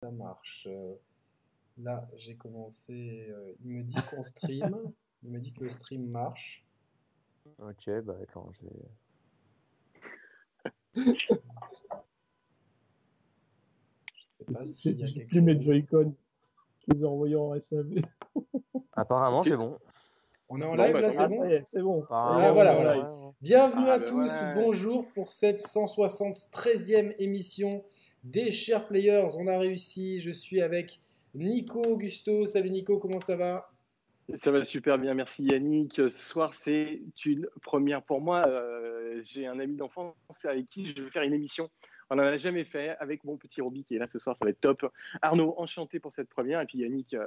ça marche. Euh, là, j'ai commencé. euh, il me dit qu'on stream. il me dit que le stream marche. Ok, bah attends, je vais. Je sais pas s'il y a J'ai quelque plus mes chose. Joy-Con. Je les ai envoyés en SAV. Apparemment, c'est bon. On est en Bon, live bah, là, tant c'est Ah, bon ça y est, c'est bon. Apparemment, Ah, voilà, c'est voilà. bon. Bienvenue Ah, à bah tous, ouais. bonjour pour cette 173e émission des Chers Players. On a réussi, je suis avec Nico Augusto. Salut Nico, comment ça va? Ça va super bien, merci Yannick. Ce soir, c'est une première pour moi. Euh, J'ai un ami d'enfance avec qui je vais faire une émission. On n'en a jamais fait avec mon petit Roby qui est là ce soir, ça va être top. Arnaud, enchanté pour cette première. Et puis Yannick, euh,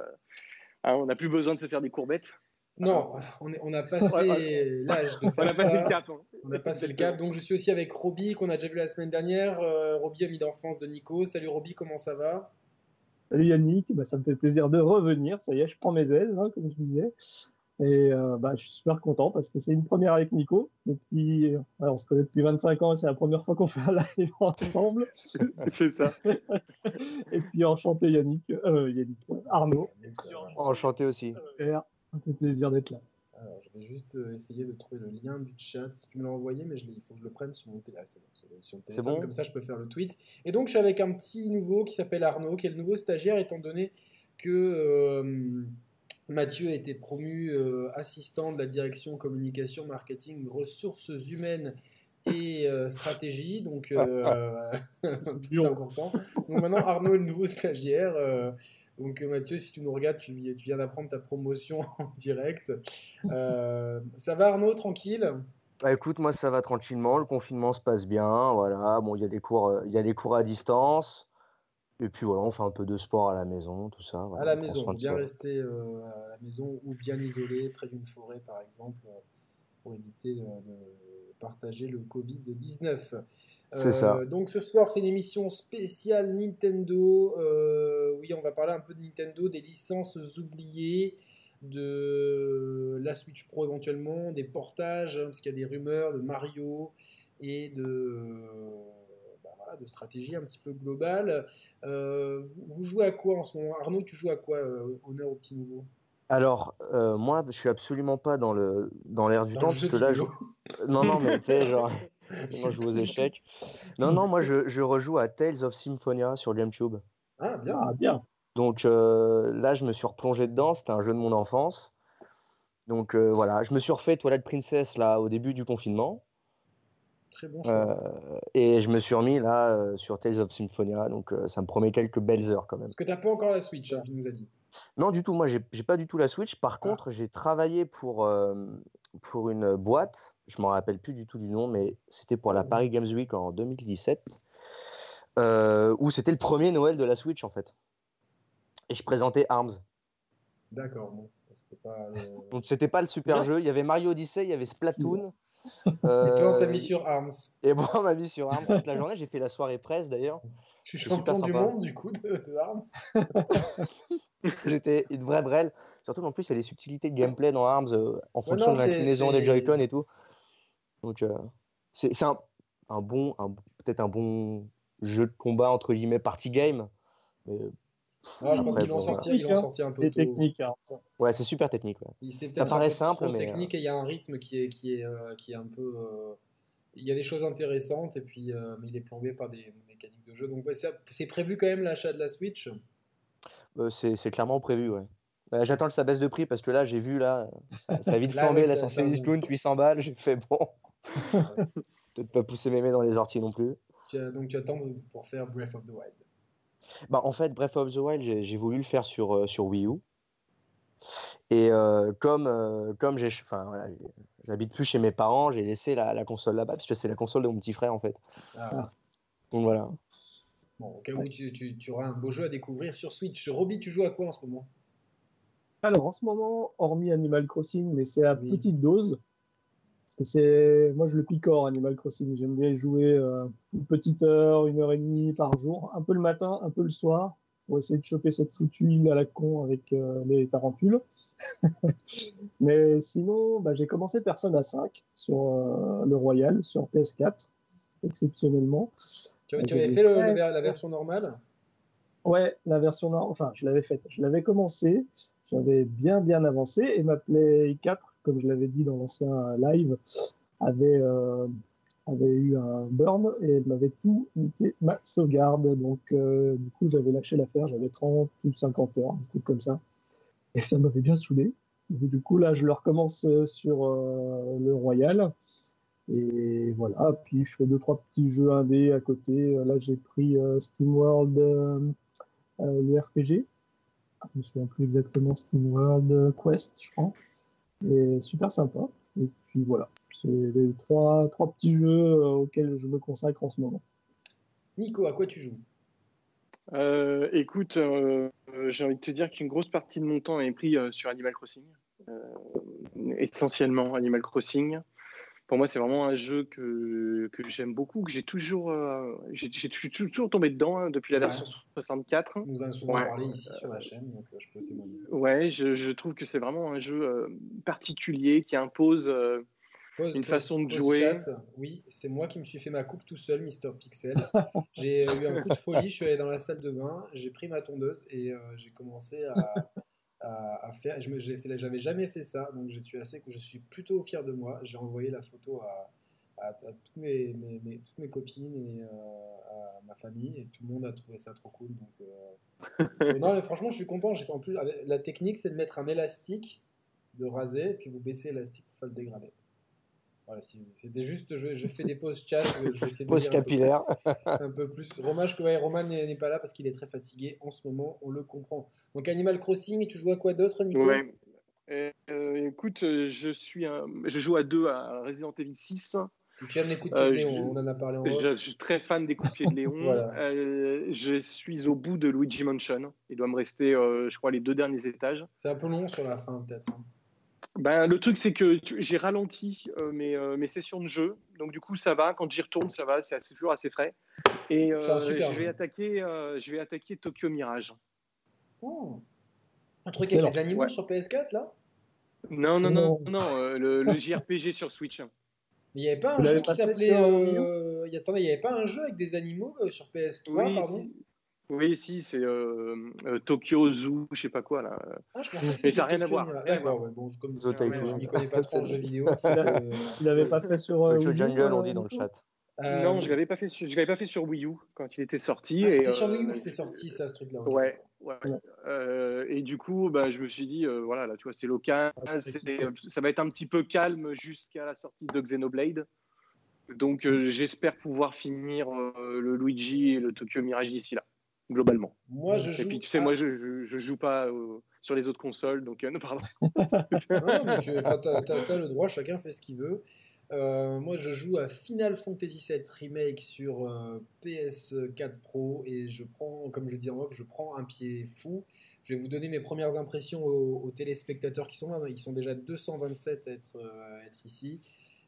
ah, on n'a plus besoin de se faire des courbettes. Non, on, est- on a passé l'âge de On faire a ça. passé le cap. hein. On a passé le cap. Donc je suis aussi avec Roby qu'on a déjà vu la semaine dernière. Euh, Roby, ami d'enfance de Nico. Salut Roby, comment ça va? Salut Yannick, bah, ça me fait plaisir de revenir. Ça y est, je prends mes aises, hein, comme je disais. Et euh, bah, je suis super content parce que c'est une première avec Nico. Depuis, euh, on se connaît depuis 25 ans, c'est la première fois qu'on fait un live ensemble. C'est ça. Et puis enchanté Yannick, euh, Yannick, Arnaud. Enchanté aussi. Ça fait plaisir d'être là. Alors, je vais juste euh, essayer de trouver le lien du chat. Tu me l'as envoyé, mais je il faut que je le prenne sur mon téléphone. c'est bon, sur téléphone, Comme ça, je peux faire le tweet. Et donc, je suis avec un petit nouveau qui s'appelle Arnaud, qui est le nouveau stagiaire, étant donné que euh, Mathieu a été promu euh, assistant de la direction communication, marketing, ressources humaines et euh, stratégie. Donc, euh, c'est important. Donc, maintenant, Arnaud est le nouveau stagiaire. Donc euh, Mathieu, si tu nous regardes, tu, vi- tu viens d'apprendre ta promotion en direct. Euh, ça va Arnaud, tranquille? Bah écoute, moi ça va tranquillement, le confinement se passe bien, voilà. Bon, il y a des cours, euh, il y a des cours à distance. Et puis voilà, on fait un peu de sport à la maison, tout ça. À la maison, bien rester euh, à la maison ou bien isolé près d'une forêt par exemple pour éviter de, de partager le Covid-19. C'est ça. Euh, Donc ce soir, c'est une émission spéciale Nintendo. Euh, oui, on va parler un peu de Nintendo, des licences oubliées, de la Switch Pro éventuellement, des portages, hein, parce qu'il y a des rumeurs de Mario et de, bah voilà, de stratégie un petit peu globale. Euh, vous, vous jouez à quoi en ce moment? Arnaud, tu joues à quoi euh, Honneur au petit nouveau? Alors, euh, moi, je suis absolument pas dans le dans l'air du Dans temps, parce que là, je... non, non, mais tu sais, genre, moi je joue aux échecs. Non, non, moi je, je rejoue à Tales of Symphonia sur GameCube. Ah, bien. Ah, bien. Donc euh, là, je me suis replongé dedans. C'était un jeu de mon enfance. Donc euh, voilà, je me suis refait Twilight Princess là au début du confinement. Très bon choix. Euh, et je me suis remis là euh, sur Tales of Symphonia. Donc euh, ça me promet quelques belles heures quand même. Parce que t'as pas encore la Switch, hein, tu nous as dit. Non, du tout. Moi, j'ai pas du tout la Switch. Par contre, j'ai travaillé pour, euh, pour une boîte. Je m'en rappelle plus du tout du nom, mais c'était pour la Paris Games Week en 2017. euh, où c'était le premier Noël de la Switch en fait. Et je présentais Arms. D'accord, bon. C'était pas. Donc c'était pas le super jeu. Il y avait Mario Odyssey, il y avait Splatoon. Euh, Et toi, on t'a mis sur Arms. Et bon, on m'a mis sur Arms toute la journée. J'ai fait la soirée presse d'ailleurs. Je suis C'est champion du monde, du coup, de, de Arms. J'étais une vraie brêle. Surtout en plus, il y a des subtilités de gameplay dans Arms euh, en fonction non, de l'inclinaison des Joy-Con et tout. Donc euh, c'est un, un bon, un- peut-être un bon jeu de combat entre guillemets party game. Mais Ah, je pense qu'ils l'ont bon, sorti, voilà. sorti un peu tôt. technique. hein. ouais, c'est super technique. ouais. Ça peut-être paraît un peu simple, trop mais, technique et il y a un rythme qui est, qui est, euh, qui est un peu. euh, Il y a des choses intéressantes et puis euh, mais il est plombé par des mécaniques de jeu. Donc ouais, c'est prévu quand même l'achat de la Switch. Euh, c'est clairement prévu. Ouais. Euh, J'attends que ça baisse de prix parce que là, j'ai vu là, ça, ça a vite Là, flambé là, ça- sur remonte. 800 balles. J'ai fait bon. Peut-être pas pousser mes mains dans les orties non plus. Donc tu attends pour faire Breath of the Wild. Bah, en fait, Breath of the Wild, j'ai voulu le faire sur, euh, sur Wii U. Et euh, comme, euh, comme j'ai, voilà, j'habite plus chez mes parents, j'ai laissé la, la console là-bas, parce que c'est la console de mon petit frère en fait. Ah, Donc voilà. bon, au cas où tu, tu- tu auras un beau jeu à découvrir sur Switch. Roby, tu joues à quoi en ce moment? Alors en ce moment, hormis Animal Crossing, mais c'est à Oui. petite dose. Parce que c'est, moi je le picore Animal Crossing. J'aime bien y jouer euh, une petite heure, une heure et demie par jour, un peu le matin, un peu le soir, pour essayer de choper cette foutue île à la con avec euh, les tarentules. mais sinon, bah, j'ai commencé Persona 5 sur euh, le Royal, sur PS4, exceptionnellement. Tu, avais fait le- le la version normale? Ouais, la version nord, enfin, je l'avais faite. Je l'avais commencé, j'avais bien, bien avancé, et ma Play 4, comme je l'avais dit dans l'ancien live, avait, euh, avait eu un burn et elle m'avait tout niqué ma sauvegarde. Donc, euh, du coup, j'avais lâché l'affaire, j'avais 30 ou 50 heures, un truc comme ça. Et ça m'avait bien saoulé. Du coup, là, je le recommence euh, sur le Royal. Et voilà, puis je fais deux, trois petits jeux indés à côté. Là, j'ai pris SteamWorld, le RPG. Je me souviens plus exactement SteamWorld Quest, je crois. Et super sympa. Et puis voilà, c'est les trois, trois petits jeux euh, auxquels je me consacre en ce moment. Nico, à quoi tu joues? Euh, Écoute, euh, j'ai envie de te dire qu'une grosse partie de mon temps est pris sur Animal Crossing. essentiellement Animal Crossing. Pour moi, c'est vraiment un jeu que, que j'aime beaucoup, que j'ai toujours, j'ai, toujours tombé dedans hein, depuis la version 64. Nous en souvent parlé ici sur la chaîne, donc je peux témoigner. Ouais, je, je, trouve que c'est vraiment un jeu particulier qui impose une façon de jouer. Oui, c'est moi qui me suis fait ma coupe tout seul, Mister Pixel. j'ai eu un coup de folie, je suis allé dans la salle de bain, j'ai pris ma tondeuse et euh, j'ai commencé à, à, faire. Je j'avais jamais fait ça, donc je suis assez, je suis plutôt fier de moi. J'ai envoyé la photo à, à, toutes, mes, mes, toutes mes copines et euh, à ma famille et tout le monde a trouvé ça trop cool. Donc, euh, non, mais franchement, je suis content. J'ai en plus la technique, c'est de mettre un élastique, de raser, et puis vous baissez l'élastique pour faire le dégrader. Voilà, c'était juste, je, je, fais des pauses chat. Je Pause capillaire. Un peu, plus. Que ouais, Roman n'est pas là parce qu'il est très fatigué en ce moment, on le comprend. Donc Animal Crossing, tu joues à quoi d'autre, Nico? Ouais. Euh, écoute, je, suis un, je joue à deux à Resident Evil 6. Tu aimes les coups de pied de Léon, on en a parlé en je, je, suis très fan des coups de pied de Léon. euh, je suis au bout de Luigi Mansion. Il doit me rester, euh, je crois, les deux derniers étages. C'est un peu long sur la fin, peut-être. Ben, le truc, c'est que j'ai ralenti euh, mes, euh, mes, sessions de jeu. Donc, du coup, ça va. Quand j'y retourne, ça va. C'est toujours assez frais. Et euh, je, vais attaquer, je vais attaquer Tokyo Mirage. Oh. Un truc avec les animaux sur PS4, là? Non, non, non, non, le, JRPG sur Switch. Il n'y avait pas un jeu qui s'appelait. il n'y avait pas un jeu avec des animaux sur PS3, oui, pardon? Oui, si, c'est euh, euh, Tokyo Zoo, je sais pas quoi là. Ah, mais ça n'a rien à voir. D'accord, ouais, bon, je, comme je ne m'y connais pas trop en jeux vidéo. Il n'avait pas fait sur. Euh, Jungle, on dit dans le chat. non, je l'avais pas fait. Je l'avais pas fait sur Wii U quand il était sorti. Ah, c'était sur Wii U que c'était sorti ça, ce truc-là. Ouais. ouais. et du coup, bah, je me suis dit, voilà, là, tu vois, c'est local, ah, ça va être un petit peu calme jusqu'à la sortie de Xenoblade. Donc, j'espère pouvoir finir le Luigi et le Tokyo Mirage d'ici là globalement. Moi, je joue. Et puis, tu sais, moi, je, je, joue pas euh, sur les autres consoles, donc euh, non, pardon. non, tu as, le droit, chacun fait ce qu'il veut. Euh, moi, je joue à Final Fantasy VII Remake sur PS4 Pro et je prends, comme je dis en off, je prends un pied fou. Je vais vous donner mes premières impressions aux, téléspectateurs qui sont là. Ils sont déjà 227 à être, à être ici.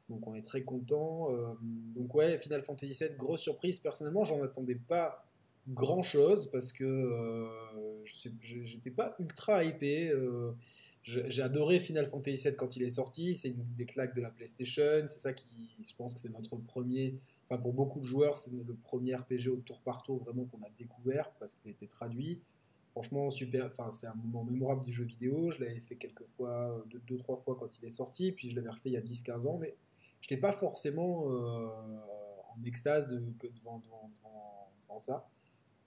Donc on est très content. donc ouais, Final Fantasy VII, grosse surprise. Personnellement, j'en attendais pas grand chose parce que euh, j'étais pas ultra hypé. Euh, j'ai adoré Final Fantasy VII quand il est sorti. C'est une des claques de la PlayStation. C'est ça qui, je pense que c'est notre premier. Enfin, pour beaucoup de joueurs, c'est le premier RPG au tour par tour vraiment qu'on a découvert parce qu'il a été traduit. Franchement, super. Enfin, c'est un moment mémorable du jeu vidéo. Je l'avais fait quelques fois, deux, deux, trois fois quand il est sorti. Puis je l'avais refait il y a 10-15 ans. Mais je n'étais pas forcément euh, en extase de, devant, devant, devant ça.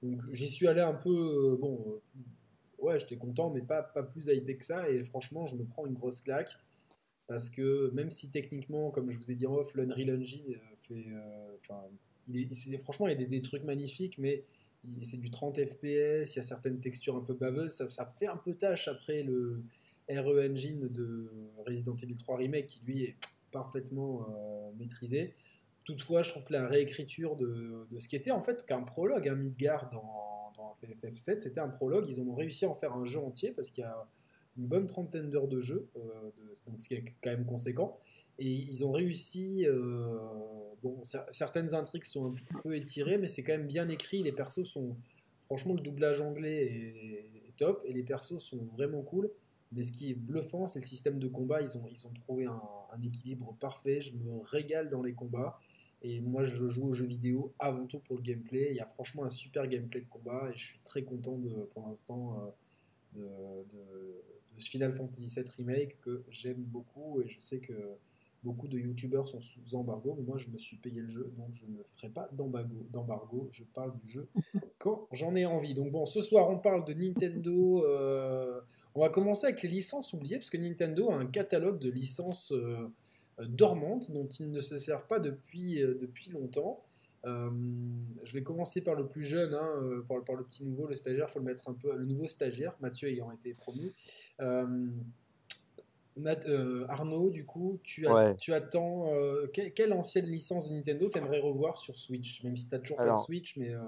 Donc j'y suis allé un peu, euh, bon, euh, ouais, j'étais content, mais pas, pas plus hypé que ça. Et franchement, je me prends une grosse claque. Parce que même si techniquement, comme je vous ai dit en off, l'Unreal Engine euh, fait. Franchement, il y a des, trucs magnifiques, mais c'est du 30 FPS, il y a certaines textures un peu baveuses. Ça, ça fait un peu tâche après le RE Engine de Resident Evil 3 Remake qui lui est parfaitement maîtrisé. Toutefois, je trouve que la réécriture de, ce qui était en fait qu'un prologue, un Midgard dans, dans FF7, c'était un prologue. Ils ont réussi à en faire un jeu entier parce qu'il y a une bonne trentaine d'heures de jeu, euh, donc ce qui est quand même conséquent. Et ils ont réussi. Euh, bon, certaines intrigues sont un peu étirées, mais c'est quand même bien écrit. Les persos sont. Franchement, le doublage anglais est, top et les persos sont vraiment cool. Mais ce qui est bluffant, c'est le système de combat. Ils ont, ils ont trouvé un, équilibre parfait. Je me régale dans les combats. Et moi, je joue aux jeux vidéo avant tout pour le gameplay. Il y a franchement un super gameplay de combat et je suis très content de, pour l'instant de, de, ce Final Fantasy VII Remake que j'aime beaucoup et je sais que beaucoup de youtubeurs sont sous embargo, mais moi je me suis payé le jeu, donc je ne ferai pas d'embargo. Je parle du jeu quand j'en ai envie. Donc bon, ce soir on parle de Nintendo. Euh, on va commencer avec les licences oubliées, parce que Nintendo a un catalogue de licences euh, dormantes dont ils ne se servent pas depuis, euh, depuis longtemps. je vais commencer par le plus jeune, hein, par, par, le petit nouveau, le stagiaire, il faut le mettre un peu, le nouveau stagiaire, Mathieu ayant été promu. Euh, Arnaud, du coup, tu, tu attends. Euh, quelle, ancienne licence de Nintendo t'aimerais revoir sur Switch? Même si tu toujours pas de Switch, mais. Euh,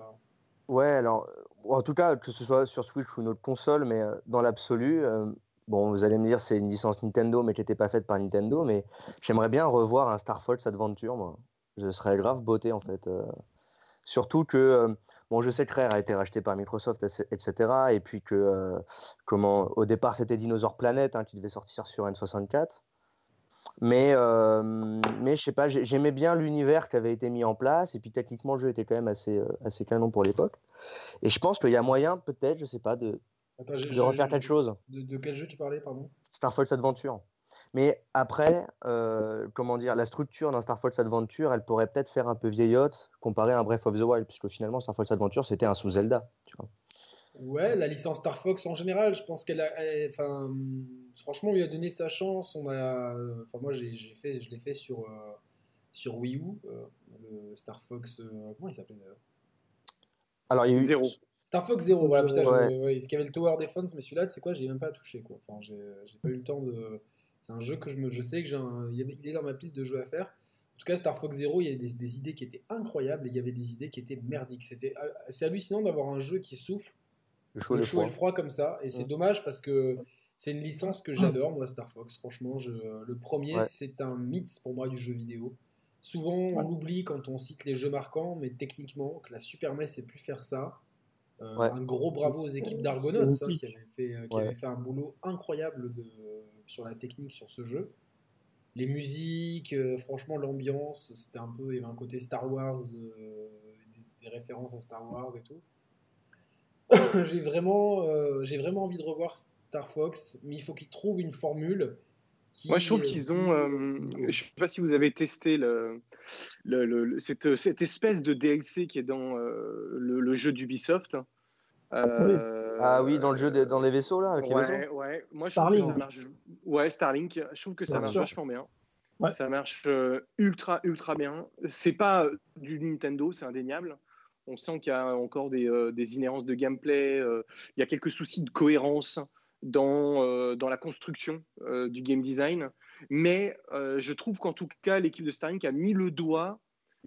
ouais, alors, en tout cas, que ce soit sur Switch ou une autre console, mais dans l'absolu, bon, vous allez me dire, c'est une licence Nintendo, mais qui n'était pas faite par Nintendo, mais j'aimerais bien revoir un Star Fox Adventure, moi. Ce serait grave beauté, en fait. Surtout que Bon, je sais que Rare a été racheté par Microsoft, etc. Et puis que, euh, comment, au départ, c'était Dinosaur Planet hein, qui devait sortir sur N64. Mais, euh, mais je sais pas, j'aimais bien l'univers qui avait été mis en place. Et puis techniquement, le jeu était quand même assez, euh, assez canon pour l'époque. Et je pense qu'il y a moyen, peut-être, je sais pas, de, de refaire quelque chose. De, de, quel jeu tu parlais, pardon? Star Fox Adventure. Mais après, euh, comment dire, la structure d'un Star Fox Adventure, elle pourrait peut-être faire un peu vieillotte comparé à un Breath of the Wild, puisque finalement, Star Fox Adventure, c'était un sous-Zelda. Tu vois. Ouais, la licence Star Fox en général, je pense qu'elle a. Enfin, franchement, on lui a donné sa chance. On a, enfin, moi, j'ai fait, je l'ai fait sur, euh, sur Wii U, euh, le Star Fox. comment il s'appelait d'ailleurs? Alors, il y a eu. Zéro. Star Fox 0, voilà, putain, ouais. ce qu'il y avait le Tower Defense, mais celui-là, c'est quoi, j'ai même pas touché, quoi. Enfin, j'ai pas eu le temps de. C'est un jeu que je, me, je sais que j'ai il est dans ma pile de jeux à faire. En tout cas, Star Fox Zero, il y avait des, idées qui étaient incroyables et il y avait des idées qui étaient merdiques. C'était, c'est hallucinant d'avoir un jeu qui souffle le chaud, et, le froid comme ça. Et c'est dommage parce que c'est une licence que j'adore, moi, Star Fox. Franchement, je, le premier, c'est un mythe pour moi du jeu vidéo. Souvent, on oublie quand on cite les jeux marquants, mais techniquement, que la Super NES ait pu faire ça. Euh, un gros bravo aux équipes d'Argonauts hein, qui, avaient fait, euh, qui avaient fait un boulot incroyable de, sur la technique sur ce jeu. Les musiques, euh, franchement, l'ambiance, c'était un peu. Il y avait un côté Star Wars, euh, des, références à Star Wars et tout. j'ai vraiment, euh, j'ai vraiment envie de revoir Star Fox, mais il faut qu'ils trouvent une formule. Qui Moi, je trouve qu'ils ont. je ne sais pas si vous avez testé le, le, cette, cette, espèce de DLC qui est dans le, jeu d'Ubisoft. Euh, ah oui, dans le jeu, dans les vaisseaux, là, avec les vaisseaux Ouais, moi je Starlink. trouve que ça marche. Ouais, Starlink, je trouve que ça marche vachement bien. Ça marche euh, ultra, ultra bien. C'est pas euh, du Nintendo, c'est indéniable. On sent qu'il y a encore des, euh, des inhérences de gameplay. il y a quelques soucis de cohérence dans, dans la construction du game design. Mais je trouve qu'en tout cas, l'équipe de Starlink a mis le doigt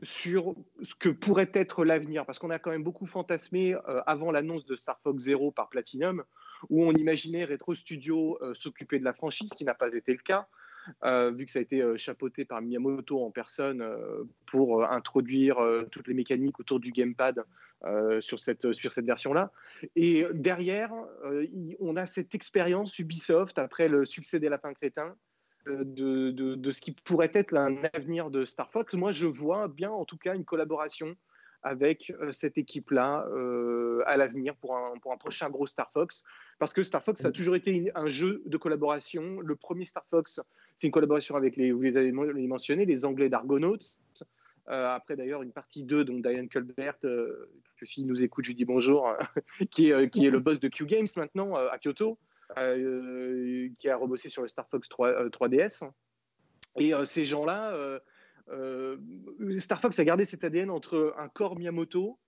sur ce que pourrait être l'avenir, parce qu'on a quand même beaucoup fantasmé euh, avant l'annonce de Star Fox Zero par Platinum, où on imaginait Retro Studio euh, s'occuper de la franchise, ce qui n'a pas été le cas, euh, vu que ça a été chapeauté par Miyamoto en personne pour introduire toutes les mécaniques autour du gamepad sur cette, sur cette version-là. Et derrière, on a cette expérience Ubisoft, après le succès des Lapins Crétins, de, de, ce qui pourrait être un avenir de Star Fox. Moi, je vois bien, en tout cas, une collaboration avec euh, cette équipe-là euh, à l'avenir pour un, pour un prochain gros Star Fox. Parce que Star Fox a toujours été un jeu de collaboration. Le premier Star Fox, c'est une collaboration avec les, vous les avez mentionné, les Anglais d'Argonauts. Euh, après d'ailleurs une partie 2, donc Diane Culbert, que s'il nous écoute, je lui dis bonjour, qui, est, qui est le boss de Q Games maintenant à Kyoto. Euh, qui a rebossé sur le Star Fox 3, 3DS. Euh, et euh, ces gens-là, Star Fox a gardé cet ADN entre un corps Miyamoto,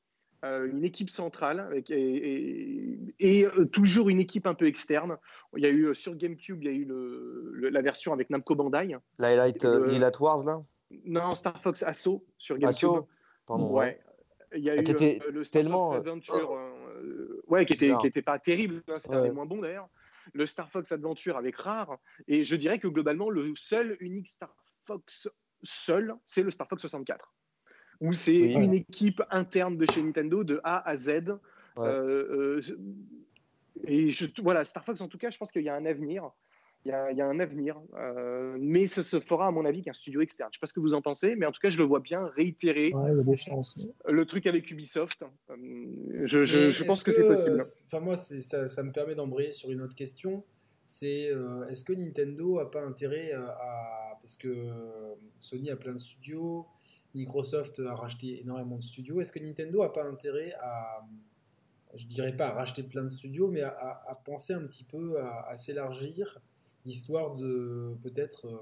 une équipe centrale et, toujours une équipe un peu externe. Il y a eu sur GameCube, il y a eu le, la version avec Namco Bandai. Light, Light Wars là? Non, Star Fox Assault sur GameCube. Assault Pardon, ouais. Il y a eu le Star tellement... Fox Adventure, ouais, qui était, qui était pas terrible, hein, c'était ouais. moins bon d'ailleurs le Star Fox Adventure avec Rare. Et je dirais que globalement, le seul, unique Star Fox seul, c'est le Star Fox 64. Où c'est une équipe interne de chez Nintendo de A à Z. Euh, euh, et je, voilà, Star Fox, en tout cas, je pense qu'il y a un avenir. il y, a un avenir, euh, mais ce se fera à mon avis qu'un studio externe. Je ne sais pas ce que vous en pensez, mais en tout cas, je le vois bien réitérer le truc avec Ubisoft. Euh, je, je, pense que, c'est possible. Enfin, moi, ça, ça, me permet d'embrayer sur une autre question. C'est euh, est-ce que Nintendo a pas intérêt à, parce que Sony a plein de studios, Microsoft a racheté énormément de studios. Est-ce que Nintendo a pas intérêt à je dirais pas à racheter plein de studios, mais à, penser un petit peu à s'élargir histoire de peut-être euh,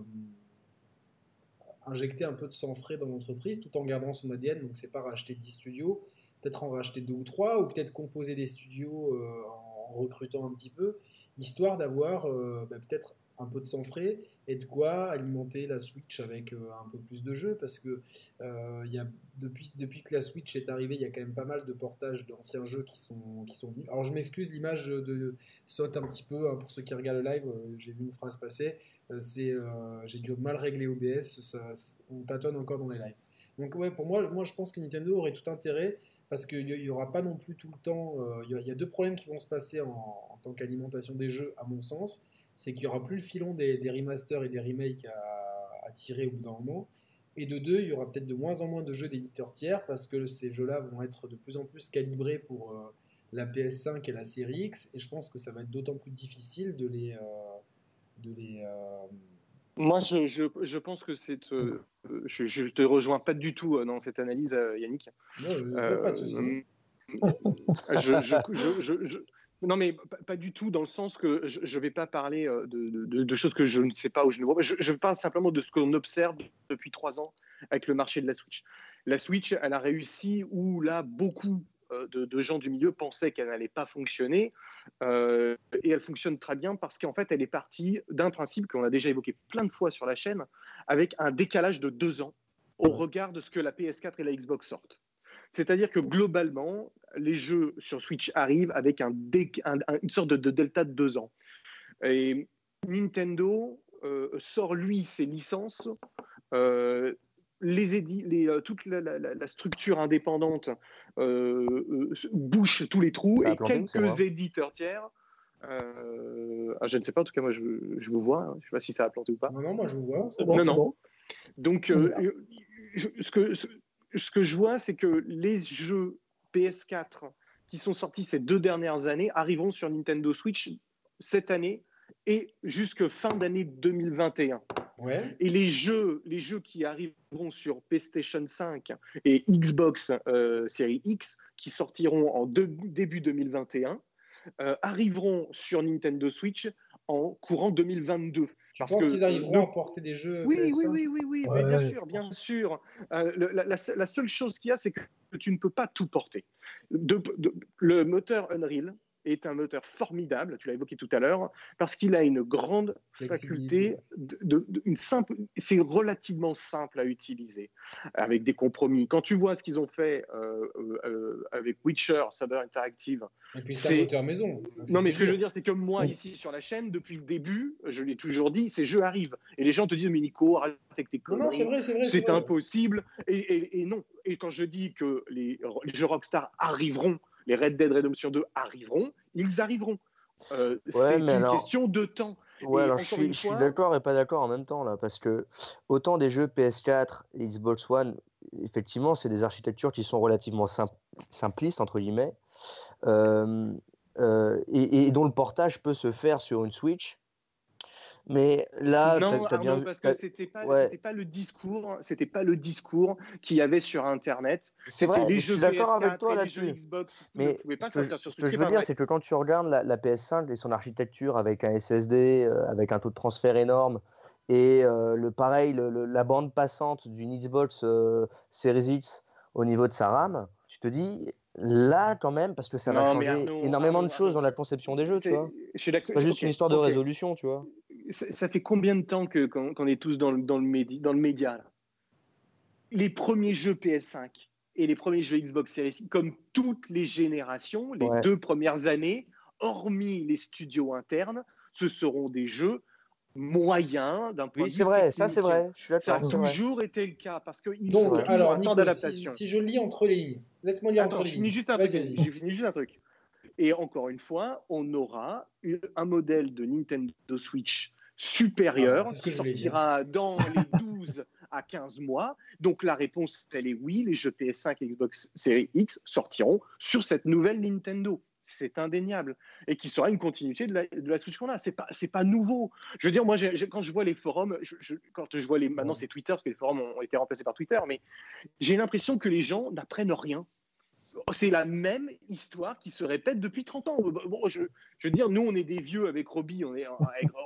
injecter un peu de sang frais dans l'entreprise tout en gardant son ADN. Donc, c'est pas racheter 10 studios, peut-être en racheter deux ou trois, ou peut-être composer des studios euh, en recrutant un petit peu, histoire d'avoir euh, bah, peut-être un peu de sang frais et de quoi alimenter la Switch avec euh, un peu plus de jeux parce que euh, y a, depuis, depuis que la Switch est arrivée, il y a quand même pas mal de portages d'anciens jeux qui sont, qui sont venus. Alors je m'excuse, l'image saute un petit peu hein, pour ceux qui regardent le live, euh, j'ai vu une phrase passer, c'est j'ai dû mal régler OBS, ça, on tâtonne encore dans les lives. Donc ouais, pour moi, moi je pense que Nintendo aurait tout intérêt parce qu'il n'y aura pas non plus tout le temps, il y, a deux problèmes qui vont se passer en tant qu'alimentation des jeux à mon sens c'est qu'il n'y aura plus le filon des, remasters et des remakes à, tirer au bout d'un moment. Et de deux, il y aura peut-être de moins en moins de jeux d'éditeurs tiers parce que ces jeux-là vont être de plus en plus calibrés pour euh, la PS5 et la série X. Et je pense que ça va être d'autant plus difficile de les. Euh, de les euh, Moi, je, je, je, pense que c'est. je, je te rejoins pas du tout dans cette analyse, Yannick. Non, pas de souci. je, non, mais pas, du tout, dans le sens que je ne vais pas parler euh, de, choses que je ne sais pas ou je ne vois pas. Je, parle simplement de ce qu'on observe depuis trois ans avec le marché de la Switch. La Switch, elle a réussi où là, beaucoup euh, de, gens du milieu pensaient qu'elle n'allait pas fonctionner. Euh, et elle fonctionne très bien parce qu'en fait, elle est partie d'un principe qu'on a déjà évoqué plein de fois sur la chaîne, avec un décalage de deux ans au regard de ce que la PS4 et la Xbox sortent. C'est-à-dire que globalement, les jeux sur Switch arrivent avec un, une sorte de, delta de deux ans. Et Nintendo euh, sort, lui, ses licences. Euh, les, les euh, toute la, structure indépendante bouche tous les trous et quelques éditeurs tiers. Ah, je ne sais pas, en tout cas, moi je, vous vois. Hein. je ne sais pas si ça a planté ou pas. Non, non, moi je vous vois. Bon, non, non. Donc, ce, que, ce que je vois, c'est que les jeux PS4 qui sont sortis ces deux dernières années arriveront sur Nintendo Switch cette année et jusque fin d'année 2021. Ouais. Et les jeux, les jeux qui arriveront sur PlayStation 5 et Xbox euh, Series X, qui sortiront en début 2021, euh, arriveront sur Nintendo Switch en courant 2022. Je pense qu'ils arriveront à porter des jeux. Oui, oui, oui, oui, oui, bien sûr, bien sûr. Euh, la, seule chose qu'il y a, c'est que tu ne peux pas tout porter. le moteur Unreal, est un moteur formidable, tu l'as évoqué tout à l'heure, parce qu'il a une grande faculté, de, une simple, c'est relativement simple à utiliser, avec des compromis. Quand tu vois ce qu'ils ont fait euh, euh, avec Witcher, Saber Interactive, et puis c'est un moteur maison. Non, mais ce que je veux dire, c'est que moi, ici sur la chaîne, depuis le début, je l'ai toujours dit, ces jeux arrivent. Et les gens te disent, mais Nico, arrête avec tes conneries. Non, c'est impossible. Et, et, non. Et quand je dis que les, les jeux Rockstar arriveront, les Red Dead Redemption 2 arriveront, ils arriveront. Euh, c'est une question de temps. Ouais, alors je suis, d'accord et pas d'accord en même temps là, parce que autant des jeux PS4 et Xbox One, effectivement, c'est des architectures qui sont relativement simplistes entre guillemets, euh, euh, et, dont le portage peut se faire sur une Switch mais là, non, as, bien parce que c'était pas, pas le discours, c'était pas le discours qu'il y avait sur Internet. C'est vrai, je suis d'accord avec toi là-dessus. Mais pas ce que, ce que je veux dire, c'est que quand tu regardes la, PS5 et son architecture avec un SSD, euh, avec un taux de transfert énorme, et euh, le pareil, la bande passante d'une Xbox euh, Series X au niveau de sa RAM, tu te dis, là quand même parce que ça va changer énormément de choses dans la conception des jeux tu vois. c'est pas juste une histoire de résolution tu vois. Ça, fait combien de temps que qu'on est tous dans le, dans le, média, dans le média Les premiers jeux PS5 et les premiers jeux Xbox Series, comme toutes les générations, les deux premières années, hormis les studios internes, ce seront des jeux moyens d'un point oui, c'est vrai, ça c'est vrai. Je suis ça a toujours été le cas parce que donc alors d'adaptation. Si, je lis entre les lignes, laisse-moi lire entre les lignes. Juste un truc. J'ai fini juste un truc. Et encore une fois, on aura un modèle de Nintendo Switch supérieure Ah, qui sortira dans les 12 à 15 mois. Donc la réponse, elle est oui, les jeux PS5 et Xbox Series X sortiront sur cette nouvelle Nintendo. C'est indéniable. Et qui sera une continuité de la, de la Switch qu'on a. C'est pas, c'est pas nouveau. Je veux dire, moi, quand je vois les forums, je- je- quand je vois les. Maintenant, c'est Twitter, parce que les forums ont été remplacés par Twitter, mais j'ai l'impression que les gens n'apprennent rien. C'est la même histoire qui se répète depuis 30 ans. Bon, je, je veux dire, nous, on est des vieux avec Robbie, on, est,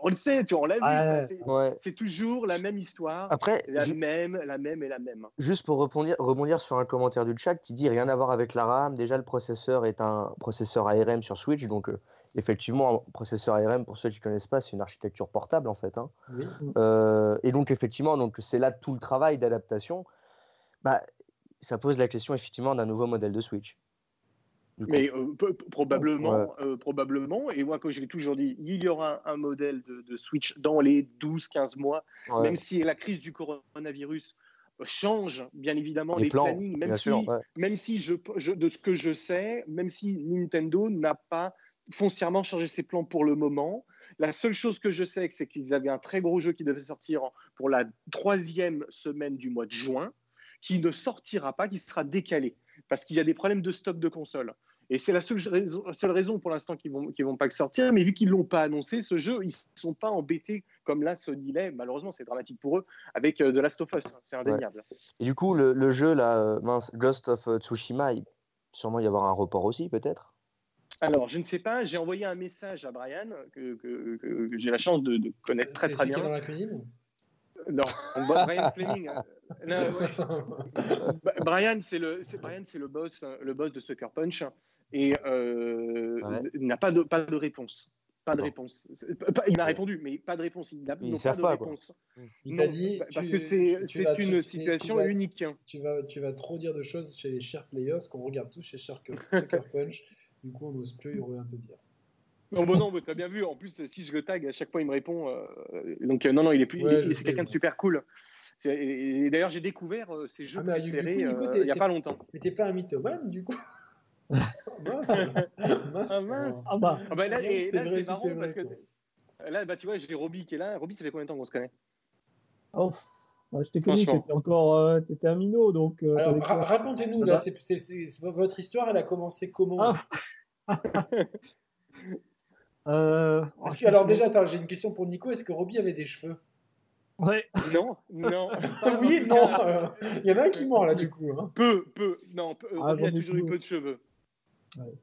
on le sait, tu vois, on l'a vu. ça, Ouais. c'est- toujours la même histoire, Après, la même, la même et la même. juste pour rebondir, rebondir sur un commentaire du chat qui dit rien à voir avec la RAM. Déjà, le processeur est un processeur ARM sur Switch, donc euh, effectivement, un processeur ARM, pour ceux qui ne connaissent pas, c'est une architecture portable en fait. hein. Oui. Euh, et donc, effectivement, donc, c'est là tout le travail d'adaptation. Bah, ça pose la question effectivement d'un nouveau modèle de Switch. Mais euh, peu- probablement, euh, probablement, et moi, comme je l'ai toujours dit, il y aura un modèle de, de Switch dans les 12-15 mois, Ouais. même si la crise du coronavirus change bien évidemment les, les, plans, plannings, même si, sûr. ouais. même si je, je- de ce que je sais, même si Nintendo n'a pas foncièrement changé ses plans pour le moment, la seule chose que je sais, c'est qu'ils avaient un très gros jeu qui devait sortir pour la troisième semaine du mois de juin, qui ne sortira pas, qui sera décalé, parce qu'il y a des problèmes de stock de consoles. Et c'est la seule raison, seule raison pour l'instant qu'ils vont, qu'ils vont pas le sortir. Mais vu qu'ils l'ont pas annoncé, ce jeu, ils sont pas embêtés comme là Sony l'est. Malheureusement, c'est dramatique pour eux avec euh, The Last of Us. C'est indéniable. Et du coup, le, le jeu là, euh, mince, Ghost of euh, Tsushima, il sûrement y avoir un report aussi, peut-être? Alors, je ne sais pas. J'ai envoyé un message à Brian que, que- que- que j'ai la chance de, de connaître très très celui qui est bien. dans la cuisine? Non, Brian Fleming. euh, non, ouais. Brian, c'est le, c'est- Brian, c'est le boss, euh, le boss de Sucker Punch, et euh, Ouais. n'a pas de, pas de réponse. Pas de réponse. Il m'a répondu, mais pas de réponse. Il n'a pas de pas, quoi. réponse. Il t'a dit. pa- parce tu- que c'est tu c'est vas- tu- une tu- tu situation vas- unique. Tu vas, tu vas trop dire de choses chez les chers players, qu'on regarde tous chez Sucker Sucker Punch. Du coup, on n'ose plus rien te dire. Non, bon, non, mais t'as bien vu. En plus, si je le tag, à chaque fois, il me répond. euh, donc, euh, non, non, il est plus. Ouais, c'est quelqu'un de super cool. Et, et d'ailleurs, j'ai découvert euh, ses jeux Ah, préférés euh, il n'y a pas longtemps. Mais t'es pas un mythomane, du coup Mince. Ah, mince. Ah bah, Ah bah là, c'est là, c'est marrant vrai, parce que quoi. là, bah, tu vois, j'ai Roby qui est là. Roby, ça fait combien de temps qu'on se connaît? Oh, je t'ai connu, t'étais encore euh, t'étais un minot, donc. euh, Alors, ra- racontez-nous, là, votre histoire, elle a commencé comment? Ah. Euh, oh, que, alors, déjà, attends, j'ai une question pour Nico. Est-ce que Robbie avait des cheveux? Ouais. Non, non. Oui, non euh, Il y en a un qui ment, là, du coup. hein. Peu, peu. Non, peu. Ah, Roby a toujours eu peu. de cheveux.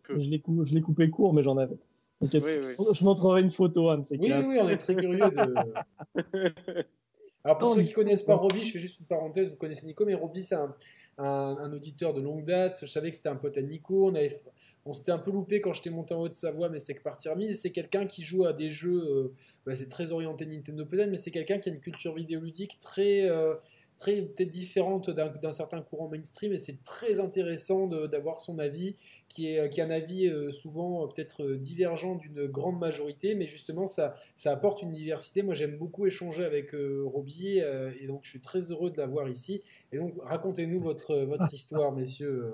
Peu. Je l'ai cou- coupé court, mais j'en avais. Oui, oui. Je montrerai une photo, Anne. Oui, clair. oui, on est très curieux de. Alors, pour Non, ceux qui Nico, connaissent pas. Roby, je fais juste une parenthèse. Vous connaissez Nico, mais Roby, c'est un, un- un auditeur de longue date. Je savais que c'était un pote à Nico. On, avait, on s'était un peu loupé quand j'étais monté en Haute-Savoie, mais c'est que partie remise. Et c'est quelqu'un qui joue à des jeux. euh, bah, c'est très orienté Nintendo peut-être, mais c'est quelqu'un qui a une culture vidéoludique très. euh, très peut-être différente d'un certain courant mainstream et c'est très intéressant d'avoir son avis qui est, qui est un avis euh, souvent peut-être divergent d'une grande majorité mais justement ça, ça apporte une diversité. Moi, j'aime beaucoup échanger avec Roby et donc je suis très heureux de l'avoir ici. Et donc, racontez-nous votre, votre histoire, messieurs.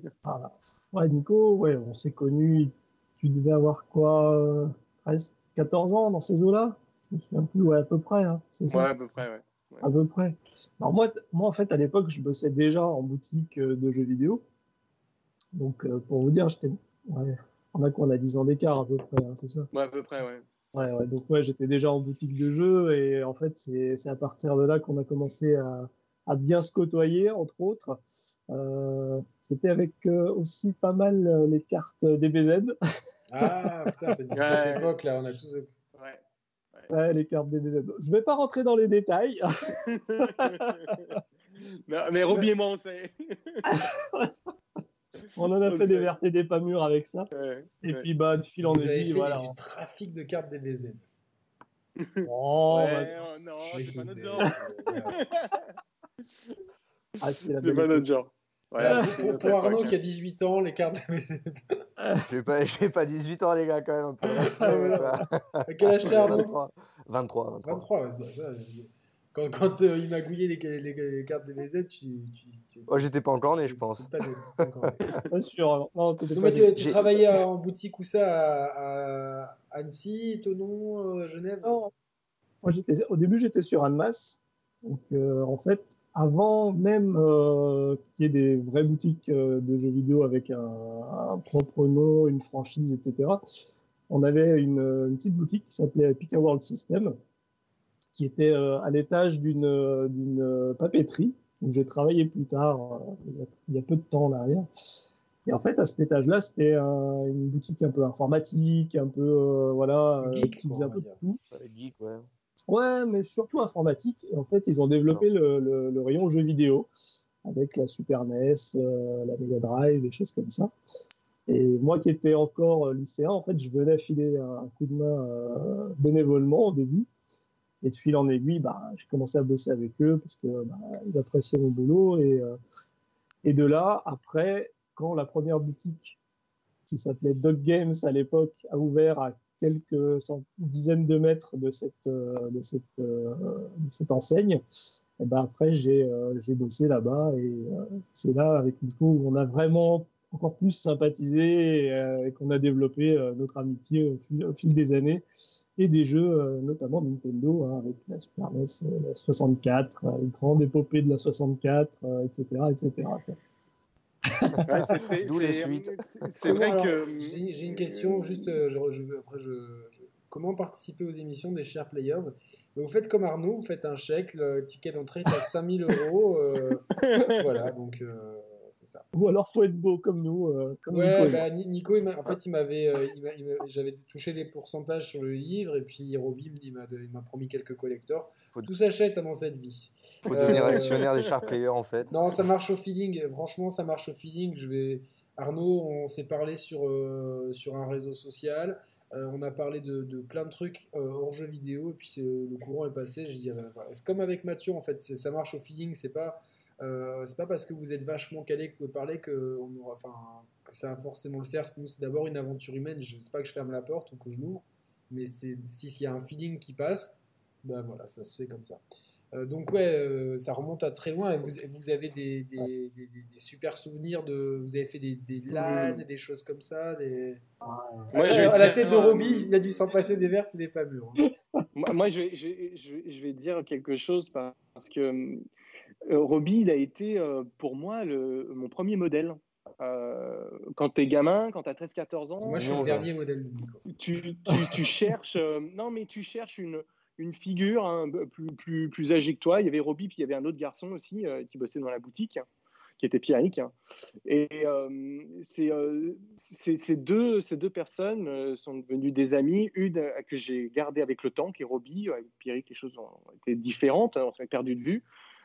euh. Ouais, Nico, ouais, on s'est connus. Tu devais avoir quoi euh, 13, 14 ans dans ces eaux-là? Je me souviens plus, ouais, à peu près. hein, c'est ça? Ouais, à peu près, ouais. À peu près. Alors moi, moi, en fait, à l'époque, je bossais déjà en boutique euh, de jeux vidéo. Donc, euh, pour vous dire, j'étais. Ouais, on a quoi? On a 10 ans d'écart à peu près, hein, c'est ça? Ouais, à peu près, ouais. Ouais, ouais, donc ouais, j'étais déjà en boutique de jeux et en fait, c'est c'est à partir de là qu'on a commencé à, à bien se côtoyer, entre autres. Euh, C'était avec euh, aussi pas mal euh, les cartes DBZ. Ah putain, c'est Ouais. cette époque là, on a tous. ouais. Ouais, les cartes DBZ. Je vais pas rentrer dans les détails. Non, mais Roby et moi, on sait. On en a On fait des vertes et des pas mûres avec ça. Ouais, Et ouais. puis, bah, de fil en aiguille, voilà. du trafic de cartes DBZ. Oh, Ouais, bah, oh non, Oui, c'est pas notre genre. ah, c'est pas notre genre. Voilà, pour, pour- Arnaud qui a 18 ans, les cartes DBZ. J'ai pas, j'ai pas 18 ans, les gars, quand même. Un peu de respect, quoi. À quel âge t'as Arnaud 23, 23. 23. 23, ouais, c'est pas ça. je- Quand, quand euh, il m'a gouillé les, les- les cartes DBZ, tu. tu, tu Oh, j'étais pas encore né, je pense. Pas de- pas encore. Pas sûr. Non, t'étais Non, pas mais tu, né. travaillais en boutique où ça à, à Annecy, Tonon, euh, Genève? Non, Moi, j'étais, au début, j'étais sur Anmas. Donc, euh, en fait, avant même euh, qu'il y ait des vraies boutiques euh, de jeux vidéo avec un, un, propre nom, une franchise, etc., on avait une, une petite boutique qui s'appelait Pika World System, qui était euh, à l'étage d'une, d'une papeterie où j'ai travaillé plus tard, euh, il y, a, il, y a, peu de temps en arrière. Et en fait, à cet étage-là, c'était un, une boutique un peu informatique, un peu, euh, voilà, Geek, qui faisait un peu de tout. Geek, ouais. Ouais, mais surtout informatique. En fait, ils ont développé le, rayon jeux vidéo avec la Super NES, euh, la Mega Drive, des choses comme ça. Et moi qui étais encore lycéen, en fait, je venais filer un coup de main euh, bénévolement au début. Et de fil en aiguille, bah, j'ai commencé à bosser avec eux parce que bah, ils appréciaient mon boulot. Et, euh, et de là, après, quand la première boutique qui s'appelait Dog Games à l'époque a ouvert à quelques dizaines de mètres de cette, euh, euh, de cette enseigne, et ben après j'ai euh, bossé là-bas et c'est là avec Nico où on a vraiment encore plus sympathisé et, qu'on a développé notre amitié au fil, au fil, des années et des jeux, notamment Nintendo, hein, avec la Super NES, la 64, une grande épopée de la 64, etc. etc. Ouais, D'où les suites. C'est vrai alors, que. J'ai une question, juste, je, je, après je, je, comment participer aux émissions des chers players? Vous faites comme Arnaud, vous faites un chèque, le ticket d'entrée est à 5000 euros. Euh, voilà, donc euh, ça. Ou alors faut être beau comme nous. Euh, comme ouais, Nico, bah, Nico, il en fait, il m'avait, j'avais touché les pourcentages sur le livre, et puis Roby, il m'a promis quelques collecteurs. Faut... Tout s'achète dans cette vie. Faut devenir actionnaire des Sharp Players en fait. Non, ça marche au feeling. Franchement, ça marche au feeling. Je vais... Arnaud, on s'est parlé sur, euh, sur un réseau social. Euh, on a parlé de, de plein de trucs euh, hors jeu vidéo. Et puis le courant est passé. Je dis, ah ben, c'est comme avec Mathieu en fait. Ça marche au feeling. C'est pas, c'est pas parce que vous êtes vachement calé que vous pouvez parler que, on aura, enfin, que ça va forcément le faire. Nous, c'est d'abord une aventure humaine. Je sais pas que je ferme la porte ou que je l'ouvre. Mais s'il y a un feeling qui passe, ben voilà, ça se fait comme ça. Euh, donc ouais, euh, ça remonte à très loin. Vous, vous avez des, des, des, des, super souvenirs de, vous avez fait des, des LAN, mmh. des choses comme ça. Des... Ah, moi, euh, à la tête de Roby, il a dû s'en passer des vertes et des pas mûres. Hein. moi, moi je, je, je, je, vais dire quelque chose parce que euh, Roby, il a été pour moi le, mon premier modèle. Euh, quand tu es gamin, quand tu as 13-14 ans. Moi, je suis le dernier modèle. Tu, tu, tu cherches, non, mais tu cherches une une figure hein, plus, plus, plus âgée que toi. Il y avait Roby, puis il y avait un autre garçon aussi euh, qui bossait dans la boutique, qui était Pierrick. Hein. Et euh, euh, ces, deux, ces deux personnes euh, sont devenues des amis. Une euh, que j'ai gardée avec le temps, qui est Roby. Avec Pierrick, les choses ont été différentes, hein, on s'est perdu de vue.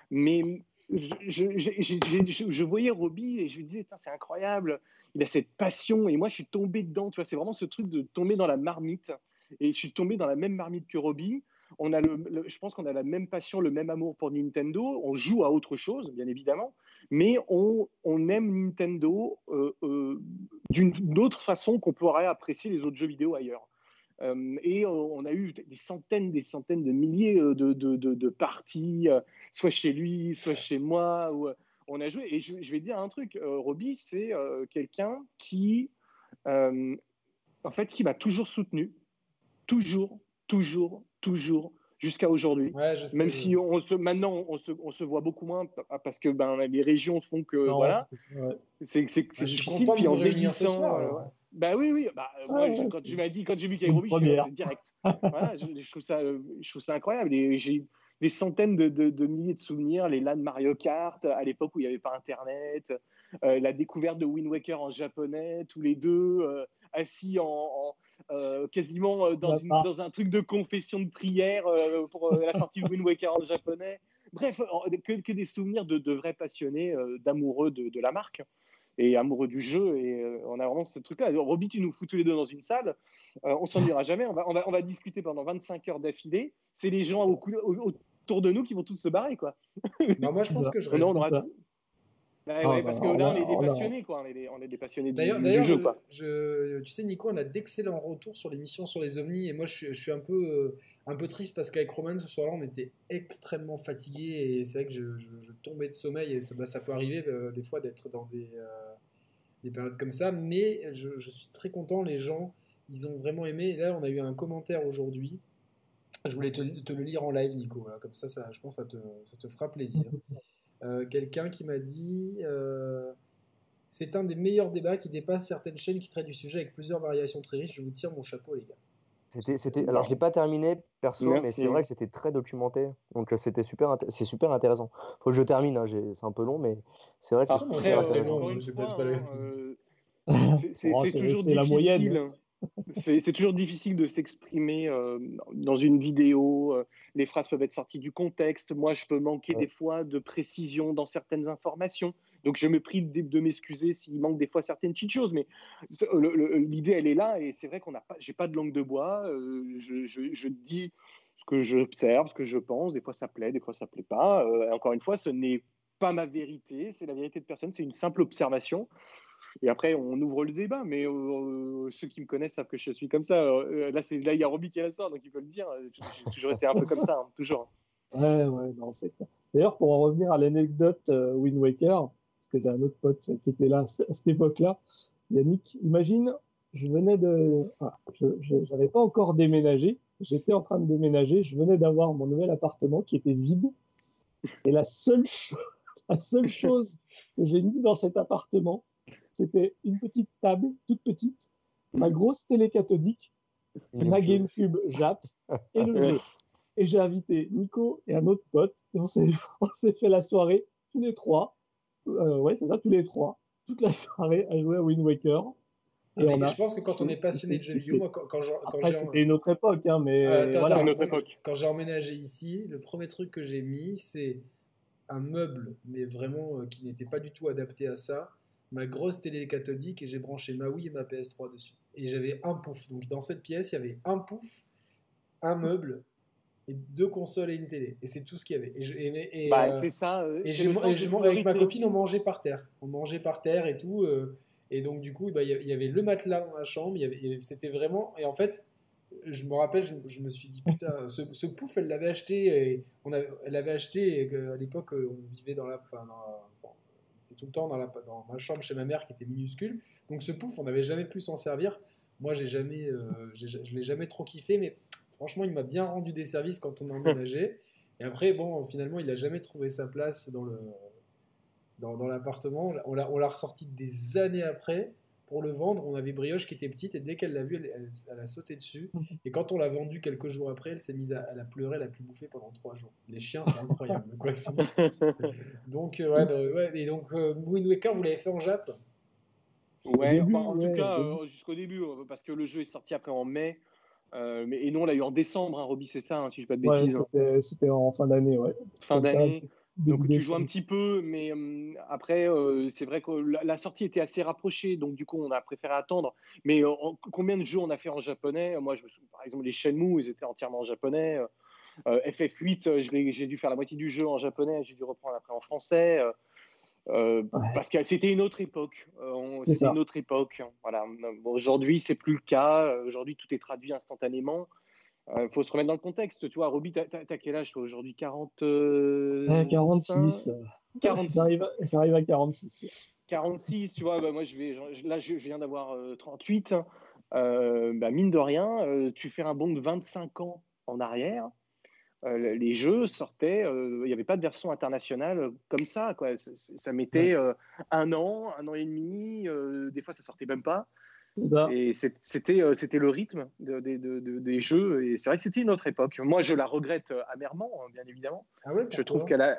Mais je, voyais Roby et je lui disais, c'est incroyable, il a cette passion. Et moi, je suis tombé dedans. Tu vois, c'est vraiment ce truc de tomber dans la marmite. Et je suis tombé dans la même marmite que Roby on a le, je pense qu'on a la même passion, le même amour pour Nintendo. On joue à autre chose, bien évidemment, mais on, on aime Nintendo euh, euh, d'une autre façon qu'on pourrait apprécier les autres jeux vidéo ailleurs. Euh, et on a eu des centaines, des centaines de milliers de, de, de, de parties, euh, soit chez lui, soit chez moi. On a joué. Et je, je vais te dire un truc, Roby, c'est quelqu'un qui, en fait, qui m'a toujours soutenu, toujours, toujours, toujours jusqu'à aujourd'hui. Ouais, Même si on se, maintenant on se, on se, voit beaucoup moins parce que ben, les régions font que non, voilà, c'est difficile puis en vieillissant. Euh, Bah oui oui, bah, ah, moi, je, quand tu m'as dit quand j'ai vu Kairobi, je suis direct. voilà, je, je, trouve ça, je trouve ça incroyable et j'ai des centaines de, de, de, milliers de souvenirs, les LAN Mario Kart à l'époque où il n'y avait pas Internet, euh, la découverte de Wind Waker en japonais, tous les deux euh, assis en, en euh, quasiment dans, une, dans, un truc de confession de prière euh, pour euh, la sortie de Wind Waker en japonais. Bref, que, que des souvenirs de, de vrais passionnés, d'amoureux de, la marque et amoureux du jeu. Et on a vraiment ce truc-là. Roby, tu nous fous tous les deux dans une salle. on s'en ira jamais. On va, on, va, on va, discuter pendant 25 heures d'affilée. C'est les gens au, au, autour de nous qui vont tous se barrer. Quoi. Non, moi, je pense que je reste. Non, on aura, bah, ouais, parce que là, on est des passionnés, quoi. On est des, on est des passionnés du, du jeu, quoi. Je, tu sais, Nico, on a d'excellents retours sur l'émission sur les ovnis, et moi, je, je suis un peu, euh, un peu triste parce qu'avec Roman, ce soir-là, on était extrêmement fatigué, et c'est vrai que je, je, je, tombais de sommeil, et ça, bah, ça peut arriver euh, des fois d'être dans des, euh, des périodes comme ça, mais je, suis très content, les gens, ils ont vraiment aimé. Et là, on a eu un commentaire aujourd'hui Je voulais te, le lire en live, Nico. Comme ça, ça, je pense que ça te, ça te fera plaisir. Euh, Quelqu'un qui m'a dit euh, C'est un des meilleurs débats qui dépasse certaines chaînes qui traitent du sujet avec plusieurs variations très riches. Je vous tire mon chapeau, les gars. C'était. Alors, je l'ai pas terminé perso, mais c'est vrai que c'était très documenté. Donc, euh, c'était super, int- c'est super intéressant. Faut que je termine, hein, j'ai- c'est un peu long, mais c'est vrai que c'est Après, c'est super euh, c'est toujours c'est la moyenne. difficile. C'est c'est toujours difficile de s'exprimer euh, dans une vidéo. euh, Les phrases peuvent être sorties du contexte. Moi, je peux manquer Ouais. des fois de précision dans certaines informations. Donc, je me prie de, de m'excuser s'il manque des fois certaines petites choses. Mais l'idée, elle est là. Et c'est vrai qu'on n'a pas, j'ai pas de langue de bois. euh, je, dis ce que j'observe, ce que je pense. Des fois, ça plaît, des fois, ça plaît pas. Euh, encore une fois, ce n'est pas ma vérité. C'est la vérité de personne. C'est une simple observation. Et après, on ouvre le débat, mais euh, ceux qui me connaissent savent que je suis comme ça. Là, c'est là, il y a Roby qui est là soir, donc il peut le dire. J'ai toujours été un peu comme ça, hein, toujours. Ouais, ouais, non, c'est. D'ailleurs, pour en revenir à l'anecdote Wind Waker, que j'ai un autre pote qui était là à cette époque-là, Yannick, imagine, je venais de. ah, je n'avais pas encore déménagé, j'étais en train de déménager, je venais d'avoir mon nouvel appartement qui était vide. Et la seule, cho- la seule chose que j'ai mis dans cet appartement, c'était une petite table, toute petite, ma grosse télé cathodique, ma GameCube Jap et le jeu. Et j'ai invité Nico et un autre pote, et on s'est fait la soirée, tous les trois, euh, ouais, c'est ça, tous les trois, toute la soirée à jouer à Wind Waker. Et Mais on a- Je pense que quand on est passionné de jeux vidéo, moi, quand, quand j'ai- quand Après, j'ai- c'était une autre époque, hein, mais Ah, attends, voilà. C'est une attends, autre époque. Quand j'ai emménagé ici, le premier truc que j'ai mis, c'est un meuble, mais vraiment euh, qui n'était pas du tout adapté à ça. Ma grosse télé cathodique et j'ai branché ma Wii et ma PS3 dessus. Et j'avais un pouf. Donc dans cette pièce, il y avait un pouf, un meuble et deux consoles et une télé. Et c'est tout ce qu'il y avait. Et, je- et- et, Bah, euh, c'est ça. euh, et je- et avec ma copine, on mangeait par terre. On mangeait par terre et tout. euh, et donc, du coup, bah, il y a- il y avait le matelas dans la chambre. il y avait- et C'était vraiment. Et en fait, je me rappelle, je, je me suis dit, putain, ce, ce pouf, elle l'avait acheté. Et on a, elle l'avait acheté et à l'époque, on vivait dans la. Enfin, dans la- bon, tout le temps dans, la, dans ma chambre chez ma mère qui était minuscule. Donc, ce pouf, on n'avait jamais pu s'en servir. Moi, j'ai jamais, euh, j'ai- je l'ai jamais trop kiffé, mais franchement, il m'a bien rendu des services quand on a emménagé. Et après, bon, finalement, il n'a jamais trouvé sa place dans le dans, dans l'appartement. On l'a- On l'a ressorti des années après pour le vendre. On avait Brioche qui était petite et dès qu'elle l'a vu, elle, elle- elle a sauté dessus. Et quand on l'a vendu quelques jours après, elle s'est mise à, elle a pleuré, elle a pu bouffer pendant trois jours. Les chiens, c'est incroyable. quoi. C'est- donc, euh, ouais, ouais, et donc, euh, Wind Waker, vous l'avez fait en Jap? Ouais, début, enfin, en ouais, tout cas, euh, jusqu'au début, euh, parce que le jeu est sorti après en mai. Euh, mais, et nous, on l'a eu en décembre, hein, Roby, c'est ça, hein, si je dis pas de Ouais, bêtises. hein. c'était, en fin d'année, ouais. fin d'année. Donc tu joues un petit peu, mais euh, après, euh, c'est vrai que la, la sortie était assez rapprochée, donc du coup, on a préféré attendre. Mais en- combien de jeux on a fait en japonais? Moi, je me souviens, par exemple, les Shenmue, ils étaient entièrement en japonais. Euh, euh, FF8, euh, je l'ai- j'ai dû faire la moitié du jeu en japonais, j'ai dû reprendre après en français. Euh, euh, Ouais. Parce que c'était une autre époque. Euh, c'était une autre époque. Voilà. Bon, Aujourd'hui, c'est plus le cas. Euh, Aujourd'hui, tout est traduit instantanément. Il faut se remettre dans le contexte. Tu vois, Roby, t'as t'as quel âge toi aujourd'hui? 40 euh, Ouais, 46. 46. J'arrive, à- j'arrive à 46. 46, tu vois, bah, moi je vais, là je, viens d'avoir euh, 38. Euh, bah, mine de rien, euh, tu fais un bond de 25 ans en arrière. Euh, les jeux sortaient, euh, il n'y avait pas de version internationale euh, comme ça. Quoi. Ça, ça mettait euh, un an, un an et demi, euh, des fois ça sortait même pas. Ça. Et c'était euh, le rythme de- de- de- de- des jeux. Et c'est vrai que c'était une autre époque. Moi je la regrette euh, amèrement, hein, bien évidemment. Ah ouais, Je trouve qu'elle a.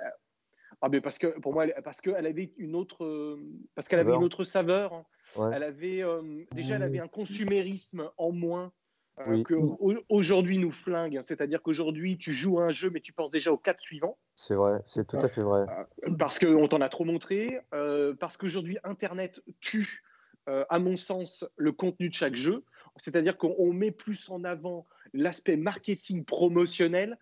Ah, mais parce que pour moi, elle- parce qu'elle avait une autre, euh, parce qu'elle avait Saveur. une autre saveur. hein. Ouais. Elle avait euh, déjà, elle avait un consumérisme en moins. Euh, Oui. que au- aujourd'hui nous flingue, c'est-à-dire qu'aujourd'hui tu joues à un jeu mais tu penses déjà aux quatre suivants C'est vrai, c'est tout à fait vrai. parce qu'on t'en a trop montré, euh, parce qu'aujourd'hui Internet tue, euh, à mon sens, le contenu de chaque jeu. C'est-à-dire qu'on on met plus en avant l'aspect marketing promotionnel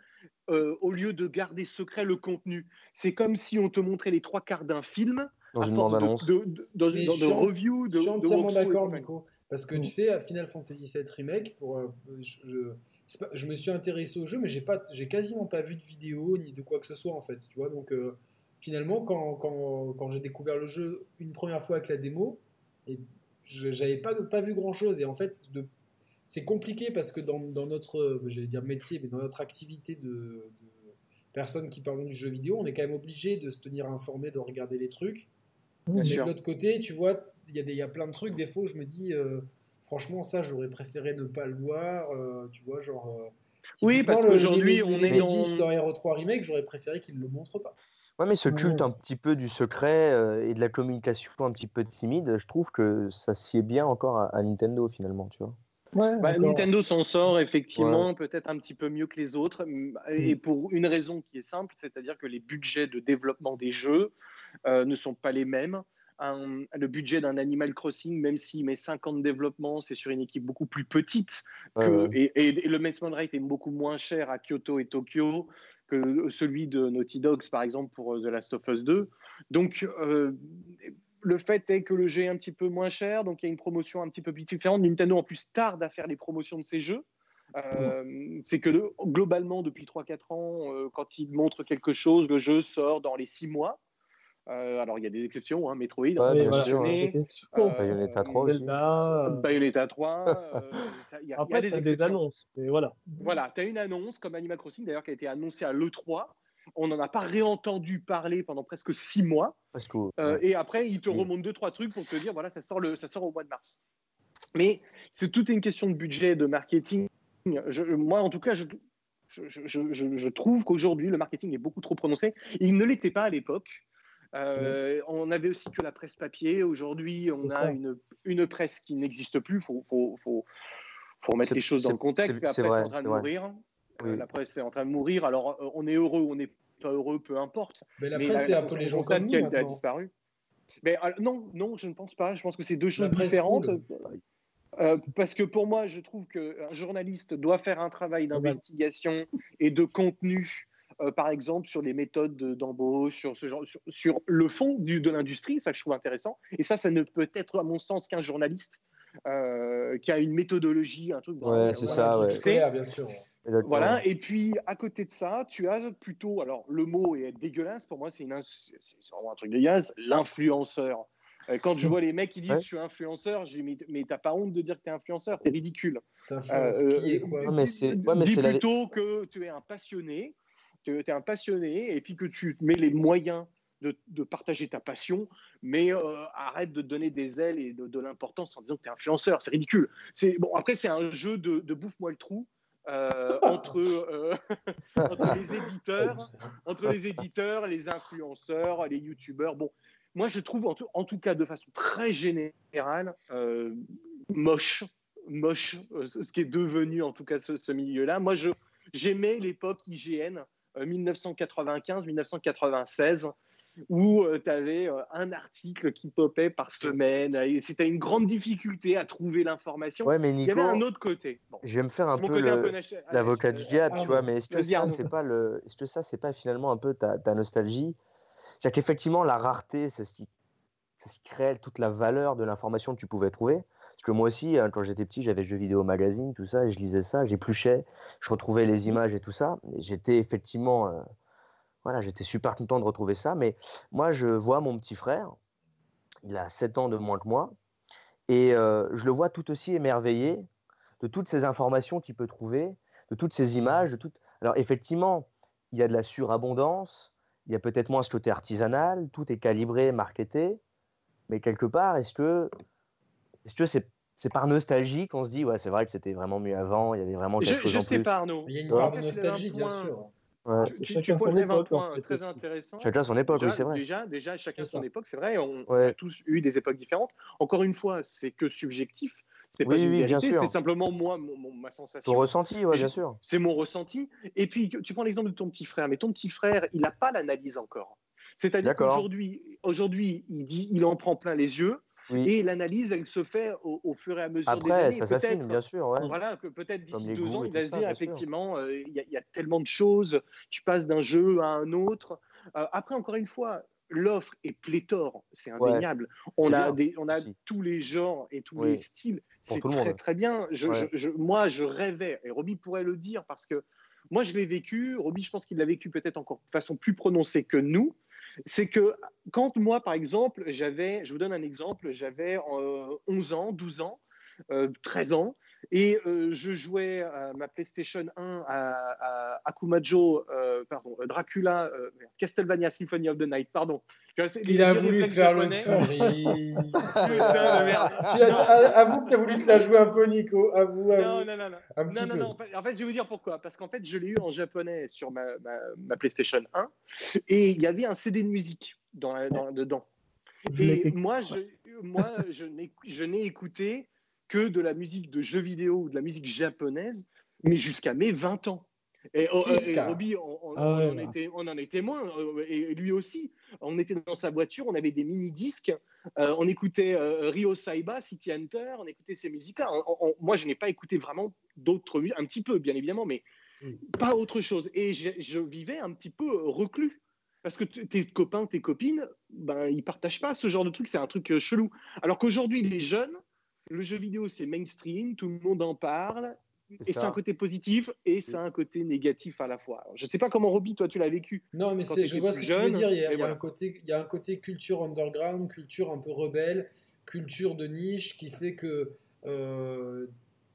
euh, au lieu de garder secret le contenu. C'est comme si on te montrait les trois quarts d'un film Dans à une force de, bande-annonce. de, de, dans- Mais dans je de suis de, Je entièrement d'accord. Nico. Parce que Mm. tu sais, à Final Fantasy VII Remake, pour, euh, je, je- pas- je me suis intéressé au jeu, mais j'ai pas, j'ai quasiment pas vu de vidéo ni de quoi que ce soit en fait. Tu vois, donc euh, finalement, quand, quand, quand j'ai découvert le jeu une première fois avec la démo, et je- j'avais pas, pas vu grand chose. Et en fait, c'est compliqué parce que dans, dans notre, j'allais dire métier, mais dans notre activité de, de personnes qui parlent du jeu vidéo, on est quand même obligé de se tenir informé, de regarder les trucs. Bien mais sûr. de l'autre côté, tu vois, y, a des- il y a plein de trucs, des fois, où je me dis, euh, franchement, ça, j'aurais préféré ne pas le voir, euh, tu vois, genre... euh, Oui, parce qu'aujourd'hui, on est dans- dans Hero 3 Remake, j'aurais préféré qu'ils ne le montrent pas. Ouais, mais ce culte un petit peu du secret euh, et de la communication un petit peu timide, je trouve que ça sied bien encore à, à Nintendo finalement, tu vois. Ouais, Bah. Nintendo s'en sort effectivement peut-être un petit peu mieux que les autres, m- et pour une raison qui est simple, c'est-à-dire que les budgets de développement des jeux euh, ne sont pas les mêmes. Un- le budget d'un Animal Crossing, même s'il met 5 ans de développement, c'est sur une équipe beaucoup plus petite, Ouais, que, ouais. et, et- et le maintenance rate est beaucoup moins cher à Kyoto et Tokyo que celui de Naughty Dogs, par exemple, pour euh, The Last of Us 2. Donc, euh, le fait est que le jeu est un petit peu moins cher, donc il y a une promotion un petit peu différente. Nintendo, en plus, tarde à faire les promotions de ses jeux. Euh, c'est que le- globalement, depuis 3-4 ans, euh, quand ils montrent quelque chose, le jeu sort dans les 6 mois. Euh, alors, il y a des exceptions, hein, Metroid, Ouais, voilà, sûr. Euh, Bayonetta 3 aussi. Zelda, euh, Bayonetta 3. euh, ça- il y a- il y a Après, des annonces. Mais voilà. Voilà, tu as une annonce comme Animal Crossing d'ailleurs qui a été annoncée à l'E3. On n'en a pas réentendu parler pendant presque six mois. Parce que, Euh, ouais. Et après, ils te Oui. remontent deux, trois trucs pour te dire voilà, ça sort, le, ça sort au mois de mars. Mais c'est toute une question de budget, de marketing. Je- moi, en tout cas, je, je, je- je- je trouve qu'aujourd'hui, le marketing est beaucoup trop prononcé. Il ne l'était pas à l'époque. Euh, On avait aussi que la presse papier. Aujourd'hui, on a une, une presse qui n'existe plus. Il faut, faut, faut, faut remettre C'est- les choses dans le contexte. c'est c'est vrai, en train de mourir. Oui. Euh, la presse est en train de mourir. Alors, euh, on est heureux ou on n'est pas heureux, peu importe. Mais la presse, la- c'est la- un peu les gens comme nous qu'elle a disparu. Mais non, non, je ne pense pas. Je pense que c'est deux choses presse différentes. Euh, parce que pour moi, je trouve qu'un journaliste doit faire un travail d'investigation et de contenu, euh, par exemple, sur les méthodes de- d'embauche, sur, ce genre, sur, sur le fond du- de l'industrie, ça que je trouve intéressant. Et ça, ça ne peut être, à mon sens, qu'un journaliste euh, qui a une méthodologie, un truc. Ouais, c'est ça, ouais. scolaire, bien sûr. Exactement. Voilà, et puis à côté de ça, tu as plutôt, alors le mot est dégueulasse, pour moi c'est vraiment un truc dégueulasse, l'influenceur. Euh, Quand je vois les mecs qui disent Ouais. je suis influenceur, je dis mais, t'as pas honte de dire que t'es influenceur, t'es ridicule. T'influences Euh, qui et quoi Ouais, mais c'est- ouais, mais dis la- plutôt que tu es un passionné, tu es un passionné et puis que tu mets les moyens de, de partager ta passion, mais euh, arrête de donner des ailes et de, de l'importance en disant que tu es influenceur, c'est ridicule. C'est bon après c'est un jeu de, de bouffe-moi le trou. euh, entre, euh, entre les éditeurs, entre les éditeurs, les influenceurs, les youtubeurs. Bon, moi je trouve en tout, en tout cas de façon très générale moche, moche ce qui est devenu en tout cas ce, ce milieu-là. Moi je j'aimais l'époque IGN 1995-1996 où tu avais un article qui popait par semaine et c'était une grande difficulté à trouver l'information. Ouais, mais Il y Nico, avait un autre côté. Bon, je vais me faire un peu un peu nache- l'avocat euh, du diable, euh, tu vois, mais est-ce que ça, c'est pas le, est-ce que ça, c'est pas finalement un peu ta, ta nostalgie? C'est qu'effectivement, la rareté, c'est ce qui, c'est ce qui crée toute la valeur de l'information que tu pouvais trouver. Que moi aussi, hein, quand j'étais petit, j'avais Jeux vidéo magazine, tout ça, et je lisais ça, j'épluchais, je retrouvais les images et tout ça. J'étais effectivement, euh, voilà, j'étais super content de retrouver ça. Mais moi, je vois mon petit frère, il a 7 ans de moins que moi, et euh, je le vois tout aussi émerveillé de toutes ces informations qu'il peut trouver, de toutes ces images. De toutes... Alors effectivement, il y a de la surabondance, il y a peut-être moins ce côté artisanal, tout est calibré, marketé, mais quelque part, est-ce que est-ce que c'est c'est par nostalgie qu'on se dit ouais c'est vrai que c'était vraiment mieux avant, il y avait vraiment Je, quelque chose je en sais plus. pas, Arnaud. Il y a une Ouais. part de nostalgie, bien point- sûr. Ouais. Tu, tu, chacun tu son un époque, en point fait, très aussi. intéressant. Chacun son époque, Déjà, oui c'est vrai. déjà, déjà, chacun son époque, c'est vrai. On, on Ouais. a tous eu des époques différentes. Encore une fois, c'est que subjectif. C'est pas Oui, une oui, bien vérité. sûr. C'est simplement moi, mon- mon- ma sensation. Ton ressenti, ouais, bien je- sûr. C'est mon ressenti. Et puis, tu prends l'exemple de ton petit frère, mais ton petit frère, il n'a pas l'analyse encore. C'est-à-dire qu'aujourd'hui, aujourd'hui, il dit, il en prend plein les yeux, Oui. et l'analyse, elle se fait au, au fur et à mesure des Après, années. ça s'affine, bien sûr. Ouais. Voilà, que peut-être d'ici deux ans, il va se dire effectivement, euh, il y, a- il y a tellement de choses, tu passes d'un jeu à un autre. Euh, après, encore une fois, l'offre est pléthore, c'est Ouais, indéniable. on, a des, on a tous les genres et tous Oui, les styles. C'est très monde. très bien. Je, Ouais. je- je- moi, je rêvais, et Roby pourrait le dire parce que moi, je l'ai vécu. Roby, je pense qu'il l'a vécu peut-être encore de façon plus prononcée que nous. C'est que quand moi, par exemple, j'avais, je vous donne un exemple, j'avais euh, 11 ans, 12 ans, euh, 13 ans, Et euh, je jouais à ma PlayStation 1 à, à Akumajo, euh, pardon, Dracula, euh, Castlevania Symphony of the Night, pardon. Il a voulu faire le furry. avoue que tu as voulu te la jouer un peu, Nico. Avoue, avoue. Non, non, non. Non. non, non, non, En fait, je vais vous dire pourquoi. Parce qu'en fait, je l'ai eu en japonais sur ma, ma, PlayStation 1 et il y avait un CD de musique dans, dans, dedans. Et moi, je, moi, je n'ai écouté que de la musique de jeux vidéo ou de la musique japonaise, mais jusqu'à mes 20 ans. Et, oh, on, ah on, était, on, en est témoin, euh, et lui aussi. On était dans sa voiture, on avait des mini-disques, euh, on écoutait euh, Rio Saiba, City Hunter, on écoutait ces musiques-là. moi, je n'ai pas écouté vraiment d'autres, un petit peu, bien évidemment, mais pas autre chose. Et je, vivais un petit peu reclus. Parce que tes copains, tes copines, ben, ils partagent pas ce genre de truc, c'est un truc chelou. Alors qu'aujourd'hui, les jeunes, le jeu vidéo, c'est mainstream, tout le monde en parle, et c'est un côté positif et c'est un côté négatif à la fois. je ne sais pas comment Roby, toi, tu l'as vécu. Non, mais je vois ce que tu veux dire. Il y, a, un côté, il y a un côté culture underground, culture un peu rebelle, culture de niche qui fait que euh,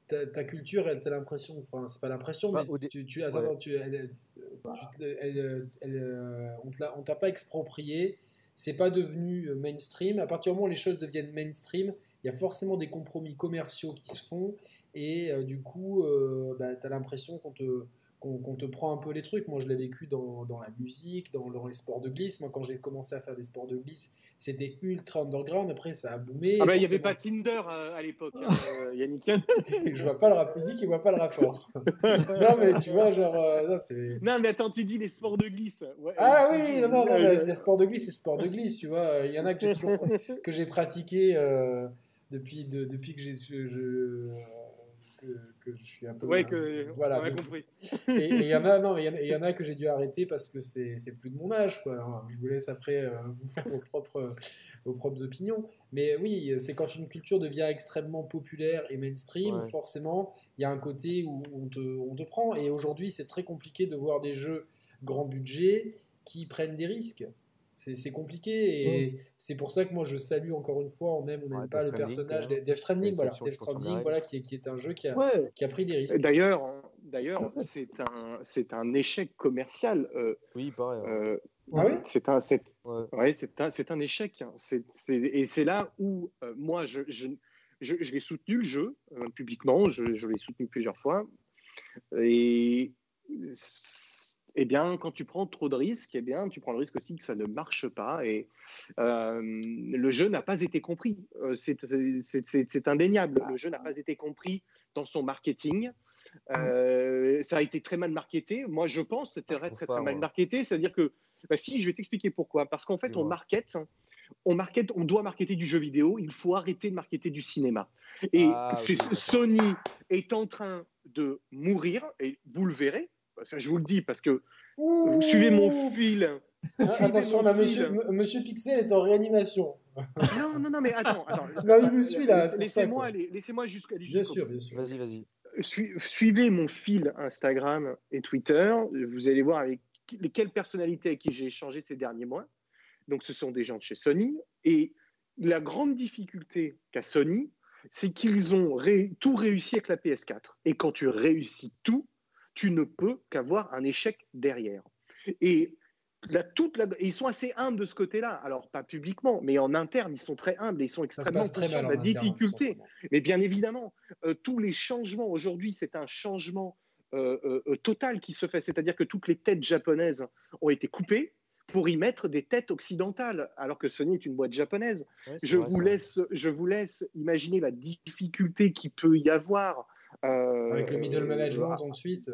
ta, culture, tu as l'impression, enfin, c'est pas l'impression, bah, mais tu, tu, attends, tu, elle, on t'a pas exproprié, c'est pas devenu mainstream. À partir du moment où les choses deviennent mainstream, il y a forcément des compromis commerciaux qui se font et euh, du coup, euh, bah, tu as l'impression qu'on te, qu'on te prend un peu les trucs. Moi, je l'ai vécu dans, dans, la musique, dans, dans, les sports de glisse. Moi, quand j'ai commencé à faire des sports de glisse, c'était ultra underground. Après, ça a boomé. Ah bah, il n'y avait pas Tinder euh, à l'époque, hein, Yannick. je vois pas le rapport. Il voit pas le rapport. non, mais tu vois, genre. c'est... non, mais attends, tu dis les sports de glisse. ah oui, non, non, non, les sports de glisse, c'est sport de glisse, tu vois. Il y en a que j'ai, que j'ai pratiqué depuis, depuis que j'ai je, que, que, je suis un peu ouais que voilà on a compris. et il y en a non il y, en a que j'ai dû arrêter parce que c'est plus de mon âge quoi. Je vous laisse après euh, vous faire vos propres vos propres opinions. Mais oui c'est quand une culture devient extrêmement populaire et mainstream forcément il y a un côté où on te, on te prend. Et aujourd'hui c'est très compliqué de voir des jeux grand budget qui prennent des risques c'est compliqué et c'est pour ça que moi je salue encore une fois, on aime ou on n'aime pas le personnage de Death Stranding, voilà, Death Stranding voilà, qui, est, qui est un jeu qui a, qui a pris des risques. D'ailleurs, d'ailleurs c'est un, un échec commercial. Euh, oui, pareil. Euh, ah oui c'est un, ouais. un, un, échec. Hein. et c'est là où euh, moi je, je, je, je l'ai soutenu le jeu publiquement, je, je l'ai soutenu plusieurs fois. Et eh bien, quand tu prends trop de risques, eh bien, tu prends le risque aussi que ça ne marche pas. Et euh, le jeu n'a pas été compris. Euh, c'est indéniable. Le jeu n'a pas été compris dans son marketing. Euh, ça a été très mal marketé. Moi, je pense que c'était très, très, très, mal marketé. C'est-à-dire que, bah, si, je vais t'expliquer pourquoi. Parce qu'en fait, on market, on market, on doit marketer du jeu vidéo. Il faut arrêter de marketer du cinéma. Et ah Sony est en train de mourir, et vous le verrez je vous le dis parce que vous suivez mon fil. Ah, attention, monsieur, monsieur, Pixel est en réanimation. Non, non, non, mais attends. attends. il nous suit là. Laissez-moi laissez jusqu'à Bien sûr, bien sûr. Vas-y, vas-y. Suivez mon fil Instagram et Twitter. Vous allez voir avec quelles personnalités avec qui j'ai échangé ces derniers mois. Donc, ce sont des gens de chez Sony. Et la grande difficulté qu'a Sony, c'est qu'ils ont tout réussi avec la PS4. Et quand tu réussis tout, tu ne peux qu'avoir un échec derrière. Et toute ils sont assez humbles de ce côté-là. Alors, pas publiquement, mais en interne, ils sont très humbles et ils sont extrêmement conscients de la difficulté. Mais bien évidemment, euh, tous les changements aujourd'hui, c'est un changement euh, euh, total qui se fait. C'est-à-dire que toutes les têtes japonaises ont été coupées pour y mettre des têtes occidentales, alors que Sony est une boîte japonaise. je, vous laisse, je vous laisse imaginer la difficulté qu'il peut y avoir Avec le middle management euh, ensuite.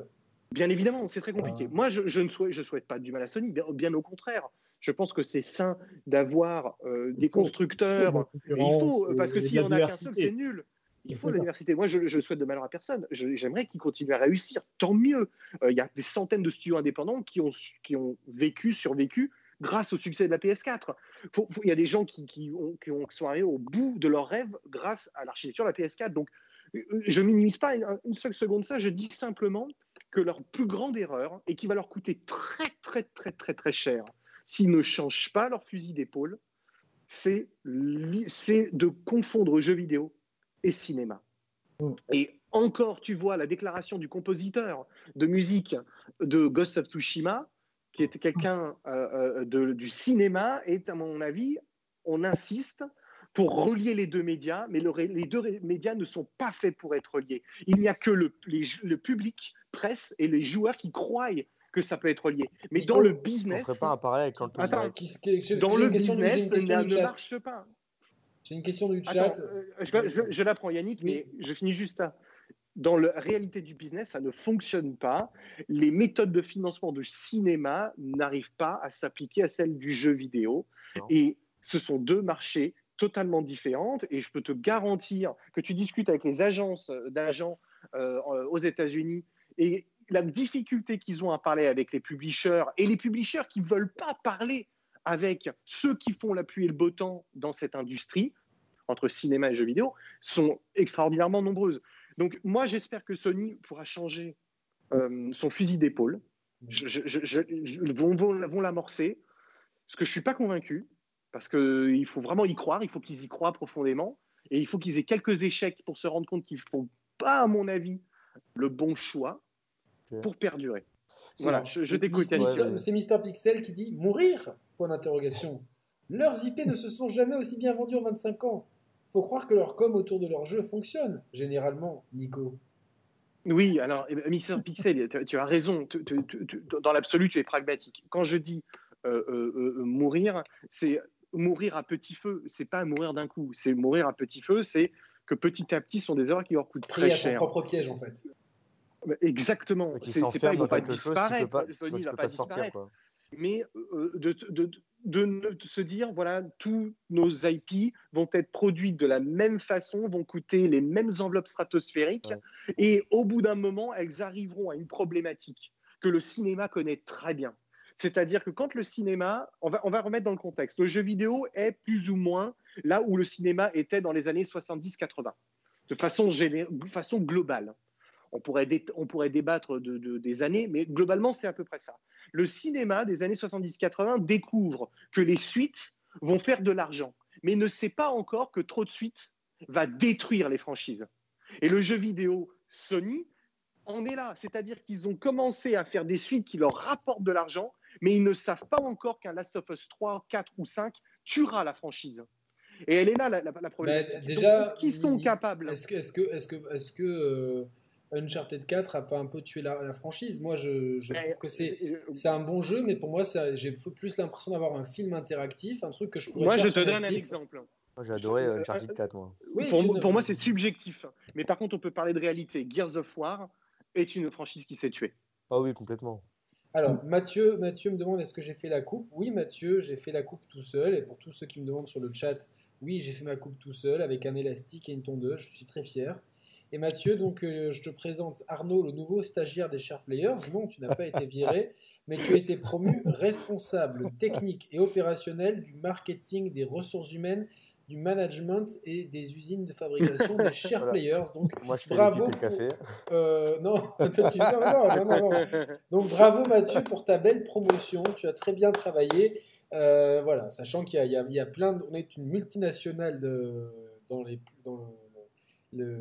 Bien évidemment, c'est très compliqué. Moi, je, ne souhaite, je souhaite pas du mal à Sony, bien, au contraire. Je pense que c'est sain d'avoir euh, des constructeurs. Il faut, parce que s'il n'y en a qu'un seul, c'est nul. Il faut l'université. Moi, je, ne souhaite de malheur à personne. J'aimerais qu'ils continuent à réussir. Tant mieux. Il y a des centaines de studios indépendants qui ont, qui ont vécu, survécu grâce au succès de la PS4. Il y a des gens qui, qui, ont, qui, ont, qui sont arrivés au bout de leurs rêves grâce à l'architecture de la PS4. Donc, je minimise pas une, seule seconde ça, je dis simplement que leur plus grande erreur, et qui va leur coûter très très très très très cher s'ils ne changent pas leur fusil d'épaule, c'est de confondre jeux vidéo et cinéma. Mm. Et Encore, tu vois la déclaration du compositeur de musique de Ghost of Tsushima, qui était quelqu'un euh, euh, du cinéma, et à mon avis, on insiste pour relier les deux médias, mais les deux médias ne sont pas faits pour être liés. Il n'y a que le, le public, presse et les joueurs qui croient que ça peut être lié. Mais dans le business. On pas un parallèle quand Attends, dans le business, ça ne marche pas. J'ai une question du chat. Euh, je, je, la prends, Yannick, mais je finis juste ça. Dans la réalité du business, ça ne fonctionne pas. Les méthodes de financement de cinéma n'arrivent pas à s'appliquer à celles du jeu vidéo. Et ce sont deux marchés totalement différents. Et je peux te garantir que tu discutes avec les agences d'agents euh, aux États-Unis et la difficulté qu'ils ont à parler avec les publishers et les publishers qui ne veulent pas parler avec ceux qui font la pluie et le beau temps dans cette industrie, entre cinéma et jeux vidéo, sont extraordinairement nombreuses. Donc moi, j'espère que Sony pourra changer euh, son fusil d'épaule. Ils vont, vont, l'amorcer, ce que je ne suis pas convaincu, parce qu'il faut vraiment y croire, il faut qu'ils y croient profondément, et il faut qu'ils aient quelques échecs pour se rendre compte qu'ils ne font pas, à mon avis, le bon choix pour perdurer. Voilà, je, t'écoute. C'est Mister Pixel qui dit mourir Point d'interrogation. Leurs IP ne se sont jamais aussi bien vendus en 25 ans. Faut croire que leur com autour de leur jeu fonctionne, généralement, Nico. Oui, alors, eh ben, Mister Pixel, tu, as raison. dans l'absolu, tu es pragmatique. Quand je dis euh, euh, euh, mourir, c'est mourir à petit feu. C'est pas mourir d'un coup. C'est mourir à petit feu, c'est que petit à petit, ce sont des erreurs qui leur coûtent très cher. à son propre piège, en fait. Exactement. C'est pas, ils vont pas disparaître. Sony va pas, disparaître. Mais euh, de, de, de, se dire, voilà, tous nos IP vont être produits de la même façon, vont coûter les mêmes enveloppes stratosphériques, et au bout d'un moment, elles arriveront à une problématique que le cinéma connaît très bien. C'est-à-dire que quand le cinéma, on va, on va remettre dans le contexte, le jeu vidéo est plus ou moins là où le cinéma était dans les années 70-80, de façon, façon globale. On pourrait, on pourrait débattre de, des années, mais globalement, c'est à peu près ça. Le cinéma des années 70-80 découvre que les suites vont faire de l'argent, mais ne sait pas encore que trop de suites va détruire les franchises. Et le jeu vidéo Sony en est là, c'est-à-dire qu'ils ont commencé à faire des suites qui leur rapportent de l'argent, mais ils ne savent pas encore qu'un Last of Us 3, 4 ou 5 tuera la franchise. Et elle est là la, la, problématique. déjà, est-ce qu'ils sont capables? Est-ce que, est-ce que, est-ce que, est-ce que euh, Uncharted 4 a pas un peu tué la, franchise? Moi, je, trouve que c'est, c'est un bon jeu, mais pour moi, j'ai plus l'impression d'avoir un film interactif, un truc que je pourrais Moi, je te donne un exemple. Moi, j'ai adoré euh, Uncharted 4, moi. pour, pour moi, c'est subjectif. Mais par contre, on peut parler de réalité. Gears of War est une franchise qui s'est tuée. Ah oui, complètement. Alors, Mathieu, Mathieu me demande est-ce que j'ai fait la coupe? Oui, Mathieu, j'ai fait la coupe tout seul. Et pour tous ceux qui me demandent sur le chat, oui, j'ai fait ma coupe tout seul avec un élastique et une tondeuse. Je suis très fier. Et Mathieu, donc, euh, je te présente Arnaud, le nouveau stagiaire des Sharp Players. Non, tu n'as pas été viré, mais tu as été promu responsable technique et opérationnel du marketing, des ressources humaines, du management et des usines de fabrication des Sharp Players. Donc, Moi, je bravo. Euh, non, non, non, non, Donc, bravo Mathieu pour ta belle promotion. Tu as très bien travaillé. Euh, voilà, sachant qu'il y, y, a plein de, on est une multinationale de, dans les dans le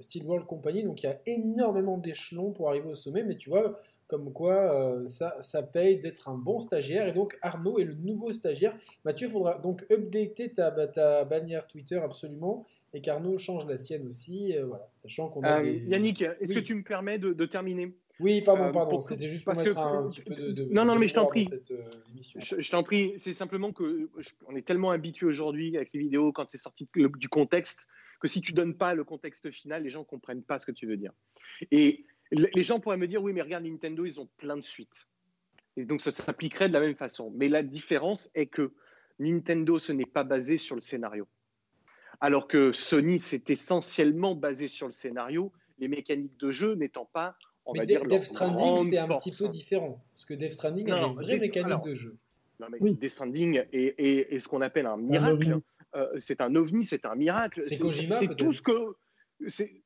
Steel World Company. Donc il y a énormément d'échelons pour arriver au sommet, mais tu vois, comme quoi euh, ça, ça paye d'être un bon stagiaire. Et donc Arnaud est le nouveau stagiaire. Mathieu, il faudra donc updater ta, ta bannière Twitter absolument. Et qu'Arnaud change la sienne aussi, euh, voilà, sachant qu'on a. Euh, Yannick, est-ce que tu me permets de, terminer? Oui, pardon, pardon. C'était juste pour mettre un petit peu de, Non, non, mais je t'en prie. je, t'en prie. C'est simplement que on est tellement habitué aujourd'hui avec les vidéos quand c'est sorti du contexte que si tu donnes pas le contexte final, les gens comprennent pas ce que tu veux dire. Et les gens pourraient me dire, oui, mais regarde Nintendo, ils ont plein de suites. Et donc ça s'appliquerait de la même façon. Mais la différence est que Nintendo, ce n'est pas basé sur le scénario. Alors que Sony, c'est essentiellement basé sur le scénario, les mécaniques de jeu n'étant pas, on va dire, Death Stranding, c'est un petit peu différent. Parce que Death Stranding a des vraies mécaniques de jeu. Non, mais oui. Death Stranding est, ce qu'on appelle un miracle. Euh, c'est un ovni, c'est un miracle. C'est Kojima C'est tout ce que.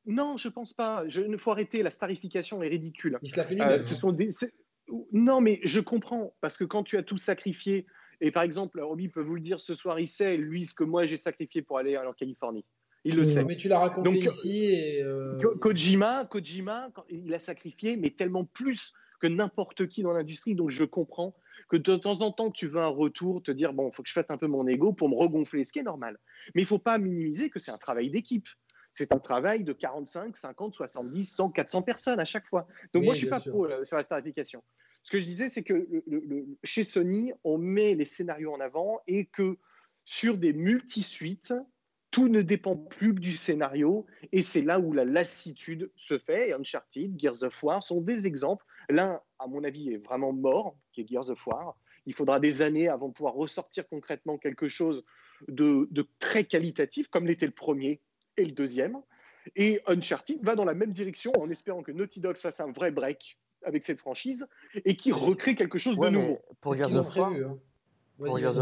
Non, je pense pas. Il faut arrêter. La starification est ridicule. Il se l'a fait lui-même. Euh, ce sont des... Non, mais je comprends. Parce que quand tu as tout sacrifié, et par exemple, Roby peut vous le dire ce soir, il sait, lui, ce que moi j'ai sacrifié pour aller en Californie. Il le Oui. sait. Mais tu l'as raconté Donc, ici et. euh, Ko- Kojima, Kojima, il a sacrifié, mais tellement plus que n'importe qui dans l'industrie. Donc je comprends que de temps en temps, tu veux un retour, te dire bon, il faut que je fasse un peu mon ego pour me regonfler, ce qui est normal. Mais il faut pas minimiser que c'est un travail d'équipe. C'est un travail de 45, 50, 70, 100, 400 personnes à chaque fois. Donc Oui, moi, je suis pas sûr. pro euh, sur la starification. Ce que je disais, c'est que le- le- le- chez Sony, on met les scénarios en avant et que sur des multi-suites, tout ne dépend plus que du scénario et c'est là où la lassitude se fait. Et Uncharted, Gears of War sont des exemples. L'un, à mon avis, est vraiment mort, qui est Gears of War. Il faudra des années avant de pouvoir ressortir concrètement quelque chose de, de très qualitatif, comme l'était le premier et le deuxième. Et Uncharted va dans la même direction en espérant que Naughty Dog fasse un vrai break avec cette franchise et qui recrée quelque chose Ouais, de nouveau. pour Gears of War, hein. pour Gears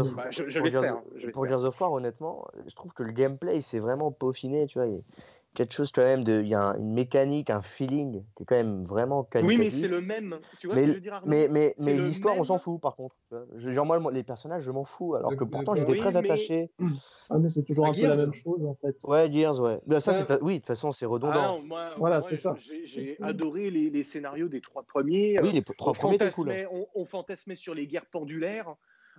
of- War, honnêtement, je trouve que le gameplay s'est vraiment peaufiné. Tu vois, quelque chose quand même de, il y a un- une mécanique, un feeling qui est quand même vraiment Oui, qualitatif. mais c'est le même. Tu vois Mais ce que le- je veux dire, Mais, l'histoire, on s'en fout par contre. Je- genre, moi, les personnages, je m'en fous. Alors que pourtant, j'étais Oui, très mais- attaché. Ah, mais c'est toujours À un peu la même chose en fait. Ouais, Gears, ouais. Bah, ça, c'est oui, de toute façon, c'est Ah redondant. non, moi, Voilà, c'est ça. J'ai adoré les, les scénarios des trois premiers. oui, les trois on, premiers étaient cool. fantasmait, on, on fantasmait sur les guerres pendulaires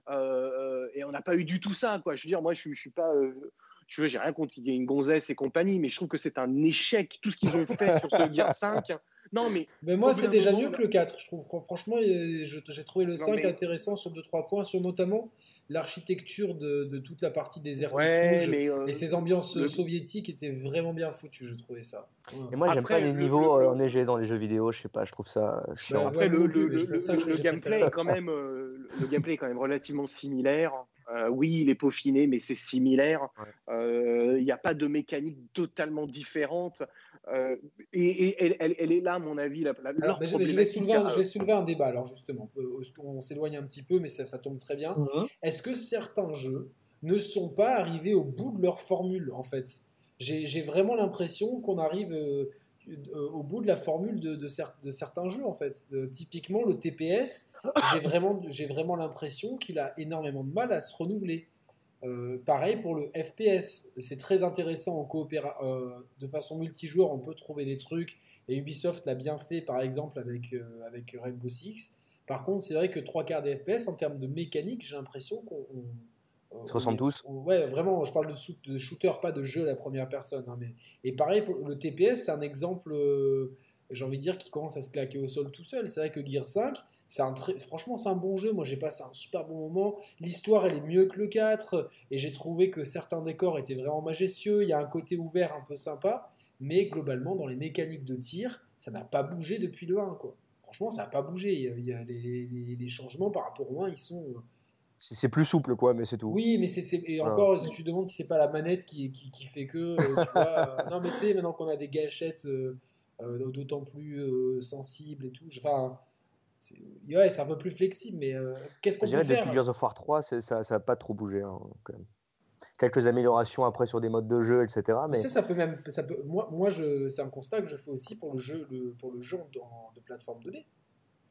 euh, et on n'a pas eu du tout ça. Quoi. Je veux dire, moi, je, suis- je suis pas. euh, tu vois, j'ai rien contre qu'il y ait une gonzesse et compagnie, mais je trouve que c'est un échec tout ce qu'ils ont fait sur ce Gear 5. Non, mais Mais moi, c'est déjà moment, mieux que le 4. Je trouve Fran- franchement, j'ai trouvé le Non, 5 mais- intéressant sur 2-3 points, sur notamment l'architecture de, de toute la partie désertique ouais, mais euh, Et ces ambiances le- soviétiques étaient vraiment bien foutues, je trouvais ça. Ouais. Et moi, j'aime Après, pas les le- niveaux le- euh, enneigés dans les jeux vidéo. Je sais pas, je trouve ça chiant. Bah, Après, Ouais, le, plus, le- le- le gameplay est quand même, euh, le gameplay est quand même relativement similaire. Euh, oui, il est peaufiné, mais c'est similaire. Ouais. Euh, Il n'y a pas de mécanique totalement différente. Euh, et et elle, elle- elle est là, à mon avis, la, la, Alors, leur mais je, je vais soulever un, euh, je vais soulever un débat, alors justement. Euh, On s'éloigne un petit peu, mais ça, ça tombe très bien. Mhm. Est-ce que certains jeux ne sont pas arrivés au bout de leur formule, en fait? J'ai vraiment l'impression qu'on arrive au bout de la formule de, de cer- de certains jeux, en fait. Euh, typiquement, le TPS, j'ai vraiment, vraiment l'impression qu'il a énormément de mal à se renouveler. Euh, pareil pour le FPS, c'est très intéressant en coopéra euh, de façon multijoueur, on peut trouver des trucs, et Ubisoft l'a bien fait par exemple avec, avec Rainbow Six. Par contre, c'est vrai que trois quarts des FPS, en termes de mécanique, j'ai l'impression qu'on. On- Se ressemblent est- tous. on- Ouais, vraiment, je parle de, shooter, pas de jeu à la première personne. hein, mais... Et pareil, le TPS, c'est un exemple, euh, j'ai envie de dire, qui commence à se claquer au sol tout seul. C'est vrai que Gear 5, c'est un très... franchement, c'est un bon jeu. Moi, j'ai passé un super bon moment. L'histoire, elle est mieux que le 4. Et j'ai trouvé que certains décors étaient vraiment majestueux. Il y a un côté ouvert un peu sympa. Mais globalement, dans les mécaniques de tir, ça n'a pas bougé depuis le 1. Quoi. Franchement, ça n'a pas bougé. Il y a- il y a les, les- les changements par rapport au 1, ils sont. C'est plus souple, quoi, mais c'est tout. oui, mais c'est et encore, si tu demandes si c'est pas la manette qui, qui, qui fait que, euh, tu vois, euh, non mais tu sais, maintenant qu'on a des gâchettes euh, d'autant plus sensibles et tout, enfin, c'est ouais, c'est un peu plus flexible, mais qu'est-ce qu'on peut faire depuis Gears of War 3, c'est- ça n'a pas trop bougé. hein, quand même. Quelques améliorations après sur des modes de jeu, etc. Mais Ça, ça peut même, ça peut, moi, moi c'est un constat que je fais aussi pour le jeu, le, pour le jeu en- de plateforme 2D.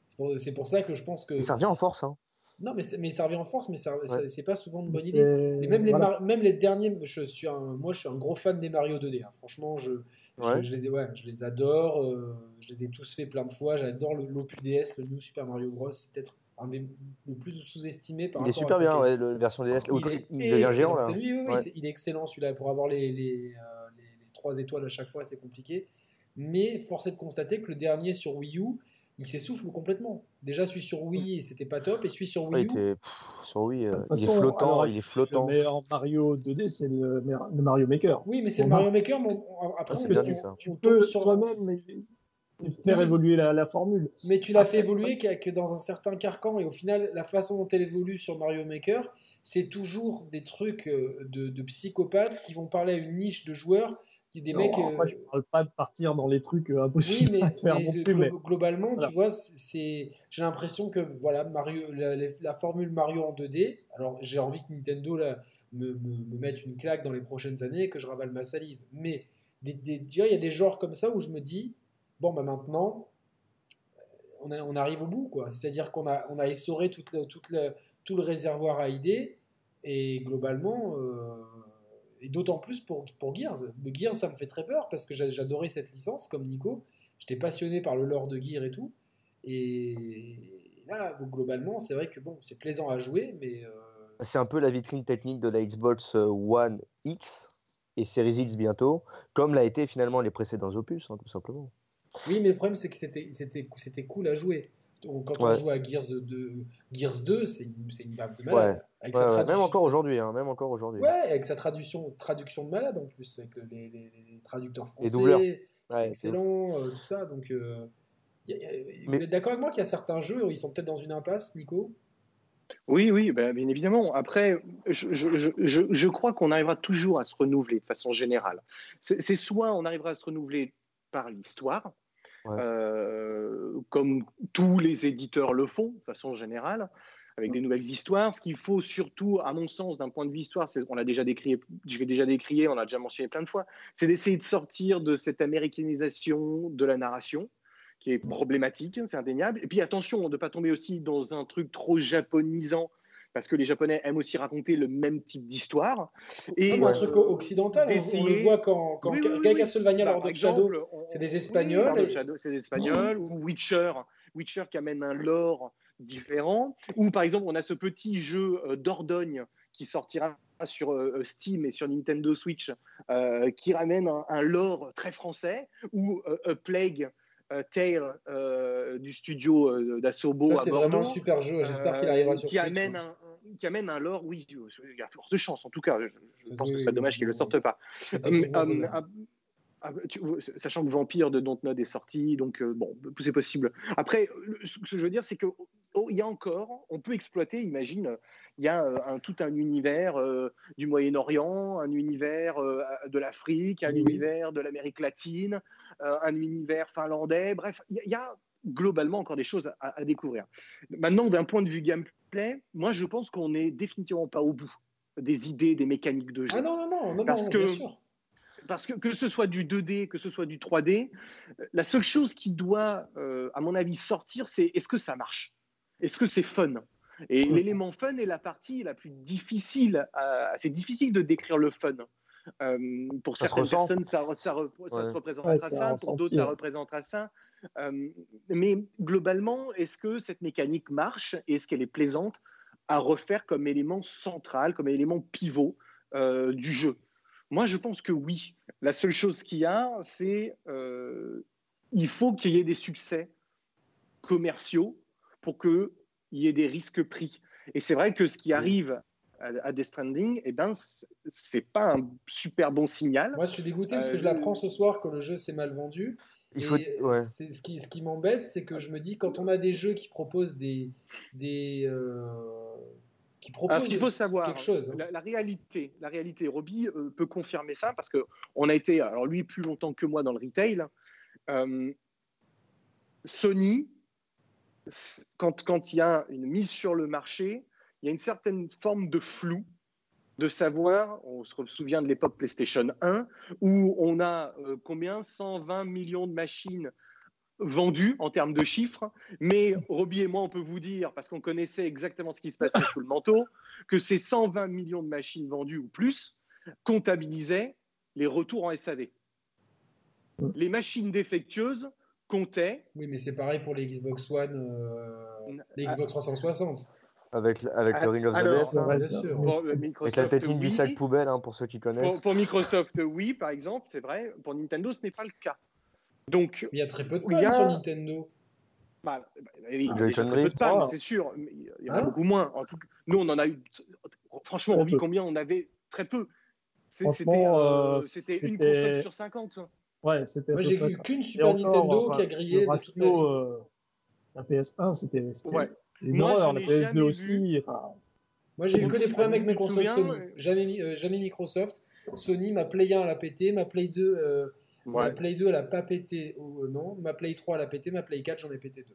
C'est pour, c'est pour ça que je pense que, ça revient en force. hein. Non, mais, mais ça revient en force, mais ça- c'est pas souvent une bonne idée. Et même les, voilà. Mar- même les derniers, je suis un, moi je suis un gros fan des Mario 2D. hein. Franchement, je, Ouais. je, je les ai, ouais, je les adore. euh, je les ai tous fait plein de fois. J'adore le l'OPDS, le New Super Mario Bros. C'est peut-être un des le plus sous-estimé par Il est super à bien, ouais, le version DS. Il, est Il, devient géant là. C'est lui, oui, oui, Ouais. c'est- il est excellent celui-là. Pour avoir les, les, euh, les- les trois étoiles à chaque fois, c'est compliqué. Mais force est de constater que le dernier sur Wii U, il s'essouffle complètement. Déjà, celui sur Wii, c'était pas top. Et celui sur Ouais, Wii il U, était- pff, sur Wii, euh, il est flottant, alors, il est flottant. Le meilleur Mario 2D, c'est le, le Mario Maker. oui, mais c'est le Mario Maker. mais on- après, Ah, bien dit, ça. Tu tombe peux sur toi-même faire Oui. évoluer la, la formule. Mais tu l'as fait évoluer que, que dans un certain carcan et au final, la façon dont elle évolue sur Mario Maker, c'est toujours des trucs euh, de, de psychopathes qui vont parler à une niche de joueurs, qui des Non, mecs. euh, Après, je parle pas de partir dans les trucs euh, oui, impossibles mais, à faire mais plus, globalement, voilà. tu vois, c'est j'ai l'impression que voilà Mario, la, la- la formule Mario en 2D. Alors j'ai envie que Nintendo là, me, me, me mette une claque dans les prochaines années et que je ravale ma salive. Mais des, des- tu vois, il y a des genres comme ça où je me dis bon bah maintenant on, a- on arrive au bout quoi. C'est-à-dire qu'on a on a essoré toute le- toute le- tout le réservoir à idées et globalement euh, et d'autant plus pour, pour Gears. Gears, ça me fait très peur parce que j'a- j'adorais cette licence, comme Nico. J'étais passionné par le lore de Gears et tout. Et là, donc, globalement, c'est vrai que bon, c'est plaisant à jouer, mais. euh, C'est un peu la vitrine technique de la Xbox euh, One X et Series X bientôt, comme l'a été finalement les précédents opus, hein, tout simplement. Oui, mais le problème, c'est que c'était cool à jouer. On- Quand on joue à Gears 2, Gears 2 c'est une, c'est une de malade. Avec Ouais, sa ouais, même encore aujourd'hui, hein, même encore aujourd'hui. Ouais, avec sa traduction, traduction de malade en plus, avec les, les- les traducteurs français. Les doubleurs. Ouais, c'est ouf. excellent, euh, tout ça. Donc, euh, y a- y a- Mais- vous êtes d'accord avec moi qu'il y a certains jeux, ils sont peut-être dans une impasse, Nico? Oui, oui, ben, bien évidemment. Après, je, je- je- je- je crois qu'on arrivera toujours à se renouveler de façon générale. C'est c'est soit on arrivera à se renouveler par l'histoire, Euh, comme tous les éditeurs le font de façon générale, avec des nouvelles histoires. Ce qu'il faut surtout, à mon sens, d'un point de vue histoire, on l'a déjà décrié, déjà décrié, on l'a déjà mentionné plein de fois, c'est d'essayer de sortir de cette américanisation de la narration qui est problématique, c'est indéniable. Et puis attention, de ne pas tomber aussi dans un truc trop japonisant, parce que les Japonais aiment aussi raconter le même type d'histoire. Et Comme un truc occidental, on- on, le voit quand, quand Oui, oui, oui, Ca- oui. Castlevania Lord of Shadow, c'est des Espagnols et- c'est des Espagnols, ou Witcher, Witcher qui amène un lore différent, ou par exemple on a ce petit jeu euh, Dordogne qui sortira sur euh, Steam et sur Nintendo Switch, euh, qui ramène un, un lore très français, ou euh, A Plague euh, Tale euh, du studio euh, d'Assobo ça à c'est Bordeaux. vraiment un super jeu, j'espère qu'il arrivera Euh, sur qui Switch. amène ouais. Qui amène un lore, oui, il y a forte chance en tout cas. Je, je Oui, pense que c'est dommage qu'il ne le sorte pas. Hum, hum, faisable. ah, tu- sachant que Vampire de Dontnod est sorti, donc euh, bon, c'est possible. Après, le- ce que je veux dire, c'est que oh, il y a encore, on peut exploiter. Imagine, il y a euh, un, tout un univers euh, du Moyen-Orient, un univers euh, de l'Afrique, un Oui, univers de l'Amérique latine, euh, un univers finlandais. Bref, il y, a- il y a globalement encore des choses à, à découvrir. Maintenant, d'un point de vue gameplay, moi, je pense qu'on n'est définitivement pas au bout des idées, des mécaniques de jeu Ah non, non, non, non, Parce non, que- bien sûr. parce que que ce soit du 2D, que ce soit du 3D, euh, la seule chose qui doit, euh, à mon avis, sortir, c'est est-ce que ça marche? Est-ce que c'est fun? Et Mhm. l'élément fun est la partie la plus difficile. à- C'est difficile de décrire le fun. Euh, pour Ça certaines personnes, ça, ça ça Ouais. se représentera Ouais, ça, pour d'autres, ça représentera ça. Euh, mais globalement, est-ce que cette mécanique marche Est-ce qu'elle est plaisante à refaire comme élément central, comme élément pivot euh, du jeu? Moi, je pense que oui. La seule chose qu'il y a, c'est euh, il faut qu'il y ait des succès commerciaux pour qu'il y ait des risques pris. Et c'est vrai que ce qui arrive à, à Death Stranding, eh ben, c'est- pas un super bon signal. Moi, je suis dégoûté parce que Euh, je l'apprends ce soir que le jeu s'est mal vendu. Il Et faut. Ouais. c'est ce qui, ce qui m'embête, c'est que je me dis quand on a des jeux qui proposent des, des euh, qui proposent Alors, ce qu'il faut savoir, quelque chose. hein. la, la réalité, la réalité, Roby euh, peut confirmer ça parce que on a été, alors lui plus longtemps que moi dans le retail. Euh, Sony, quand il y a une mise sur le marché, il y a une certaine forme de flou de savoir, on se souvient de l'époque PlayStation 1, où on a euh, combien 120 millions de machines vendues en termes de chiffres, mais Roby et moi, on peut vous dire, parce qu'on connaissait exactement ce qui se passait sous le manteau, que ces 120 millions de machines vendues ou plus comptabilisaient les retours en SAV. Les machines défectueuses comptaient Oui, mais c'est pareil pour les Xbox One, euh, les Xbox 360. Avec, le- avec le Ring of the Death. Ouais, bien sûr. pour avec Microsoft. la tétine du oui. sac poubelle, hein, pour ceux qui connaissent. Pour, pour Microsoft, oui, par exemple, c'est vrai. Pour Nintendo, ce n'est pas le cas. Donc, il y a très peu de Il y pannes a- sur Nintendo. bah, bah, oui, il y a Joy-Con déjà très peu de ah. c'est sûr. mais Il y en a Hein beaucoup moins. En tout cas, nous, on en a eu. Franchement, Très Roby, combien? On avait Très peu. C'était euh, euh, une console sur 50. Ouais, c'était. Moi, j'ai eu qu'une Super Nintendo qui a grillé le de toute ratio, euh, la PS1, c'était c'était Ouais. Une Moi, horreur. La ai PS2 jamais aussi. enfin, Moi, j'ai eu que des problèmes avec mes me consoles souviens, Sony. euh, Jamais, euh, jamais Microsoft. Sony, ma Play 1, elle a pété. Ma Play 2, euh, ma. Play 2, elle a pas pété. euh, non, ma Play 3, elle a pété. Ma Play 4, j'en ai pété deux.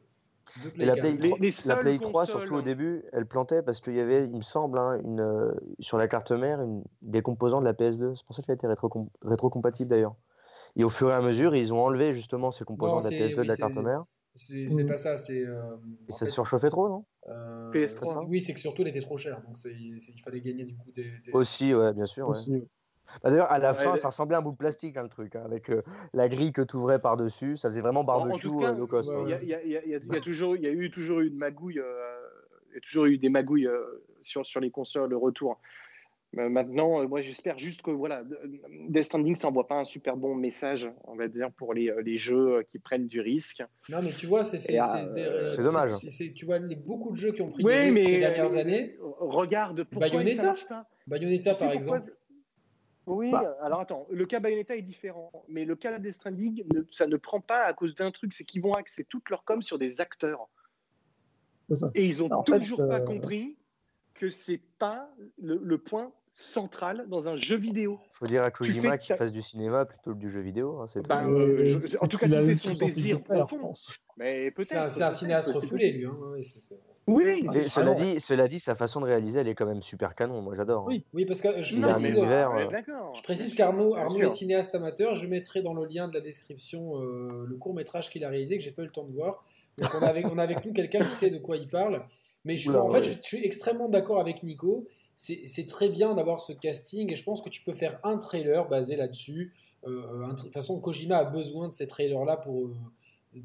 Et la 4. Play, Les- 3, les la Play 3, consoles- surtout au début, elle plantait parce qu'il y avait, il me semble, hein, une, euh, sur la carte mère, une- des composants de la PS2. C'est pour ça qu'elle a été rétro- rétrocompatible d'ailleurs. Et au fur et à mesure, ils ont enlevé justement ces composants Non, de la c'est- PS2 de la carte mère. C'est c'est Mm. pas ça, c'est. euh, Et ça fait, surchauffait trop, non? euh, PS3. c'est- Oui, c'est que surtout elle était trop chère, donc c'est c'est qu'il fallait gagner du coup des. des- Aussi, ouais, bien sûr. ouais. Bah, D'ailleurs, à la Ouais, fin, ça ressemblait à un bout de plastique, hein, le truc, hein, avec euh, la grille que tu ouvrais par-dessus. Ça faisait vraiment En- en barbecue euh, low cost. Il y a, il il il il toujours, il y a eu toujours eu une magouille, euh, il y a toujours eu des magouilles euh, sur, sur les consoles, le retour. Euh, maintenant, euh, moi, j'espère juste que voilà, Death Stranding, ça envoie pas un super bon message, on va dire, pour les, euh, les jeux euh, qui prennent du risque. Non, mais tu vois, c'est euh, dommage. tu vois, les, beaucoup de jeux qui ont pris Oui, risques mais ces dernières euh, années. regarde pourquoi Bayonetta ça marche pas. Bayonetta, Tu sais par exemple. Oui, Bah. alors attends, le cas Bayonetta est différent, mais le cas Death Stranding, ne- ça ne prend pas à cause d'un truc, c'est qu'ils vont axer toute leur com sur des acteurs. Et ils ont En fait, toujours pas euh, compris que c'est pas le, le point central dans un jeu vidéo. faut dire à Kojima qu'il fasse du cinéma plutôt que du jeu vidéo. hein, c'est Bah, euh, je- en tout cas, c'est son désir profond. Mais peut-être. C'est un, cinéaste refoulé, lui. hein, Oui, cela, ah non. dit, cela dit, sa façon de réaliser, elle est quand même super canon. Moi, j'adore. hein. Oui. Oui, parce que je Il a un précise, euh, je précise qu'Arnaud Arnaud est cinéaste amateur. Je mettrai dans le lien de la description euh, le court métrage qu'il a réalisé, que j'ai pas eu le temps de voir. Donc on a avec, on a avec nous quelqu'un qui sait de quoi il parle. Mais je, Oula, en fait, ouais. je, je suis extrêmement d'accord avec Nico. C'est très bien d'avoir ce casting et je pense que tu peux faire un trailer basé là-dessus. Euh, de toute façon, Kojima a besoin de ces trailers-là pour, euh,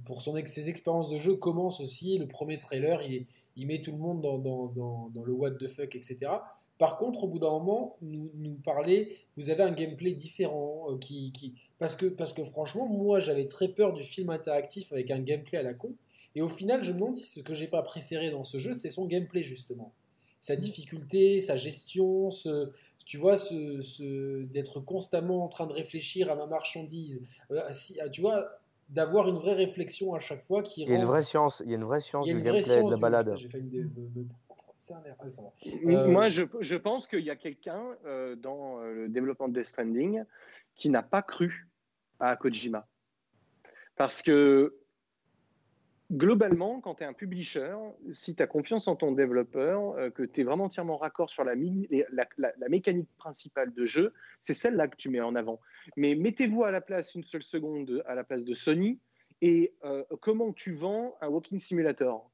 pour son ses expériences de jeu. Commence aussi le premier trailer, il, met tout le monde dans, le what the fuck, etc. Par contre, au bout d'un moment, nous, nous parler, vous avez un gameplay différent euh, qui, qui parce que parce que franchement, moi, j'avais très peur du film interactif avec un gameplay à la con. Et au final, je me demande si ce que j'ai pas préféré dans ce jeu, c'est son gameplay justement, sa difficulté, sa gestion, ce, tu vois, ce, ce- d'être constamment en train de réfléchir à ma marchandise, Euh, si- tu vois, d'avoir une vraie réflexion à chaque fois qui Il y a une vraie science, il y a une vraie science du gameplay, science de la balade. J'ai un air- ça va. Euh, Moi, je, je pense qu'il y a quelqu'un euh, dans euh, le développement de Death Stranding qui n'a pas cru à Kojima. Parce que globalement, quand tu es un publisher, si tu as confiance en ton développeur, euh, que tu es vraiment entièrement raccord sur la, mi- et la- la- la mécanique principale de jeu, c'est celle-là que tu mets en avant. Mais mettez-vous à la place une seule seconde à la place de Sony et euh, comment tu vends un walking simulator?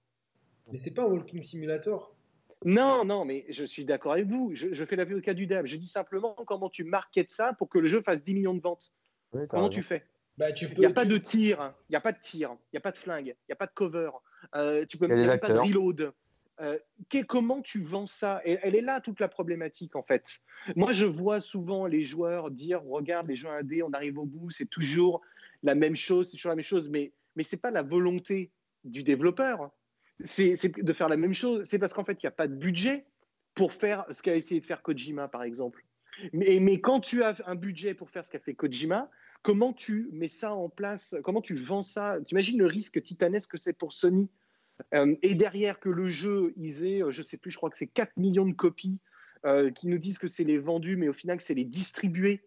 Mais c'est pas un walking simulator. Non, non, mais je suis d'accord avec vous. Je, je fais l'avocat du diable. Je dis simplement comment tu marketes ça pour que le jeu fasse 10 millions de ventes. Oui, Comment raison. tu fais? Bah, tu Il n'y a pas tu- de tir, hein. il n'y a pas de tir, il n'y a pas de flingue, il n'y a pas de cover. Euh, tu peux a même pas de reload. Euh, comment tu vends ça? Et Elle est là toute la problématique en fait. Moi, je vois souvent les joueurs dire regarde les jeux indés, on arrive au bout, c'est toujours la même chose, c'est toujours la même chose, mais mais c'est pas la volonté du développeur. C'est c'est de faire la même chose. C'est parce qu'en fait, il n'y a pas de budget pour faire ce qu'a essayé de faire Kojima, par exemple. Mais, mais quand tu as un budget pour faire ce qu'a fait Kojima, comment tu mets ça en place? Comment tu vends ça? Tu imagines le risque titanesque que c'est pour Sony? Euh, Et derrière que le jeu, ils aient, euh, je sais plus, je crois que c'est 4 millions de copies euh, qui nous disent que c'est les vendus, mais au final, que c'est les distribués.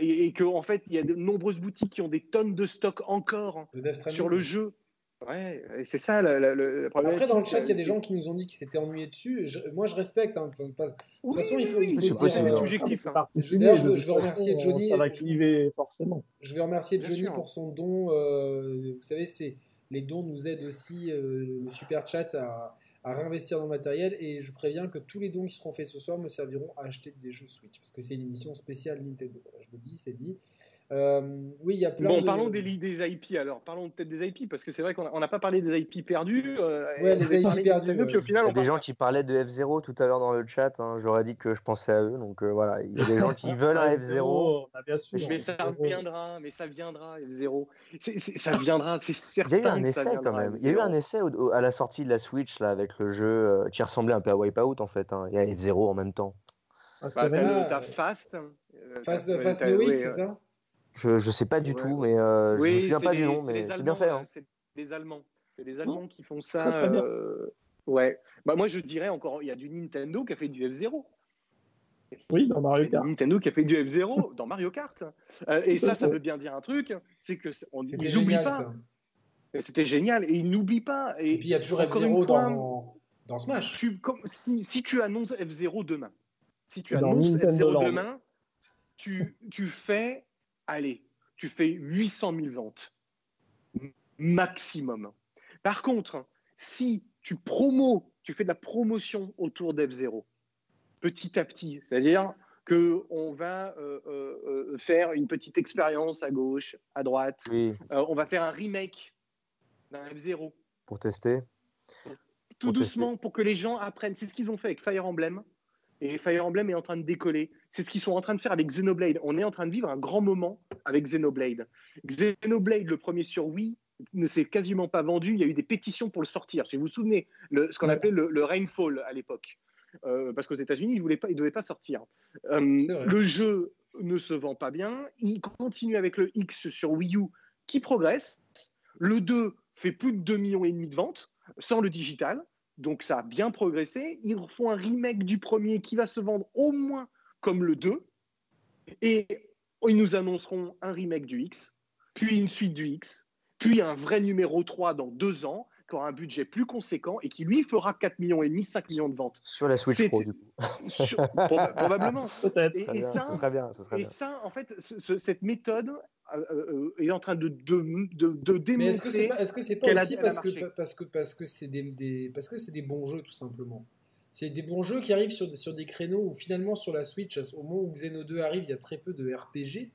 Et, et qu'en en fait, il y a de nombreuses boutiques qui ont des tonnes de stock encore sur le jeu. Ouais, et c'est ça la- la problématique. Après, dans le chat, il y a des gens qui nous ont dit qu'ils s'étaient ennuyés dessus. Je- moi, je respecte. hein. Pas- Oui, façon, il faut- oui, il faut c'est euh, subjectif. Hein. D'ailleurs, je de veux- toute je veux remercier façon, Johnny. Ça va cliver forcément. Je vais remercier Bien Johnny sûr. pour son don. euh, vous savez, c'est les dons nous aident aussi euh, le super chat à, à réinvestir dans le matériel. Et je préviens que tous les dons qui seront faits ce soir me serviront à acheter des jeux Switch parce que c'est une émission spéciale Nintendo. Voilà, je le dis, c'est dit. Euh, oui, il y a plein Bon, de. parlons des, des IP alors. Parlons peut-être des IP parce que c'est vrai qu'on n'a pas parlé des IP perdus. euh, Ouais, les IP perdus, ouais. au final, Il y a des gens qui parlaient de F0 tout à l'heure dans le chat. hein. J'aurais dit que je pensais à eux. Donc euh, voilà, il y a des gens qui veulent un F0. bah, bien sûr. Mais ça F0. viendra, mais ça viendra, F0. C'est- c'est- ça viendra, c'est certain. Il y a eu un ça essai viendra, quand même. Il y a eu F0. un essai au- au- à la sortie de la Switch là, avec le jeu euh, qui ressemblait un peu à Wipeout en fait. hein. Il y a F0 en même temps. Ah, Bah, t'as Fast. euh, Fast, Fast Week, oui, c'est euh, ça? Je, je sais pas du Ouais. tout, mais euh, je me Oui, souviens pas les- du nom, c'est mais les c'est Allemands, bien fait. hein. C'est les Allemands. C'est les Allemands qui font ça. Euh, Ouais. Bah, moi, je dirais encore, il y a du Nintendo qui a fait du F0. Oui, dans Mario Il y a Kart. du Nintendo qui a fait du F0 dans Mario Kart. Euh, et ça, ça veut bien dire un truc, c'est que on- génial, pas. C'était génial et ils n'oublient pas. Et, Et puis il y a toujours encore F0 une fois, dans, dans Smash. tu, comme, si, si tu annonces F0 demain, si tu Dans annonces Nintendo F0 Land. demain, tu, tu fais, allez, tu fais 800 000 ventes maximum. Par contre, si tu promos, tu fais de la promotion autour d'F0, petit à petit, c'est-à-dire qu'on va euh, euh, euh, faire une petite expérience à gauche, à droite. Oui, Euh, on va faire un remake d'un F0. pour tester. Tout Pour doucement pour que les gens apprennent. C'est ce qu'ils ont fait avec Fire Emblem. Et Fire Emblem est en train de décoller. C'est ce qu'ils sont en train de faire avec Xenoblade. On est en train de vivre un grand moment avec Xenoblade. Xenoblade, le premier sur Wii, ne s'est quasiment pas vendu. Il y a eu des pétitions pour le sortir. Si vous vous souvenez, le- ce qu'on appelait le, le Rainfall à l'époque. Euh, parce qu'aux États-Unis, il ne devait pas sortir. Euh, le jeu ne se vend pas bien. Il continue avec le X sur Wii U qui progresse. Le 2 fait plus de 2 millions et demi de ventes sans le digital. Donc ça a bien progressé. Ils refont un remake du premier qui va se vendre au moins comme le 2. Et ils nous annonceront un remake du X, puis une suite du X, puis un vrai numéro 3 dans deux ans, qui aura un budget plus conséquent et qui lui fera 4 millions et demi, 5 millions de ventes. Sur la Switch Pro, du coup. Sur- probablement. Peut-être. Et- Ce serait et bien, ça- bien, Et bien. ça, en fait, ce- ce- cette méthode euh, euh, est en train de, de, de, de Mais est-ce que c'est démontrer. pas, est-ce que c'est pas aussi a parce que, parce que parce que c'est des, des- parce que c'est des bons jeux tout simplement. C'est des bons jeux qui arrivent sur des, sur des créneaux où finalement sur la Switch, au moment où Xeno 2 arrive, il y a très peu de RPG.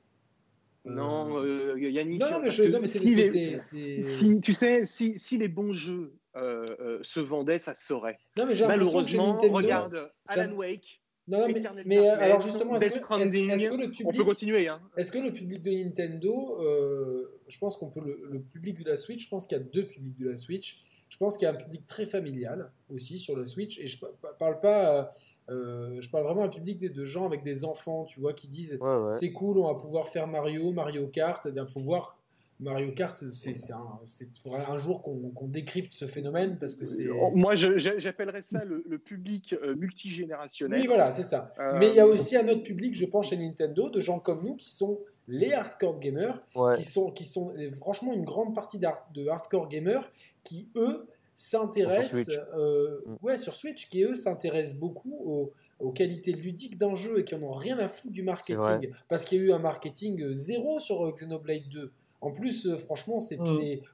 Euh, Non, euh, Yannick. non, non, mais, c'est, si les- si- tu sais, si, si les bons jeux euh, euh, se vendaient, ça se saurait. Non, mais Malheureusement, Nintendo- regarde Alan Wake, Non, non, mais, euh, alors justement, est-ce que, le on public, peut continuer. Hein. est-ce que le public de Nintendo, euh, je pense qu'on peut le, le public de la Switch, je pense qu'il y a deux publics de la Switch. Je pense qu'il y a un public très familial aussi sur la Switch, et je pa- pa- parle pas, euh, euh, je parle vraiment un public de, de gens avec des enfants, tu vois, qui disent Ouais, ouais. c'est cool, on va pouvoir faire Mario, Mario Kart. Il faut voir Mario Kart, c'est, un, faudra un jour qu'on, décrypte ce phénomène parce que c'est. Oh, Moi, j'appellerais ça le, le public euh, multigénérationnel. Oui, voilà, c'est ça. Euh, Mais il y a aussi un autre public, je pense, chez Nintendo, de gens comme nous qui sont les hardcore gamers, Ouais. qui sont, qui sont euh, franchement une grande partie de hardcore gamers qui, eux, s'intéressent euh, Mm. ouais, sur Switch, qui, eux, s'intéressent beaucoup aux, aux qualités ludiques d'un jeu et qui en ont rien à foutre du marketing. Parce qu'il y a eu un marketing euh, zéro sur euh, Xenoblade 2. En plus, euh, franchement, c'est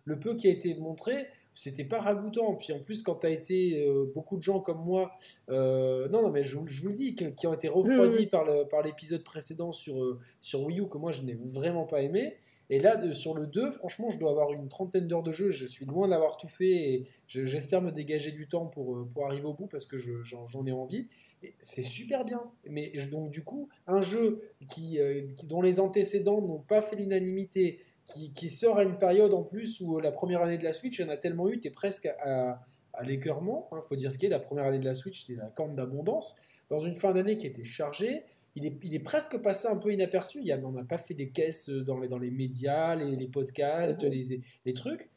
le peu qui a été montré, c'était pas ragoûtant. Puis en plus, quand tu as été euh, beaucoup de gens comme moi, euh, non, non, mais je, vous- je vous le dis, qui ont été refroidis Oui, oui. par le- par l'épisode précédent sur, euh, sur Wii U, que moi je n'ai vraiment pas aimé. Et là, de- sur le 2, franchement, je dois avoir une trentaine d'heures de jeu. Je suis loin d'avoir tout fait et je- j'espère me dégager du temps pour, pour arriver au bout parce que je- j'en ai envie. Et C'est super bien. Mais donc, du coup, un jeu qui, qui- dont les antécédents n'ont pas fait l'unanimité, qui, qui sort à une période en plus où euh, la première année de la Switch, il y en a tellement eu, tu es presque à, à l'écœurement. Il faut dire ce qui est. La première année de la Switch, c'était la corne d'abondance. Dans une fin d'année qui était chargée, il est, il est presque passé un peu inaperçu. Il y a, on n'a pas fait des caisses dans les, dans les médias, les, les podcasts, les, les trucs.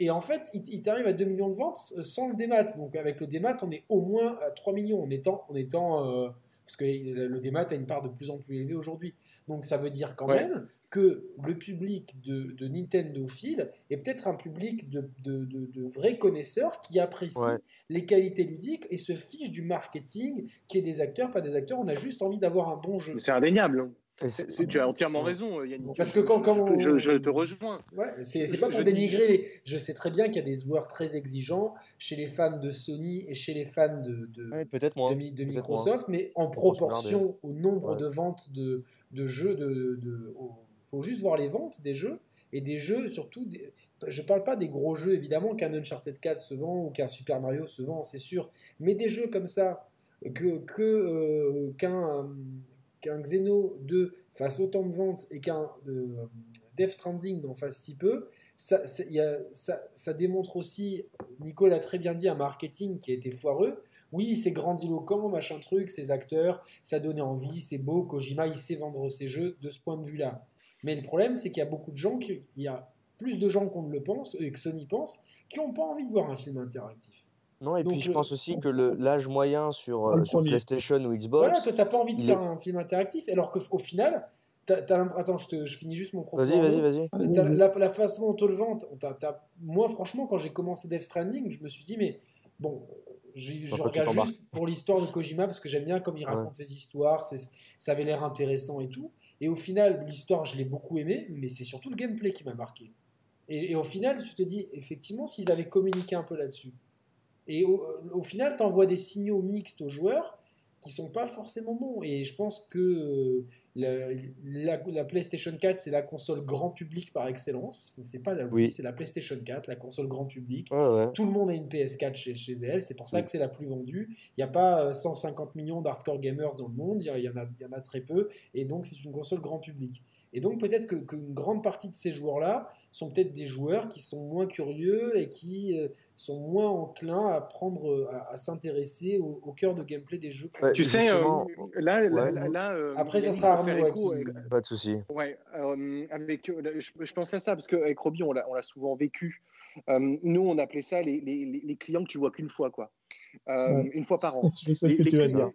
Et en fait, il, il t'arrive à 2 millions de ventes sans le démat. Donc avec le démat, on est au moins à 3 millions en étant, en étant euh, parce que le le démat a une part de plus en plus élevée aujourd'hui. Donc ça veut dire quand Ouais. même que le public de, de Nintendo Phil est peut-être un public de, de, de- de vrais connaisseurs qui apprécient Ouais. les qualités ludiques et se fichent du marketing, qui est des acteurs, pas des acteurs. On a juste envie d'avoir un bon jeu. C'est indéniable. Et C'est- c'est- c'est- tu as entièrement raison, euh, Yannick. Parce que quand- Je- quand on- je, je te rejoins. Ouais, c'est pas pour je dénigrer les. Je sais très bien qu'il y a des joueurs très exigeants chez les fans de Sony et chez les fans de, de, Ouais, peut-être de, moins. Mi- de peut-être Microsoft, mais en proportion au nombre Ouais. de ventes de, de jeux. De, faut juste voir les ventes des jeux et des jeux surtout. Des, je parle pas des gros jeux évidemment qu'un Uncharted 4 se vend ou qu'un Super Mario se vend, c'est sûr, mais des jeux comme ça que euh, qu'un qu'un Xeno 2 fasse autant de ventes et qu'un euh, Death Stranding n'en fasse si peu, ça démontre aussi, Nico l'a très bien dit, un marketing qui a été foireux. Oui, c'est grandiloquent, machin truc, ces acteurs, ça donnait envie, c'est beau, Kojima, il sait vendre ses jeux de ce point de vue-là. Mais le problème, c'est qu'il y a beaucoup de gens, qui, il y a plus de gens qu'on ne le pense, et que Sony pense, qui n'ont pas envie de voir un film interactif. Non, et Donc, puis je pense aussi que l'âge moyen sur, euh, sur. PlayStation ou Xbox. Voilà, toi, t'as pas envie de faire est- un film interactif, alors qu'au final, t'as- t'as l'imp- attends, je, te- je finis juste mon propos. Vas-y, vas-y, vas-y. La, la façon dont on te le t'as- moi franchement, quand j'ai commencé Death Stranding, je me suis dit, mais bon, je regarde juste pour l'histoire de Kojima parce que j'aime bien comme il Ouais. raconte ses histoires, ça avait l'air intéressant et tout. Et au final, l'histoire, je l'ai beaucoup aimé, mais c'est surtout le gameplay qui m'a marqué. Et, au final, tu te dis, effectivement, s'ils avaient communiqué un peu là-dessus. Et au, au final, tu envoies des signaux mixtes aux joueurs qui sont pas forcément bons. Et je pense que euh, la, la- la PlayStation 4, c'est la console grand public par excellence. C'est pas la Wii, Oui. c'est la PlayStation 4, la console grand public. Ouais, ouais. Tout le monde a une PS4 chez, chez elle, c'est pour ça Oui. que c'est la plus vendue. Il n'y a pas euh, 150 millions d'hardcore gamers dans le monde, il y, en a, il y en a très peu, et donc c'est une console grand public. Et donc peut-être que- qu'une grande partie de ces joueurs-là sont peut-être des joueurs qui sont moins curieux et qui euh, sont moins enclins à prendre, à, à s'intéresser au, au cœur de gameplay des jeux. Ouais, Tu sais, euh, là, là, ouais. là, là, euh, Après, ça sera Arnaud, écho ouais, avec- qui- Pas de souci. Ouais, euh, avec, je, je pensais à ça parce qu'avec Roby, on l'a on l'a souvent vécu. Euh, nous, on appelait ça les, les, les- clients que tu vois qu'une fois, quoi. Euh, Ouais. Une fois par an. Je sais ce Les- que les tu vas clients- dire.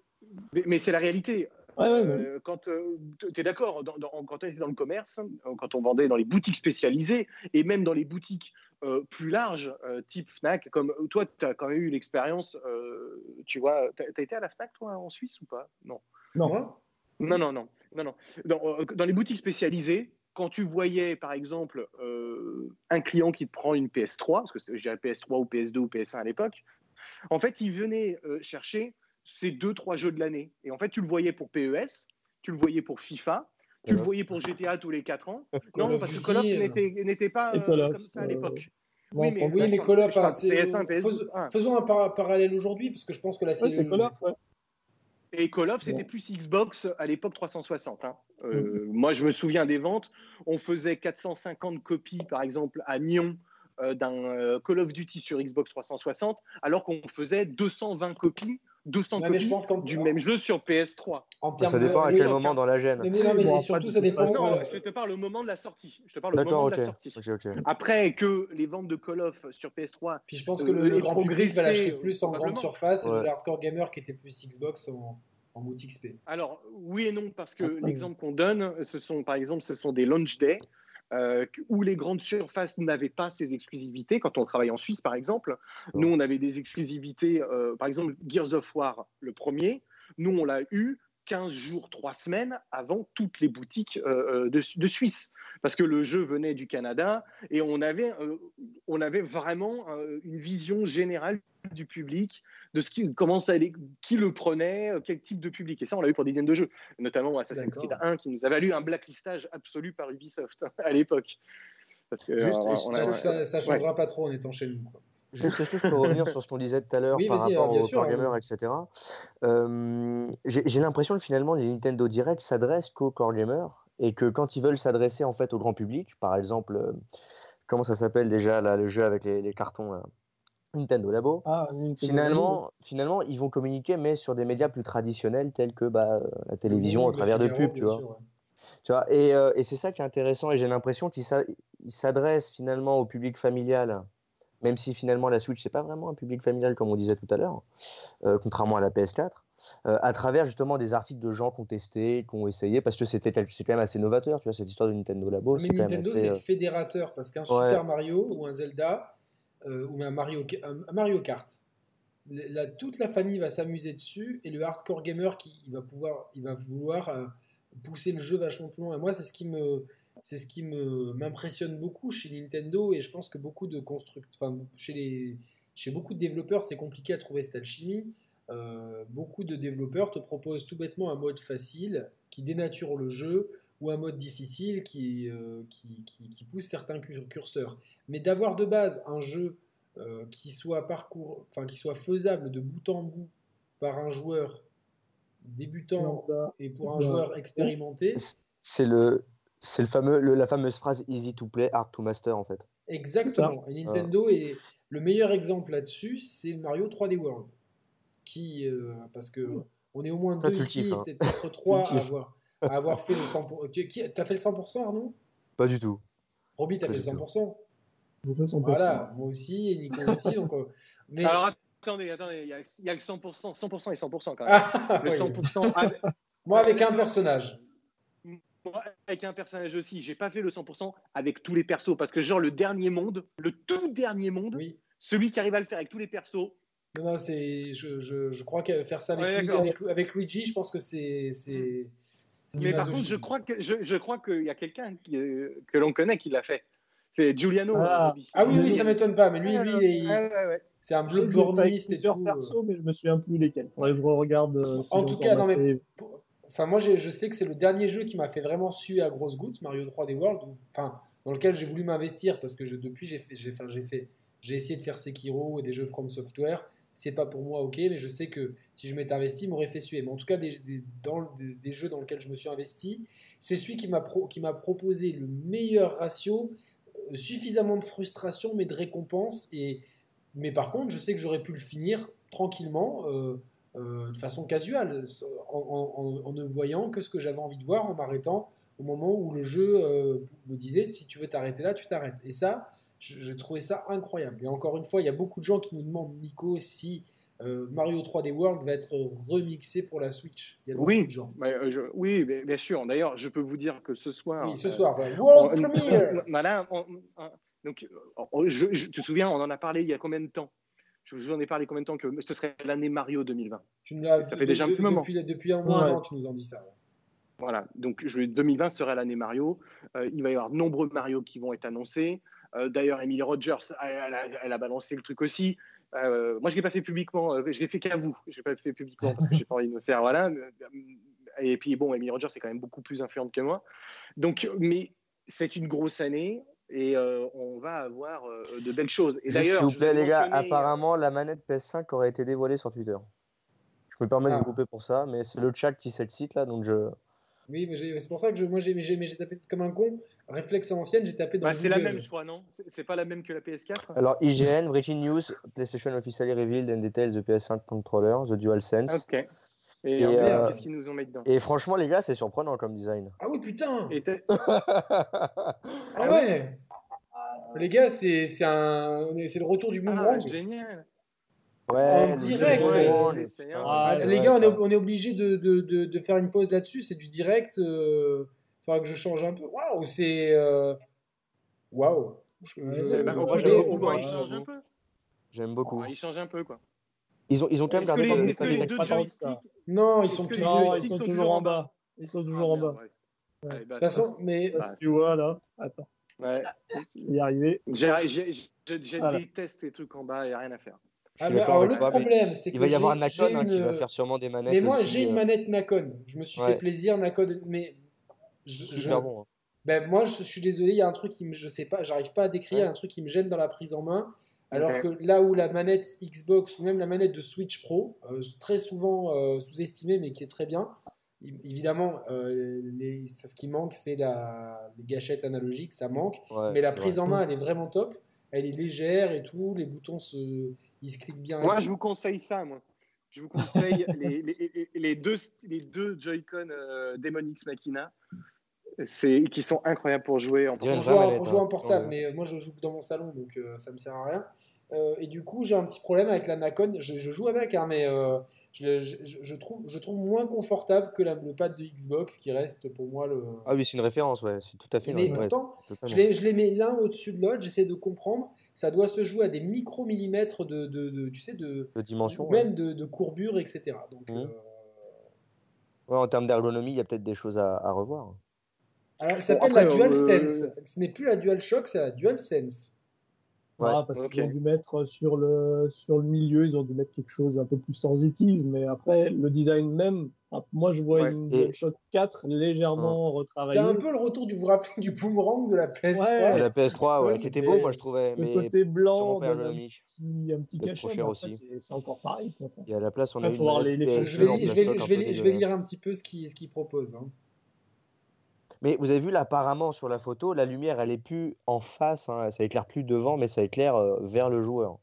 Mais, mais c'est la réalité. Ouais, ouais, ouais. Euh, quand tu es d'accord, dans- dans- quand on était dans le commerce, euh, quand on vendait dans les boutiques spécialisées et même dans les boutiques euh, plus larges, euh, type Fnac, comme euh, toi, tu as quand même eu l'expérience, euh, tu vois, tu as, été à la Fnac, toi, en Suisse ou pas? Non. Non. Non, non, non. non, non. Dans, euh, dans les boutiques spécialisées, quand tu voyais, par exemple, euh, un client qui te prend une PS3, parce que c'est- je dirais PS3 ou PS2 ou PS1 à l'époque, en fait, il venait euh, chercher ces deux, trois jeux de l'année. Et en fait, tu le voyais pour PES, tu le voyais pour FIFA, tu le voyais pour GTA tous les quatre ans. Call non, parce que Call of euh, n'était n'était pas euh, comme ça à euh, l'époque. oui, mais, pour- Oui, là, mais je Call of, hein, je c'est- parle PS1, PS2. faisons, faisons un par- parallèle aujourd'hui, parce que je pense que là, c'est Ouais, c'est Call of, ouais. Et Call of, c'était Bon. plus Xbox à l'époque 360. hein. Euh, Moi, je me souviens des ventes. On faisait 450 copies, par exemple, à Nyon euh, d'un euh, Call of Duty sur Xbox 360, alors qu'on faisait 220 copies, 200 Ouais, mais je copies du même jeu sur PS3. en Ça dépend de- à oui, quel en moment dans la gêne. Mais, mais non, mais Bon, surtout, ça dépend. façon, non, voilà. je te parle au moment de la sortie. Je te parle au moment D'accord, de ok. la sortie. Après que les ventes de Call of sur PS3 Puis je pense que Euh, le, le grand public va l'acheter plus en grande surface et le hardcore gamer qui était plus Xbox en, en mode XP. Alors, oui et non, parce que Après, l'exemple qu'on donne, ce sont, par exemple, ce sont des launch days euh, où les grandes surfaces n'avaient pas ces exclusivités. Quand on travaille en Suisse, par exemple, nous, on avait des exclusivités. euh, par exemple, Gears of War, le premier, nous, on l'a eu 15 jours, 3 semaines avant toutes les boutiques euh, euh, de, de Suisse. Parce que le jeu venait du Canada et on avait, euh, on avait vraiment euh, une vision générale du public, de ce qui, comment ça allait, qui le prenait, quel type de public. Et ça, on l'a eu pour des dizaines de jeux, notamment Assassin's. Creed 1 qui nous a valu un blacklistage absolu par Ubisoft à l'époque. Juste, on Ça, a- ça, ça changera pas trop en étant chez nous. quoi. Juste, je peux revenir sur ce qu'on disait tout à l'heure Oui, par rapport bien aux gamers, Arnaud. etc. Euh, J'ai l'impression que finalement les Nintendo Direct s'adressent qu'aux core gamers et que quand ils veulent s'adresser en fait au grand public, par exemple, euh, comment ça s'appelle déjà là, le jeu avec les, les cartons là Nintendo Labo. Ah, Nintendo Finalement, finalement, ils vont communiquer, mais sur des médias plus traditionnels tels que bah, la télévision au travers de pubs, tu vois. sûr, ouais. Tu vois, et, euh, et c'est ça qui est intéressant, et j'ai l'impression qu'il s'a- il s'adresse finalement au public familial, même si finalement la Switch, c'est pas vraiment un public familial comme on disait tout à l'heure, euh, contrairement à la PS4, euh, à travers justement des articles de gens qui ont testé, qui ont essayé, parce que c'était c'est quand même assez novateur, tu vois, cette histoire de Nintendo Labo. Mais Nintendo, c'est euh, fédérateur parce qu'un Ouais. Super Mario ou un Zelda euh, ou un Mario, un Mario Kart, la- toute la famille va s'amuser dessus et le hardcore gamer qui il va pouvoir, il va vouloir pousser le jeu vachement plus loin. Et moi, c'est ce qui me, c'est ce qui me m'impressionne beaucoup chez Nintendo et je pense que beaucoup de constructeurs, enfin chez les, chez beaucoup de développeurs, c'est compliqué à trouver cette alchimie. Euh, beaucoup de développeurs te proposent tout bêtement un mode facile qui dénature le jeu ou un mode difficile qui, euh, qui, qui- qui pousse certains cur- curseurs. Mais d'avoir de base un jeu euh, qui soit parcours, enfin qui soit faisable de bout en bout par un joueur débutant et pour un joueur expérimenté, c'est le, c'est le fameux, le- la fameuse phrase easy to play, hard to master en fait. Exactement. Et Nintendo est le meilleur exemple là-dessus, c'est Mario 3D World, qui euh, parce que on est au moins deux tu le ici, hein. peut-être trois à le avoir, à avoir fait le 100%. Tu qui- t'as fait le 100% Arnaud? Pas du tout. Roby, t'as fait le du tout. 100%. J'ai fait son Voilà, moi aussi et Nico aussi. donc, euh, mais Alors attendez, attendez, il y a, il y a que 100%, 100% et 100% quand même. Ah, Le oui. 100% avec, Moi avec un personnage. Moi, avec un personnage aussi, j'ai pas fait le 100% avec tous les persos parce que genre le dernier monde, le tout dernier monde, Oui. celui qui arrive à le faire avec tous les persos, Non, non, c'est, je, je, je crois que faire ça avec, Ouais, Lu- d'accord. avec, avec Luigi, je pense que c'est, du mais par contre je crois que je, je crois qu'il y a quelqu'un euh, que l'on connaît qui l'a fait. C'est Giuliano. Ah. Robbie. Ah oui, oui, ça m'étonne pas, mais lui, lui, il est- Ouais, ouais, ouais. c'est un avec borniste et plusieurs tout. persos, mais je me souviens plus lesquels. Faudrait que je regarde. euh, si En tout cas, non, mais- Enfin, moi, je sais que c'est le dernier jeu qui m'a fait vraiment suer à grosses gouttes, Mario 3D World, enfin, dans lequel j'ai voulu m'investir parce que depuis, j'ai fait, j'ai, essayé de faire Sekiro et des jeux From Software. C'est pas pour moi, ok, mais je sais que si je m'étais investi, il m'aurait fait suer. Mais en tout cas, des, jeux dans lesquels je me suis investi, c'est celui qui m'a, pro- qui m'a proposé le meilleur ratio, euh, suffisamment de frustration, mais de récompense. Et, mais par contre, je sais que j'aurais pu le finir tranquillement. euh, euh, de façon casuale, en, en- en- en ne voyant que ce que j'avais envie de voir, en m'arrêtant au moment où le jeu euh, me disait si tu veux t'arrêter là, tu t'arrêtes. Et ça, je- j'ai trouvé ça incroyable. Et encore une fois, il y a beaucoup de gens qui nous demandent, Nico, si euh, Mario 3D World va être remixé pour la Switch. Il y a beaucoup Oui. de gens. Ouais, euh, je- oui, bien bien sûr. D'ailleurs, je peux vous dire que ce soir. Oui, ce euh, soir, ouais. World Premiere Voilà, on- on- donc, on- je, je- tu te souviens, on en a parlé il y a combien de temps? Je vous en ai parlé combien de temps que ce serait l'année Mario 2020 Tu me l'as- Ça fait déjà un de- petit moment. Depuis, depuis un mois, Ouais. tu nous en dis ça. ouais. Voilà, donc je, 2020 serait l'année Mario. Euh, il va y avoir de nombreux Mario qui vont être annoncés. Euh, D'ailleurs, Emily Rogers, elle, elle a, elle a balancé le truc aussi. Euh, moi, je ne l'ai pas fait publiquement, euh, je l'ai fait qu'à vous. Je ne l'ai pas fait publiquement parce que j'ai pas envie de me faire. Voilà. Et puis, bon, Emily Rogers, c'est quand même beaucoup plus influente que moi. Donc, mais c'est une grosse année et euh, on va avoir euh, de belles choses. Et d'ailleurs, s'il vous plaît, les gars, mentionner, euh, apparemment, la manette PS5 aurait été dévoilée sur Twitter. Je me permets de Ah. vous couper pour ça, mais c'est le chat qui sait le site là, donc je. Oui, mais c'est pour ça que je, moi, j'ai tapé comme un con. Réflexe à l'ancienne, j'ai tapé dans bah, c'est la même, je crois, non? C'est c'est pas la même que la PS4 Alors, IGN, Breaking News, PlayStation officially revealed and details the PS5 controller, the DualSense. Ok. Et, Et, euh, merde, qu'est-ce qu'ils nous ont mis dedans Et franchement, les gars, c'est surprenant comme design. Ah oui, putain Et t'as- Ah ouais Les gars, c'est c'est un... c'est le retour du Ah, boomerang. génial. Ouais, En direct. Ouais, Ah, Ah, les gars, on est, on est obligé de, de, de, de faire une pause là-dessus. C'est du direct. Euh... Faudra que je change un peu. Waouh, c'est. Waouh. Je- bah, change un peu. J'aime Au beaucoup. il change un peu, quoi. Ils ont, ils ont quand même gardé les, les les deux de. Non, ils sont que tous. les Non, De ils sont toujours en bas. Ils sont toujours Ah, en merde, bas. ouais. Ouais. Ouais, bah, toute façon, mais. Si tu vois là. Attends, ouais. y arriver. J'ai- j'ai- j'ai- Je Voilà. déteste les trucs en bas, il n'y a rien à faire. Ah, d'accord alors, le toi, problème, c'est que. Il va y avoir j'ai hein, qui une- va faire sûrement des manettes. Mais moi, j'ai une euh, manette Nakon. Je me suis Ouais. fait plaisir, Nakon. Mais. Je, je- super bon. hein. Ben, moi, je, je suis désolé, il y a un truc qui me, je sais pas, j'arrive pas à décrire, Ouais. un truc qui me gêne dans la prise en main. Alors que là où la manette Xbox ou même la manette de Switch Pro, euh, très souvent euh, sous-estimée mais qui est très bien, évidemment, euh, les, ça, ce qui manque, c'est la, les gâchettes analogiques, ça manque. Ouais, mais la prise vrai. en main, elle est vraiment top. Elle est légère et tout, les boutons se, ils se cliquent bien. Moi, je vous conseille ça, moi. Je vous conseille les, les, les- les deux, les deux Joy-Con euh, Demon X Machina, c'est, qui sont incroyables pour jouer en une jouer, vraie en- manette, pour jouer en portable, Ouais. mais euh, moi je joue dans mon salon donc euh, ça me sert à rien. Euh, et du coup, j'ai un petit problème avec la Nakon. Je, je joue avec, hein, mais euh, je, je- je trouve, je trouve moins confortable que la- le pad de Xbox qui reste pour moi le. Ah oui, c'est une référence, ouais, c'est tout à fait. mais ouais, pourtant, je les, je les mets l'un au-dessus de l'autre, j'essaie de comprendre. Ça doit se jouer à des micro-millimètres de, de, de- tu sais, de, De dimension. ou ouais. même de, de courbure, etc. Donc, Ouais, en termes d'ergonomie, il y a peut-être des choses à, à revoir. Alors, ça s'appelle la euh, DualSense. Ce n'est plus la DualShock, c'est la DualSense. Ouais. Ah, parce qu'ils ont dû mettre sur le, sur le milieu, ils ont dû mettre quelque chose un peu plus sensitif. Mais après, le design même, moi je vois Ouais. une Et- DualShock 4 légèrement C'est retravaillée. un peu le retour du, vous rappelez du boomerang de la PS3 Ouais. Et la PS3, ouais, Ouais, qui était c'était- beau, moi je trouvais. Ce Mais côté blanc, un petit, un petit cachet. c'est- c'est encore pareil. quoi. Et à la place, on a une voir manette les- les PS2 Je vais, lire un petit peu ce qu'il ce qu'il propose. hein. Mais vous avez vu là, apparemment sur la photo, la lumière elle est plus en face, hein, ça éclaire plus devant, mais ça éclaire euh, vers le joueur.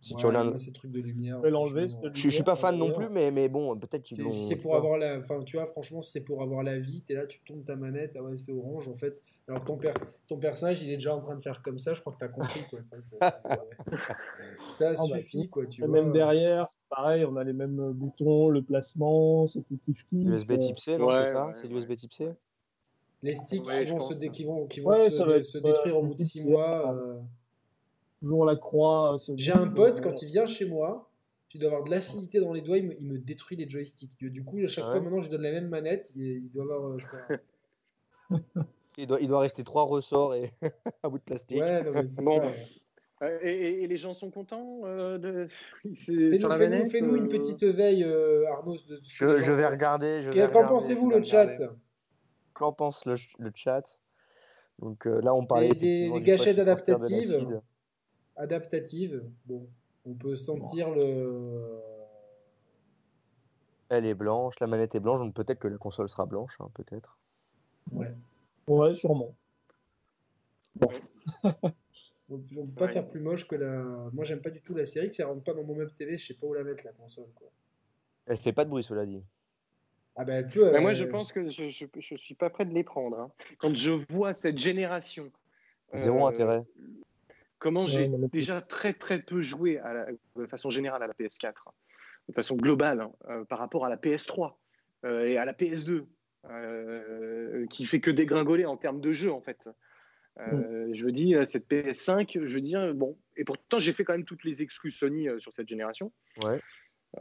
Si tu Ouais, regardes- ces trucs de lumière. Je, je suis pas fan non plus, mais, mais bon, peut-être qu'ils l'ont. si c'est tu pour avoir la. Enfin, tu vois, franchement, si c'est pour avoir la vie, t'es là, tu tournes ta manette, ah ouais, c'est orange en fait. Alors ton, per- ton personnage, il est déjà en train de faire comme ça, je crois que t'as compris quoi. Enfin, c'est- ça bah, suffit quoi, tu vois. même derrière, c'est pareil, on a les mêmes boutons, le placement, c'est tout kiff kiff. USB type C, non, Ouais, c'est ça? ouais, C'est ouais. l'USB type C? Les sticks Ouais, qui vont, se, dé- qui vont, qui vont Ouais, se, ça va être, se détruire au euh, bout de 6 c'est- mois. euh. Toujours la croix. euh, J'ai un pote, quand il vient chez moi, il doit avoir de l'acidité dans les doigts, il me, il me détruit les joysticks. Du coup, à chaque Ah fois, maintenant, je lui donne la même manette, il, il doit avoir, euh, je Il doit, il doit rester trois ressorts et un bout de plastique. Ouais, non, mais c'est Bon. ça. Euh, et, et- et les gens sont contents euh, de... Fais-nous une petite veille, euh, Arnaud. de Je, vais regarder. je vais Qu'en pensez-vous le chat regarder. Qu'en pense le, le chat Donc euh, là, on Des- parlait des- des gâchettes adaptatives. bon, on peut sentir le. Elle est blanche, la manette est blanche, donc peut-être que la console sera blanche, hein, peut-être. Ouais. Ouais, sûrement. On ne peut pas Ouais. faire plus moche que la. Moi, j'aime pas du tout la série, que ça rentre pas dans mon meuble TV, je sais pas où la mettre la console. Quoi. Elle fait pas de bruit, cela dit. Ah ben, euh, moi, je pense que je, je, je suis pas prêt de les prendre. hein. Quand je vois cette génération, Zéro euh, intérêt. comment j'ai déjà très très peu joué à la- de façon générale à la PS4, de façon globale, hein, euh, par rapport à la PS3 euh, et à la PS2, euh, qui fait que dégringoler en termes de jeu en fait. Euh, Je veux dire, cette PS5, je veux dire, bon, et pourtant j'ai fait quand même toutes les exclus Sony euh, sur cette génération. Ouais.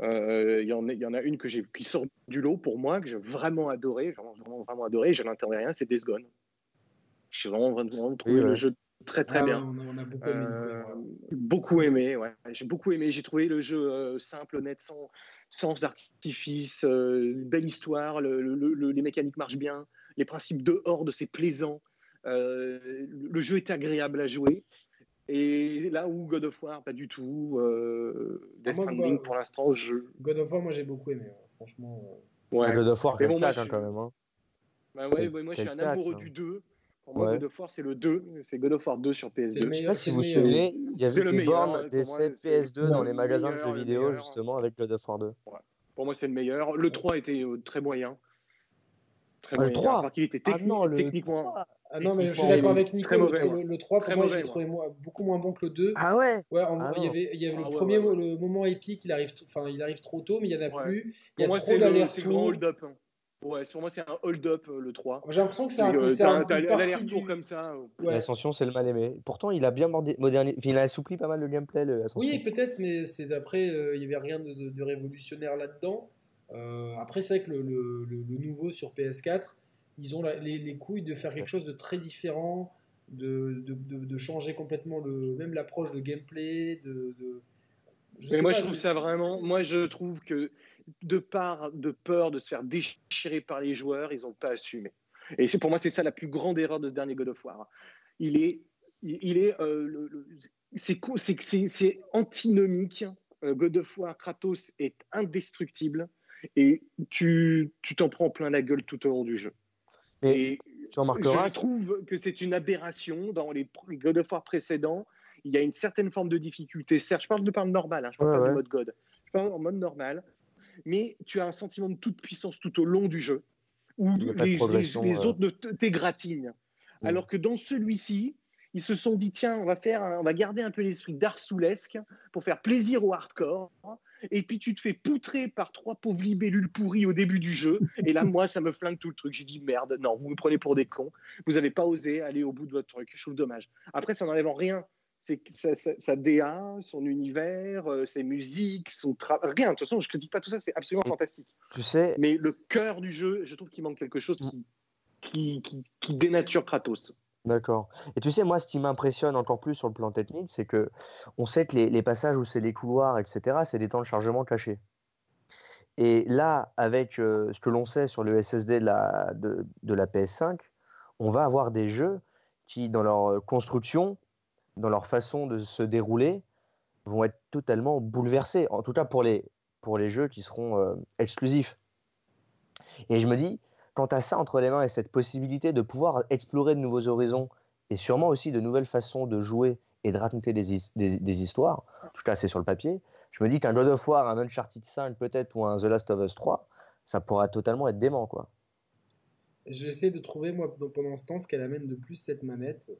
Euh, Il y, en a- il y en a une que j'ai qui sort du lot pour moi, que j'ai vraiment adoré, vraiment, vraiment, adoré, je n'entendais rien, c'est Days Gone. J'ai vraiment, vraiment trouvé Oui, ouais. le jeu très très ah, bien. On a, on a beaucoup aimé. Euh, nous, ouais. beaucoup aimé, ouais. J'ai beaucoup aimé. J'ai trouvé le jeu euh, simple, honnête, sans, sans artifice, euh, une belle histoire. le- le- le- les mécaniques marchent bien. Les principes de horde, c'est plaisant. Euh, le le jeu est agréable à jouer. Et là où God of War, pas du tout. Euh, Death Ah, moi, Stranding, bah, pour l'instant, je. God of War, moi j'ai beaucoup aimé, ouais. franchement. euh. Ouais. God of War, bon, moi, hein, quand même. hein. Bah ouais, ouais, moi, je suis un amoureux hein. du 2. Pour moi, Ouais. God of War, c'est le 2. C'est God of War 2 sur C'est le PS2. Je sais meilleur. pas si vous le vous meilleur. souvenez, il y avait le des meilleur, bornes des moi, 7 c'est PS2 dans le les magasins de meilleur, jeux le vidéo, meilleur. justement, avec God of War 2. Pour moi, c'est le meilleur. Le 3 était euh, très moyen. Très Ah, le moyen. 3? Alors qu'il était Ah techni- non, le techniquement. 3. Ah non, mais je suis d'accord avec Nico. très le, le- moi. le 3, Très pour moi, mauvais, j'ai moi. trouvé moi, beaucoup moins bon que le 2. Ah ouais? Ouais, en- Ah il y avait, il y avait Ah le ouais, premier ouais, le moment épique, il arrive, enfin, il arrive trop tôt, mais il y en a Ouais. plus. Il y Pour a moi, trop c'est le, c'est le grand d'allers-retours. hold-up. hein. Ouais, pour moi, c'est un hold-up, euh, le 3. J'ai l'impression que c'est un, Euh, un- l'aller-retour du... comme ça. euh, Ouais. L'Ascension, c'est le mal aimé. Pourtant, il a bien modernisé. Il a assoupli pas mal le gameplay, l'Ascension. Oui, peut-être, mais c'est après, euh, il n'y avait rien de, de- de révolutionnaire là-dedans. Euh, après, c'est vrai que le- le nouveau sur PS4, ils ont la- les, les couilles de faire quelque chose de très différent, de, de, de- de changer complètement le, même l'approche de gameplay. De, de- je Mais moi, pas, je trouve ça vraiment. Moi, je trouve que de part de peur de se faire déchirer par les joueurs, ils n'ont pas assumé. Et c'est pour moi, c'est ça la plus grande erreur de ce dernier God of War. Il est, il, est, euh, le- le- c'est co- c'est c'est- c'est antinomique. Euh, God of War, Kratos est indestructible et tu tu t'en prends plein la gueule tout au long du jeu. Mais Et tu remarqueras, je trouve que c'est une aberration dans les God of War précédents. Il y a une certaine forme de difficulté. Certes, je parle de parle normal, hein, je parle Ouais, pas ouais. du mode God. Je parle en mode normal. Mais tu as un sentiment de toute puissance tout au long du jeu, où de les, euh. autres ne t- t'égratignent. Mm. Alors que dans celui-ci, ils se sont dit tiens, on va faire, on va garder un peu l'esprit Dark Soulesque pour faire plaisir au hardcore. Et puis tu te fais poutrer par trois pauvres libellules pourries au début du jeu. Et là, moi, ça me flingue tout le truc. J'ai dit merde, non, vous me prenez pour des cons. Vous n'avez pas osé aller au bout de votre truc. Je trouve dommage. Après, ça n'enlève en rien. C'est sa, sa- sa DA, son univers, euh, ses musiques, son travail. Rien. De toute façon, je critique pas tout ça. C'est absolument fantastique. tu sais, Mais le cœur du jeu, je trouve qu'il manque quelque chose qui, qui, qui, qui dénature Kratos. D'accord. Et tu sais, moi, ce qui m'impressionne encore plus sur le plan technique, c'est que on sait que les, passages où c'est les couloirs, etc., c'est des temps de chargement cachés. Et là, avec euh, ce que l'on sait sur le SSD de la, de, de la PS5, on va avoir des jeux qui, dans leur euh, construction, dans leur façon de se dérouler, vont être totalement bouleversés. En tout cas, pour les, pour les jeux qui seront euh, exclusifs. Et je me dis, quant à ça entre les mains et cette possibilité de pouvoir explorer de nouveaux horizons et sûrement aussi de nouvelles façons de jouer et de raconter des, his- des- des histoires, en tout cas c'est sur le papier, je me dis qu'un God of War, un Uncharted 5 peut-être ou un The Last of Us 3, ça pourra totalement être dément quoi. J'essaie de trouver, moi, pendant ce temps, ce qu'elle amène de plus cette manette.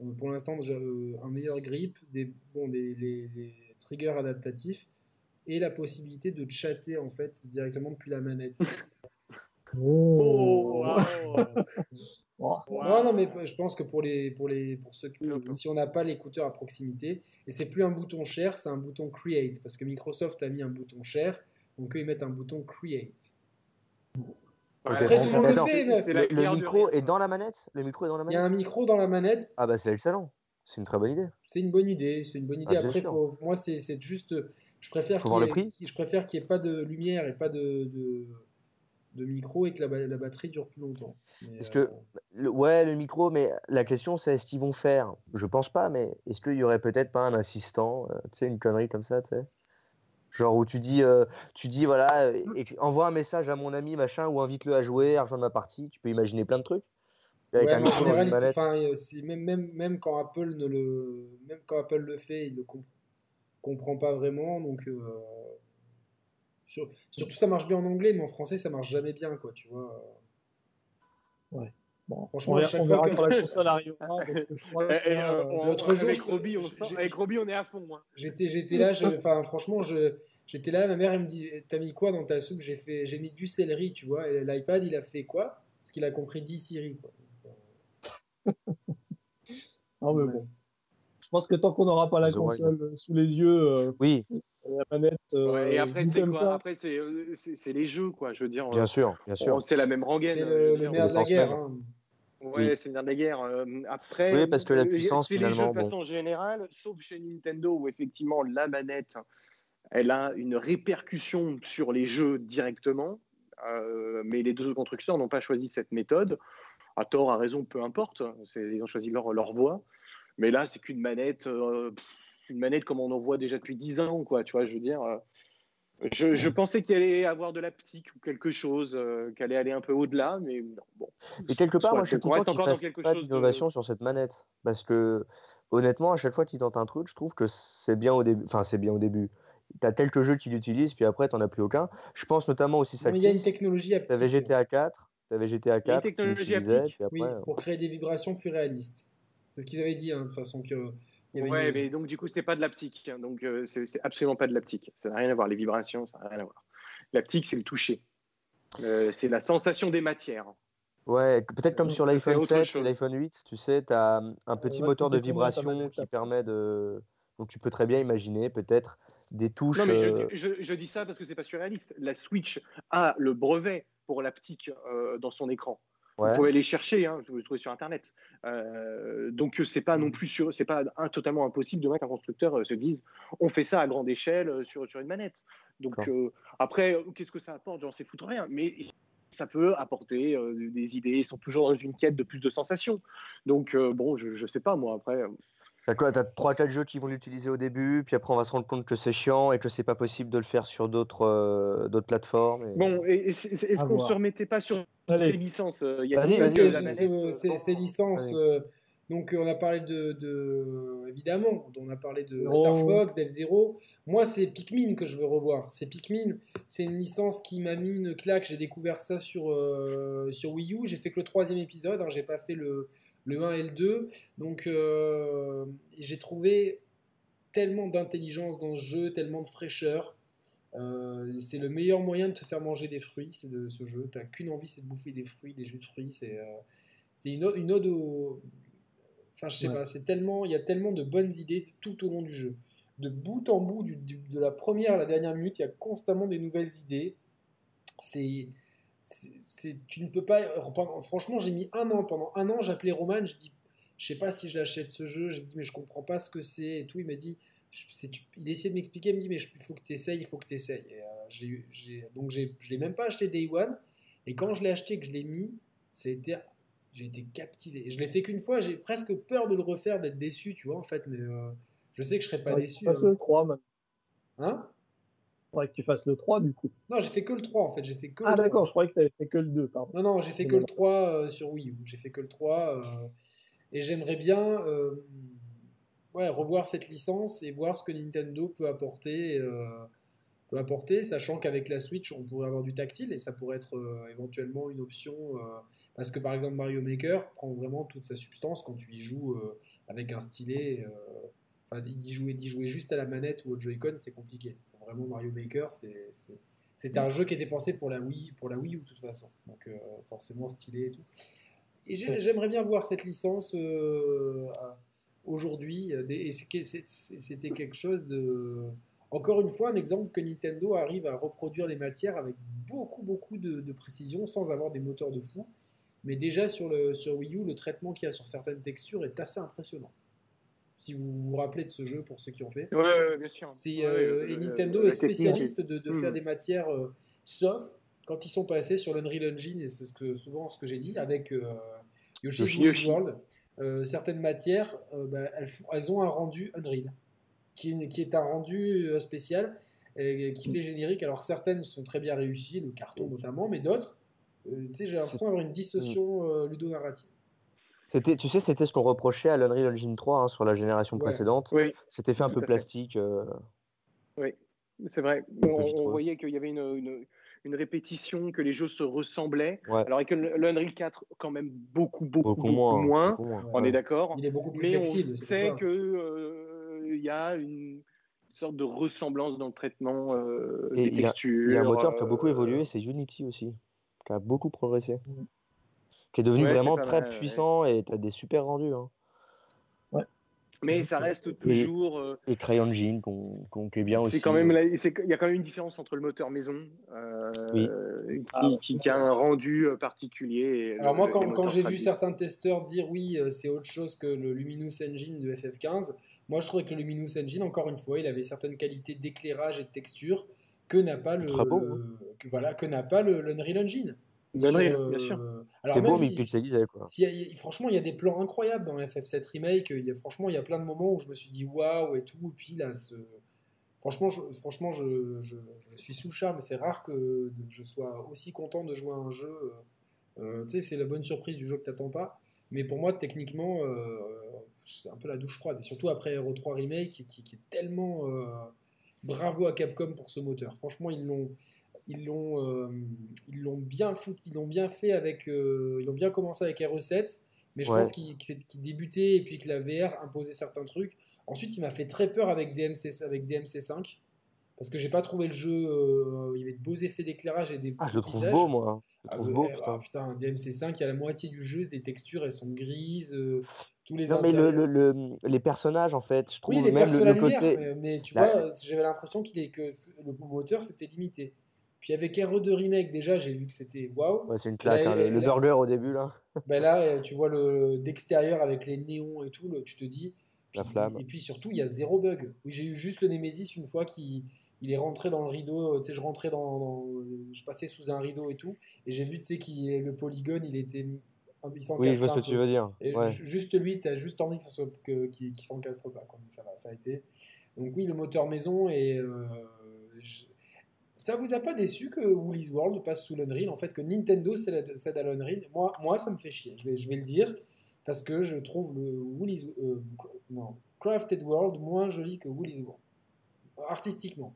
Euh, pour l'instant, euh, un meilleur grip, des, bon, des, triggers adaptatifs et la possibilité de chatter en fait directement depuis la manette. Oh. Oh. Non, non, mais je pense que pour les, pour les, pour ceux qui, si on n'a pas l'écouteur à proximité, et c'est plus un bouton share, c'est un bouton create, parce que Microsoft a mis un bouton share, donc eux ils mettent un bouton create. Après, tout le monde le Attends, fait, mais- c'est la Le, le micro rythme. est dans la manette? Le micro est dans la Il y a manette? un micro dans la manette, Ah bah c'est excellent. C'est une très bonne idée. c'est une bonne idée. C'est une bonne idée. Ah, bien Après, faut- moi, c'est c'est juste. Je préfère Faut qu'il voir le prix. je préfère qu'il n'y ait pas de lumière et pas de, de, de micro et que la, ba- la batterie dure plus longtemps. Mais, Parce euh, que- Le- ouais, le micro, mais la question c'est est-ce qu'ils vont faire? Je pense pas, mais est-ce qu'il y aurait peut-être pas un assistant, euh, tu sais, une connerie comme ça, tu sais? Genre où tu dis, euh, tu dis voilà, euh, écris- envoie un message à mon ami machin ou invite-le à jouer, à rejoindre ma partie. Tu peux imaginer plein de trucs. Avec Ouais, un mais en général, euh, même, même, même quand Apple ne le, même quand Apple le fait, il ne comprend pas vraiment. Donc, euh, sur- surtout, ça marche bien en anglais, mais en français, ça marche jamais bien, quoi. Tu vois. Bon, Franchement, on, à verra- chaque on fois verra que- quand la console arrivera. euh, euh, on- l'autre jour, avec Roby, on sent- avec Roby, on est à fond. hein. J'étais, j'étais là, je- enfin, franchement, je, j'étais là. Ma mère, elle me dit, t'as mis quoi dans ta soupe? J'ai fait, j'ai mis du céleri, tu vois. Et l'iPad, il a fait quoi Parce qu'il a compris 10 Siri, quoi. non, mais Ouais. bon. Je pense que tant qu'on n'aura pas la console sous les yeux, euh, Oui, la manette, euh, Ouais, et après, c'est quoi ça, Après, c'est euh, c'est- c'est les jeux, quoi. Je veux dire, bien euh, sûr, bien sûr. bon, c'est la même rengaine. C'est je le, le nerf de la guerre. hein. Ouais, Oui. c'est le nerf de la guerre. Euh, après, Oui, parce que la puissance, c'est les jeux finalement, de façon générale, sauf chez Nintendo où effectivement la manette, elle a une répercussion sur les jeux directement. Euh, mais les deux autres constructeurs n'ont pas choisi cette méthode. À tort, à raison, peu importe. C'est- Ils ont choisi leur, leur voie. Mais là, c'est qu'une manette, euh, pff, une manette comme on en voit déjà depuis 10 ans, quoi. Tu vois, je veux dire. euh, je, je pensais qu'elle allait avoir de l'aptique ou quelque chose, euh, qu'elle allait aller un peu au-delà, mais non. Bon. Et quelque part, Soit moi, je suis content fassent quelque pas chose de- d'innovation sur cette manette. Parce que, honnêtement, à chaque fois qu'ils tentent un truc, je trouve que c'est bien au début. Enfin, c'est bien au début. Tu as quelques jeux qui l'utilisent, puis après, tu n'en as plus aucun. Je pense notamment aussi mais Il y a une technologie Tu aptique. avais GTA 4, tu avais GTA 4 qui technologie aptique. puis après... Oui, euh, pour créer des vibrations plus réalistes. C'est ce qu'ils avaient dit, hein, de toute façon. Que, il y Ouais, une- mais donc du coup, c'est pas de l'aptique. hein. Donc euh, c'est absolument pas de l'aptique. Ça n'a rien à voir. Les vibrations, ça n'a rien à voir. L'aptique, c'est le toucher. Euh, c'est la sensation des matières. Ouais, peut-être comme sur l'iPhone autre 7 et chose. l'iPhone 8, tu sais, tu as un petit ouais, moteur de vibration qui permet de... Donc tu peux très bien imaginer peut-être des touches... Non, mais je, euh, dis- je- je dis ça parce que c'est pas surréaliste. La Switch a le brevet pour l'aptique euh, dans son écran. Ouais. Vous pouvez aller chercher, hein, vous pouvez le trouver sur Internet. Euh, donc c'est pas non plus sûr, c'est pas un- totalement impossible demain qu'un constructeur euh, se dise on fait ça à grande échelle euh, sur, sur une manette. Donc euh, après, euh, qu'est-ce que ça apporte? J'en sais foutre rien, mais ça peut apporter euh, des idées. Ils sont toujours dans une quête de plus de sensations. Donc euh, bon, je, je sais pas moi après. T'as quoi T'as 3-4 jeux qui vont l'utiliser au début, puis après on va se rendre compte que c'est chiant et que c'est pas possible de le faire sur d'autres euh, d'autres plateformes. et- Bon, est-ce À qu'on se remettait pas sur Allez. ces licences euh, la c'est- manette, euh, ces licences. Euh, donc, on a parlé de, de- évidemment, on a parlé de Zero. Star Fox, Dev Zero. Moi, c'est Pikmin que je veux revoir. C'est Pikmin. C'est une licence qui m'a mis une claque. J'ai découvert ça sur, euh, sur Wii U. J'ai fait que le troisième épisode. Hein. J'ai pas fait le, le 1 et le 2. Donc, euh, j'ai trouvé tellement d'intelligence dans ce jeu, tellement de fraîcheur. Euh, c'est le meilleur moyen de te faire manger des fruits, c'est de ce jeu. T'as qu'une envie, c'est de bouffer des fruits, des jus de fruits. C'est euh, une, ode- une ode au. Enfin, je sais Ouais. pas, c'est tellement, il y a tellement de bonnes idées tout au long du jeu. De bout en bout, du- du- de la première à la dernière minute, il y a constamment des nouvelles idées. C'est. C'est- Tu ne peux pas. Franchement, j'ai mis un an. Pendant un an, j'appelais Roman, je dis. Je sais pas si j'achète ce jeu. Je dis, mais je comprends pas ce que c'est et tout. Il m'a dit. je- il essayait de m'expliquer. Il me dit, mais il faut que tu essayes, il faut que tu essayes. Et, euh, j'ai eu- j'ai- donc, j'ai- je l'ai même pas acheté Day One. Et quand je l'ai acheté, que je l'ai mis, été j'ai été captivé. Je l'ai fait qu'une fois, j'ai presque peur de le refaire, d'être déçu, tu vois, en fait, mais euh, je sais que je serais pas que déçu. hein. le 3, man. Hein? Faudrait que tu fasses le 3, du coup. Non, j'ai fait que le 3, en fait, j'ai fait que Ah, le 3. d'accord, je croyais que tu avais fait que le 2, pardon. Non, non, j'ai fait que le 3 euh, sur Wii U. J'ai fait que le 3. euh, et j'aimerais bien euh, ouais, revoir cette licence et voir ce que Nintendo peut apporter, peut apporter, sachant qu'avec la Switch, on pourrait avoir du tactile et ça pourrait être éventuellement une option. parce que par exemple, Mario Maker prend vraiment toute sa substance quand tu y joues avec un stylet. Enfin, d'y jouer, jouer juste à la manette ou au Joy-Con, c'est compliqué. Faut vraiment Mario Maker, c'est, c'est- c'était un jeu qui était pensé pour la Wii, pour la Wii U de toute façon. Donc euh, forcément stylé et tout. Et j'ai- j'aimerais bien voir cette licence euh, aujourd'hui. euh, c'est c'est- c'est- C'était quelque chose de. encore une fois, un exemple que Nintendo arrive à reproduire les matières avec beaucoup, beaucoup de, de précision sans avoir des moteurs de fou. Mais déjà sur, le, sur Wii U, le traitement qu'il y a sur certaines textures est assez impressionnant. Si vous vous rappelez de ce jeu pour ceux qui ont fait. Ouais, ouais, bien sûr. Euh, ouais, et Nintendo est spécialiste de, de Mm. faire des matières euh, sauf quand ils sont passés sur l'Unreal Engine, et c'est ce que, souvent ce que j'ai dit, avec euh, Yoshi's Yoshi. World, euh, certaines matières, euh, bah, elles, ont un rendu Unreal, qui, est- qui est un rendu spécial, et qui fait générique. Alors certaines sont très bien réussies, le carton notamment, mais d'autres, tu sais, j'ai l'impression d'avoir une dissociation ludonarrative. C'était, tu sais, c'était ce qu'on reprochait à l'Unreal Engine 3 hein, sur la génération Ouais. précédente. Oui, C'était fait un Tout peu plastique. euh, c'est vrai. On, vite, on ouais. voyait qu'il y avait une, une- une répétition, que les jeux se ressemblaient. Ouais. Alors avec l'Unreal 4, quand même beaucoup, beaucoup, beaucoup, beaucoup, moins. moins. beaucoup moins. On est d'accord. Il est beaucoup plus Mais on flexible. sait que euh, y a une sorte de ressemblance dans le traitement euh, Et des il y a- textures. Il y a un moteur qui a beaucoup évolué, c'est Unity aussi, qui a beaucoup progressé. Mhm. Qui est devenu Ouais, vraiment très mal, ouais. puissant et tu as des super rendus. hein. Mais ça reste toujours. euh, Et CryEngine, qu'on qu'on qui est bien aussi. C'est quand même, la- c'est- il y a quand même une différence entre le moteur maison, euh, Oui. qui, Ah, ouais. qui- qui a un rendu euh, particulier. et Alors le- moi, quand, quand j'ai vu certains testeurs dire oui, euh, c'est autre chose que le Luminous Engine de FF15, moi je trouvais que le Luminous Engine, encore une fois, il avait certaines qualités d'éclairage et de texture que n'a pas le, Très beau, le- hein. que, voilà, que n'a pas le, l'Unreal Engine. L'Unreal, Sur, euh, bien sûr. Alors même beau, mais. Quoi. si- franchement, il y a des plans incroyables dans FF7 Remake. Il y a, franchement, il y a plein de moments où je me suis dit waouh et tout. Et puis là, ce- franchement, je, franchement je, je- je suis sous charme. C'est rare que je sois aussi content de jouer à un jeu. euh, euh, tu sais, c'est la bonne surprise du jeu que tu n'attends pas. Mais pour moi, techniquement, euh, c'est un peu la douche froide. Et surtout après Hero 3 Remake, qui, qui est tellement euh, bravo à Capcom pour ce moteur. Franchement, ils l'ont ils l'ont euh, ils l'ont bien foutu, ils l'ont bien fait avec euh, ils ont bien commencé avec RE7 mais je Ouais. pense qu'ils qu'ils- qu'ils débutaient et puis que la VR imposait certains trucs ensuite il m'a fait très peur avec DMC avec DMC5 parce que j'ai pas trouvé le jeu euh, il y avait de beaux effets d'éclairage et des Ah, je le trouve beau, moi. Je Ah, trouve beau, ah, putain. putain DMC5 il y a la moitié du jeu des textures elles sont grises euh, tous les Non, mais le, le- le- les personnages, en fait, je trouve oui, les même le, côté. mais, mais tu la- vois, j'avais l'impression qu'il est que le moteur c'était limité. Puis avec RE2 Remake, déjà, j'ai vu que c'était waouh. Ouais, c'est une claque, Là, hein, le, le là- burger au début, là. Ben là, euh, tu vois le d'extérieur avec les néons et tout, le- tu te dis. La flamme. Et puis surtout, il y a zéro bug. Oui, j'ai eu juste le Nemesis une fois qui il est rentré dans le rideau. Tu sais, je rentrais dans, dans- je passais sous un rideau et tout, et j'ai vu, tu sais, qu'il le polygone, il était, il Oui, je vois ce que tu veux dire. Et Ouais. ju- juste lui, tu as juste envie que ce soit que, qu'il qu'il s'encastre pas. Quoi. Mais ça va, ça a été. Donc oui, le moteur maison et euh, je- ça vous a pas déçu que Woolly's World passe sous l'Unreal En fait, que Nintendo cède à l'Unreal? Moi, moi, ça me fait chier. Je vais, je vais le dire parce que je trouve le Woolly's euh, non, Crafted World moins joli que Woolly's World artistiquement.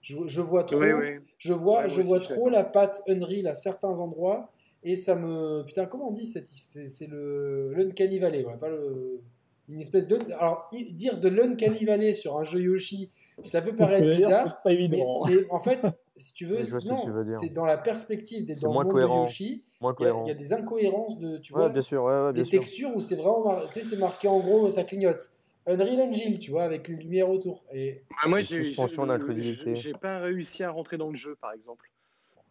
Je, je vois trop. Oui, oui. Je vois, Ouais, je vois aussi, je suis trop la patte Unreal à certains endroits et ça me. Putain, comment on dit C'est c'est le l'Uncanny Valley, ouais, pas le. Une espèce de. Alors, i- dire de l'Uncanny Valley sur un jeu Yoshi, ça peut paraître dire, bizarre, c'est pas mais, évident. mais en fait, si tu veux, c'est dans la perspective des dans le moins monde cohérent. de Yoshi, Moins il y, a, cohérent. il y a des incohérences de. Tu Ouais, vois, bien sûr, ouais, ouais, bien des sûr. textures où c'est vraiment. mar- Tu sais, c'est marqué en gros, ça clignote. Unreal Engine, tu vois, avec les lumières autour. Et Ah, moi, Des j'ai suspensions j'ai- d'incrédulité. j'ai- pas réussi à rentrer dans le jeu, par exemple.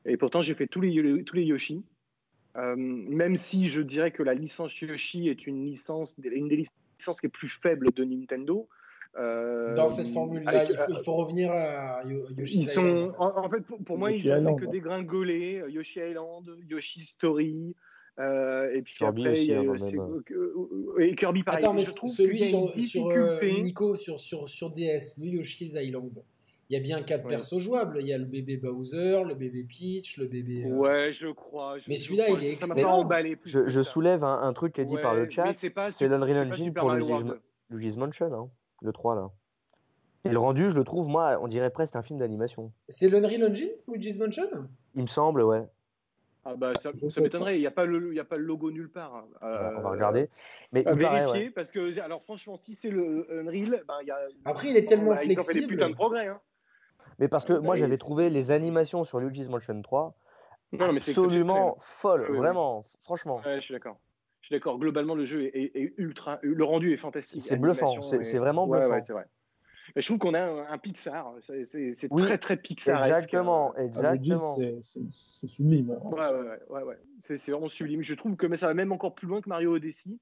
Et pourtant, j'ai fait tous les, tous les Yoshi. Euh, même si je dirais que la licence Yoshi est une licence, une des licences les plus faibles de Nintendo. Euh, dans cette formule-là, avec- il, faut, il faut revenir à Yo- Yoshi's Ils sont, Island, en fait. en, en fait, pour, pour moi, Yoshi ils ont Island, fait que ouais. dégringoler euh, Yoshi Island, Yoshi Story, euh, et puis Kirby après, aussi, il y a, hein, euh, euh, et Kirby pareil. Attends, mais je trouve celui y a sur, euh. Nico, sur, sur, sur DS, le Yoshi's Island, il y a bien quatre Ouais. persos jouables. Il y a le bébé Bowser, le bébé Peach, le bébé. euh, Ouais, je crois. je- Mais celui-là, crois. il est Ça m'a excellent. pas emballé. plus Je, soulève un, un truc qui est dit par le chat. c'est l'Unreal Engine pour. Luigi's Mansion, hein, le 3 là. Et le rendu, je le trouve, moi, on dirait presque un film d'animation. C'est l'Unreal Engine, Luigi's Mansion? Il me semble, ouais. Ah bah ça, m'étonnerait. Il n'y a pas le, il y a pas le logo nulle part. hein. On va- on va Euh, regarder. Mais il paraît, vérifier ouais. parce que alors franchement, si c'est le Unreal, ben il y a. Après, il est tellement bah, Ils ont fait des flexible. putains de progrès. Hein. Mais parce que Euh, moi, bah, j'avais trouvé les animations sur Luigi's Mansion 3 Non, non, mais c'est absolument folles, Ouais, ouais. vraiment, franchement. Ouais, je suis d'accord. Je suis d'accord. Globalement, le jeu est, est- est ultra. Le rendu est fantastique. C'est bluffant, c'est- est- c'est vraiment Ouais, bluffant. ouais, c'est vrai. Mais je trouve qu'on a un, un Pixar. C'est- Oui, très, très Pixaresque. Exactement, Ah, le exactement. C'est- sublime. hein. Ouais, ouais, ouais, ouais, ouais. C'est vraiment sublime. Je trouve que ça va même encore plus loin que Mario Odyssey.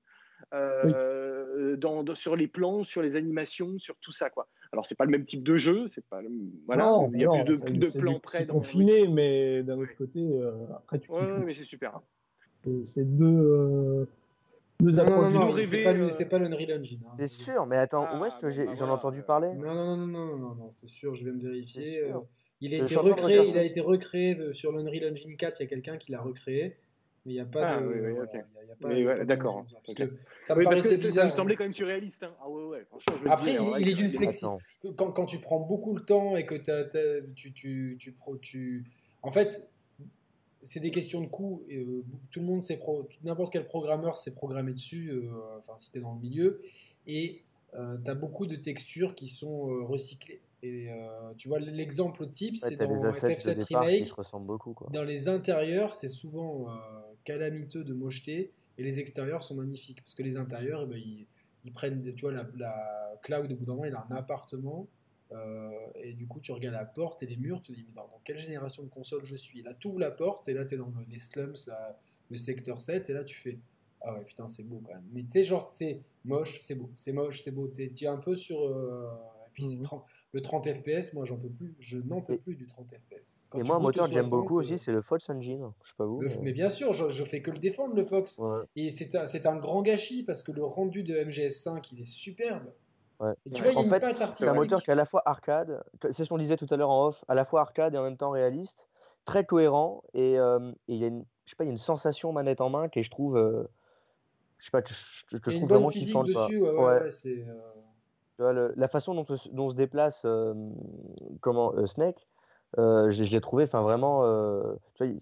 euh, dans, dans- sur les plans, sur les animations, sur tout ça quoi. Alors c'est pas le même type de jeu, c'est pas le- voilà, Non, il y a non, plus de, plus plans du- près C'est dans confiné, mais d'un autre côté, euh, après, tu Ouais, ouais, mais c'est super. hein. C'est deux, euh, deux non, approches non, non, c'est pas, le- pas l'Unreal Engine. hein. C'est sûr, mais attends, Ah, où est-ce que bon, j'ai- bah j'en ai voilà. entendu parler? Non, non, non, non, non, non, non, c'est sûr, je vais me vérifier. Euh, il, a été recréé, il a été recréé sur l'Unreal Engine 4, il y a quelqu'un qui l'a recréé. Mais il n'y a pas Ah, de. oui, oui, voilà, ok. il y a- il y a pas- Mais il y a ouais, de d'accord, raison de dire, Parce ok. que ça Oui, ça- bizarre. ça me semblait quand même surréaliste. hein. Ah ouais, ouais, je Après, il- il est d'une il- flexi- Attends. quand, quand tu prends beaucoup le temps et que tu, tu, tu- En fait, c'est des questions de coût. et, euh, tout le monde, pro- n'importe quel programmeur s'est programmé dessus, euh, enfin, si tu es dans le milieu. Et tu as beaucoup de textures qui sont euh, recyclées. Et euh, tu vois, l'exemple type, Ouais, c'est dans de FF7 départ qui Remake. se ressemblent beaucoup. Quoi. Dans les intérieurs, c'est souvent euh, calamiteux de mocheté et les extérieurs sont magnifiques parce que les intérieurs, eh ben, ils, ils prennent, tu vois, la, la cloud au bout d'un moment, il a un appartement euh, et du coup, tu regardes la porte et les murs, tu te dis, mais dans, dans quelle génération de console je suis? Et Là, tu ouvres la porte et là, tu es dans le- les slums, le secteur 7 et là, tu fais, ah ouais, putain, c'est beau quand même. Mais tu sais, genre, c'est moche, c'est beau, c'est moche, c'est beau. Tu es un peu sur. euh, et puis, c'est. 30 le 30 FPS, moi, j'en peux plus. Je n'en peux Et- plus du 30 FPS. Quand Et moi, un moteur que j'aime 60, beaucoup aussi, euh, c'est le Fox Engine. Je sais pas vous. le- mais- mais bien sûr, je, je fais que le défendre, le Fox. Ouais. Et c'est un, c'est un grand gâchis parce que le rendu de MGS5, il est superbe. Ouais. Et tu vois, il y a En fait, c'est un moteur qui est à la fois arcade, c'est ce qu'on disait tout à l'heure en off, à la fois arcade et en même temps réaliste, très cohérent et euh, il y a une, je sais pas, il y a une sensation manette en main que je trouve, euh, je sais pas, que je, que je Il y a une trouve vraiment kiffante. dessus. Ouais, ouais, Ouais. ouais, c'est, euh, Tu vois, le- la façon dont, se- dont se déplace euh, comment euh, Snake, euh, je, je l'ai trouvé, enfin vraiment, euh, tu vois,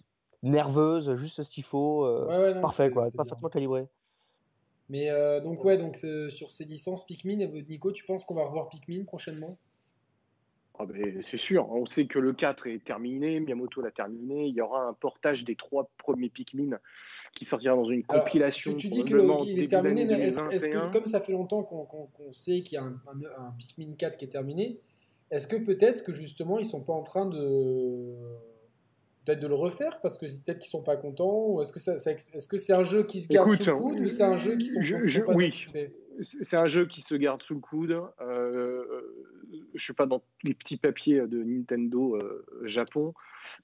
nerveuse, juste ce qu'il faut, euh, ouais, ouais, non, parfait quoi, c'était bien. parfaitement calibré. Mais euh, donc, ouais, donc euh, sur ces licences Pikmin, Nico, tu penses qu'on va revoir Pikmin prochainement? Ah ben, c'est sûr, on sait que le 4 est terminé, Miyamoto l'a terminé, il y aura un portage des trois premiers Pikmin qui sortira dans une Alors, compilation. Tu, tu dis qu'il est terminé, mais est-ce est-ce 2021. que, comme ça fait longtemps qu'on sait qu'il y a un, un- un Pikmin 4 qui est terminé, est-ce que peut-être que justement ils sont pas en train de peut-être de le refaire parce que peut-être qu'ils sont pas contents ou est-ce que ça, ça- est-ce que c'est un jeu qui se garde Écoute, sous le coude ou c'est un jeu qui sont, je- sont pas oui. C'est un jeu qui se garde sous le coude. Euh, je suis pas dans les petits papiers de Nintendo euh, Japon,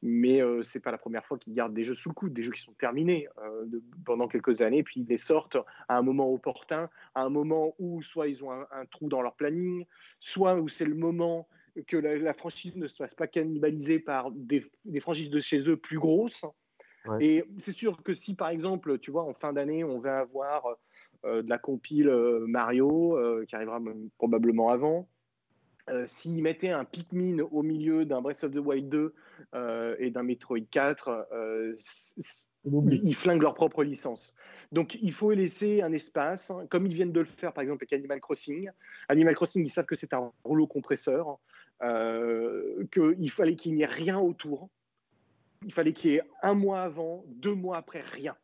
mais euh, c'est pas la première fois qu'ils gardent des jeux sous le coude, des jeux qui sont terminés euh, de- pendant quelques années, puis ils les sortent à un moment opportun, à un moment où soit ils ont un, un trou dans leur planning, soit où c'est le moment que la, la franchise ne se fasse pas cannibaliser par des, des franchises de chez eux plus grosses. Ouais. Et c'est sûr que si, par exemple, tu vois, en fin d'année, on va avoir euh, de la compile euh, Mario, euh, qui arrivera probablement avant. S'ils mettaient un Pikmin au milieu d'un Breath of the Wild 2 euh, et d'un Metroid 4, euh, c- c- On oublie. ils flinguent leur propre licence. Donc il faut laisser un espace, hein, comme ils viennent de le faire par exemple avec Animal Crossing. Animal Crossing, ils savent que c'est un rouleau compresseur, qu'il fallait qu'il n'y ait rien autour. Il fallait qu'il y ait un mois avant, deux mois après, rien.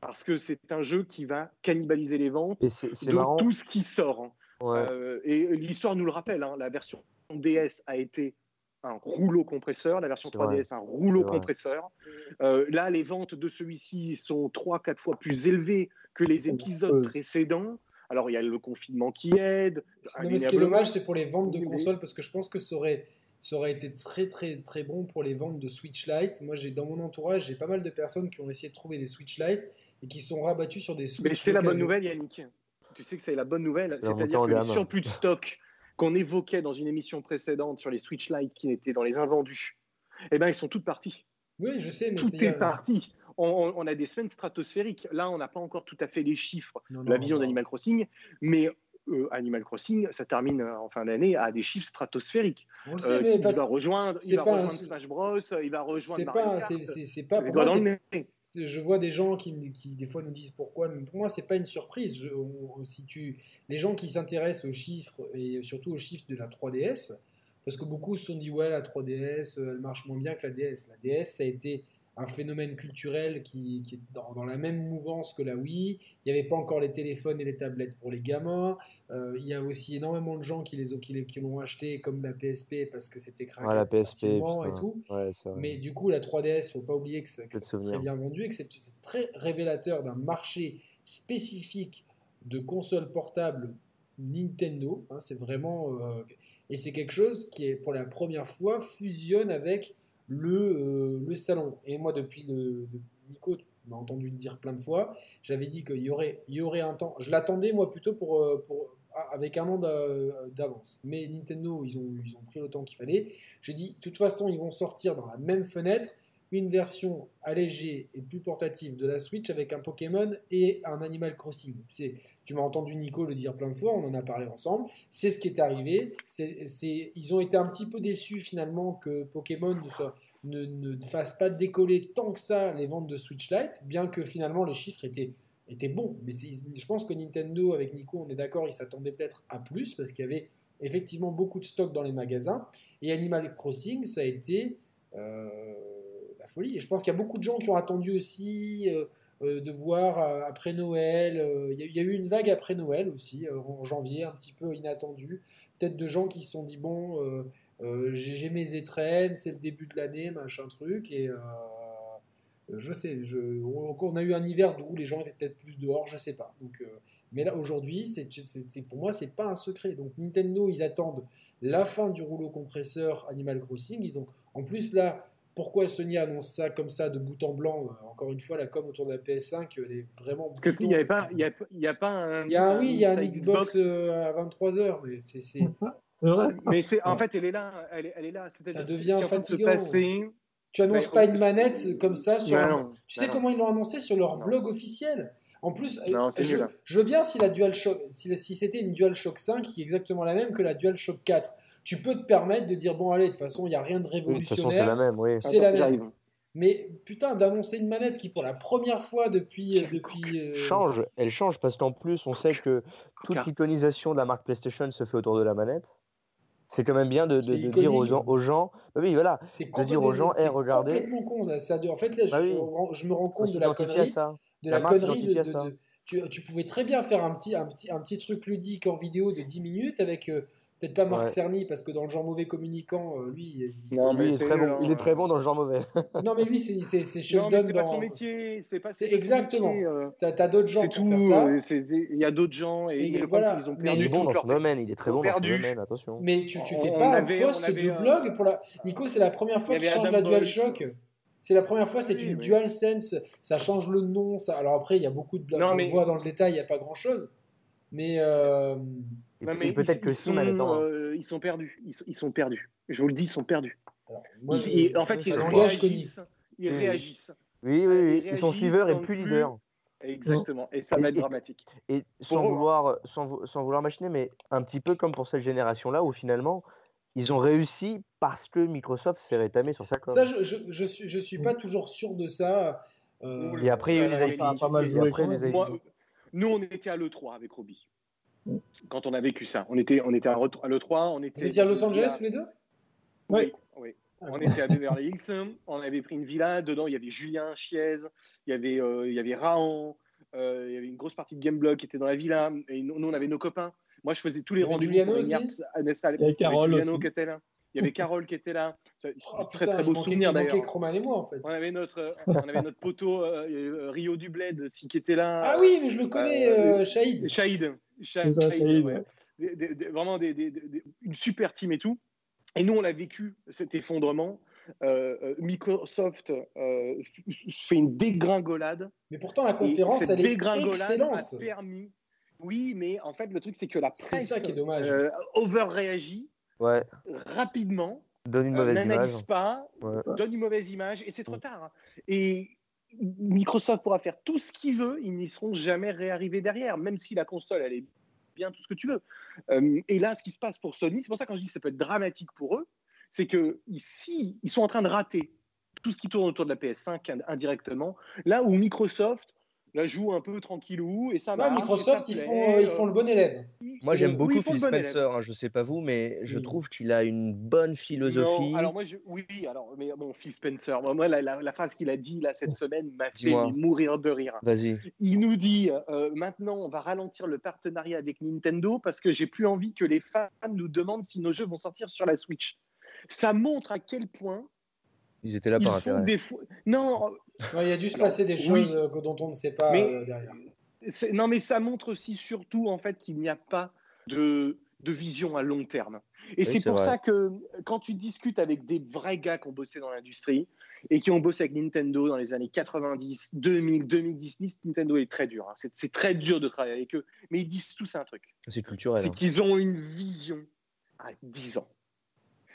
Parce que c'est un jeu qui va cannibaliser les ventes Et de marrant. tout ce qui sort. hein. ouais. Euh, et l'histoire nous le rappelle, hein, la version DS a été un rouleau compresseur, la version C'est vrai. 3DS un rouleau compresseur. Euh, là, les ventes de celui-ci sont 3-4 fois plus élevées que les épisodes précédents. Alors, il y a le confinement qui aide. Non, mais ce qui est dommage, c'est pour les ventes de consoles, parce que je pense que ça aurait, ça aurait été très très très bon pour les ventes de Switch Lite. Moi, j'ai dans mon entourage, j'ai pas mal de personnes qui ont essayé de trouver des Switch Lite et qui sont rabattues sur des Switch. Mais c'est la bonne nouvelle, Yannick. Tu sais que c'est la bonne nouvelle. C'est-à-dire que gamme. surplus de stock qu'on évoquait dans une émission précédente sur les Switch Lite qui étaient dans les invendus, eh ben, ils sont toutes parties. Oui, je sais, mais Tout est parti. On, on a des semaines stratosphériques. Là, on n'a pas encore tout à fait les chiffres Non, de la vision d'Animal Crossing, mais euh, Animal Crossing, ça termine en fin d'année à des chiffres stratosphériques. On sait, Euh, mais il va rejoindre, c'est il va pas un- rejoindre Smash Bros, il va rejoindre c'est Mario pas, c'est- pour moi, je vois des gens qui, qui des fois nous disent pourquoi, mais pour moi c'est pas une surprise. Je- on- si tu, les gens qui s'intéressent aux chiffres et surtout aux chiffres de la 3DS, parce que beaucoup se sont dit ouais la 3DS euh, elle marche moins bien que la DS. La DS ça a été un phénomène culturel qui, qui est dans, dans, la même mouvance que la Wii. Il n'y avait pas encore les téléphones et les tablettes pour les gamins. Euh, il y a aussi énormément de gens qui les ont, qui, les, qui l'ont acheté comme la PSP parce que c'était craqué Ouais, la PSP, et tout. Ouais. Mais du coup, la 3DS, faut pas oublier que c'est très bien vendu et que c'est c'est très révélateur d'un marché spécifique de consoles portables Nintendo. hein, c'est vraiment euh, et c'est quelque chose qui est pour la première fois fusionne avec le, euh, le salon. Et moi, depuis le Nico, tu m'as entendu le dire plein de fois, j'avais dit qu'il y aurait, y aurait un temps. Je l'attendais moi plutôt pour, euh, pour avec un an d'a- d'avance. Mais Nintendo, ils ont, ils ont pris le temps qu'il fallait. J'ai dit, de toute façon, ils vont sortir dans la même fenêtre une version allégée et plus portative de la Switch avec un Pokémon et un Animal Crossing. C'est, tu m'as entendu Nico le dire plein de fois, on en a parlé ensemble. C'est ce qui est arrivé. Ils ont été un petit peu déçus finalement que Pokémon ne, fasse pas décoller tant que ça les ventes de Switch Lite, bien que finalement les chiffres étaient était bon. Mais je pense que Nintendo, avec Nico, on est d'accord, il s'attendait peut-être à plus parce qu'il y avait effectivement beaucoup de stock dans les magasins. Et Animal Crossing, ça a été euh, folie. Et je pense qu'il y a beaucoup de gens qui ont attendu aussi euh, euh, de voir euh, après Noël. Il y, a- eu une vague après Noël aussi, en janvier, un petit peu inattendue. Peut-être de gens qui se sont dit bon, j'ai mes étrennes, c'est le début de l'année, machin truc. Et. je sais, je, on, a eu un hiver où les gens étaient peut-être plus dehors, je sais pas. Donc, mais là aujourd'hui, c'est- pour moi, c'est pas un secret. Donc Nintendo, ils attendent la fin du rouleau compresseur Animal Crossing. Ils ont, en plus là, pourquoi Sony annonce ça comme ça de bout en blanc Euh, Encore une fois, la com autour de la PS5, elle est vraiment. Parce qu'il n'y avait pas, il y a, il y a pas un. Il y a un, oui, il y a un Xbox, euh, à 23h, mais c'est, vrai. Mais c'est, en fait, elle est là. Elle est, elle est là. Ça que devient en de se fatigant. passer. tu annonces pas une manette comme ça sur. Non, Tu sais non. comment ils l'ont annoncé sur leur Non. blog officiel? En plus, euh, Non, c'est je, nul. je veux bien si la DualShock, si, si c'était une DualShock 5 qui est exactement la même que la DualShock 4. Tu peux te permettre de dire bon allez, de toute façon, il n'y a rien de Oui, de toute façon, c'est révolutionnaire. la même, oui. C'est la même. mais putain, d'annoncer une manette qui pour la première fois depuis euh, depuis euh, Change, elle change parce qu'en plus, on sait que toute l'iconisation de la marque PlayStation se fait autour de la manette. C'est quand même bien de, de- C'est de dire aux gens, aux gens bah oui, voilà, c'est de dire aux gens, c'est Eh, regardez. complètement con. là. Ça, doit- en fait, là, Bah je, oui. je me rends compte de la connerie. ça. de La la, connerie ça. de- tu, tu pouvais très bien faire un petit, un petit, un petit truc ludique en vidéo de 10 minutes avec euh, peut-être pas Marc Ouais. Cerny parce que dans le genre mauvais communicant euh, lui il- Non, Lui, mais il, est c'est très bon. hein. il est très bon dans le genre mauvais. non mais lui c'est c'est c'est Non, mais Sheldon c'est pas dans son métier. C'est pas. C'est exactement. euh, t'as t'as d'autres gens C'est pour tout. faire ça euh, c'est- c'est- Il y a d'autres gens et, Et voilà. c'est qu'ils ont Mais il perdu est bon dans leur son domaine, il est très bon dans son perdu. domaine, attention. mais tu, tu fais On pas avait- un post euh, blog pour la Nico c'est la première fois qu'il change la. DualShock c'est la première fois, c'est Oui, une mais- DualSense, ça change le nom. Ça... Alors après, il y a beaucoup de blogs, Non, on mais- le voit dans le détail, il n'y a pas grand-chose. Mais euh, Et, et peut-être ils- que ils si, sont, maintenant. hein. euh, ils sont perdus. Ils sont, ils sont perdus. Je vous le dis, ils sont perdus. alors, moi, Ils- je- ils- en fait, ils réagissent. Ils Oui. réagissent. Oui, oui, oui. ils Ils sont suiveurs et plus leaders. Exactement. Et ça va être et- dramatique. Et sans Pour- vouloir, sans, vou- sans vouloir machiner, mais un petit peu comme pour cette génération-là où finalement, ils ont réussi parce que Microsoft s'est rétamé sur sa com. Ça, je, je, je suis, je suis pas toujours sûr de ça. Euh, Et après, il y a eu les IP. nous, on était à l'E3 avec Roby. Quand on a vécu ça. On était, on était à à l'E3. On était Vous étiez à Los Angeles tous les deux? Oui. oui. On était à Beverly Hills, on avait pris une villa, dedans il y avait Julien Chiez, il y avait, euh, il y avait Raon, euh, il y avait une grosse partie de Gameblog qui était dans la villa, et nous, nous, on avait nos copains. Moi je faisais tous les Il y avait rendez-vous. Il y avait Carole Giuliano aussi. qui était là, il y avait Carole qui était là, Oh, très putain, très beau souvenir d'ailleurs. Et moi en fait. On avait notre, euh, on avait notre poteau euh, euh, Rio du Bled aussi qui était là. Ah oui, mais je le connais, Euh, euh, Shahid. Shahid. Shahid, ouais. Des- des- des- vraiment des- des- des- une super team et tout. Et nous, on l'a vécu, cet effondrement. Euh, euh, Microsoft euh, fait une dégringolade. Mais pourtant, la conférence, cette elle est dégringolade excellente. a permis. Oui, mais en fait, le truc, c'est que la presse ça qui est dommage. euh, overréagit Ouais, rapidement, donne une euh, mauvaise image. n'analyse pas, Ouais. donne une mauvaise image, et c'est trop tard. Et Microsoft pourra faire tout ce qu'il veut, ils n'y seront jamais réarrivés derrière, même si la console, elle est bien tout ce que tu veux. Euh, et là, ce qui se passe pour Sony, c'est pour ça que quand je dis que ça peut être dramatique pour eux, c'est que ici, ils sont en train de rater tout ce qui tourne autour de la PS5 ind- indirectement, là où Microsoft la joue un peu tranquillou et ça Ouais, marche. Microsoft, et ça ils font, ils font le bon élève. ils- Moi, j'aime beaucoup oui, Phil. Spencer, hein, je sais pas vous, mais je Oui. trouve qu'il a une bonne philosophie. Non, alors moi, je, oui, alors, mais bon, Phil Spencer, moi, la, la- la phrase qu'il a dit là cette semaine m'a fait mourir de rire. Vas-y. Il nous dit euh, maintenant, on va ralentir le partenariat avec Nintendo parce que j'ai plus envie que les fans nous demandent si nos jeux vont sortir sur la Switch. Ça montre à quel point Ils étaient là ils par font intérêt. des fou- Non, il y a dû se passer des choses euh, que- dont on ne sait pas Mais- euh, derrière. non, mais ça montre aussi surtout en fait qu'il n'y a pas de, de vision à long terme. Et c'est c'est pour vrai. ça que quand tu discutes avec des vrais gars qui ont bossé dans l'industrie et qui ont bossé avec Nintendo dans les années 90, 2000, 2010, Nintendo est très dur. hein. C'est c'est très dur de travailler avec eux. Mais ils disent tous un truc. C'est culturel. c'est hein. qu'ils ont une vision à 10 ans.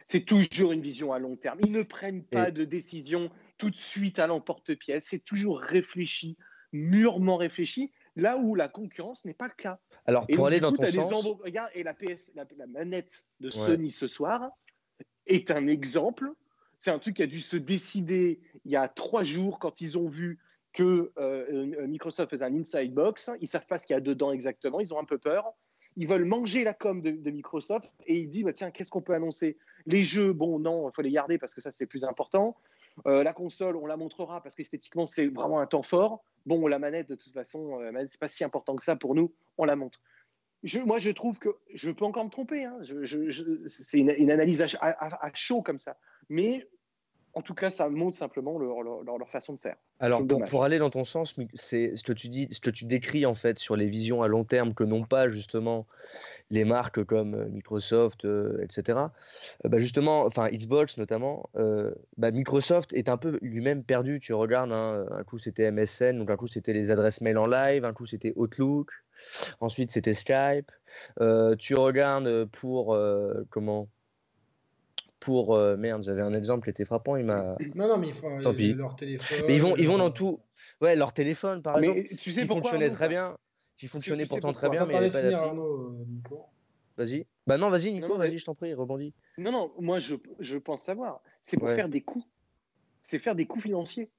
C'est toujours une vision à long terme. Ils ne prennent pas Et- de décision tout de suite à l'emporte-pièce. C'est toujours réfléchi, mûrement réfléchi, là où la concurrence n'est pas le cas. Alors, Et pour donc, aller dans coup, ton des sens, Regarde, et la, PS, la, la manette de Ouais. Sony ce soir est un exemple. C'est un truc qui a dû se décider il y a trois jours quand ils ont vu que euh, euh, Microsoft faisait un inside box. Ils savent pas ce qu'il y a dedans exactement. Ils ont un peu peur. Ils veulent manger la com de, de Microsoft et ils disent bah, tiens, qu'est-ce qu'on peut annoncer? Les jeux, bon, non, il faut les garder parce que ça, c'est plus important. Euh, la console, on la montrera parce qu'esthétiquement, c'est vraiment un temps fort. Bon, la manette, de toute façon, euh, la manette, c'est pas si important que ça pour nous. On la montre. Moi, je trouve que je peux encore me tromper. hein. C'est une, analyse à- à chaud comme ça. Mais en tout cas, ça montre simplement leur, leur- leur- leur façon de faire. Alors, pour, aller dans ton sens, c'est ce que tu dis, ce que tu décris en fait sur les visions à long terme que n'ont pas justement les marques comme euh, Microsoft, euh, etc. euh, bah, justement, enfin Xbox notamment, euh, bah, Microsoft est un peu lui-même perdu. Tu regardes, hein, un coup c'était MSN, donc un coup c'était les adresses mail en live, un coup c'était Outlook, ensuite c'était Skype. Tu regardes pour comment pour euh, merde, j'avais un exemple qui était frappant, il m'a Non, non, mais ils font Tant il y pis. leur téléphone. mais ils vont, ils vont dans leur- tout. Ouais, leur téléphone, par exemple, Mais tu sais qui pourquoi fonctionnait Arnaud, très bien, qui fonctionnait tu sais pourtant très bien, mais il avait pas. Arnaud, euh, Nico. Vas-y. Bah non, vas-y, Nico, non, mais- vas-y, je t'en prie, rebondis. Non, non, moi je, je pense savoir. C'est pour Ouais. faire des coûts. C'est faire des coûts financiers.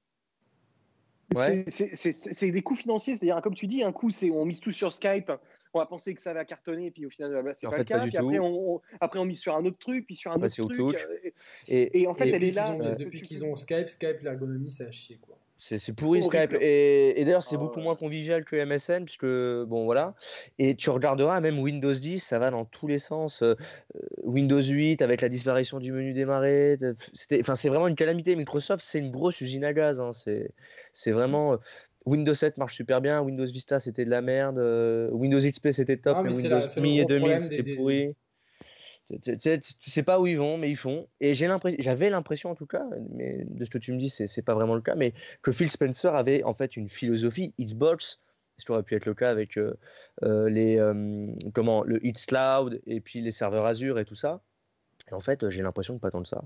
Ouais. C'est- c'est- C'est c'est des coûts financiers, c'est-à-dire, comme tu dis, un coup, c'est on mise tout sur Skype, on va penser que ça va cartonner, puis au final, bah, c'est En pas fait, le cas. pas du puis après tout. on, on- après, on mise sur un autre truc, puis sur un autre c'est truc. Euh, Et, Et en fait, et elle est là. ont- que Depuis qu'ils ont Skype, Skype, l'ergonomie, ça a chier, quoi. c'est c'est pourri. Skype. Et, et d'ailleurs, c'est Ah beaucoup ouais. moins convivial que MSN, puisque, bon, voilà. Et tu regarderas, même Windows 10, ça va dans tous les sens. Euh, euh, Windows 8, avec la disparition du menu démarrer, enfin, c'est vraiment une calamité. Microsoft, c'est une grosse usine à gaz. hein. C'est, c'est vraiment. Windows 7 marche super bien, Windows Vista c'était de la merde, euh, Windows XP c'était top, Ah, mais mais c'est Windows la- c'est le ME et gros 2000 problème c'était des- pourri. Tu, sais, tu sais pas où ils vont, mais ils font. Et j'ai l'impression, j'avais l'impression en tout cas, mais de ce que tu me dis, c'est c'est pas vraiment le cas, mais que Phil Spencer avait en fait une philosophie Xbox, ce qui aurait pu être le cas avec euh, euh, les euh, comment le Cloud et puis les serveurs Azure et tout ça. Et en fait, j'ai l'impression de pas tant de ça.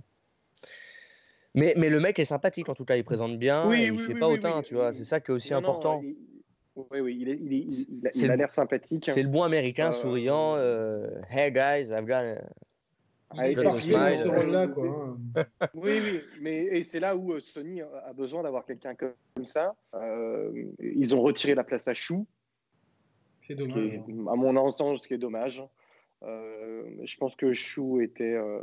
Mais, mais le mec est sympathique en tout cas, il présente bien, Oui, et il oui, fait oui, pas oui, autant, oui, tu vois, oui. c'est ça qui est aussi Non, non, important. il- Oui, oui, il, est- il, est- il a- il l'air sympathique. C'est le bon américain Euh, souriant. euh, hey guys, I've got. a- Il est dans smile. ce rôle-là, quoi. hein. Oui, oui, mais et c'est là où euh, Sony a besoin d'avoir quelqu'un comme ça. Euh, ils ont retiré la place à Chou, C'est dommage. est, hein. à mon sens, ce qui est dommage. Euh, je pense que Chou était euh,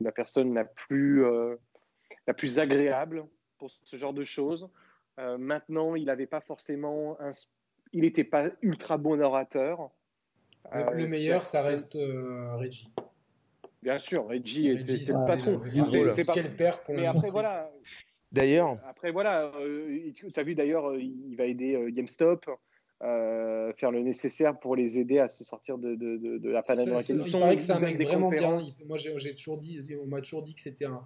la personne la plus, euh, la plus agréable pour ce genre de choses. Euh, maintenant, il n'avait pas forcément un, il n'était pas ultra bon orateur. Le, Euh, le meilleur, ça reste euh, Reggie. Bien sûr, Reggie était Reggie, c'est le patron. C'est- pas- Quel père pour Mais après, voilà, D'ailleurs, Après, voilà, euh, tu as vu d'ailleurs, il va aider euh, GameStop, euh, faire le nécessaire pour les aider à se sortir de, de, de, de la panade dans laquelle ils il sont. paraît que c'est un mec des vraiment bien. Il- Moi, j'ai j'ai toujours dit, on m'a toujours dit que c'était un,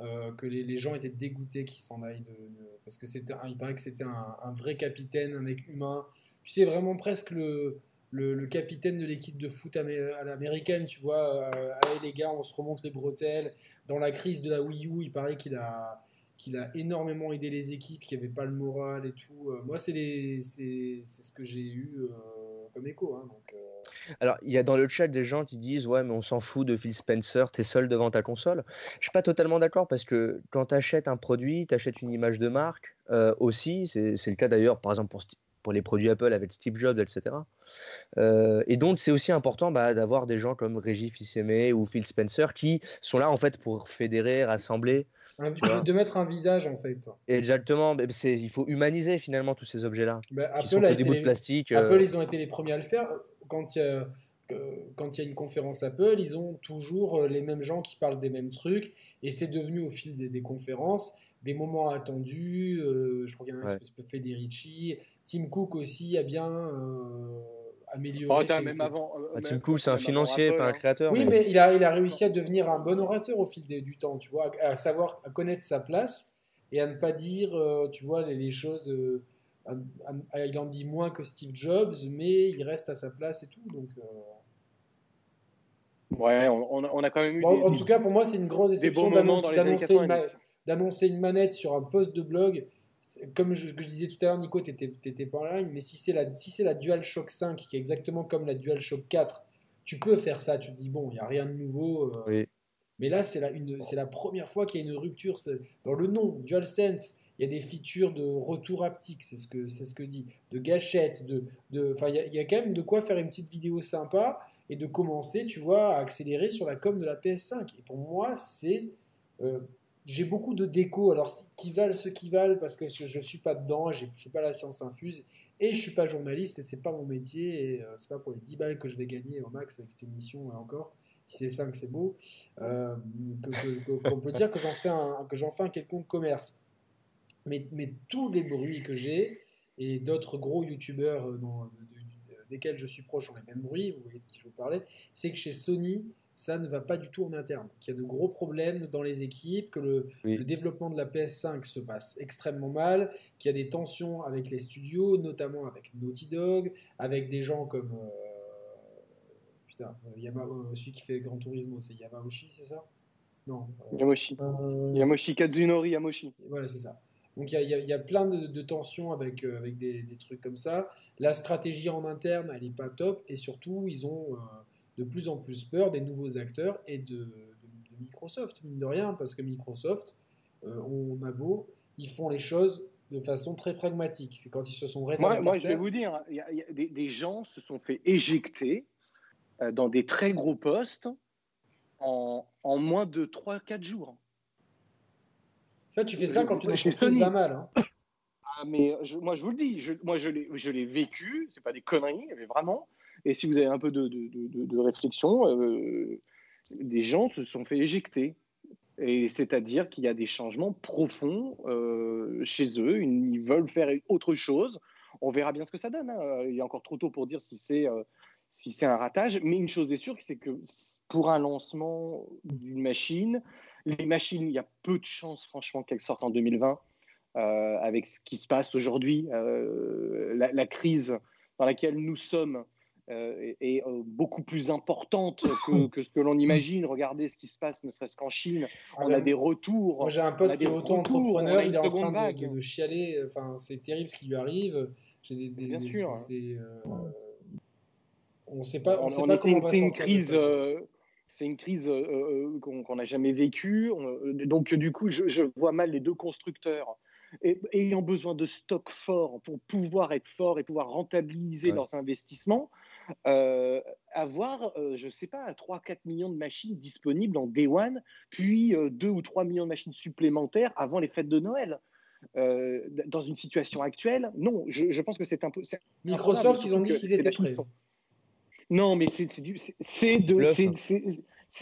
euh, que les, gens étaient dégoûtés qu'il s'en aille de, parce que c'était, il paraît que c'était un, vrai capitaine, un mec humain. Tu sais vraiment presque le, le, capitaine de l'équipe de foot à l'américaine, tu vois. euh, allez les gars, on se remonte les bretelles. Dans la crise de la Wii U, il paraît qu'il a qu'il a énormément aidé les équipes qui n'avaient pas le moral et tout. Euh, moi, c'est c'est ce que j'ai eu comme écho. hein, Alors, il y a dans le chat des gens qui disent Ouais, mais on s'en fout de Phil Spencer, t'es seul devant ta console. Je suis pas totalement d'accord parce que quand tu achètes un produit, tu achètes une image de marque euh, aussi. C'est le cas d'ailleurs, par exemple, pour, pour les produits Apple avec Steve Jobs, etc. Euh, et donc, c'est aussi important bah, d'avoir des gens comme Régis Fils-Aimé ou Phil Spencer qui sont là en fait pour fédérer, rassembler. de mettre un visage en fait. Exactement, il faut humaniser finalement tous ces objets-là. Bah, Apple, des bouts de plastique. Apple, ils ont été les premiers à le faire quand il y a quand il y a une conférence Apple, ils ont toujours euh, les mêmes gens qui parlent des mêmes trucs, et c'est devenu au fil des, conférences des moments attendus. Euh, je crois qu'il y a un ouais. Federici, Tim Cook aussi a bien euh, amélioré. Oh, même avant, ah, Tim Cook, c'est un financier, pas un hein. créateur. Oui, mais, il, a, il a réussi à devenir un bon orateur au fil du temps, tu vois, à, savoir à connaître sa place et à ne pas dire, tu vois, les, les choses il en dit moins que Steve Jobs, mais il reste à sa place et tout. Donc, euh. Ouais, on, a quand même eu. en tout cas, pour moi, c'est une grosse déception d'annoncer une, manette sur un post de blog. Comme je, je disais tout à l'heure, Nico, tu n'étais pas en ligne, mais si c'est la, si la DualShock 5, qui est exactement comme la DualShock 4, tu peux faire ça. Tu te dis, bon, il n'y a rien de nouveau. Euh. Mais là, c'est la, la première fois qu'il y a une rupture dans le nom, DualSense il y a des features de retour haptique, c'est ce que c'est ce que dit, de gâchettes, de, de, il, y a, quand même de quoi faire une petite vidéo sympa et de commencer, tu vois, à accélérer sur la com de la PS5. Et pour moi, c'est euh, j'ai beaucoup de déco, alors qui valent ceux qui valent parce que je, ne suis pas dedans, je suis pas la science infuse et je suis pas journaliste et c'est pas mon métier et euh, c'est pas pour les 10 balles que je vais gagner au max avec cette émission et encore. Si c'est 5, c'est beau. Euh, on peut dire que j'en fais que j'en fais un quelconque commerce mais, mais tous les bruits que j'ai, et d'autres gros youtubeurs euh, desquels je suis proche ont les mêmes bruits, vous voyez de qui je veux parler, c'est que chez Sony, ça ne va pas du tout en interne, qu'il y a de gros problèmes dans les équipes, que le, développement de la PS5 se passe extrêmement mal, qu'il y a des tensions avec les studios, notamment avec Naughty Dog, avec des gens comme... Euh, putain, euh, celui qui fait Grand Turismo, c'est Yamauchi, c'est ça? Non. Yamoshi. Yamoshi Kazunori Yamoshi. Voilà, c'est ça. Donc il y, a plein de, tensions avec, euh, avec des, trucs comme ça. La stratégie en interne, elle n'est pas top. Et surtout, ils ont euh, de plus en plus peur des nouveaux acteurs et de, Microsoft, mine de rien, parce que Microsoft, euh, on a beau, ils font les choses de façon très pragmatique. C'est quand ils se sont Moi, moi je vais vous dire, y a, des, gens se sont fait éjecter dans des très gros postes en, en moins de 3-4 jours. Ça, tu fais ça quand tu n'as pas mal. Hein. Ah, mais moi, je vous le dis, je, moi, je l'ai vécu, c'est pas des conneries, mais vraiment. Et si vous avez un peu de, de, de, réflexion, euh, des gens se sont fait éjecter. Et c'est-à-dire qu'il y a des changements profonds euh, chez eux, ils veulent faire autre chose. On verra bien ce que ça donne. Hein. Il est encore trop tôt pour dire si c'est euh, si c'est un ratage. Mais une chose est sûre, c'est que pour un lancement d'une machine, les machines, il y a peu de chances, franchement, qu'elles sortent en 2020. Euh, avec ce qui se passe aujourd'hui, euh, la, crise dans laquelle nous sommes euh, est, beaucoup plus importante que, ce que l'on imagine. Regardez ce qui se passe, ne serait-ce qu'en Chine. Ah on a des retours. Moi, j'ai un pote qui est auto-entrepreneur, il est en train de, chialer. Enfin, c'est terrible ce qui lui arrive. Des, Bien sûr. on ne sait pas, on, sait pas comment C'est une crise c'est une crise euh, euh, qu'on n'a jamais vécue. Euh, donc, du coup, je, vois mal les deux constructeurs ayant besoin de stock fort pour pouvoir être forts et pouvoir rentabiliser leurs investissements, avoir, je ne sais pas, 3-4 millions de machines disponibles en Day One, puis 2 ou 3 millions de machines supplémentaires avant les fêtes de Noël. dans une situation actuelle, non, je, pense que c'est un peu. Microsoft, ils ont dit qu'ils étaient prêts. Non, mais c'est du, c'est de,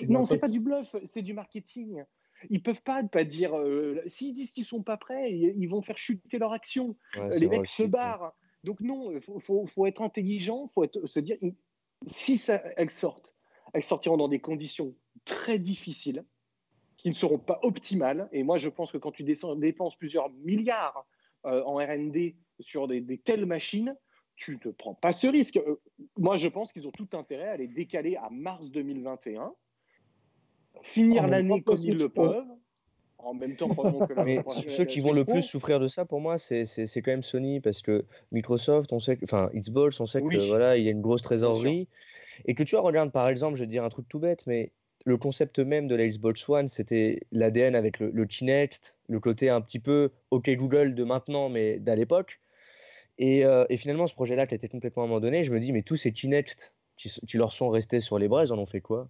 non, c'est pas du bluff, c'est du marketing. Ils peuvent pas pas dire. Euh, s'ils disent qu'ils sont pas prêts, ils, vont faire chuter leur action. les mecs se barrent. Donc non, il faut, faut, être intelligent, faut être, se dire si ça, elles sortent, elles sortiront dans des conditions très difficiles, qui ne seront pas optimales. Et moi, je pense que quand tu dépenses plusieurs milliards euh, en R&D sur des, des, telles machines, tu ne prends pas ce risque. Euh, moi, je pense qu'ils ont tout intérêt à les décaler à mars 2021, finir l'année comme ils le peuvent, En même temps, que la- Mais ceux qui vont le plus souffrir de ça, pour moi, c'est c'est- c'est quand même Sony, parce que Microsoft, on sait, que- enfin Xbox, on sait Oui. que voilà, il y a une grosse trésorerie, et que tu vois, regarde par exemple, je vais te dire un truc tout bête, mais le concept même de la Xbox One, c'était l'ADN avec le, le Kinect, le côté un petit peu OK Google de maintenant, mais d'à l'époque. Et, euh, et finalement, ce projet-là qui a été complètement abandonné, je me dis, mais tous ces Kinect qui, qui leur sont restés sur les bras, ils en ont fait quoi?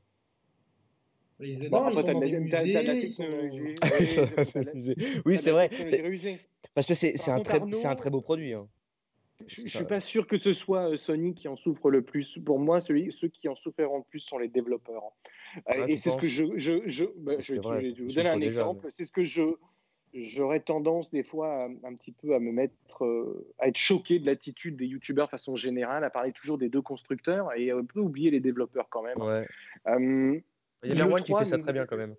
Ils, Bon, non, ils sont dans des t'as- de la sont-. Oui, c'est vrai, parce que c'est un, très, un beau produit. hein. Je ne suis pas sûr que ce soit euh, Sony qui en souffre le plus. Pour moi, celui, ceux qui en souffriront le plus sont les développeurs. Ah, et c'est ce que je. je, je, bah, je, vais vous donner un déjà, exemple. C'est ce que je. J'aurais tendance des fois à- un petit peu à me mettre, euh, à être choqué de l'attitude des youtubeurs de façon générale, à parler toujours des deux constructeurs et un peu oublier les développeurs quand même. Ouais. Euh, Il y a Merwan qui 3, fait ça très bien quand même.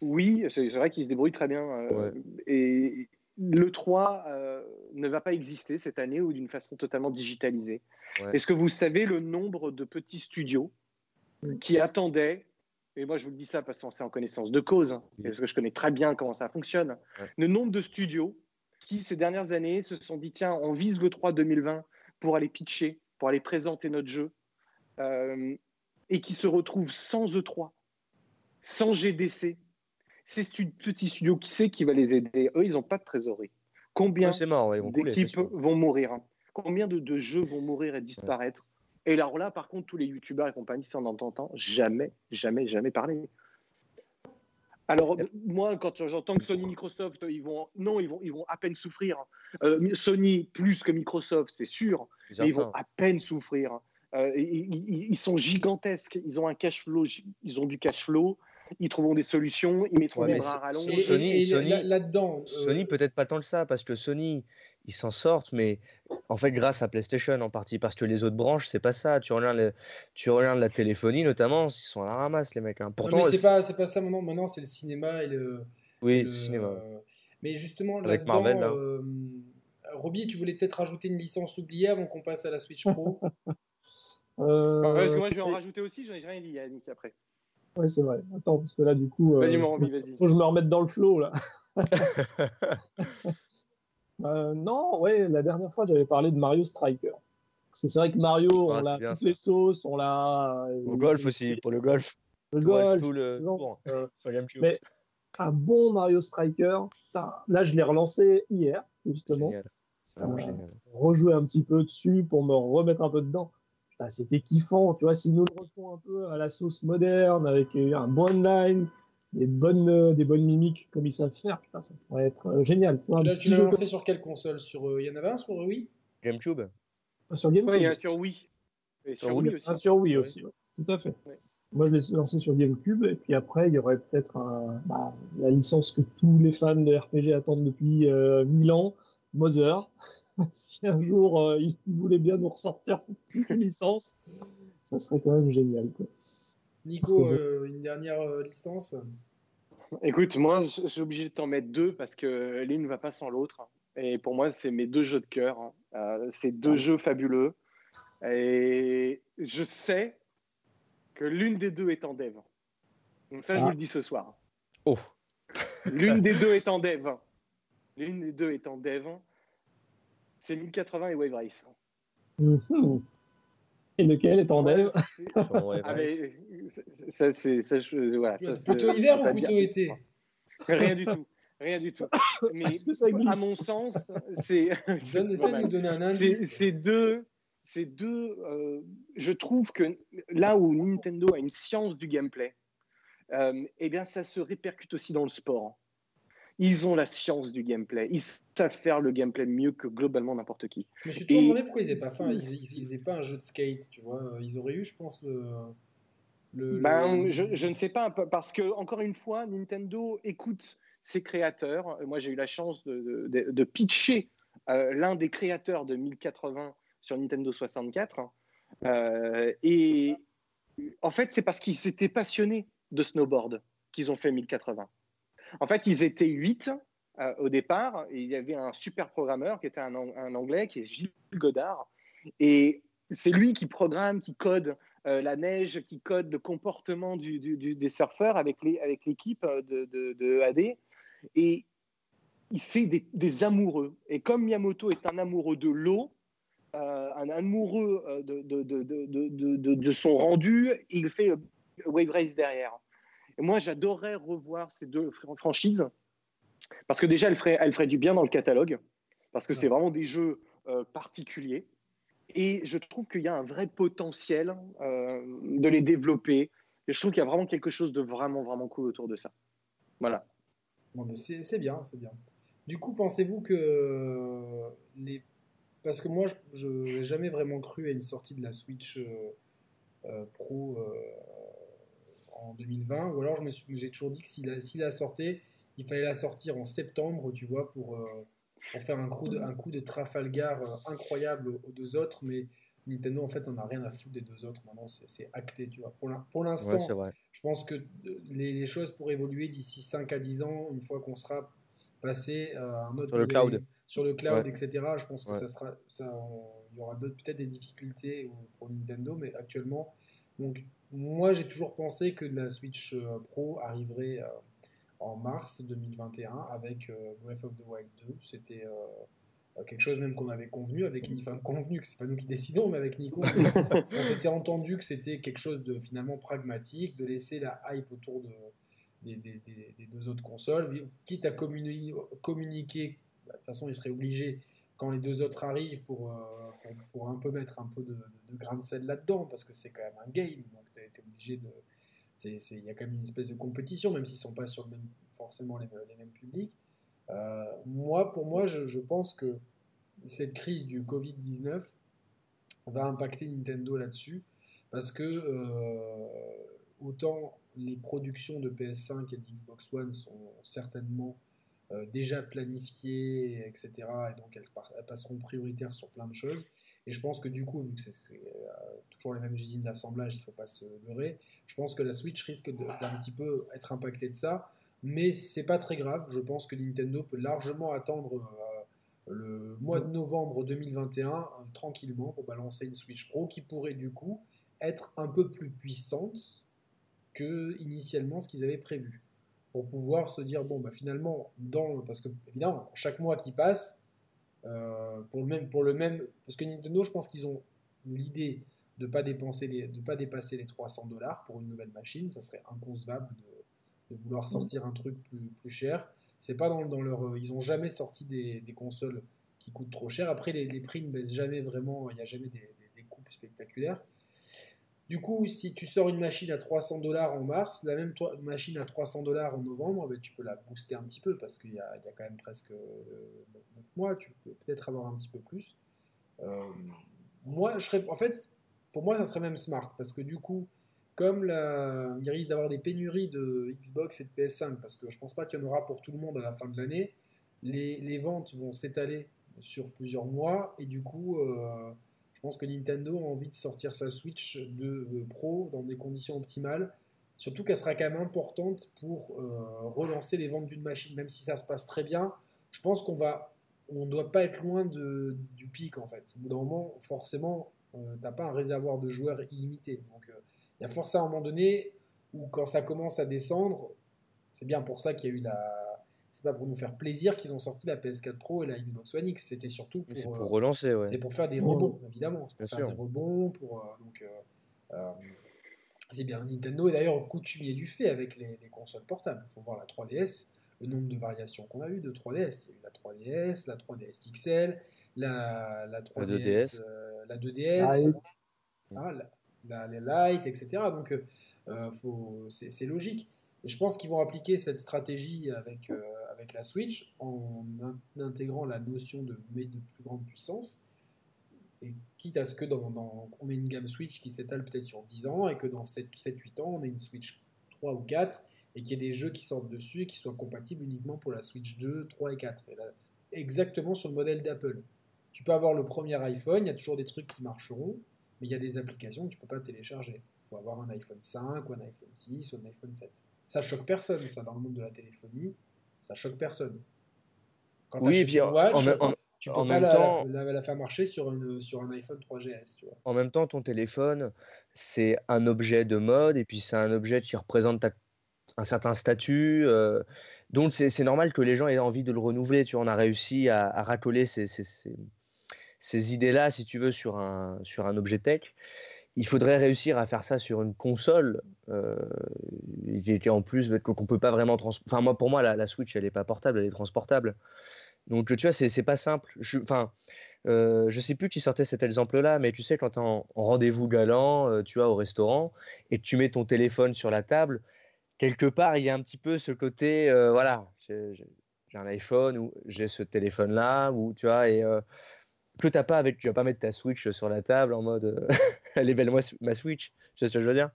Oui, c'est vrai qu'il se débrouille très bien. euh, Et le 3 euh, ne va pas exister cette année ou d'une façon totalement digitalisée. Ouais. Est-ce que vous savez le nombre de petits studios qui attendaient, et moi je vous le dis ça parce que c'est en connaissance de cause, hein, parce que je connais très bien comment ça fonctionne, Ouais. le nombre de studios qui ces dernières années se sont dit tiens, on vise le 3 2020 pour aller pitcher, pour aller présenter notre jeu, euh, et qui se retrouvent sans E3, sans GDC. Ces stu- petits studios, qui sait qui va les aider? Eux, ils n'ont pas de trésorerie. Combien Ouais, c'est ouais, vont c'est d'équipes vont mourir hein Combien de, de jeux vont mourir et disparaître? Et alors là, par contre, tous les youtubeurs et compagnie, ça, on n'en entend jamais, jamais, jamais parler. Alors, moi, quand j'entends que Sony, Microsoft, ils vont, non, ils vont, ils vont à peine souffrir. Euh, Sony plus que Microsoft, c'est sûr, mais ils vont à peine souffrir. Euh, ils, sont gigantesques. Ils ont un cash flow, ils ont du cash flow. Ils trouveront des solutions. Ils mettront Ouais, des bras à rallonge. Sony- Et, Sony- et- et Sony- là- là-dedans, euh, Sony, peut-être pas tant que ça, parce que Sony, ils s'en sortent, mais en fait, grâce à PlayStation en partie, parce que les autres branches, c'est pas ça. Tu regardes, le- tu regardes la téléphonie, notamment, ils sont à la ramasse, les mecs. hein. non, Pourtant, mais c'est pas, c'est pas ça maintenant. Maintenant, c'est le cinéma et le. oui, le cinéma. euh, Mais justement, Avec Marvel, là. euh, Roby, tu voulais peut-être rajouter une licence oubliée avant qu'on passe à la Switch Pro? Euh, Ouais, parce que moi, je vais en rajouter aussi. J'en ai rien dit, Yannick, après. Ouais, c'est vrai. Attends, parce que là, du coup, euh, Vas-y, mon Roby, vas-y. faut que je me remette dans le flow, là. Euh, non, ouais, la dernière fois, j'avais parlé de Mario Striker. Parce que c'est vrai que Mario, Ah, on l'a toutes ça. les sauces, on l'a. Au golf aussi, pour le golf. Le Tout golf, tout le euh, GameCube. Mais un bon Mario Striker, là, je l'ai relancé hier, justement. Génial. Euh, génial. Rejouer un petit peu dessus pour me remettre un peu dedans. Putain, C'était kiffant, tu vois, s'ils nous le refont un peu à la sauce moderne, avec euh, un bon online, des bonnes, euh, des bonnes mimiques comme ils savent faire, putain, ça pourrait être euh, génial. Un Là, tu l'as lancé sur quelle console? Sur, euh, Il y en avait un sur Wii? GameCube comme- sur GameCube. Ouais, il y en a sur Wii. Et sur Sur Wii Ah, aussi. sur Wii Ouais. aussi, ouais. tout à fait. Ouais. Moi, je l'ai lancé sur GameCube, et puis après, il y aurait peut-être bah, la licence que tous les fans de RPG attendent depuis euh, 1000 ans, Mother. si un jour euh, ils voulaient bien nous ressortir une licence, ça serait quand même génial. Quoi. Nico, euh, une dernière euh, licence Écoute, moi, je suis obligé de t'en mettre deux parce que l'une ne va pas sans l'autre. Et pour moi, c'est mes deux jeux de cœur. hein. Euh, c'est deux Ah. jeux fabuleux. Et je sais que l'une des deux est en dev. Donc ça, je Ah. vous le dis ce soir. Oh, L'une des deux est en dev. L'une des deux est en dev. C'est 1080 et Wave Race. Mhm. Et lequel est en dev Ah, mais ça, c'est. ça, je- voilà, ça, Plutôt hiver ou pas plutôt dire. été Rien du tout. Rien du tout. Mais ça à mon sens, c'est. Donne, essaie de nous donner un indice. c'est deux. C'est deux. euh, je trouve que là où Nintendo a une science du gameplay, euh, eh bien, ça se répercute aussi dans le sport. Ils ont la science du gameplay. Ils savent faire le gameplay mieux que globalement n'importe qui. Je me suis toujours demandé pourquoi ils n'avaient pas fait, ils, ils- pas un jeu de skate, tu vois. Ils auraient eu, je pense, le. le- Ben, le- je, je ne sais pas, parce que, encore une fois, Nintendo écoute ses créateurs. Moi, j'ai eu la chance de, de- de pitcher euh, l'un des créateurs de 1080 sur Nintendo 64. Euh, et en fait, c'est parce qu'ils s'étaient passionnés de snowboard qu'ils ont fait 1080. En fait, ils étaient 8 euh, au départ. Il y avait un super programmeur qui était un, Ang- un Anglais, qui est Gilles Godard. Et c'est lui qui programme, qui code euh, la neige, qui code le comportement des surfeurs avec l'équipe euh, de, AD. Et c'est des, des, amoureux. Et comme Miyamoto est un amoureux de l'eau, un amoureux de, de, son rendu, il fait Wave Race derrière. Et moi, j'adorerais revoir ces deux franchises parce que déjà, elle ferait, elle ferait du bien dans le catalogue parce que c'est vraiment des jeux euh, particuliers. Et je trouve qu'il y a un vrai potentiel de les développer. Et je trouve qu'il y a vraiment quelque chose de vraiment, vraiment cool autour de ça. Voilà. Bon, c'est bien, c'est bien. Du coup, pensez-vous que les parce que moi, je n'ai jamais vraiment cru à une sortie de la Switch euh, euh, Pro euh, en 2020. Ou alors, j'ai toujours dit que si la, si la sortait, il fallait la sortir en septembre, tu vois, pour, pour faire un coup, de, un coup de Trafalgar incroyable aux deux autres. Mais Nintendo, en fait, on n'a rien à foutre des deux autres. Maintenant, c'est acté, tu vois. Pour l'instant, je pense que les, les choses pourraient évoluer d'ici 5 à 10 ans, une fois qu'on sera passé à un autre sur le cloud, sur le cloud, etc. Je pense que ça sera, ça, il y aura peut-être des difficultés pour Nintendo, mais actuellement, donc moi j'ai toujours pensé que la Switch euh, Pro arriverait euh, en mars 2021 avec euh, Breath of the Wild 2. C'était quelque chose même qu'on avait convenu avec enfin convenu que c'est pas nous qui décidons mais avec Nico on s'était entendu que c'était quelque chose de finalement pragmatique de laisser la hype autour de des, deux autres consoles, quitte à communiquer, bah, de toute façon il serait obligé quand les deux autres arrivent pour, euh, pour, un peu mettre un peu de, de, grain de sel là-dedans, parce que c'est quand même un game, donc obligé de... Il y a quand même une espèce de compétition, même s'ils ne sont pas sur le même, forcément les, les mêmes publics. Euh, moi, pour moi, je, pense que cette crise du Covid-19 va impacter Nintendo là-dessus, parce que euh, autant les productions de PS5 et d'Xbox One sont certainement euh, déjà planifiées, etc. Et donc elles, passeront prioritaires sur plein de choses. Et je pense que du coup, vu que c'est euh, toujours les mêmes usines d'assemblage, il ne faut pas se leurrer, je pense que la Switch risque d'un petit peu être impactée de ça. Mais c'est pas très grave. Je pense que Nintendo peut largement attendre euh, le mois de novembre 2021 tranquillement pour balancer une Switch Pro qui pourrait du coup être un peu plus puissante que initialement ce qu'ils avaient prévu. Pour pouvoir se dire, bon, bah, finalement, parce que évidemment, chaque mois qui passe, euh, pour, le même, pour le même. Parce que Nintendo, je pense qu'ils ont l'idée de ne pas, dépenser de pas dépasser les 300 dollars pour une nouvelle machine. Ça serait inconcevable de, de vouloir mm. sortir un truc plus, plus cher. C'est pas dans, dans, leur. Ils ont jamais sorti des, des, consoles qui coûtent trop cher. Après, les, les prix ne baissent jamais vraiment. Il n'y a jamais des, des, des coupes spectaculaires. Du coup, si tu sors une machine à 300 dollars en mars, la même machine à 300 dollars en novembre, ben, tu peux la booster un petit peu parce qu'il y, a quand même presque 9 euh, mois, tu peux peut-être avoir un petit peu plus. Euh, moi, je serais, en fait, pour moi, ça serait même smart parce que du coup, comme il risque d'avoir des pénuries de Xbox et de PS5 parce que je pense pas qu'il y en aura pour tout le monde à la fin de l'année, les, ventes vont s'étaler sur plusieurs mois et du coup. Euh, je pense que Nintendo a envie de sortir sa Switch de, Pro dans des conditions optimales. Surtout qu'elle sera quand même importante pour euh, relancer les ventes d'une machine, même si ça se passe très bien. Je pense qu'on va, on ne doit pas être loin du pic en fait. Au bout d'un moment, forcément, euh, tu n'as pas un réservoir de joueurs illimité. Donc, euh, il y a forcément un moment donné où quand ça commence à descendre, c'est bien pour ça qu'il y a eu la, c'est pas pour nous faire plaisir qu'ils ont sorti la PS4 Pro et la Xbox One X. C'était surtout pour, pour relancer, ouais. C'est pour faire des rebonds, évidemment. C'est pour faire des rebonds. Pour, euh, donc, euh, euh, c'est bien. Nintendo est d'ailleurs coutumier du fait avec les, consoles portables. Il faut voir la 3DS, le nombre de variations qu'on a eu de 3DS. Il y a eu la 3DS, la 3DS XL, la, la 3DS, la 2DS, la, la, la, Lite, etc. Donc, c'est logique. Et je pense qu'ils vont appliquer cette stratégie avec, avec la Switch en intégrant la notion de, de plus grande puissance. Et quitte à ce que dans, on ait une gamme Switch qui s'étale peut-être sur 10 ans et que dans 7-8 ans, on ait une Switch 3 ou 4 et qu'il y ait des jeux qui sortent dessus et qui soient compatibles uniquement pour la Switch 2, 3 et 4. exactement sur le modèle d'Apple. Tu peux avoir le premier iPhone, il y a toujours des trucs qui marcheront, mais il y a des applications que tu peux pas télécharger. Il faut avoir un iPhone 5 ou un iPhone 6 ou un iPhone 7. Ça choque personne, ça, dans le monde de la téléphonie ça choque personne. Quand oui, et puis en, tu peux pas la, temps, la, faire marcher sur, une, sur un iPhone 3GS. Tu vois. En même temps, ton téléphone, c'est un objet de mode et puis c'est un objet qui représente ta, un certain statut. Euh, donc c'est normal que les gens aient envie de le renouveler. Tu vois, on a réussi à, racoler ces, ces, idées-là, si tu veux, sur un, sur un objet tech. Il faudrait réussir à faire ça sur une console euh, en plus qu'on peut pas vraiment Enfin moi pour moi la, Switch elle est pas portable, elle est transportable. Donc tu vois c'est pas simple. Je, enfin euh, je sais plus qui sortait cet exemple-là, mais tu sais quand tu en, en rendez-vous galant, euh, tu vois au restaurant et tu mets ton téléphone sur la table, quelque part, il y a un petit peu ce côté, euh, voilà, j'ai un iPhone ou j'ai ce téléphone-là, ou tu vois, et que t'as pas avec, tu vas pas mettre ta Switch sur la table en mode, euh, elle moi ma Switch, tu sais ce que je veux dire?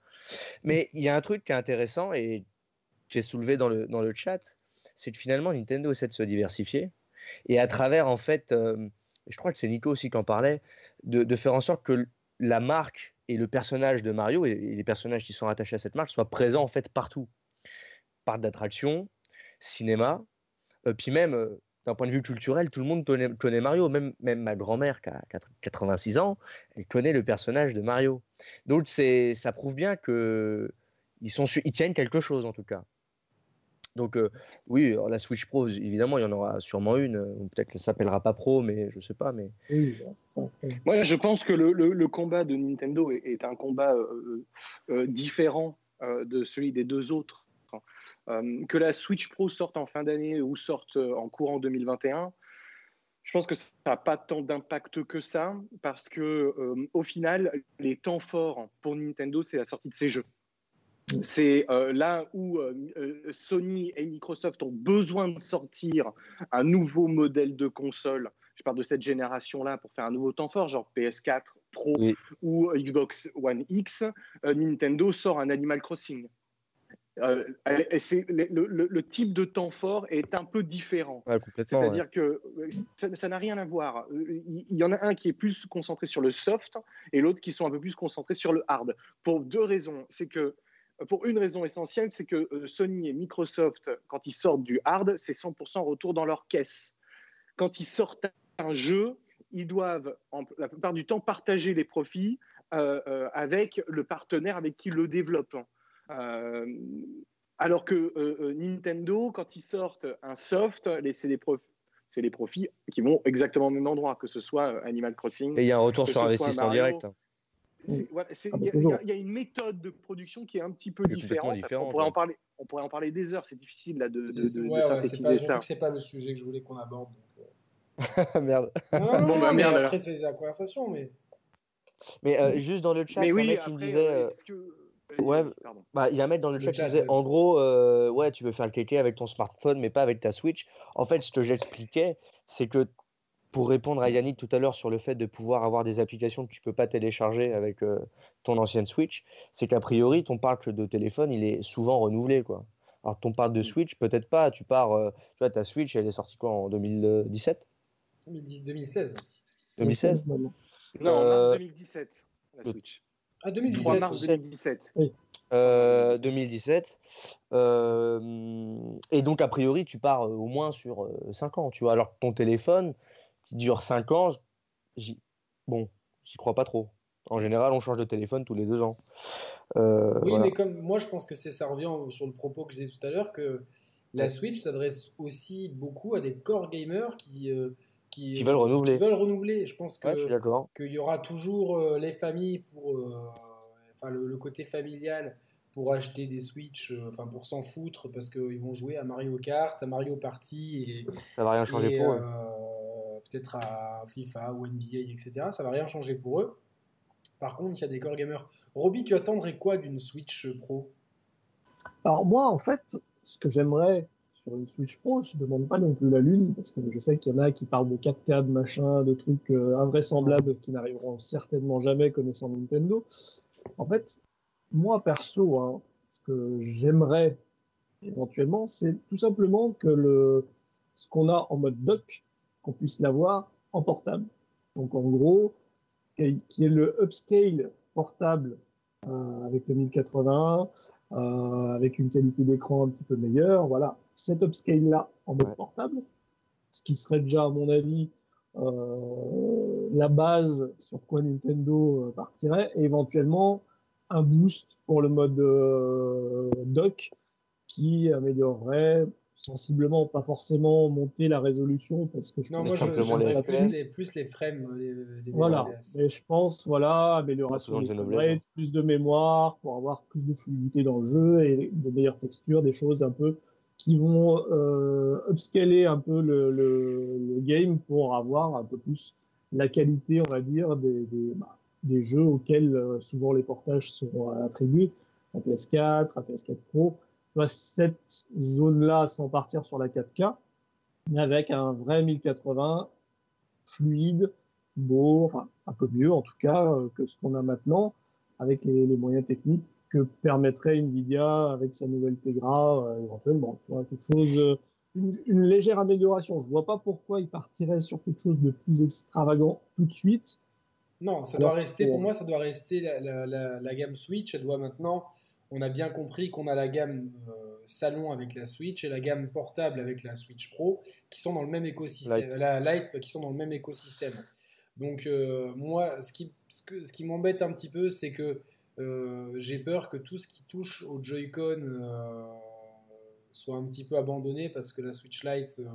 Mais il y a un truc qui est intéressant et j'ai soulevé dans le, dans le chat, c'est que finalement Nintendo essaie de se diversifier et à travers en fait, je crois que c'est Nico aussi qui en parlait, de, de faire en sorte que la marque et le personnage de Mario et, les personnages qui sont attachés à cette marque soient présents en fait partout. Parc d'attractions, cinéma, euh, puis même euh, d'un point de vue culturel, tout le monde connaît, Mario. Même, même ma grand-mère qui a 86 ans, elle connaît le personnage de Mario. Donc c'est, ça prouve bien que ils, sont, ils tiennent quelque chose en tout cas. Donc euh, oui, la Switch Pro, évidemment, il y en aura sûrement une. Peut-être qu'elle s'appellera pas Pro, mais je sais pas. Mais moi, je pense que le, combat de Nintendo est, un combat euh, euh, différent de celui des deux autres. Que la Switch Pro sorte en fin d'année ou sorte en courant 2021, je pense que ça n'a pas tant d'impact que ça, parce que au final, les temps forts pour Nintendo, c'est la sortie de ses jeux. C'est euh, là où euh, euh, Sony et Microsoft ont besoin de sortir un nouveau modèle de console. Je parle de cette génération-là pour faire un nouveau temps fort, genre PS4 Pro ou Xbox One X. Nintendo sort un Animal Crossing. Le, type de temps fort est un peu différent. C'est-à-dire que ça n'a rien à voir. Il y en a un qui est plus concentré sur le soft et l'autre qui sont un peu plus concentrés sur le hard. Pour deux raisons. C'est que pour une raison essentielle, c'est que euh, Sony et Microsoft, quand ils sortent du hard, c'est 100% retour dans leur caisse. Quand ils sortent un jeu, ils doivent la plupart du temps partager les profits euh, euh, avec le partenaire avec qui ils le développent. Alors que Nintendo, quand ils sortent un soft, c'est les profits c'est les profits qui vont exactement au même endroit, que ce soit Animal Crossing. Et il y a un retour sur investissement direct. Ah il y, a une méthode de production qui est un petit peu différente. on, pourrait en parler, on pourrait en parler des heures, c'est difficile là, de, de, de, synthétiser ça. C'est pas le sujet que je voulais qu'on aborde. Euh. merde. bon, bah, merde. Après, c'est la conversation, mais. Mais euh, juste dans le chat, il y a un mec qui me disait. Euh, ouais, bah, il y a un mec dans le, chat, qui disait en gros, ouais, tu veux faire le kéké avec ton smartphone, mais pas avec ta Switch. En fait, ce que j'expliquais, c'est que pour répondre à Yannick tout à l'heure sur le fait de pouvoir avoir des applications que tu peux pas télécharger avec euh, ton ancienne Switch, c'est qu'a priori, ton parc de téléphone, il est souvent renouvelé. Quoi. Alors, ton parc de mm. Switch, peut-être pas. Tu pars, euh, tu vois, ta Switch, elle est sortie quoi en 2017 2016. 2016 Non, en mars 2017, la Switch. Ah, 2017. mars 2017. Oui. 2017. Euh, et donc, a priori, tu pars au moins sur 5 ans, tu vois. Alors que ton téléphone, qui dure 5 ans, bon, j'y crois pas trop. En général, on change de téléphone tous les deux ans. Euh, oui, mais comme moi, je pense que ça revient sur le propos que j'ai tout à l'heure, que la Switch s'adresse aussi beaucoup à des core gamers qui, euh, qui, veulent renouveler. veulent renouveler. Je pense qu'il y aura toujours euh, les familles pour, enfin le, côté familial pour acheter des Switch, enfin pour s'en foutre parce qu'ils vont jouer à Mario Kart, à Mario Party et ça va rien changer pour eux peut-être à FIFA ou NBA, etc. Ça va rien changer pour eux. Par contre, il y a des core gamers. Roby, tu attendrais quoi d'une Switch Pro? Alors moi, en fait, ce que j'aimerais sur une Switch Pro, je ne demande pas non plus la lune, parce que je sais qu'il y en a qui parlent de 4K, de machin, de trucs euh, invraisemblables qui n'arriveront certainement jamais connaissant Nintendo. En fait, moi perso, hein, ce que j'aimerais éventuellement, c'est tout simplement que le, ce qu'on a en mode dock qu'on puisse l'avoir en portable. Donc en gros, qui est le upscale portable euh, avec le 1080, euh, avec une qualité d'écran un petit peu meilleure. Voilà, cet upscale-là en mode portable, ce qui serait déjà, à mon avis, euh, la base sur quoi Nintendo partirait, et éventuellement un boost pour le mode dock qui améliorerait sensiblement, pas forcément monter la résolution parce que je Non, pense moi, simplement je les plus les, plus les frames. Les, les Voilà, mais je pense, voilà, amélioration des Xenoblade, framerate, plus de mémoire pour avoir plus de fluidité dans le jeu et de meilleures textures, des choses un peu qui vont euh, upscaler un peu le, le, le game pour avoir un peu plus la qualité, on va dire, des, des, bah, des jeux auxquels euh, souvent les portages sont attribués, à PS4, à PS4 Pro. Cette zone-là, sans partir sur la 4K, mais avec un vrai 1080 fluide, beau, enfin un peu mieux en tout cas euh, que ce qu'on a maintenant, avec les, les moyens techniques que permettrait Nvidia avec sa nouvelle Tegra euh, éventuellement. Tu vois, quelque chose, euh, une, une légère amélioration. Je vois pas pourquoi ils partiraient sur quelque chose de plus extravagant tout de suite. Non, ça Alors, doit rester, pour moi, ça doit rester la, la- la- la gamme Switch. Elle doit maintenant, on a bien compris qu'on a la gamme euh, salon avec la Switch et la gamme portable avec la Switch Pro qui sont dans le même écosystème. La Lite qui sont dans le même écosystème. Donc, euh, moi, ce qui, ce que- ce qui m'embête un petit peu, c'est que euh, j'ai peur que tout ce qui touche au Joy-Con euh, soit un petit peu abandonné parce que la Switch Lite euh,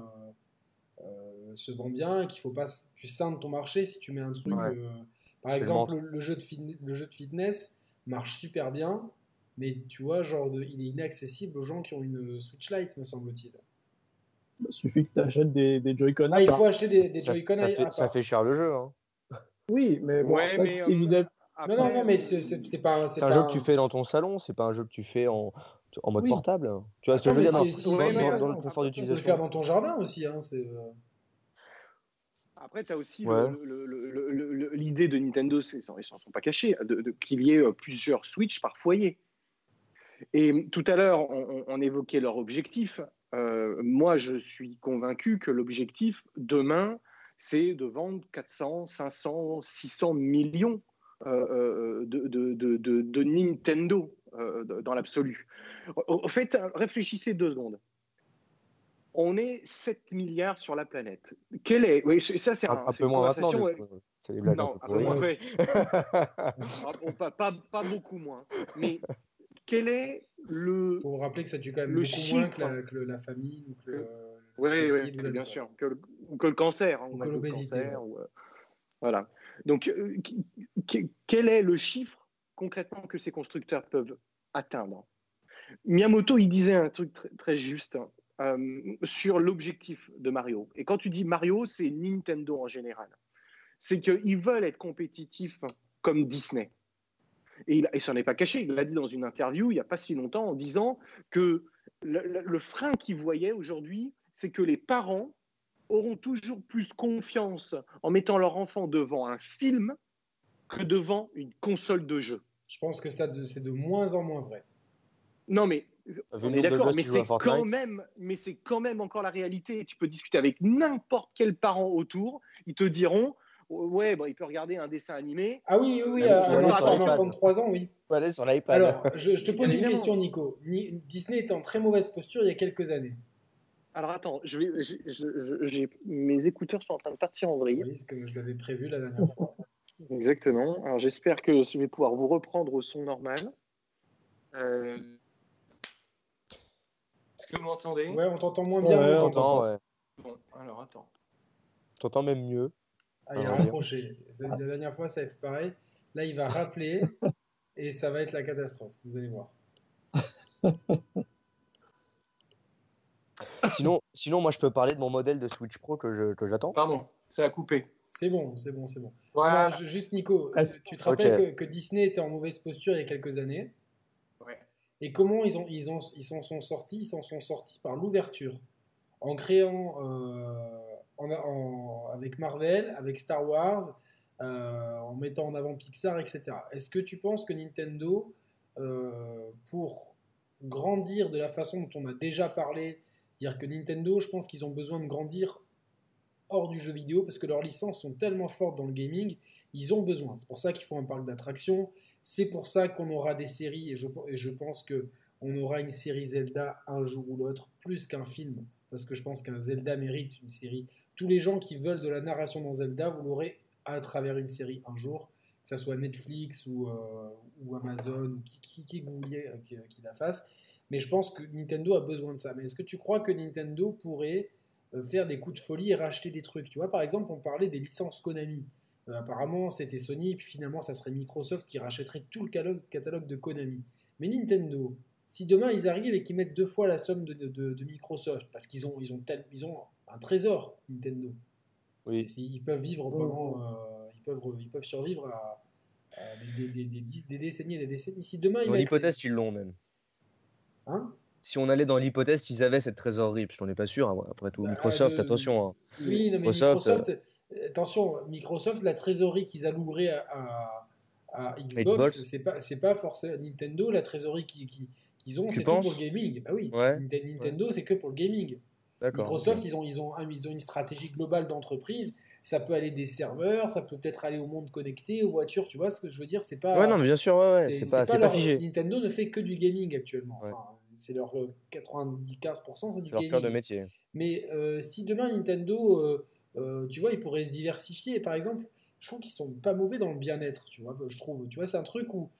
euh, se vend bien et qu'il faut pas tu scindes ton marché si tu mets un truc Ouais. euh, par exemple le, le jeu de fit- le jeu de fitness marche super bien mais tu vois genre de- il est inaccessible aux gens qui ont une Switch Lite me semble-t-il Il suffit que tu achètes des, des Joy-Con. ah il faut acheter des, des Ça, Joy-Con ça à- fait, ça fait cher le jeu. hein. Oui, mais bon, Ouais, après, mais, si euh, vous êtes non non non mais c'est pas C'est un jeu que tu fais dans ton salon, c'est pas un jeu que tu fais en, en mode Oui. portable. Tu vois ce que je veux mais dire dans, c'est- si- dans- si- dans- mais- dans le confort tu peux le faire d'utilisation. dans ton jardin aussi hein, euh, Après, tu as aussi Ouais. l'idée de Nintendo, ils s'en sont pas cachés, de, de- qu'il y ait euh, plusieurs Switch par foyer. Et tout à l'heure, on, évoquait leur objectif. Euh, moi, je suis convaincu que l'objectif demain, c'est de vendre 400, 500, 600 millions de, de- de- de- de Nintendo euh, dans l'absolu. En fait, réfléchissez deux secondes. On est 7 milliards sur la planète. Quel est oui, ça c'est Un, un- peu moins maintenant. ouais. un Non, peu un peu moins, ouais. Ah, pas, pas, pas beaucoup moins. Mais quel est le. faut vous rappeler que ça tue quand même Le beaucoup moins chiffre. que la, que le- la famille ou que le, le Oui, bien sûr. Que le, que le cancer. hein, Ou on que l'obésité, ou, euh, voilà. Donc, euh, quel est le chiffre concrètement que ces constructeurs peuvent atteindre? Miyamoto, il disait un truc très, juste hein, euh, sur l'objectif de Mario. Et quand tu dis Mario, c'est Nintendo en général. C'est qu'ils veulent être compétitifs comme Disney. Et il ne s'en est pas caché. Il l'a dit dans une interview il n'y a pas si longtemps en disant que le frein qu'il voyait aujourd'hui, c'est que les parents auront toujours plus confiance en mettant leur enfant devant un film que devant une console de jeu. je pense que ça c'est de moins en moins vrai Non, mais on est d'accord, mais c'est quand même, mais c'est quand même encore la réalité. Tu peux discuter avec n'importe quel parent autour, ils te diront, ouais, bon, il peut regarder un dessin animé. ah oui oui, oui Mais un, sur un les- enfant, un de 3 ans oui sur l'iPad. Alors, je, je te pose une question, Nico. Ni- Disney était en très mauvaise posture il y a quelques années. Alors attends, je vais, je- je- mes écouteurs sont en train de partir en vrille. Oui, comme je l'avais prévu la dernière fois. Exactement. Alors j'espère que je vais pouvoir vous reprendre au son normal. Euh, Est-ce que vous m'entendez? Ouais, on t'entend moins bien, Ouais, on t'entend. Ouais. Bon, alors attends. T'entends même mieux. Ah, il a Ah, raccroché. La dernière fois, ça a fait pareil. Là, il va rappeler et ça va être la catastrophe. Vous allez voir. Sinon, sinon, moi, je peux parler de mon modèle de Switch Pro que je- que j'attends. Pardon, ça a coupé. C'est bon, c'est bon, c'est bon. Voilà. Juste Nico, Est-ce- tu te rappelles que, que Disney était en mauvaise posture il y a quelques années? Ouais. Et comment ils ont, ils ont, ils s'en sont sortis? Ils s'en sont sortis par l'ouverture, en créant, euh, en, en- avec Marvel, avec Star Wars, euh, en mettant en avant Pixar, etc. Est-ce que tu penses que Nintendo, euh, pour grandir de la façon dont on a déjà parlé, dire que Nintendo, je pense qu'ils ont besoin de grandir hors du jeu vidéo parce que leurs licences sont tellement fortes dans le gaming, ils ont besoin. C'est pour ça qu'il faut un parc d'attractions. C'est pour ça qu'on aura des séries et je, pense que on aura une série Zelda un jour ou l'autre plus qu'un film parce que je pense qu'un Zelda mérite une série. Tous les gens qui veulent de la narration dans Zelda, vous l'aurez à travers une série un jour, que ce soit Netflix ou, euh, ou Amazon, qui, qui, vous vouliez euh, qui, qui la fasse. Mais je pense que Nintendo a besoin de ça. Mais est-ce que tu crois que Nintendo pourrait euh, faire des coups de folie et racheter des trucs? Tu vois, par exemple, on parlait des licences Konami. Euh, apparemment, c'était Sony, puis finalement, ça serait Microsoft qui rachèterait tout le catalogue, catalogue de Konami. Mais Nintendo, si demain ils arrivent et qu'ils mettent deux fois la somme de, de- de- de Microsoft, parce qu'ils ont, ils ont, tel- ils ont un trésor, Nintendo. Oui. C'est- c'est- ils peuvent vivre pendant. euh, ils, peuvent, ils peuvent survivre à, à des, des- des- des- des décennies et des décennies. Si demain ils Dans mettent- l'hypothèse qu'ils l'ont même. Hein Si on allait dans l'hypothèse qu'ils avaient cette trésorerie, parce qu'on n'est pas sûr, hein, après tout, Bah, Microsoft, de- attention. hein. Oui, non, mais Microsoft, Microsoft, euh, attention, Microsoft, la trésorerie qu'ils alloueraient à, à, à Xbox, c'est pas, c'est pas forcément Nintendo, la trésorerie qu'ils ont, Tu c'est tout penses pour le gaming. Bah oui, Ouais, Nintendo, c'est que pour le gaming. D'accord. Microsoft, ils, ont, ils, ont, ils ont une stratégie globale d'entreprise. Ça peut aller des serveurs, ça peut peut-être aller au monde connecté, aux voitures, tu vois ce que je veux dire C'est pas. Ouais, non, mais bien sûr, ouais, ouais, c'est pas, c'est pas leur- figé. Nintendo ne fait que du gaming actuellement. Ouais. Enfin, c'est leur euh, 95%, c'est du C'est leur cœur de métier. Mais euh, si demain Nintendo, euh, euh, tu vois, ils pourraient se diversifier. Par exemple, je trouve qu'ils sont pas mauvais dans le bien-être, tu vois. Je trouve, tu vois, c'est un truc où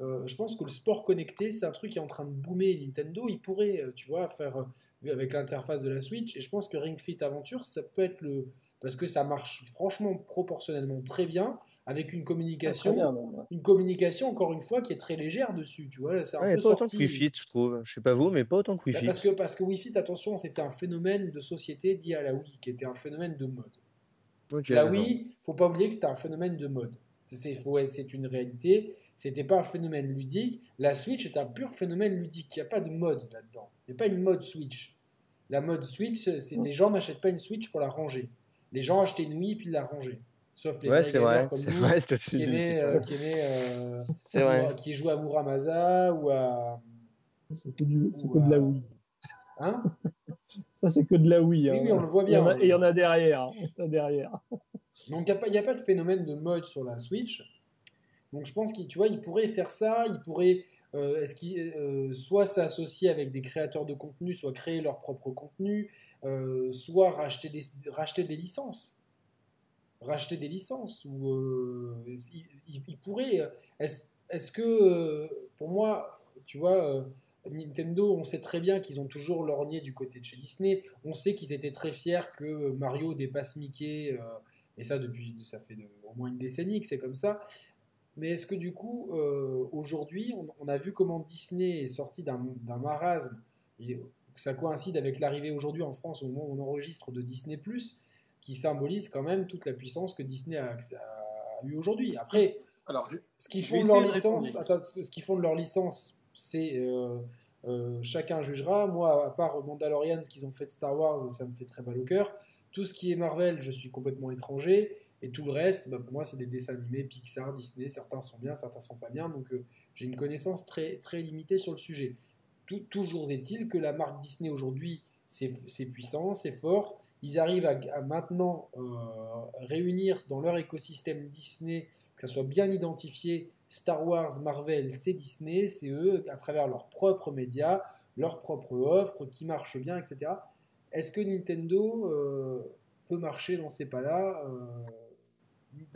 euh, je pense que le sport connecté, c'est un truc qui est en train de boomer. Nintendo, ils pourraient, euh, tu vois, faire euh, avec l'interface de la Switch. Et je pense que Ring Fit Adventure, ça peut être le parce que ça marche franchement proportionnellement très bien avec une Très communication, bien, même, ouais. une communication encore une fois qui est très légère dessus. Tu vois, c'est un Ouais, peu pas autant que Fit, je trouve. Je sais pas vous, mais pas autant que Wii Bah, Fit. Parce que, parce que Wii Fit, attention, c'était un phénomène de société lié à la Wii, qui était un phénomène de mode. La. Wii, faut pas oublier que c'était un phénomène de mode. C'est- C'est faut- ouais, c'est une réalité. C'était pas un phénomène ludique. La Switch est un pur phénomène ludique. Il n'y a pas de mode là-dedans. Il n'y a pas une mode Switch. La mode Switch, c'est les gens n'achètent pas une Switch pour la ranger. Les gens achetaient une Wii puis la rangeaient. Sauf les Ouais, c'est vrai. comme C'est nous, vrai ce que tu qui euh, euh, vrai. qui jouent à Muramasa ou à C'est que, du- c'est Ou, que de la Wii. hein? Ça, c'est que de la Wii. Oui, hein. oui, on le voit bien. Et il y en a derrière. hein. Il y en a derrière. Donc il n'y a, pas- a de phénomène de mode sur la Switch. Donc je pense qu'il tu vois, il pourrait faire ça, il pourrait euh, est-ce qu'il euh, soit s'associer avec des créateurs de contenu, soit créer leur propre contenu, euh, soit racheter des, racheter des licences. Racheter des licences ou euh, il, il- il pourrait euh, est-ce que euh, pour moi, tu vois Nintendo, on sait très bien qu'ils ont toujours lorgné du côté de chez Disney. On sait qu'ils étaient très fiers que Mario dépasse Mickey et ça, depuis, ça fait au moins une décennie que c'est comme ça. Mais est-ce que du coup, aujourd'hui, on, a vu comment Disney est sorti d'un marasme, et ça coïncide avec l'arrivée aujourd'hui en France, au moment où on enregistre de Disney, qui symbolise quand même toute la puissance que Disney a, a eu aujourd'hui. Après, Alors, je- ce qu'ils font font de leur licence, c'est euh, euh, chacun jugera. Moi, à part Mandalorian, ce qu'ils ont fait de Star Wars, ça me fait très mal au cœur. Tout ce qui est Marvel, je suis complètement étranger. Et tout le reste, bah, pour moi, c'est des dessins animés Pixar, Disney. Certains sont bien, certains sont pas bien. Donc, euh, j'ai une connaissance très, très limitée sur le sujet. Tout- toujours est-il que la marque Disney aujourd'hui, c'est puissant, c'est fort. Ils arrivent à, à maintenant euh, réunir dans leur écosystème Disney, que ça soit bien identifié, Star Wars, Marvel, c'est Disney, c'est eux, à travers leurs propres médias, leurs propres offres, qui marchent bien, etc. Est-ce que Nintendo euh, peut marcher dans ces pas-là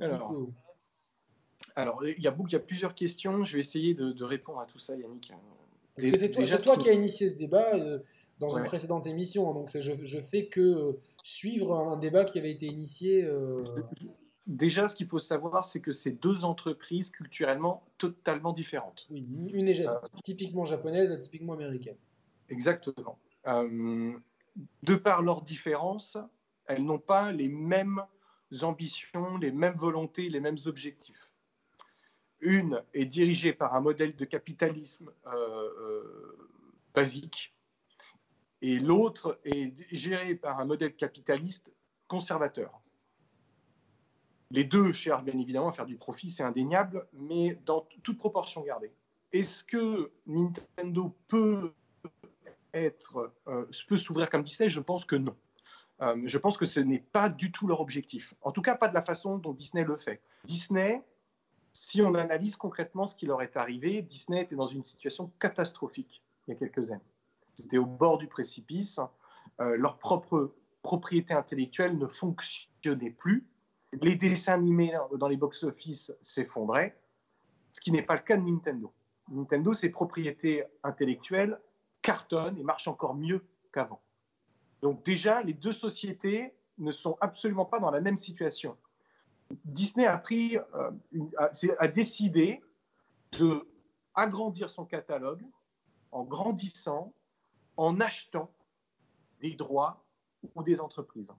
euh, Alors, il y, a il y a plusieurs questions. Je vais essayer de, de répondre à tout ça, Yannick. Parce que c'est toi, qui as initié ce débat euh, dans une précédente émission, hein, donc je, je fais que suivre un débat qui avait été initié. euh, Déjà, ce qu'il faut savoir, c'est que c'est deux entreprises culturellement totalement différentes. oui, une est Euh. typiquement japonaise, typiquement américaine. Exactement. Euh, de par leurs différences, elles n'ont pas les mêmes ambitions, les mêmes volontés, les mêmes objectifs. Une est dirigée par un modèle de capitalisme basique et l'autre est gérée par un modèle capitaliste conservateur. Les deux cherchent bien évidemment à faire du profit, c'est indéniable, mais dans toute proportion gardée. Est-ce que Nintendo peut être, euh, peut s'ouvrir comme Disney? Je pense que non. Euh, je pense que ce n'est pas du tout leur objectif. En tout cas, pas de la façon dont Disney le fait. Disney, si on analyse concrètement ce qui leur est arrivé, Disney était dans une situation catastrophique il y a quelques années. C'était au bord du précipice. Euh, leur propre propriété intellectuelle ne fonctionnait plus. Les dessins animés dans les box-office s'effondraient, ce qui n'est pas le cas de Nintendo. Nintendo, ses propriétés intellectuelles cartonne et marche encore mieux qu'avant. Donc déjà, les deux sociétés ne sont absolument pas dans la même situation. Disney a, pris, euh, a, décidé de agrandir son catalogue en grandissant, en achetant des droits ou des entreprises.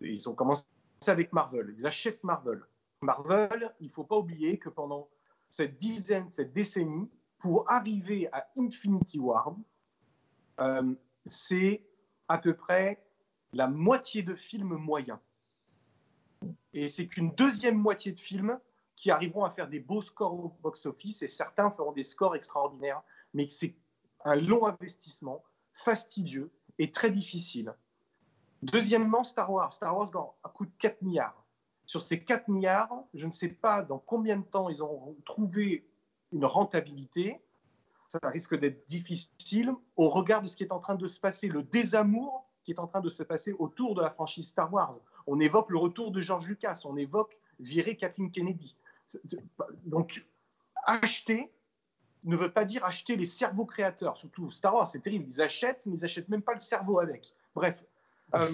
Ils ont commencé avec Marvel. Ils achètent Marvel. Marvel, il ne faut pas oublier que pendant cette dizaine, cette décennie, pour arriver à Infinity War, euh, c'est à peu près la moitié de films moyens. Et c'est qu'une deuxième moitié de films qui arriveront à faire des beaux scores au box-office, et certains feront des scores extraordinaires, mais c'est un long investissement, fastidieux et très difficile. Deuxièmement, Star Wars. Star Wars coûte 4 milliards. Sur ces 4 milliards, je ne sais pas dans combien de temps ils auront trouvé une rentabilité. Ça risque d'être difficile au regard de ce qui est en train de se passer, le désamour qui est en train de se passer autour de la franchise Star Wars. On évoque le retour de George Lucas, on évoque virer Kathleen Kennedy. Donc, acheter ne veut pas dire acheter les cerveaux créateurs. Surtout Star Wars, c'est terrible. Ils achètent, mais ils n'achètent même pas le cerveau avec. Bref. Euh,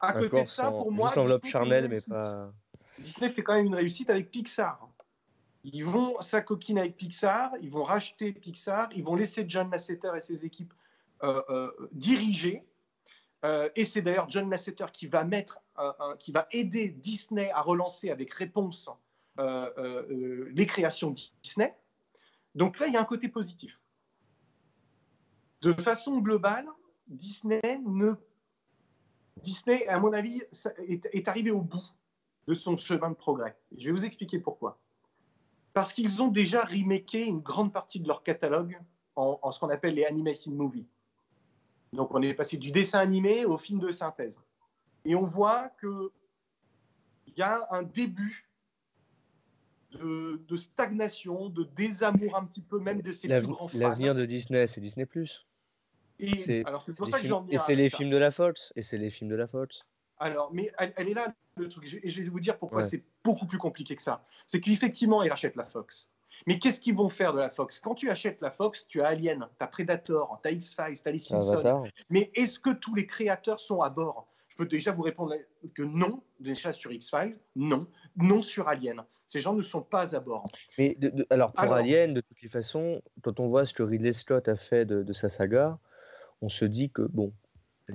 à côté de ça, pour moi. L'enveloppe charnelle, mais pas. Disney fait quand même une réussite avec Pixar. Ils vont s'acoquiner avec Pixar, ils vont racheter Pixar, ils vont laisser John Lasseter et ses équipes euh, euh, diriger. et c'est d'ailleurs John Lasseter qui va mettre, qui va aider Disney à relancer avec réponse les créations Disney. Donc là, il y a un côté positif. De façon globale, Disney, ne... Disney à mon avis, est, arrivé au bout de son chemin de progrès. Je vais vous expliquer pourquoi. Parce qu'ils ont déjà remaké une grande partie de leur catalogue en, ce qu'on appelle les animated movies. Donc on est passé du dessin animé au film de synthèse. Et on voit qu'il y a un début de, stagnation, de désamour un petit peu même de ses plus grands fans. L'avenir de Disney, c'est Disney+. Et alors c'est pour ça que j'en Et c'est les films de la Fox. Et c'est les films de la Fox. Alors, mais elle, est là le truc. Et je vais vous dire pourquoi c'est beaucoup plus compliqué que ça. C'est qu'effectivement, ils rachètent la Fox. Mais qu'est-ce qu'ils vont faire de la Fox? Quand tu achètes la Fox, tu as Alien, tu as Predator, tu as X-Files, tu as les Simpsons. Mais est-ce que tous les créateurs sont à bord? Je peux déjà vous répondre que non, déjà sur X-Files, non, non sur Alien. Ces gens ne sont pas à bord. Mais alors pour Alien, de toutes les façons, quand on voit ce que Ridley Scott a fait de, sa saga, on se dit que bon,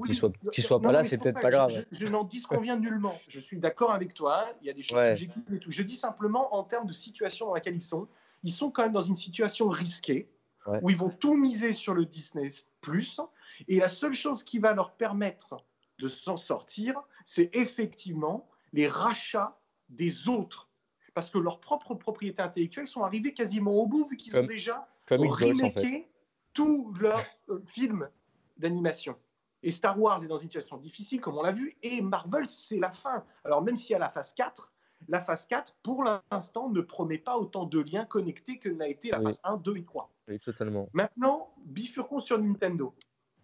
qu'il soit, soit pas là, c'est peut-être pas grave. Je, je n'en disconviens nullement. Je suis d'accord avec toi. Il y a des choses subjectives et tout. Je dis simplement en termes de situation dans laquelle ils sont, ils sont quand même dans une situation risquée où ils vont tout miser sur le Disney Plus. Et la seule chose qui va leur permettre de s'en sortir, c'est effectivement les rachats des autres parce que leurs propres propriétés intellectuelles sont arrivées quasiment au bout, vu qu'ils ont déjà remaké tous leurs euh, films d'animation. Et Star Wars est dans une situation difficile, comme on l'a vu, et Marvel, c'est la fin. Alors même s'il y a la phase 4, la phase 4, pour l'instant, ne promet pas autant de liens connectés que n'a été la phase 1, 2 et 3. Oui, totalement. Maintenant, bifurquons sur Nintendo.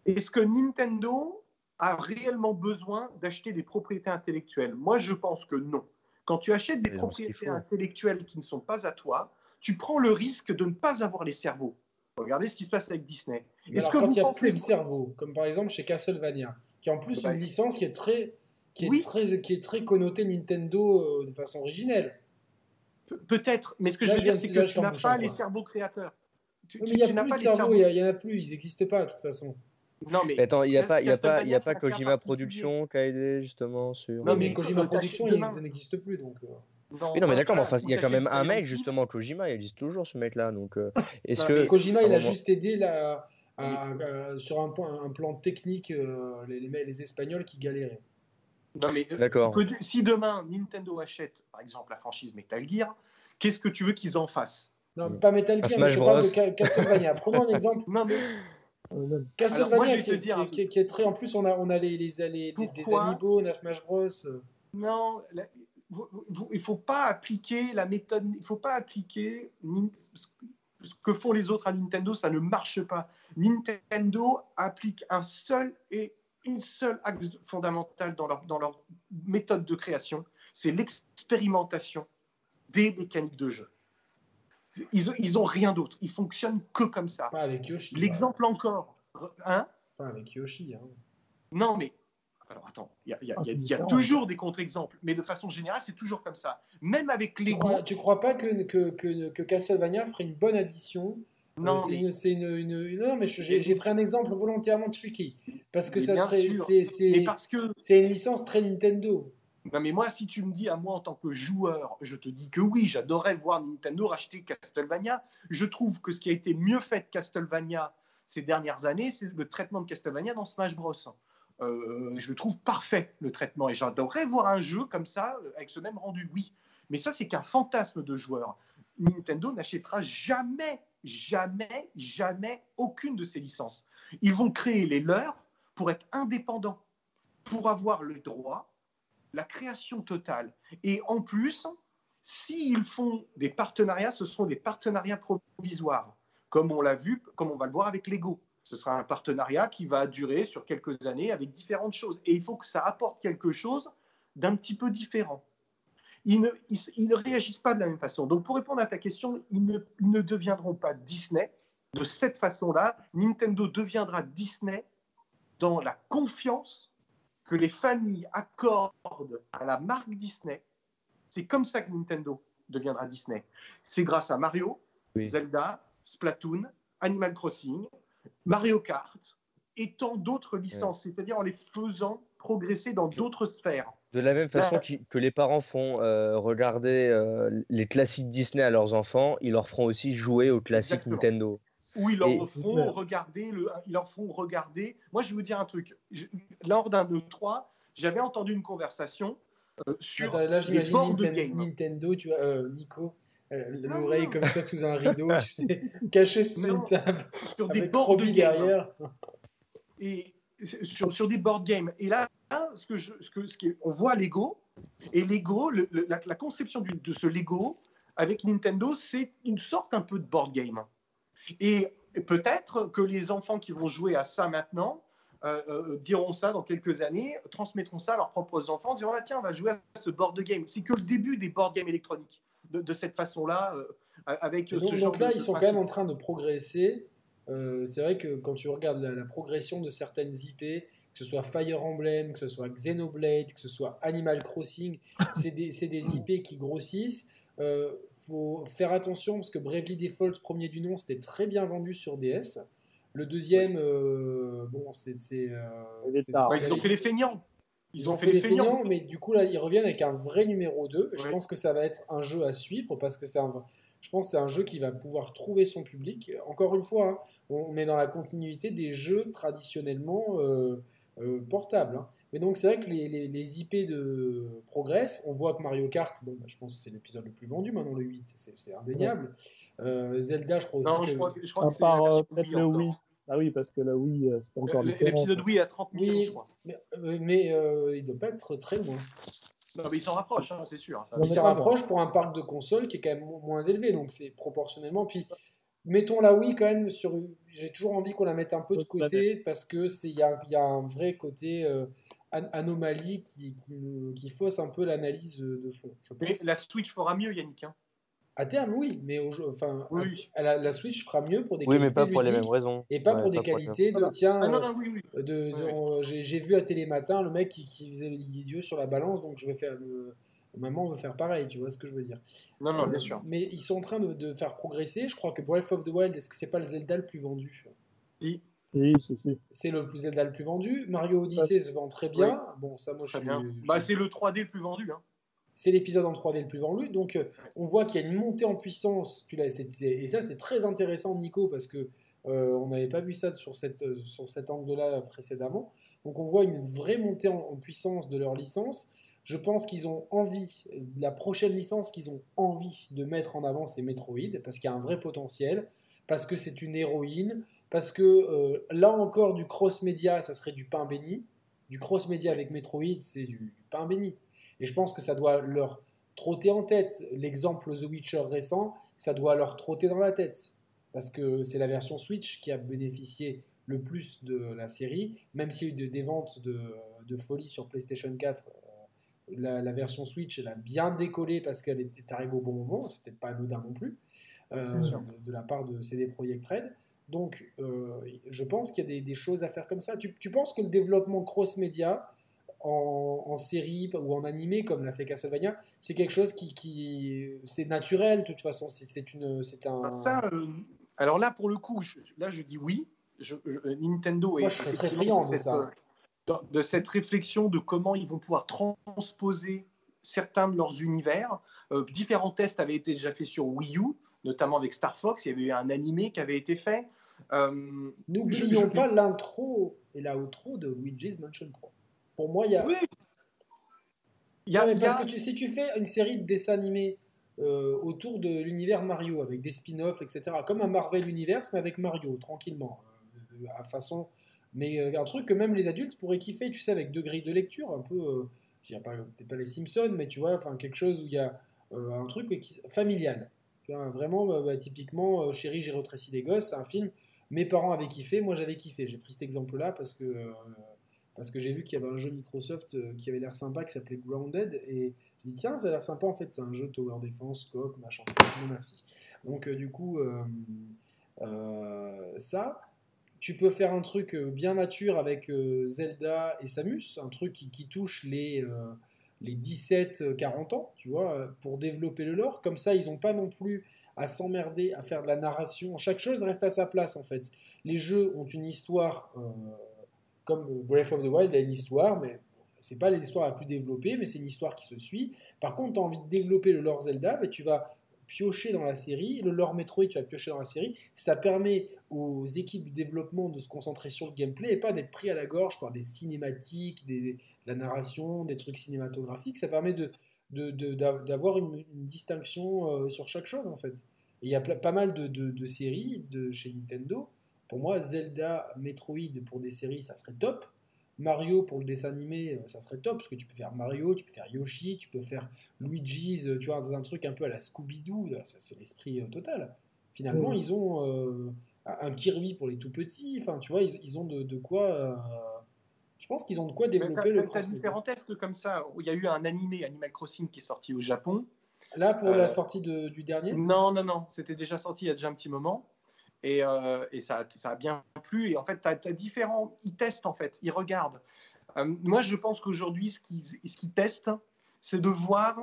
Est-ce que Nintendo a réellement besoin d'acheter des propriétés intellectuelles? Moi, je pense que non. Quand tu achètes des propriétés intellectuelles qui ne sont pas à toi, tu prends le risque de ne pas avoir les cerveaux. Regardez ce qui se passe avec Disney. Est-ce que quand il y a plus de cerveau, comme par exemple chez Castlevania, qui est en plus une licence qui est très, qui est très, qui est très connotée Nintendo euh, de façon originelle. Peut-être, mais ce que je veux dire, c'est que tu n'as pas les cerveaux créateurs. il n'y a plus de cerveau, il n'y en a plus, ils n'existent pas de toute façon. Non, mais, attends, il n'y a, pas, y a pas, y a pas Kojima Productions qui a aidé justement sur. Non, mais Kojima Productions, il n'existe plus donc. Euh. Non, non, mais d'accord, mais il y a quand même un mec justement, Kojima, il existe toujours ce mec-là. Donc, euh, est-ce que Kojima, il a juste aidé là, sur un, un, plan technique euh, les, les, les, Espagnols qui galéraient. Non, mais d'accord. Si demain Nintendo achète, par exemple, la franchise Metal Gear, qu'est-ce que tu veux qu'ils en fassent? Non, pas Metal Gear, mais je parle de Castlevania. Prenons un exemple. non, mais Castlevania qui, qui, qui, est très. En plus, on a, on a les, les, les, les amiibo, on a Smash Bros. Non, il faut pas appliquer la méthode. Il faut pas appliquer ce que font les autres à Nintendo. Ça ne marche pas. Nintendo applique un seul et une seule axe fondamental dans leur, dans leur méthode de création, c'est l'expérimentation des mécaniques de jeu. Ils, ils ont rien d'autre. Ils fonctionnent que comme ça. Pas avec Yoshi. L'exemple encore. Hein Pas avec Yoshi. Hein. Non, mais. Alors attends, il y a, il y a- Ah, il y a- c'est il y a différent. toujours des contre-exemples, mais de façon générale, c'est toujours comme ça. Même avec Tu Lego. crois, tu crois pas que, que, que, que Castlevania ferait une bonne addition? Non, Euh, c'est mais- une, c'est une, une- une- non, mais j'ai pris un exemple volontairement tricky parce que Mais ça serait c'est une licence très Nintendo. Non, mais moi, si tu me dis à moi en tant que joueur, je te dis que oui, j'adorerais voir Nintendo racheter Castlevania. Je trouve que ce qui a été mieux fait de Castlevania ces dernières années, c'est le traitement de Castlevania dans Smash Bros. Euh, je le trouve parfait, le traitement. Et j'adorerais voir un jeu comme ça, euh, avec ce même rendu, oui. Mais ça, c'est qu'un fantasme de joueur. Nintendo n'achètera jamais, jamais, jamais aucune de ces licences. Ils vont créer les leurs pour être indépendants, pour avoir le droit la création totale. Et en plus, s'ils font des partenariats, ce seront des partenariats provisoires, comme on l'a vu, comme on va le voir avec Lego. Ce sera un partenariat qui va durer sur quelques années avec différentes choses. Et il faut que ça apporte quelque chose d'un petit peu différent. Ils ne, ils, ne réagissent pas de la même façon. Donc, pour répondre à ta question, ils ne, ils ne deviendront pas Disney de cette façon-là. Nintendo deviendra Disney dans la confiance que les familles accordent à la marque Disney. C'est comme ça que Nintendo deviendra Disney. C'est grâce à Mario, Oui. Zelda, Splatoon, Animal Crossing, Mario Kart et tant d'autres licences, c'est-à-dire en les faisant progresser dans d'autres sphères. De la même façon que les parents font euh, regarder euh, les classiques Disney à leurs enfants, ils leur feront aussi jouer aux classiques Exactement. Nintendo. Où ils leur Et- feront regarder, le, ils leur feront regarder. Moi, je vais vous dire un truc. Je- lors d'un de trois, j'avais entendu une conversation euh, sur Attends, là, les board Ninten- games. Nintendo, tu vois, euh, Nico, euh, l'oreille comme ça sous un rideau, tu sais, caché sous Non, une table, sur des games. derrière. et sur, sur des board games. Et là, ce que je, ce que, ce qui- on voit Lego, et Lego, le- le- la, la conception du- de ce Lego avec Nintendo, c'est une sorte un peu de board game. Et peut-être que les enfants qui vont jouer à ça maintenant euh, euh, diront ça dans quelques années, transmettront ça à leurs propres enfants, en disant ah, tiens, on va jouer à ce board game. C'est que le début des board games électroniques, de, de cette façon-là, euh, avec ce genre donc là, de- ils sont quand même en train de progresser. C'est vrai que quand tu regardes la, la progression de certaines IP, que ce soit Fire Emblem, que ce soit Xenoblade, que ce soit Animal Crossing, c'est des, c'est des IP qui grossissent. Faut faire attention parce que Bravely Default, premier du nom, c'était très bien vendu sur DS. Le deuxième, euh, bon, c'est. euh, ils ont fait les feignants. ils ont fait les feignants, mais du coup, là, ils reviennent avec un vrai numéro 2. Je pense que ça va être un jeu à suivre parce que c'est un. Je pense que c'est un jeu qui va pouvoir trouver son public. Encore une fois, hein, on est dans la continuité des jeux traditionnellement euh, euh, portables. hein. Mais donc, c'est vrai que les, les- les IP de progressent. On voit que Mario Kart, bon, bah, je pense que c'est l'épisode le plus vendu maintenant, le 8, c'est c'est indéniable. Euh, Zelda, je crois aussi Non, que. je crois, que- je crois À que c'est part euh, peut-être le. Wii. Ah oui, parce que la Wii, euh, c'était encore. L'épisode Wii à 30 millions, Oui. je crois. Mais, mais, euh, il ne doit pas être très loin. Non, mais ils s'en rapprochent, hein, c'est sûr. ça. Non, Il mais se pas rapproche pour un parc de consoles qui est quand même mo- moins élevé, donc c'est proportionnellement. Puis mettons la Wii quand même sur. J'ai toujours envie qu'on la mette un peu de côté parce que c'est il y a, il y a un vrai côté euh, an- anomalie qui, qui, nous- qui fausse un peu l'analyse de fond. Je Mais la Switch fera mieux, Yannick. hein. À terme, oui, mais au jeu- enfin, Oui. à- la, la Switch fera mieux pour des Oui, qualités mais pas pour les ludiques mêmes raisons. et pas Ouais, pour des pas pour les qualités de tiens. Ah non, non, oui, oui. de, Ouais. on- j'ai j'ai vu à Télématin le mec qui, qui faisait l'idiot sur la balance, donc je vais faire. le- Maman veut faire pareil, tu vois ce que je veux dire. Non, non, bien Euh, sûr. Mais ils sont en train de, de faire progresser. Je crois que Breath of the Wild, est-ce que c'est pas le Zelda le plus vendu? Si, Oui, c'est si. C'est le plus Zelda le plus vendu. Mario Odyssey se vend très bien. Bon, ça, moi, je très suis. bien. je- Bah, c'est le 3D le plus vendu. Hein. c'est l'épisode en 3D le plus vendu. Donc, euh, on voit qu'il y a une montée en puissance. Tu l'as, c'est- c'est- et ça, c'est très intéressant, Nico, parce que euh, on n'avait pas vu ça sur, cette, euh, sur cet angle-là précédemment. Donc, on voit une vraie montée en, en puissance de leur licence. Je pense qu'ils ont envie, la prochaine licence qu'ils ont envie de mettre en avant, c'est Metroid, parce qu'il y a un vrai potentiel, parce que c'est une héroïne, parce que euh, là encore, du cross-média, ça serait du pain béni. Du cross-média avec Metroid, c'est du, du pain béni. Et je pense que ça doit leur trotter en tête. L'exemple The Witcher récent, ça doit leur trotter dans la tête. Parce que c'est la version Switch qui a bénéficié le plus de la série, même s'il y a eu de- des ventes de, de folie sur PlayStation 4. euh, La, la version Switch, elle a bien décollé parce qu'elle était arrivée au bon moment, c'est peut-être pas anodin non plus. euh, de, de la part de CD Projekt Red. Donc, euh, je pense qu'il y a des, des choses à faire comme ça. Tu, tu penses que le développement cross-média en, en série ou en animé, comme l'a fait Castlevania, c'est quelque chose qui, qui c'est naturel de toute façon. C'est une, c'est un. Ça, euh, alors là, pour le coup, je- là, je dis oui. Je- je- Nintendo Moi, est je très friand de cette, ça. euh, de cette réflexion de comment ils vont pouvoir transposer certains de leurs univers. Euh, différents tests avaient été déjà faits sur Wii U, notamment avec Star Fox. Il y avait eu un animé qui avait été fait. Euh, N'oublions je- pas l'intro et la outro de Luigi's Mansion 3. Pour moi, il y a. Oui. Y a, Non, parce que tu, si tu fais une série de dessins animés euh, autour de l'univers Mario, avec des spin-offs, etc., comme un Marvel Universe, mais avec Mario, tranquillement, euh, à façon. Mais un truc que même les adultes pourraient kiffer, tu sais, avec deux grilles de lecture, un peu. je dirais pas, peut-être pas les Simpsons, mais tu vois, enfin quelque chose où il y a un truc qui- familial. Vraiment, bah, bah, typiquement, euh, Chérie, j'ai rétréci des gosses, c'est un film. Mes parents avaient kiffé, moi j'avais kiffé. J'ai pris cet exemple-là parce que euh, parce que j'ai vu qu'il y avait un jeu Microsoft euh, qui avait l'air sympa qui s'appelait Grounded et je dis tiens ça a l'air sympa en fait c'est un jeu Tower Defense coop machin merci donc du coup ça tu peux faire un truc bien mature avec Zelda et Samus un truc qui, touche les les 17-40 ans tu vois euh, pour développer le lore. Comme ça ils n'ont pas non plus à s'emmerder à faire de la narration. Chaque chose reste à sa place en fait. Les jeux ont une histoire euh, comme Breath of the Wild a une histoire, mais c'est pas l'histoire la plus développée, mais c'est une histoire qui se suit. Par contre, tu as envie de développer le lore Zelda, mais tu vas piocher dans la série, le lore Metroid, tu vas piocher dans la série. Ça permet aux équipes du développement de se concentrer sur le gameplay et pas d'être pris à la gorge par des cinématiques, des, de la narration, des trucs cinématographiques. Ça permet d'avoir une, distinction euh, sur chaque chose, en fait. Il y a pas mal de séries de chez Nintendo. Pour moi, Zelda, Metroid pour des séries, ça serait top. Mario pour le dessin animé, euh, ça serait top parce que tu peux faire Mario, tu peux faire Yoshi, tu peux faire Luigi's, euh, tu vois, dans un truc un peu à la Scooby-Doo, ça, c'est l'esprit euh, total. Finalement, ils ont euh, un Kirby pour les tout petits, enfin, tu vois, ils, ils ont de, de quoi. euh, je pense qu'ils ont de quoi Mais développer t'as- le cross différents tests comme ça. Il y a eu un animé Animal Crossing qui est sorti au Japon. Là, pour Euh, la sortie de- du dernier, Non, non, non, c'était déjà sorti il y a déjà un petit moment. Et, euh, ça, a- bien plu. Et en fait, tu as, différents. Ils testent, en fait. Ils regardent. Euh, moi, je pense qu'aujourd'hui, ce qu'ils qu'ils testent, c'est de voir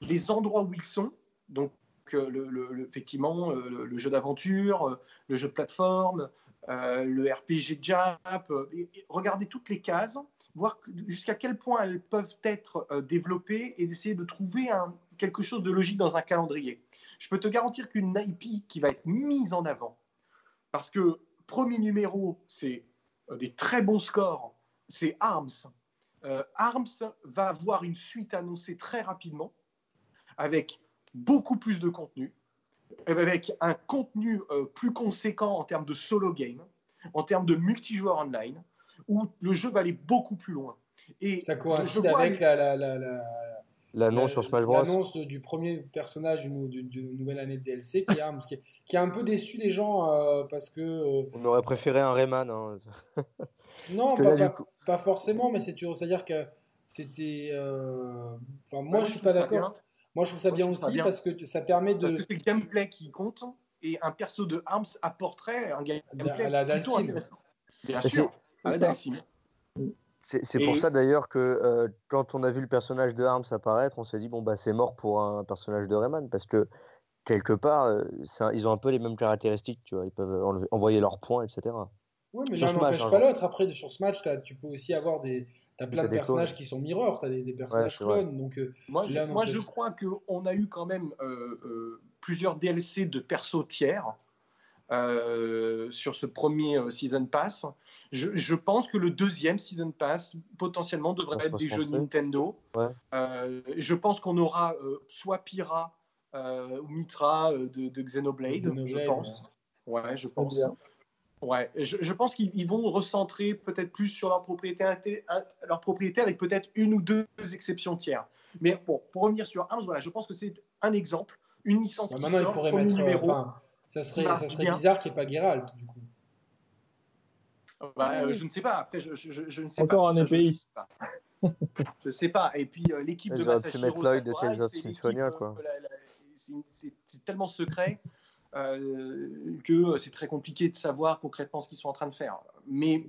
les endroits où ils sont. Donc, euh, effectivement, le, jeu d'aventure, le jeu de plateforme, le RPG Jap. et- et regarder toutes les cases, voir jusqu'à quel point elles peuvent être développées et d'essayer de trouver quelque chose de logique dans un calendrier. Je peux te garantir qu'une IP qui va être mise en avant, parce que premier numéro, c'est euh, des très bons scores, c'est Arms. Euh, Arms va avoir une suite annoncée très rapidement, avec beaucoup plus de contenu, avec un contenu euh, plus conséquent en termes de solo game, en termes de multijoueur online, où le jeu va aller beaucoup plus loin. Et ça coïncide avec la, la, la, la- L'annonce la- sur Smash Bros. L'annonce du premier personnage d'une d'une- d'une nouvelle année de DLC qui, est Arms, qui, qui a un peu déçu les gens euh, parce que. euh, On aurait préféré un Rayman. hein. non, pas, là, du pas- coup- pas forcément, mais. C'est-à-dire que c'était. euh, Enfin, moi, Ouais, je suis pas d'accord. Moi, je trouve ça Moi, bien ça aussi bien. parce que ça permet Parce de. que c'est le gameplay qui compte, et un perso de Arms apporterait un gameplay à la plutôt intéressant. Bien sûr, la c'est pour ça d'ailleurs que euh, quand on a vu le personnage de Arms apparaître, on s'est dit bon bah c'est mort pour un personnage de Rayman parce que quelque part euh, un- ils ont un peu les mêmes caractéristiques, tu vois, ils peuvent enlever- envoyer leurs points, etc. Oui, mais l'un n'empêche hein, pas l'autre. Après, sur Smash, t'as- tu peux aussi avoir des. T'as plein de des personnages clones. qui sont mirrors, t'as des, des personnages clones. Donc, euh, Moi, je, moi, je crois qu'on a eu quand même euh, euh, plusieurs DLC de persos tiers euh, sur ce premier euh, Season Pass. Je, je pense que le deuxième Season Pass, potentiellement, devrait être des jeux. Nintendo. Ouais. Euh, je pense qu'on aura euh, soit Pyra euh, ou Mitra euh, de, de Xenoblade, je pense. Ouais, je pense. bien. Ouais, je, je pense qu'ils ils vont recentrer peut-être plus sur leur propriété, leur propriété avec peut-être une ou deux exceptions tiers. Mais bon, pour revenir sur Arms, voilà, je pense que c'est un exemple, une licence bah, qui maintenant, ils sort, pourraient premier mettre. numéro. Enfin, ça serait, marche ça serait bien. bizarre qu'il n'y ait pas Geralt, du coup. Bah, euh, je ne sais pas. Après, je, je- je- je ne sais Encore pas. un épéiste. Je ne sais pas. Et puis euh, l'équipe de Masashiro mettre Lloyd de Sakurai, Tales of c'est l'équipe, Symphonia, euh, c'est- tellement secret. euh, que c'est très compliqué de savoir concrètement ce qu'ils sont en train de faire. Mais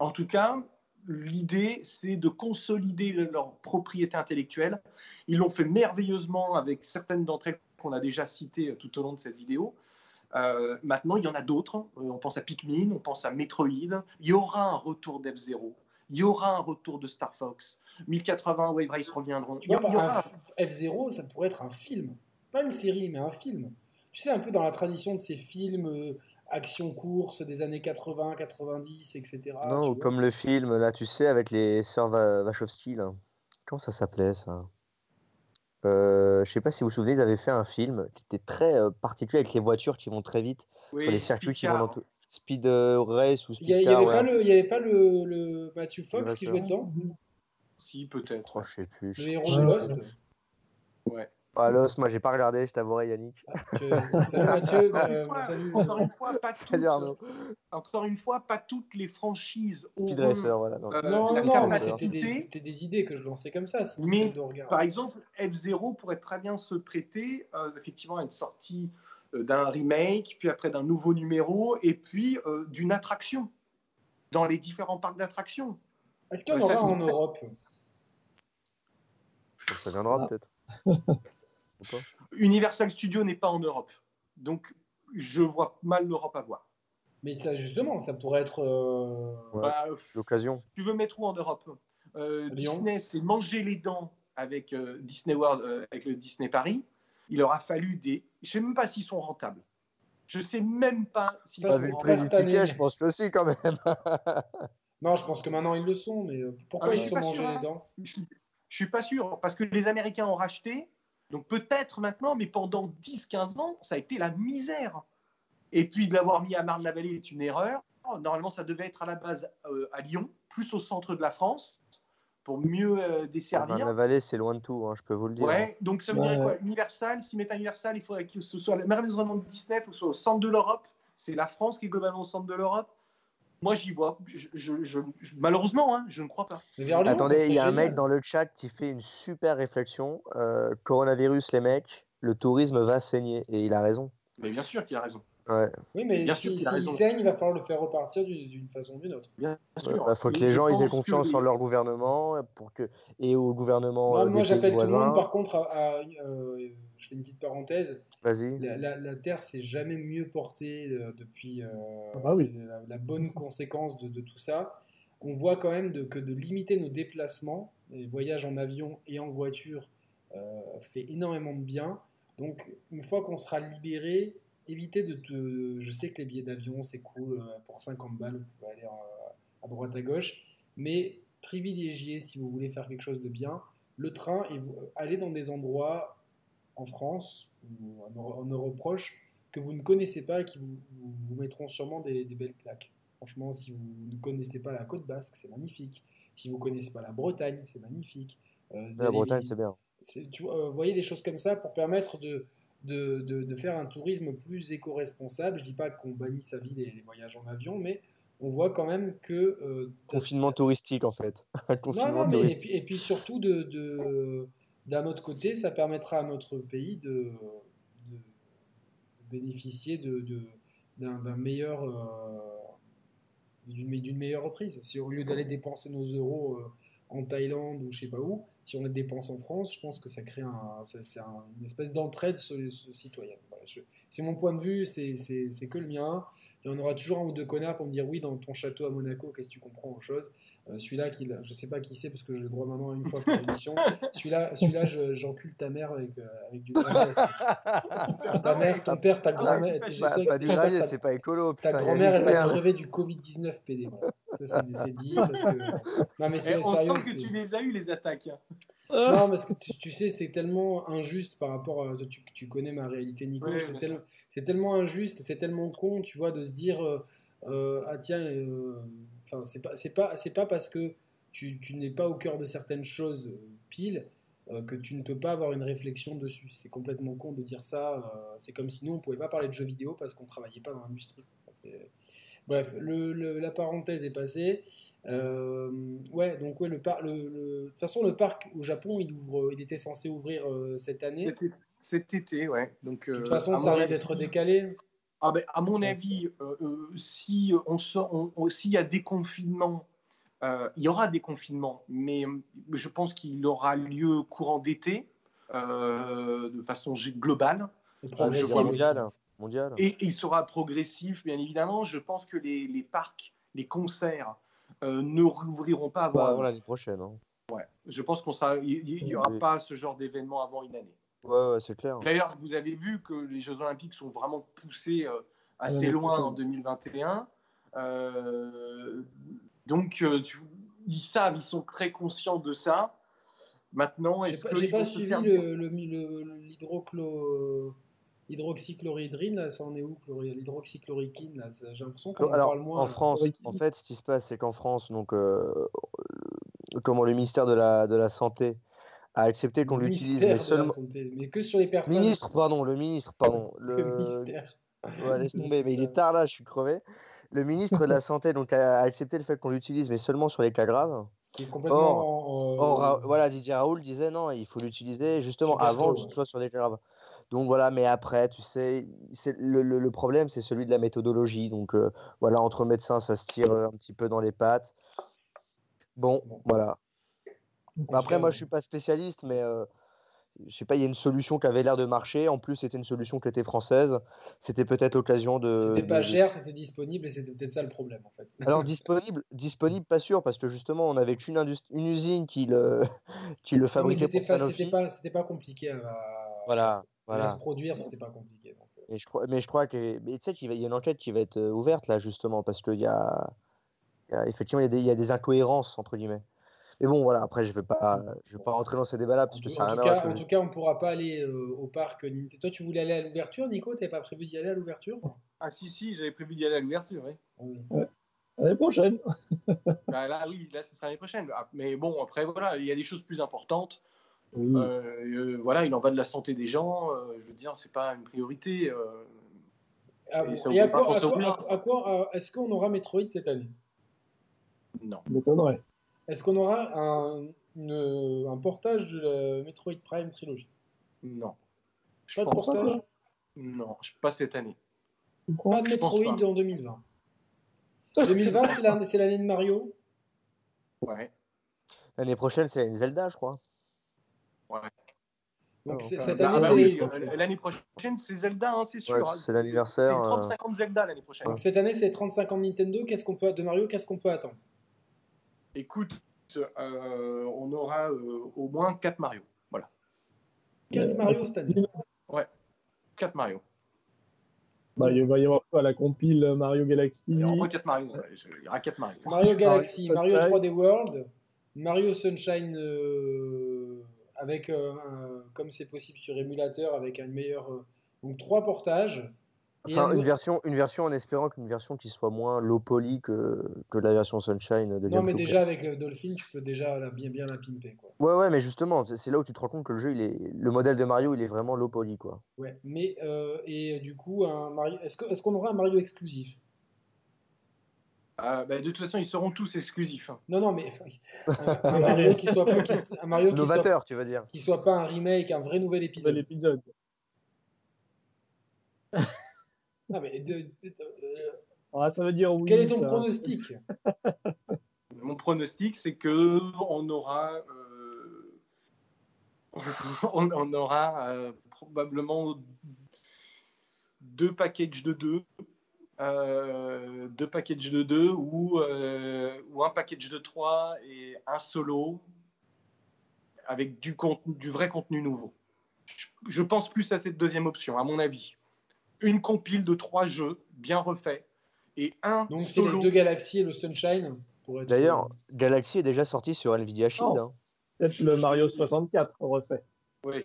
en tout cas, l'idée, c'est de consolider leur propriété intellectuelle. Ils l'ont fait merveilleusement avec certaines d'entre elles qu'on a déjà citées tout au long de cette vidéo. Euh, maintenant, il y en a d'autres. Euh, on pense à Pikmin, on pense à Metroid. Il y aura un retour d'F0. Il y aura un retour de Star Fox. 1080 Wave Race reviendront. Tu vois, F0, ça pourrait être un film. Pas une série, mais un film. Tu sais, un peu dans la tradition de ces films euh, action-course des années 80, 90, etc. Non, comme le film, là, tu sais, avec les sœurs Wachowski, là. Comment ça s'appelait, ça? Euh, je sais pas si vous vous souvenez, ils avaient fait un film qui était très euh, particulier avec les voitures qui vont très vite sur les circuits qui vont dans tout. Speed euh, Race ou Speed Il n'y avait, pas le, avait pas le, le Matthew Fox qui jouait dedans? Si, peut-être. Oh, je sais plus. Le héros de Lost? Ouais. Ah, Lost, moi j'ai pas regardé, je t'avouerai Yannick. Ah, salut Mathieu. Euh, encore, une fois, pas toutes, encore une fois, pas toutes les franchises ont voilà, non. Euh, non, non, c'était des, des, idées que je lançais comme ça. mais par exemple, F0 pourrait très bien se prêter euh, effectivement à une sortie d'un remake, puis après d'un nouveau numéro, et puis d'une attraction dans les différents parcs d'attractions. Est-ce qu'il y en aura en Europe? Ça viendra peut-être. Universal Studios n'est pas en Europe. Donc, je vois mal l'Europe avoir. Mais ça, justement, ça pourrait être euh, bah, l'occasion. Tu veux mettre où en Europe? Euh, Disney s'est mangé les dents avec euh, Disney World, avec le Disney Paris. Il leur a fallu des. Je ne sais même pas s'ils sont rentables. Je ne sais même pas s'ils sont du ticket, je pense que aussi quand même. non, je pense que maintenant ils le sont, mais pourquoi ah, ils se sont mangés les hein. dents? Je ne suis pas sûr, parce que les Américains ont racheté, donc peut-être maintenant, mais pendant 10-15 ans, ça a été la misère. Et puis de l'avoir mis à Marne-la-Vallée est une erreur. Normalement, ça devait être à la base euh, à Lyon, plus au centre de la France, pour mieux euh, desservir. Marne-la-Vallée, c'est loin de tout, hein, je peux vous le dire. Ouais, donc ça veut dire quoi? Universal, si met Universal, il faudrait que ce soit merveilleusement de Disney, il faut que ce soit au centre de l'Europe. C'est la France qui est globalement au centre de l'Europe. Moi, j'y vois. Je, malheureusement, hein, je ne crois pas. Attendez, il y a un mec dans le chat qui fait une super réflexion. Euh, coronavirus, les mecs, le tourisme va saigner. Et il a raison. Mais bien sûr qu'il a raison. Oui, mais s'il si, saigne, il va falloir le faire repartir d'une façon ou d'une autre. Bien sûr. Il bah, faut que les gens aient confiance en leur gouvernement pour que... et au gouvernement. Euh, moi, j'appelle tout le monde, par contre, à, euh, je fais une petite parenthèse. Vas-y. La, la, Terre s'est jamais mieux portée euh, depuis. Ah bah oui. la, bonne conséquence de, de, tout ça. On voit quand même de, que de limiter nos déplacements, les voyages en avion et en voiture, fait énormément de bien. Donc, une fois qu'on sera libéré, évitez de te. Je sais que les billets d'avion, c'est cool, euh, pour 50 balles, vous pouvez aller euh, à droite à gauche, mais privilégiez, si vous voulez faire quelque chose de bien, le train et vous, allez dans des endroits en France ou en Europe proche que vous ne connaissez pas et qui vous, vous, mettront sûrement des, belles claques. Franchement, si vous ne connaissez pas la côte basque, c'est magnifique. Si vous ne connaissez pas la Bretagne, c'est magnifique. Euh, la Bretagne, c'est bien. Tu voyez des choses comme ça pour permettre de, de, de, faire un tourisme plus éco-responsable. Je dis pas qu'on bannit sa vie des, voyages en avion, mais on voit quand même que... Euh, Confinement touristique en fait. Confinement et, puis, et, puis, surtout, de, d'un autre côté, ça permettra à notre pays de, bénéficier de, d'un, meilleur... Euh, d'une, meilleure reprise. Si au lieu d'aller dépenser nos euros euh, en Thaïlande ou je sais pas où, si on les dépense en France, je pense que ça crée un, une espèce d'entraide citoyenne. c'est mon point de vue, c'est que le mien. Il y en aura toujours un ou deux connards pour me dire oui, dans ton château à Monaco, qu'est-ce que tu comprends aux choses euh, Celui-là, je ne sais pas qui c'est parce que j'ai le droit maintenant à une fois par émission. celui-là, celui-là j'encule ta mère avec, euh, avec du gravier. ta mère, ton père, ta grand-mère. Bah, pas du gravier, c'est pas écolo. Ta grand-mère, elle va crever du Covid-19 PD. Ça, c'est dit parce que. Non, mais c'est On sent que tu les as eu, les attaques. Non, parce que tu, sais, c'est tellement injuste par rapport à. Tu, tu connais ma réalité, Nico. c'est tellement injuste, c'est tellement con, tu vois, de se dire euh, euh, ah tiens, euh, enfin c'est pas c'est pas c'est pas parce que tu, n'es pas au cœur de certaines choses pile que tu ne peux pas avoir une réflexion dessus. C'est complètement con de dire ça. c'est comme si nous on pouvait pas parler de jeux vidéo parce qu'on travaillait pas dans l'industrie. Bref, la parenthèse est passée. ouais, donc ouais, de toute façon, le parc au Japon, il, ouvre, il était censé ouvrir cette année. Cet été, ouais. Donc, De toute euh, façon, ça risque d'être décalé. Ah ben, à mon avis, euh, euh, si on sort, s'il y a des confinements, euh, il y aura des confinements, mais je pense qu'il aura lieu courant d'été, euh, de façon globale, je vois mondial. mondial. et, et il sera progressif, bien évidemment. Je pense que les, les parcs, les concerts euh, ne rouvriront pas avant. L'année prochaine. hein. Ouais. Je pense qu'on sera, il n'y aura Oui. pas ce genre d'événement avant une année. Ouais, ouais, c'est clair. D'ailleurs, vous avez vu que les Jeux Olympiques sont vraiment poussés euh, assez loin en 2021. Euh, donc, euh, tu- ils savent, ils sont très conscients de ça. Maintenant, est-ce que j'ai pas suivi servir le, le, le- l'hydroclo- l'hydroxychlorohydrine, là, ça en est où L'hydroxychloroquine, là, j'ai l'impression qu'on en parle moins. en. France, en fait, ce qui se passe, c'est qu'en France, donc, euh, comment le ministère de la, de la Santé a accepté qu'on l'utilise, mais seulement. santé, mais que sur les personnes. Ministre, pardon, le ministre, pardon. Le Le... ministère. Ouais, laisse tomber, mais il est tard là, je suis crevé. Le ministre de la Santé donc, a accepté le fait qu'on l'utilise, mais seulement sur les cas graves. Ce qui est complètement. Or- en- en- Or, Ra- voilà, Didier Raoul disait non, il faut l'utiliser justement Super avant tôt, que ce ouais. soit sur des cas graves. Donc voilà, mais après, tu sais, le, le- le problème, c'est celui de la méthodologie. Donc euh, voilà, entre médecins, ça se tire euh, un petit peu dans les pattes. Bon, Bon. voilà. Après, moi, je suis pas spécialiste, mais euh, je sais pas, il y a une solution qui avait l'air de marcher. En plus, c'était une solution qui était française. C'était peut-être l'occasion de. C'était pas de- cher, c'était disponible et c'était peut-être ça le problème en fait. Alors disponible, disponible, pas sûr, parce que justement, on n'avait qu'une indust- une usine qui le, qui le fabriquait pour Sanofi. c'était pas, c'était pas compliqué à, Voilà, à se produire, c'était pas compliqué. donc, euh. Et je crois, mais je crois que, tu sais qu'il y a une enquête qui va être euh, ouverte là justement parce qu'il y a, il y a- effectivement il y a des, il y a des incohérences entre guillemets. Mais bon voilà, après je vais pas, je vais pas rentrer dans ces débats-là En parce tout, que ça en n'a tout rien à cas, voir en tout cas, on pourra pas aller euh, au parc Nintendo. Toi, tu voulais aller à l'ouverture, Nico? T'avais pas prévu d'y aller à l'ouverture? Ah si, si, j'avais prévu d'y aller à l'ouverture. Oui. Oui. L'année prochaine. Bah, là, oui, là, ce sera l'année prochaine. Ah, Mais bon, après, voilà, il y a des choses plus importantes. Oui. Euh, euh, voilà, il en va de la santé des gens. euh, je veux dire, c'est pas une priorité. euh. Ah, Et ça et à quoi, à quoi- à- euh, est-ce qu'on aura Metroid cette année? Non. m'étonnerait. Est-ce qu'on aura un, une- un portage de la Metroid Prime Trilogy? Non. Je Pas de pense portage? pas. Non, je- pas cette année. Pas de Metroid pas. en 2020. 2020, c'est la- c'est l'année de Mario? Ouais. L'année prochaine c'est Zelda je crois. Donc c'est- enfin, cette année, bah oui, euh, l'année prochaine, c'est Zelda, hein, c'est sûr. Ouais, hein. c'est l'anniversaire, C'est euh. 35 ans de Zelda l'année prochaine. donc cette année, c'est 35 ans de Nintendo. Qu'est-ce qu'on peut de Mario Qu'est-ce qu'on peut attendre? Écoute, euh, on aura euh, au moins 4 Mario. Voilà. 4 Euh, Mario cette année. 4 Mario. Bah, il va y avoir quoi La compile Mario Galaxy? Il y aura 4 Mario. ouais, Il y aura 4 Mario. Mario Galaxy, Mario Mario Sunshine. 3D World, Mario Sunshine euh, avec euh, un- comme c'est possible sur émulateur avec un meilleur euh, donc trois portages. Enfin un une version, une version en espérant qu'une version qui soit moins low poly que, que la version Sunshine de Non mais déjà avec euh, Dolphin, tu peux déjà la- bien bien la pimper quoi. Ouais ouais mais justement c'est là où tu te rends compte que le jeu il est, le modèle de Mario il est vraiment low poly quoi. Ouais, mais euh, et du coup un Mario est-ce que est-ce qu'on aura un Mario exclusif? Euh, bah, de toute façon, ils seront tous exclusifs. hein. Non non mais un, un Mario qui soit pas qui un Mario qui soit, Novateur tu vas dire. qui soit pas un remake, un vrai nouvel Nouvel épisode. épisode. Non mais de- de- euh, Ah, ça veut dire oui. quel est ton ça. pronostic? Mon pronostic, c'est que on aura, euh, on, on aura euh, probablement deux packages de deux, euh, deux packages de deux ou, euh, ou un package de trois et un solo avec du, contenu, du vrai contenu nouveau. Je, je pense plus à cette deuxième option, à mon avis. Une compile de trois jeux bien refaits et un Donc c'est solo. les deux Galaxies et le Sunshine. pour être- D'ailleurs Galaxy est déjà sorti sur Nvidia Shield. Oh. hein. Peut-être le Mario 64 refait. Oui.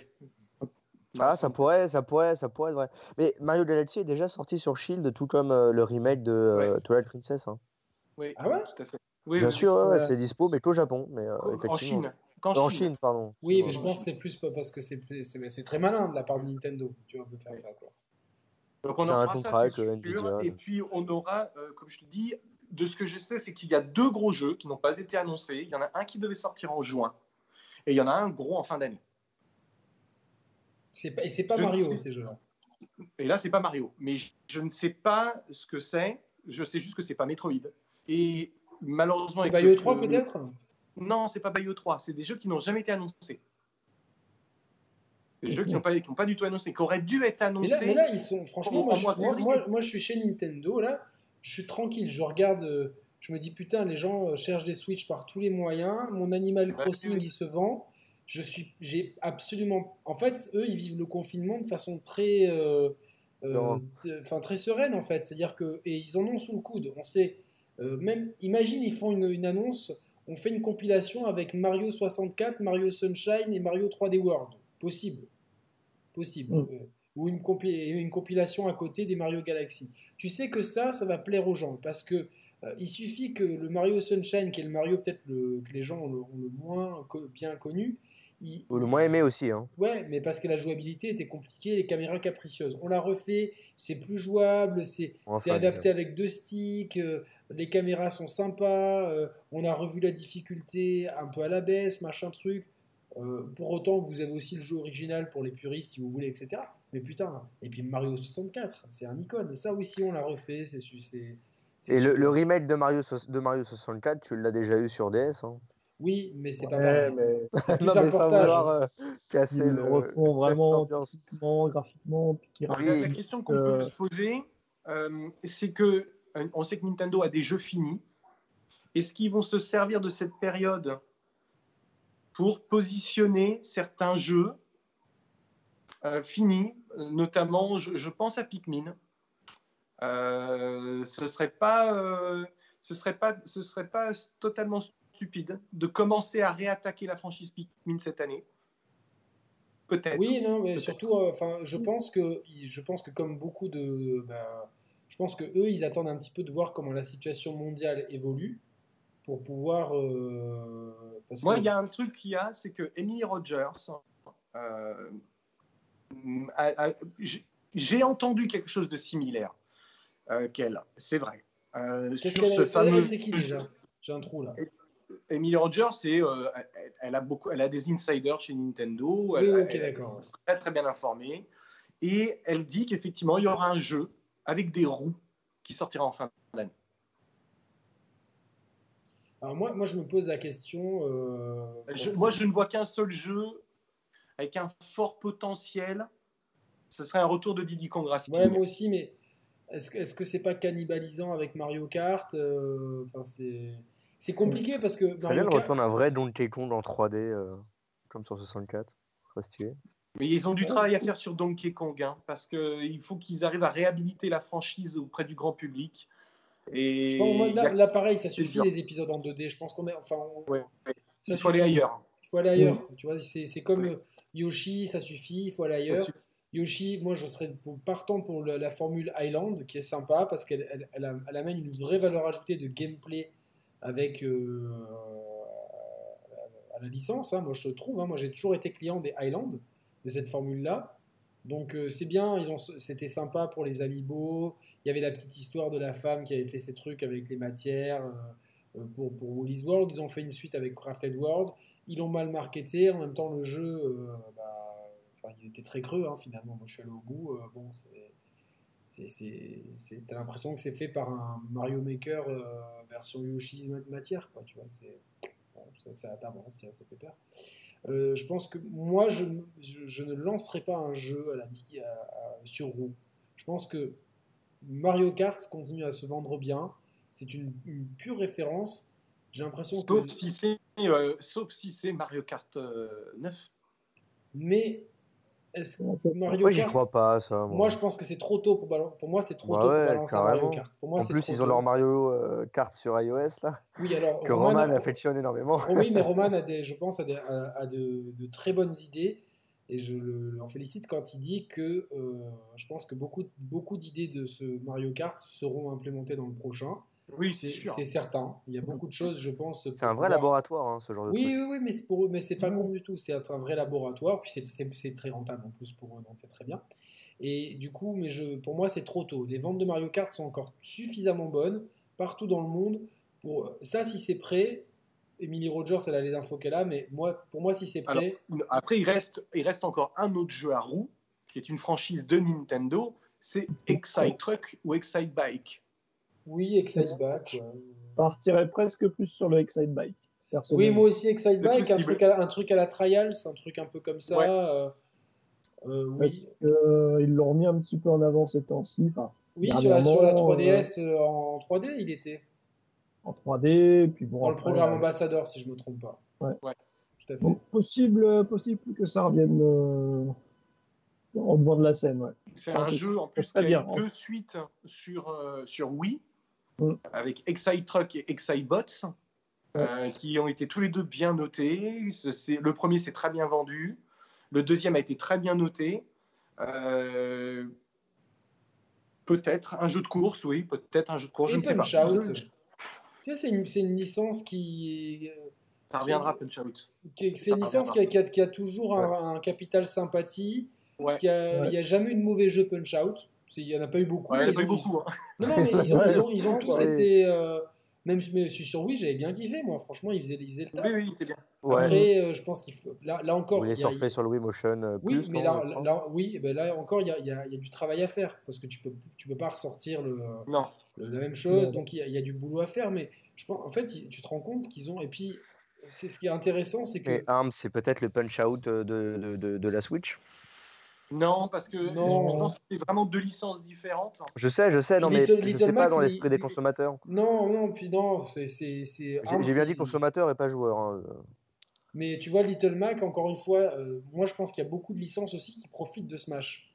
Ah, ça pourrait, ça pourrait, ça pourrait être vrai. Mais Mario Galaxy est déjà sorti sur Shield, tout comme euh, le remake de euh, Ouais. Twilight Princess. hein. Oui, Ah ouais tout à fait. Oui, Bien oui. sûr, ouais, c'est dispo, mais qu'au Japon. Mais euh, En. Chine. En Chine. Chine, pardon. Oui, mais je pense que c'est plus parce que c'est c'est c'est très malin de la part de Nintendo, tu vois, de faire ça quoi. Donc on un aura contrat ça, avec, c'est euh, sûr. Et puis on aura, euh, comme je te dis, de ce que je sais, c'est qu'il y a deux gros jeux qui n'ont pas été annoncés. Il y en a un qui devait sortir en juin et il y en a un gros en fin d'année. C'est pas, et c'est pas Je Mario, sais- ces jeux-là. Et là, c'est pas Mario. Mais je, je ne sais pas ce que c'est. Je sais juste que c'est pas Metroid. Et malheureusement. C'est Bayo le- 3 le- peut-être? Non, c'est pas Bayo 3. C'est des jeux qui n'ont jamais été annoncés. Des jeux qui n'ont pas, du tout annoncé, qui auraient dû être mais annoncés. là, mais là, ils sont. Franchement, en- moi, je, mois moi, février. moi- moi, je suis chez Nintendo, là. Je suis tranquille. Je regarde. euh, Je me dis, putain, les gens euh, cherchent des Switch par tous les moyens. Mon Animal Crossing, oui. il se vend. Je suis. J'ai absolument. En fait, eux, ils vivent le confinement de façon très. euh, euh, de- très sereine, en fait. C'est-à-dire que. Et ils en ont sous le coude. On sait. euh, même. Imagine, ils font une, une annonce. On fait une compilation avec Mario 64, Mario Sunshine et Mario 3D World. Possible. Possible. Mm. Euh, ou une, compil- une compilation à côté des Mario Galaxy. Tu sais que ça, ça va plaire aux gens parce que euh, il suffit que le Mario Sunshine, qui est le Mario peut-être le- que les gens ont le, ont le moins co- bien connu, il- Ou le moins aimé aussi. Hein. Ouais, mais parce que la jouabilité était compliquée, les caméras capricieuses. On l'a refait, c'est plus jouable, c'est Enfin, adapté avec deux sticks, euh, les caméras sont sympas, euh, on a revu la difficulté un peu à la baisse, machin truc. Euh, pour autant, vous avez aussi le jeu original pour les puristes si vous voulez, etc. Mais putain, et puis Mario 64, c'est un icône. Ça aussi, on l'a refait, c'est c'est. c'est Et le, remake de Mario, de Mario 64, tu l'as déjà eu sur DS. Hein? Oui, mais c'est pas mais C'est plus Non, un mais portage. euh, casser ils le, le refont vraiment graphiquement, puis qui Oui. La, question qu'on euh, peut se poser, euh, c'est que euh, on sait que Nintendo a des jeux finis. Est-ce qu'ils vont se servir de cette période pour positionner certains jeux euh, finis, notamment, je, je pense à Pikmin. Euh, ce serait pas, euh, ce serait pas, ce serait pas totalement stupide de commencer à réattaquer la franchise Pikmin cette année. Peut-être. Oui, non, mais surtout, enfin, je pense que, je pense que comme beaucoup de, bah, je pense que eux, ils attendent un petit peu de voir comment la situation mondiale évolue pour pouvoir. euh, parce Moi, que- il y a un truc qu'il y a, c'est que Emily Rogers, euh, j'ai- entendu quelque chose de similaire euh, qu'elle, c'est vrai. Qu'est-ce qu'elle ce fameux. c'est qui déjà? J'ai un trou là. Emily Rogers, c'est, elle, elle a beaucoup, elle a des insiders chez Nintendo. Oui, elle, ok, elle est d'accord. très très bien informée, et elle dit qu'effectivement, il y aura un jeu avec des roues qui sortira en fin d'année. Alors moi, moi, je me pose la question. euh, Je- moi, que- je ne vois qu'un seul jeu avec un fort potentiel. Ce serait un retour de Diddy Kong Racing. Ouais, moi aussi, mais est-ce que est-ce que c'est pas cannibalisant avec Mario Kart Euh, Enfin, c'est c'est compliqué parce que Ça vient Mario de Kart. retourner un vrai Donkey Kong en 3D, euh, comme sur 64. Très stylé. Mais ils ont du travail à faire sur Donkey Kong, hein, parce qu'il faut qu'ils arrivent à réhabiliter la franchise auprès du grand public. Et Je pense, moi, là, là, pareil, ça suffit les épisodes en 2D. Je pense qu'on est. Enfin, on- Ouais, ouais. ça il faut aller ailleurs. Il faut aller ailleurs. Tu vois, c'est c'est comme Yoshi, ça suffit, il faut aller ailleurs. Yoshi, moi je serais partant pour la, la formule Island, qui est sympa parce qu'elle elle, elle a- elle amène une vraie valeur ajoutée de gameplay avec euh, à la licence. hein. moi je trouve, hein. moi j'ai toujours été client des Island, de cette formule-là. Donc euh, c'est bien, ils ont, c'était sympa pour les amiibo. Il y avait la petite histoire de la femme qui avait fait ses trucs avec les matières euh, euh, pour, pour World. Ils ont fait une suite avec Crafted World. Ils l'ont mal marketé. En même temps, le jeu, euh, bah, il était très creux hein, finalement. Moi, je suis allé au bout. Bon, c'est, t'as l'impression que c'est fait par un Mario Maker version Yoshi's matière, quoi. Tu vois, c'est, bon, ça, ça t'avance, c'est pépère. Je pense que moi, je, je, ne lancerai pas un jeu à la, à- sur roue. Je pense que Mario Kart continue à se vendre bien. C'est une, une pure référence. J'ai l'impression que. Sauf si c'est euh, sauf si c'est Mario Kart euh, 9. Mais est-ce que Mario Moi, j'y Kart. crois pas, ça. Moi, Moi, je pense que c'est trop tôt pour balancer. Pour moi, c'est trop Bah tôt ouais, pour balancer Mario. Kart. Pour moi, en plus, trop ils ont leur Mario euh, Kart sur iOS, là, Oui, alors que Roman, Roman affectionne énormément. Oh oui, mais Roman a des, je pense, a, des- a- a de, de très bonnes idées. Et je le- l'en félicite quand il dit que euh, je pense que beaucoup, beaucoup d'idées de ce Mario Kart seront implémentées dans le prochain. Oui, C'est c'est sûr. c'est certain. Il y a beaucoup de choses, je pense. C'est un vrai laboratoire, hein, ce genre de Oui, truc. oui, oui, mais c'est pour eux, mais c'est pas con du tout. C'est un vrai laboratoire, puis c'est- c'est c'est très rentable en plus pour eux, donc c'est très bien. Et du coup, mais je, pour moi, c'est trop tôt. Les ventes de Mario Kart sont encore suffisamment bonnes partout dans le monde pour ça. Si c'est prêt, Emily Rogers, elle a les infos qu'elle a, mais moi, pour moi, si c'est Alors, prêt, après, il reste, il reste encore un autre jeu à roue, qui est une franchise de Nintendo, c'est Excite Truck ou Excite Bike. oui, Excite ouais. Je partirais presque plus sur le Excite Bike. Oui, moi aussi, Excite Bike, un truc, à, un truc à la Trials, un truc un peu comme ça. Ouais. euh, euh, oui, Parce qu'ils l'ont remis un petit peu en avant ces temps-ci. Enfin, oui sur, la, sur la dernièrement, 3DS euh, en 3D, il était. En 3D, puis bon. Dans le programme euh, ambassadeur, si je me trompe pas. Ouais. Ouais. Tout à fait. donc, possible, possible que ça revienne euh, en devant de la scène. Ouais. C'est un jeu en plus qui a hein. deux suites sur, euh, sur Wii, Mm. avec Excite Truck et Excite Bots, euh, qui ont été tous les deux bien notés. Le premier s'est très bien vendu, le deuxième a été très bien noté. Euh, Peut-être un jeu de course, oui, peut-être un jeu de course, je ne sais pas. Out. C'est une, licence qui. euh, Ça reviendra, Punch Out. C'est une licence qui a, qui a- qui a toujours un, un capital sympathie. Ouais. qui a- Il Ouais. n'y a jamais eu de mauvais jeu Punch Out. Il n'y en a pas eu beaucoup. Ouais, il y en a pas eu beaucoup. hein. Non, non, mais ils ont, Ouais. ils ont, ils ont tous Ouais. été. euh, même mais je suis sur Wii, j'avais bien kiffé, moi. Franchement, ils faisaient, ils faisaient le taf. Oui, oui, il était bien. Ouais. Après, euh, je pense qu'il faut. Là, là encore. Il a- surfer sur le Wii Motion euh, Oui, plus mais là, oui, ben là encore, il y a, y y du travail à faire parce que tu peux, tu peux pas ressortir le, Non. La même chose. Donc il y, a, il y a du boulot à faire, mais je pense, en fait, tu te rends compte qu'ils ont. Et puis, c'est ce qui est intéressant, c'est que Et Arms, c'est peut-être le punch out euh, de, de, de, de la Switch? Non, parce que Non. je pense que c'est vraiment deux licences différentes. Je sais, je sais, non, mais Little- je Little sais Mac, pas dans l'esprit des consommateurs. non, non, puis non, c'est, J'ai bien dit consommateur et pas joueur. hein. Mais tu vois, Little Mac, encore une fois, euh, moi je pense qu'il y a beaucoup de licences aussi qui profitent de Smash.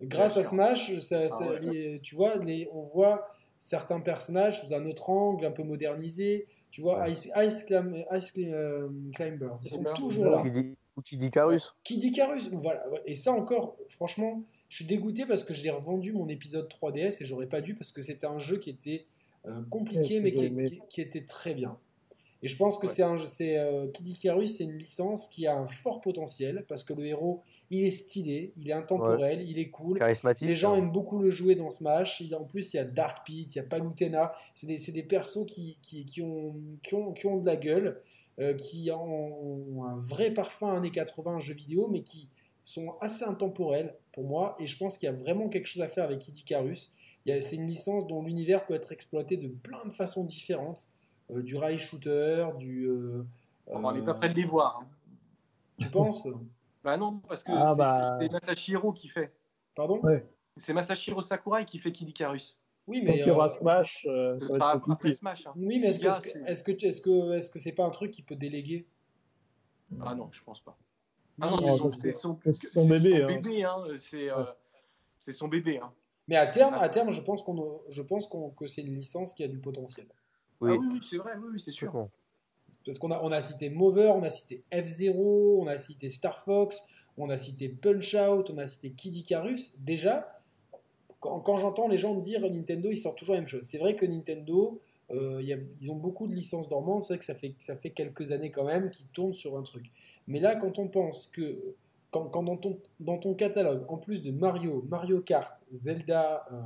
Grâce à. Smash, ça- Ah ça- ouais. les- tu vois, les, on voit certains personnages sous un autre angle, un peu modernisé. Tu vois, Ouais. Ice, Ice, Clim- Ice Clim- euh, Climbers, ils sont Climbers, toujours là. Qui dit, ou qui dit Carus Qui dit Carus Voilà. Et ça encore, franchement, je suis dégoûté parce que j'ai revendu mon épisode 3DS et j'aurais pas dû parce que c'était un jeu qui était euh, compliqué mais qui, aimé. qui- qui était très bien. Et je pense que Ouais. c'est un, c'est euh, Kid Icarus, c'est une licence qui a un fort potentiel parce que le héros, il est stylé, il est intemporel, il est cool. Charismatique. Les gens hein. aiment beaucoup le jouer dans Smash. Il- En plus, il y a Dark Pit, il y a Palutena. C'est des, c'est des persos qui, qui, qui ont, qui, ont, qui ont de la gueule, euh, qui ont, un vrai parfum années 80 jeux vidéo, mais qui sont assez intemporels pour moi. Et je pense qu'il y a vraiment quelque chose à faire avec Kid Icarus. Il y a- C'est une licence dont l'univers peut être exploité de plein de façons différentes. Euh, du rail shooter, du. euh, On n'est euh, pas près de les voir. hein. Tu penses? Bah non, parce que Ah c'est bah. Masashiro qui fait. Pardon Ouais. C'est Masashiro Sakurai qui fait Kid Icarus. Oui, mais. il y aura euh, Smash, euh, Ce ça sera après compliqué. Smash. hein. Oui, mais est-ce que est-ce c'est- que est-ce que est-ce que est-ce que c'est pas un truc qu'il peut déléguer? Ah non, je pense pas. Ah non, Non, c'est son, c'est son, bébé, hein. bébé, hein. C'est euh, son bébé. Hein. Mais à terme, à terme, je pense qu'on, je pense qu'on, que c'est une licence qui a du potentiel. Oui. Ah oui, oui, c'est vrai, oui, oui, c'est sûr. Bon. Parce qu'on a, on a cité Mover, on a cité F-Zero, on a cité Star Fox, on a cité Punch Out, on a cité Kid Icarus. Déjà, quand, j'entends les gens me dire Nintendo, ils sortent toujours la même chose. C'est vrai que Nintendo, euh, ils ont beaucoup de licences dormantes. C'est vrai que ça fait, ça fait quelques années quand même qu'ils tournent sur un truc. Mais là, quand on pense que quand, quand dans, ton, dans ton catalogue, en plus de Mario, Mario Kart, Zelda, euh,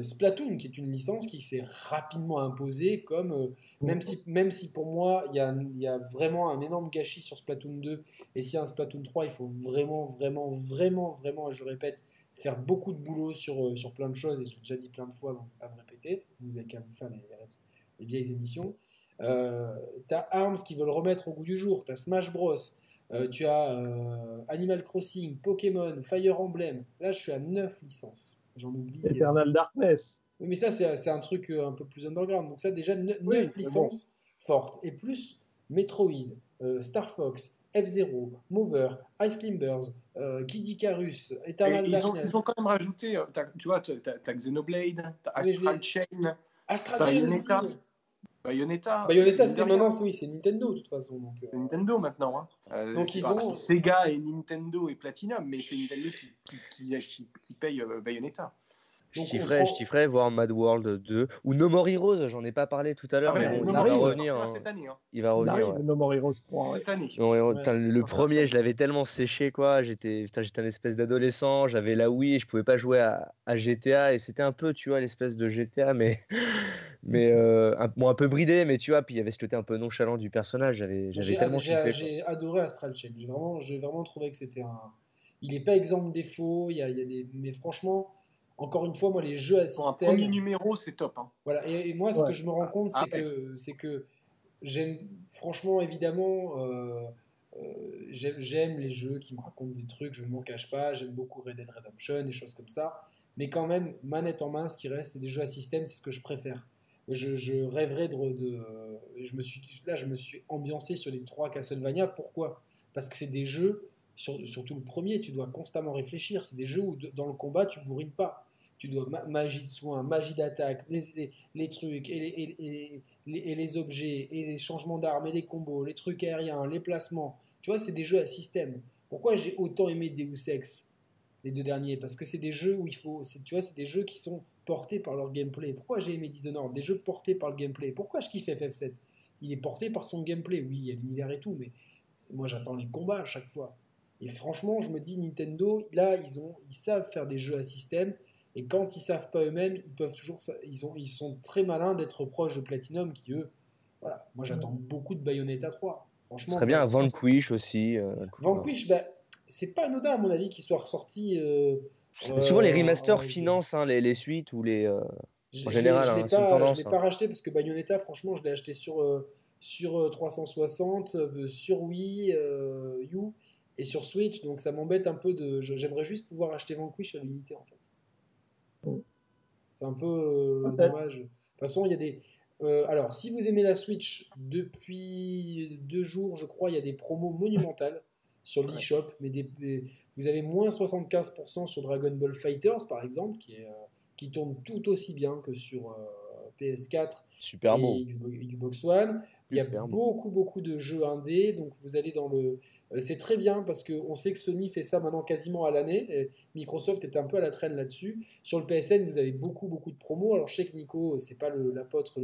Splatoon, qui est une licence qui s'est rapidement imposée comme euh, même si, même si pour moi, il y, a, y a vraiment un énorme gâchis sur Splatoon 2, et s'il y a un Splatoon 3, il faut vraiment, vraiment, vraiment, vraiment, je le répète, faire beaucoup de boulot sur, euh, sur plein de choses, et j'ai déjà dit plein de fois, donc je ne vais pas me répéter, vous avez qu'à vous faire les, les- les vieilles émissions. Euh, tu as ARMS qui veut le remettre au goût du jour, tu as Smash Bros, euh, tu as euh, Animal Crossing, Pokémon, Fire Emblem, là je suis à 9 licences, j'en oublie. euh, Eternal Darkness. oui, mais ça, c'est c'est un truc euh, un peu plus underground. Donc, ça, déjà, 9 Oui, mais licences fortes. Et plus Metroid, euh, Star Fox, F-Zero, Mover, Ice Climbers, euh, Kid Icarus, Et Eternal ils, ont, Darkness, ils ont quand même rajouté, t'as- tu vois, t'as t'as Xenoblade, t'as Oui, je Astral. Chain, Astral Chain aussi. Bayonetta. Bayonetta. Mine c'est maintenant, oui, c'est Nintendo, de toute façon. Donc, euh, C'est Nintendo maintenant. Hein. Euh, Donc, ils pas- ont- Sega et Nintendo et Platinum, mais c'est Nintendo qui, qui, qui- qui- qui paye euh, Bayonetta. Je Donc, je rend- kifferais voir Mad World 2 ou No More Heroes, j'en ai pas parlé tout à l'heure, Ah, mais mais bon, No il va revenir. sortira hein. cette année. hein. Il va Il revenir. ouais. No More Heroes 3. ouais. Cette année. Non, et on- Ouais. putain, le premier, je l'avais tellement séché, quoi. J'étais, un espèce d'adolescent, j'avais la Wii et je pouvais pas jouer à, à GTA. Et c'était un peu, tu vois, l'espèce de GTA, mais, mais euh, un, bon, un peu bridé, mais tu vois, puis il y avait ce côté un peu nonchalant du personnage. J'avais, tellement j'ai- kiffé. j'ai adoré Astral Chain. J'ai vraiment, j'ai vraiment trouvé que c'était un. Il n'est pas exempt de défauts. Il y a, il y a des... Mais franchement, encore une fois, moi, les jeux à Pour un système. premier numéro, c'est top. hein. Voilà. Et, et moi, ce Ouais. que je me rends compte, c'est Ah, que, c'est que j'aime, franchement, évidemment, euh, euh, j'aime, les jeux qui me racontent des trucs. Je ne m'en cache pas. J'aime beaucoup Red Dead Redemption, des choses comme ça. Mais quand même, manette en main, ce qui reste, c'est des jeux à système, c'est ce que je préfère. Je, je rêverais de, de- je me suis, là, je me suis ambiancé sur les trois Castlevania. Pourquoi? Parce que c'est des jeux, sur- surtout le premier, tu dois constamment réfléchir. C'est des jeux où de- dans le combat, tu bourrines pas. Tu dois ma- magie de soin, magie d'attaque, les, les- les trucs et les, et, les- et les objets et les changements d'armes et les combos, les trucs aériens, les placements. Tu vois, c'est des jeux à système. Pourquoi j'ai autant aimé Deus Ex les deux derniers? Parce que c'est des jeux où il faut, tu vois, c'est des jeux qui sont portés par leur gameplay. Pourquoi j'ai aimé Dishonored? Des jeux portés par le gameplay. Pourquoi je kiffe FF7 Il est porté par son gameplay. Oui, il y a l'univers et tout, mais moi j'attends les combats à chaque fois. Et franchement, je me dis Nintendo, là, ils ont, ils savent faire des jeux à système. Et quand ils savent pas eux-mêmes, ils peuvent toujours, ils ont, ils sont très malins d'être proches de Platinum, qui eux, voilà. Moi, j'attends beaucoup de Bayonetta 3. Ce Franchement, serait bien un Vanquish aussi. euh, Vanquish, bah, c'est pas anodin à mon avis qu'il soit ressorti. euh, Souvent, les euh, remasters en- financent hein, les, les suites ou les. euh, Je- En général, l'ai- je hein, l'ai pas, je hein. pas racheté parce que Bayonetta, franchement, je l'ai acheté sur, euh, sur euh, 360, euh, sur Wii euh, U et sur Switch. Donc ça m'embête un peu de. je- J'aimerais juste pouvoir acheter Vanquish à l'unité en fait. C'est un peu euh, dommage. De toute façon, il y a des. euh, alors, si vous aimez la Switch, depuis deux jours, je crois, il y a des promos monumentales sur l'eShop, mais des, des- vous avez moins 75% sur Dragon Ball Fighters, par exemple, qui, est, euh, qui tourne tout aussi bien que sur euh, PS4 super et beau. Xbox, One. Il y a beau. beaucoup, beaucoup de jeux indés, donc vous allez dans le... euh, C'est très bien parce qu'on sait que Sony fait ça maintenant quasiment à l'année. et Microsoft est un peu à la traîne là-dessus. Sur le PSN, vous avez beaucoup, beaucoup de promos. Alors je sais que Nico, c'est pas l'apôtre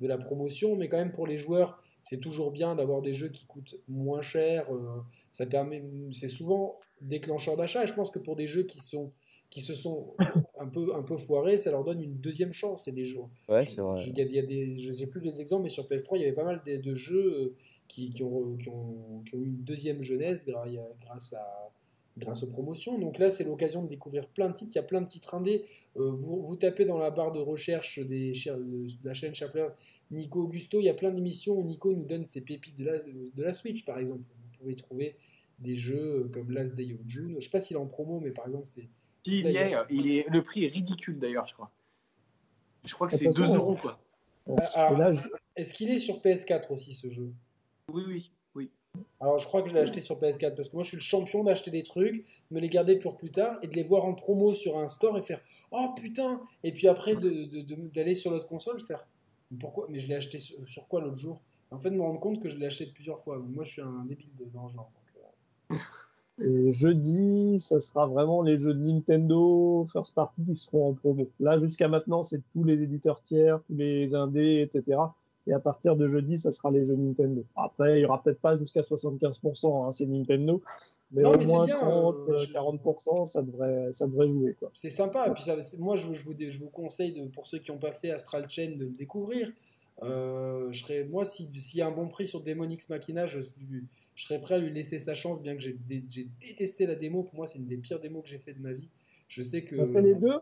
de la promotion, mais quand même pour les joueurs, c'est toujours bien d'avoir des jeux qui coûtent moins cher. euh, ça permet, c'est souvent déclencheur d'achat. Et je pense que pour des jeux qui sont qui se sont un peu un peu foirés, ça leur donne une deuxième chance. C'est des jeux. Ouais, c'est vrai. Il y a, il y a des, je sais plus les exemples, mais sur PS3, il y avait pas mal de, de jeux euh, qui, qui ont, qui, ont, qui ont eu une deuxième jeunesse grâce, à, grâce aux promotions. Donc là, c'est l'occasion de découvrir plein de titres. Il y a plein de titres indés. Euh, vous, vous tapez dans la barre de recherche des, de la chaîne Chaplers Nico Augusto. Il y a plein d'émissions où Nico nous donne ses pépites de la, de la Switch, par exemple. Vous pouvez trouver des jeux comme Last Day of June. Je sais pas s'il est en promo, mais par exemple, c'est Il, Là, y il y est, il est, le prix est ridicule d'ailleurs, je crois. Je crois que c'est toute 2 façon, euros, quoi. Alors- je- Est-ce qu'il est sur PS4 aussi, ce jeu? Oui, oui, oui. Alors, je crois que je l'ai acheté sur PS4 parce que moi, je suis le champion d'acheter des trucs, me les garder pour plus tard et de les voir en promo sur un store et faire Oh putain Et puis après, d'aller de, sur l'autre console, faire Pourquoi? Mais je l'ai acheté sur, sur quoi l'autre jour? En fait, de me rendre compte que je l'ai acheté plusieurs fois. Moi, je suis un débile de, dans le genre. donc, euh, Et jeudi, ça sera vraiment les jeux de Nintendo First Party qui seront en promo. Là, jusqu'à maintenant, c'est tous les éditeurs tiers, tous les indés, etc. Et à partir de jeudi, ça sera les jeux Nintendo. Après, il y aura peut-être pas jusqu'à 75%, hein, c'est Nintendo. Mais Non, au mais moins bien, 30, euh, euh, je- 40%, ça devrait, ça devrait jouer. C'est sympa. Et puis ça, moi, je, je vous, je vous conseille, de, pour ceux qui n'ont pas fait Astral Chain, de le découvrir. Euh, je serais, moi, si- s'il y a un bon prix sur Demon X Machina, je, je serais prêt à lui laisser sa chance, bien que j'ai dé- j'ai détesté la démo. Pour moi, c'est une des pires démos que j'ai fait de ma vie. Je sais que. On a fait les deux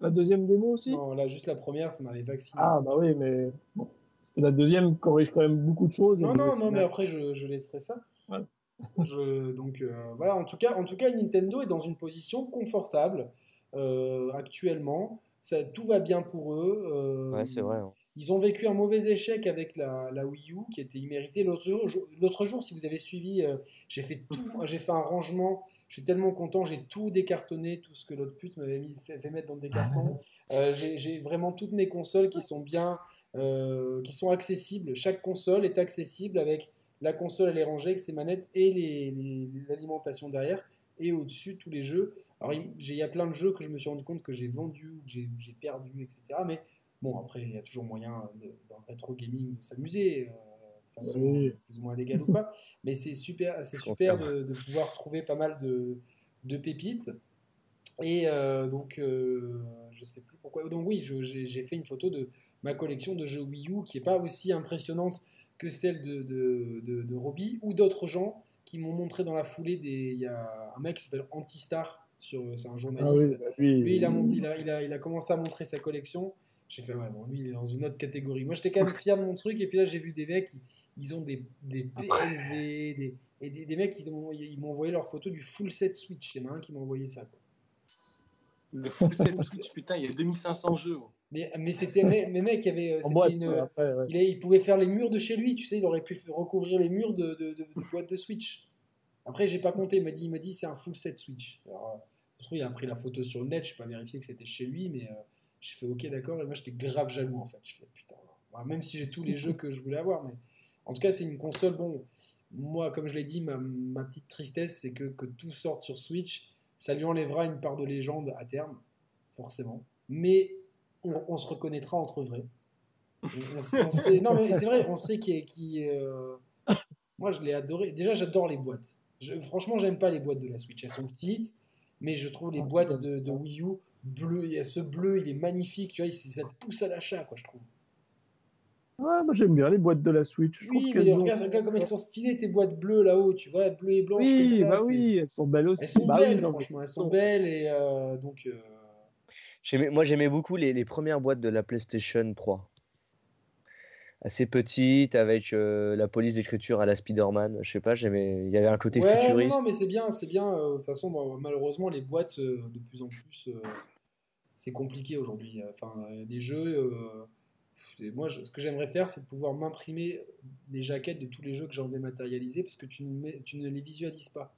La deuxième démo aussi? Non, là, juste la première, ça m'avait vacciné. Ah, bah oui, mais bon. La deuxième corrige quand même beaucoup de choses. non, non, non, mais après, je, je laisserai ça. Voilà. Je- donc euh, voilà, en tout, cas, en tout cas, Nintendo est dans une position confortable euh, actuellement. Ça, tout va bien pour eux. euh, Ouais, c'est vrai. hein. Ils ont vécu un mauvais échec avec la, la Wii U qui était immérité. L'autre jour, je- l'autre jour, si vous avez suivi, euh, j'ai fait tout, j'ai fait un rangement. Je suis tellement content, j'ai tout décartonné, tout ce que l'autre pute m'avait mis, fait, fait mettre dans des cartons. Euh, j'ai j'ai vraiment toutes mes consoles qui sont bien, euh, qui sont accessibles. Chaque console est accessible avec la console, elle est rangée avec ses manettes et les- les- l'alimentation derrière. et au-dessus tous les jeux. Alors il il y a plein de jeux que je me suis rendu compte que j'ai vendus ou que j'ai perdu, etc. Mais bon, après, il y a toujours moyen de, dans le rétro gaming de s'amuser, euh, de façon Oui. plus ou moins légale ou pas. Mais c'est super, c'est super de, de pouvoir trouver pas mal de, de pépites. Et euh, donc, euh, je sais plus pourquoi. Donc oui, j'ai fait une photo de ma collection de jeux Wii U qui est pas aussi impressionnante que celle de, de, de, de Robbie ou d'autres gens qui m'ont montré dans la foulée des. Il y a un mec qui s'appelle Antistar, sur- c'est un Ah journaliste. oui, bah, lui, Lui, il a, il, a, il, a, il a commencé à montrer sa collection. J'ai fait, ouais, bon, lui, il est dans une autre catégorie. Moi, j'étais quand même fier de mon truc. Et puis là, j'ai vu des mecs, ils, ils ont des, des PLV, des, et des, des mecs, ils m'ont ils m'ont envoyé leur photo du full set Switch. Il y en a un qui m'a envoyé ça. quoi. Le full set Switch, putain, il y a 2500 jeux. Mais, mais c'était, mais, mec, il y avait, euh, en c'était boîte, une, après, ouais. il, pouvait faire les murs de chez lui. Tu sais, il aurait pu recouvrir les murs de, de, de, de boîtes de Switch. Après, j'ai pas compté. Il m'a dit, il m'a dit, c'est un full set Switch. Alors, euh, trouve, il a pris la photo sur le net. Je pas vérifié que c'était chez lui, mais euh, j'ai fait OK, d'accord. Et moi, j'étais grave jaloux en fait. Je fais putain. Même si j'ai tous les jeux que je voulais avoir, mais en tout cas, c'est une console. Bon, moi, comme je l'ai dit, ma, ma petite tristesse, c'est que, que tout sorte sur Switch. Ça lui enlèvera une part de légende à terme, forcément. Mais on, on se reconnaîtra entre vrais. On- on sait- on sait- non, mais c'est vrai, on sait qui. Qui, euh, Moi, je l'ai adoré. Déjà, j'adore les boîtes. Je- franchement, j'aime pas les boîtes de la Switch. Elles sont petites, mais je trouve les Ah, boîtes de, de Wii U bleu. Il y a ce bleu, il est magnifique. Tu vois, il- ça te pousse à l'achat, quoi, je trouve. Ouais, moi j'aime bien les boîtes de la Switch. Je Oui, mais ont- regarde, comme elles sont stylées, tes boîtes bleues là-haut, tu vois, bleu et blanche comme Oui, ça. bah oui, elles sont belles aussi. Elles sont Bah oui, belles, non, franchement, elles sont belles et euh, donc. euh, Moi, j'aimais beaucoup les, les premières boîtes de la PlayStation 3. Assez petites, avec euh, la police d'écriture à la Spider-Man. Je sais pas, j'aimais. Il y avait un côté Ouais, futuriste. non, mais c'est bien, c'est bien. euh, De toute façon, bon, malheureusement, les boîtes, euh, de plus en plus, euh, c'est compliqué aujourd'hui. Enfin, des jeux. euh, moi, je- ce que j'aimerais faire, c'est de pouvoir m'imprimer les jaquettes de tous les jeux que j'ai en dématérialisé, parce que tu ne, mets- tu ne les visualises pas.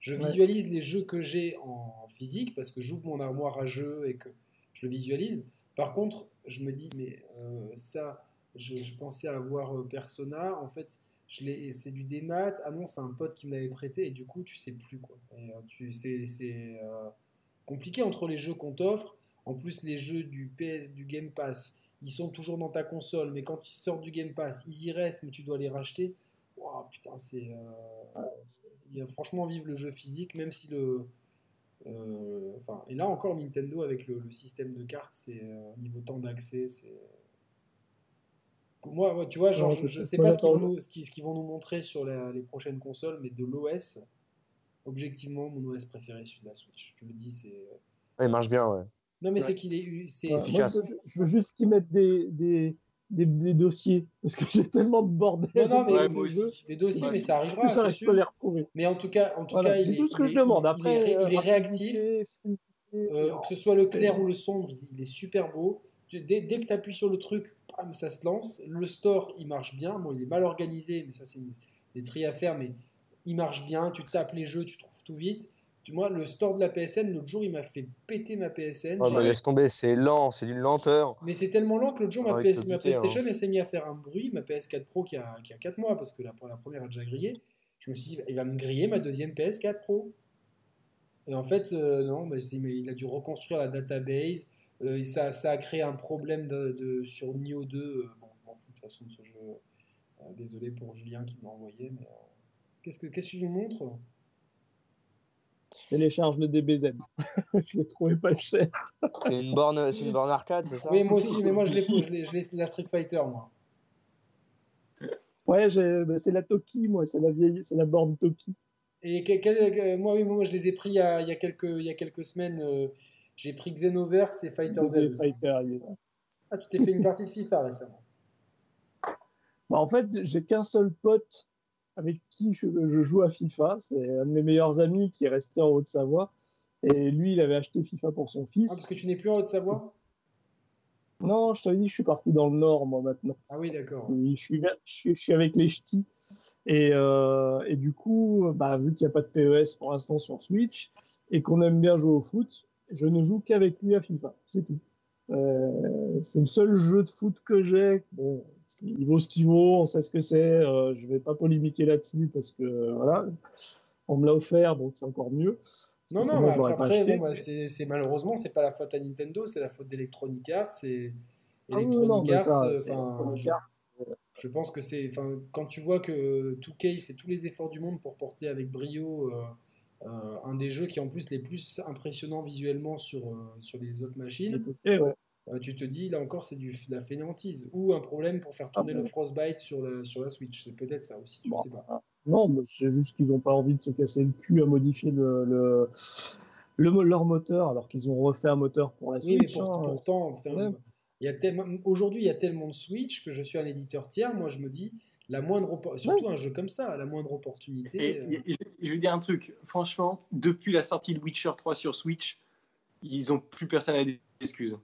Je Ouais. visualise les jeux que j'ai en physique, parce que j'ouvre mon armoire à jeux et que je le visualise. Par contre, je me dis, mais euh, ça, je, je pensais avoir euh, Persona, en fait, je l'ai- c'est du démat. Ah non, c'est un pote qui me l'avait prêté, et du coup, tu sais plus quoi. Et, euh, tu, c'est c'est, euh, compliqué entre les jeux qu'on t'offre. En plus, les jeux du PS, du Game Pass, ils sont toujours dans ta console, mais quand ils sortent du Game Pass, ils y restent, mais tu dois les racheter. Ouah, putain, c'est. euh, il y a franchement vivre le jeu physique, même si le. euh, Enfin, et là encore, Nintendo avec le, le système de cartes, c'est euh, niveau temps d'accès, c'est. Moi, tu vois, genre, Ouais, je, je je sais pas, ce qu'ils vont, nous- ce qu'ils- ce qu'ils vont nous montrer sur la- les prochaines consoles, mais de l'OS, objectivement, mon OS préféré, celui de la Switch. Je le dis, c'est. Il marche bien, ouais. Non, mais Ouais. c'est qu'il est. C'est Ouais, moi, efficace. je, je veux juste qu'ils mettent des, des, des, des dossiers, parce que j'ai tellement de bordel. Non, non, mais Ouais, moi aussi. les dossiers, Ouais, mais ça arrivera, à sûr. les retrouver. Mais en tout cas, en tout Voilà, cas, il c'est est, tout ce que il je demande. il- il Après, est ré- euh, il est réactif. fluidité, Euh, que ce soit le clair ou le sombre, il est super beau. Dès, dès que tu appuies sur le truc, bam, ça se lance. Le store, il marche bien. Bon, il est mal organisé, mais ça, c'est des tri à faire, mais il marche bien. Tu tapes les jeux, tu trouves tout vite. Moi, le store de la PSN, l'autre jour, il m'a fait péter ma PSN. Bah, laisse tomber, c'est lent, c'est d'une lenteur. mais c'est tellement lent que l'autre jour, ma, PS ma buter, hein. PlayStation, elle s'est mise à faire un bruit. Ma PS4 Pro qui a, qui a 4 mois, parce que la, la première a déjà grillé. Je me suis dit, il va me griller ma deuxième PS4 Pro. Et en fait, euh, non, mais il a dû reconstruire la database. Euh, et ça, ça a créé un problème de, de- sur Nioh 2. euh, bon, je m'en fous de toute façon de ce jeu. Désolé pour Julien qui me l'a envoyé. mais, Qu'est-ce que qu'est-ce que tu nous montres? Télécharge le DBZ. je l'ai trouvé pas cher. C'est une borne, c'est une borne arcade, c'est ça Oui, moi aussi, mais moi je l'ai je l'ai- je l'ai la Street Fighter, moi. Ouais, j'ai- bah, c'est la Toki, moi, c'est la vieille, c'est la borne Toki. Et quel- moi, oui, moi, je les ai pris il y a, il y a quelques, il y a quelques semaines. euh, j'ai pris Xenoverse et Fighter Z. Fighter. Ah, tu t'es fait une partie de FIFA récemment. Bah, en fait, j'ai qu'un seul pote avec qui je, je joue à FIFA. C'est un de mes meilleurs amis qui est resté en Haute-Savoie. Et lui, il avait acheté FIFA pour son Ah, fils. parce que tu n'es plus en Haute-Savoie? Non, je t'avais dit, je suis parti dans le Nord, moi, maintenant. Ah oui, d'accord. Je suis, je suis, je suis avec les ch'tis. Et, euh, et du coup, bah, vu qu'il n'y a pas de PES pour l'instant sur Switch et qu'on aime bien jouer au foot, je ne joue qu'avec lui à FIFA. C'est tout. Euh, c'est le seul jeu de foot que j'ai. Bon, il vaut ce qu'il vaut, on sait ce que c'est. euh, je vais pas polémiquer là-dessus parce que euh, voilà. On me l'a offert, donc c'est encore mieux. Non, non, l'aurais après, acheté, bon, bah, mais- c'est malheureusement, c'est pas la faute à Nintendo, c'est la faute d'Electronic Arts. Et Ah Electronic Arts, euh, je, pense que c'est. Quand tu vois que 2K fait tous les efforts du monde pour porter avec brio euh, euh, un des jeux qui est en plus les plus impressionnants visuellement sur, euh, sur les autres machines, Et ouais. Euh, tu te dis, là encore, c'est du- de la fainéantise. Ou un problème pour faire tourner Ah bon le Frostbite sur, le, sur la Switch. C'est peut-être ça aussi, je Bon, sais pas. Non, mais c'est juste qu'ils n'ont pas envie de se casser le cul à modifier le, le, le mo- leur moteur, alors qu'ils ont refait un moteur pour la Oui, mais Switch. pour- hein. pourtant, putain, Ouais. il y a tellement, aujourd'hui, il y a tellement de Switch que je suis un éditeur tiers. Moi, je me dis, la moindre, surtout un jeu comme ça, la moindre opportunité. Et, euh, et- je- je vais dire un truc, franchement, depuis la sortie de Witcher 3 sur Switch, ils ont plus personne à d'excuses.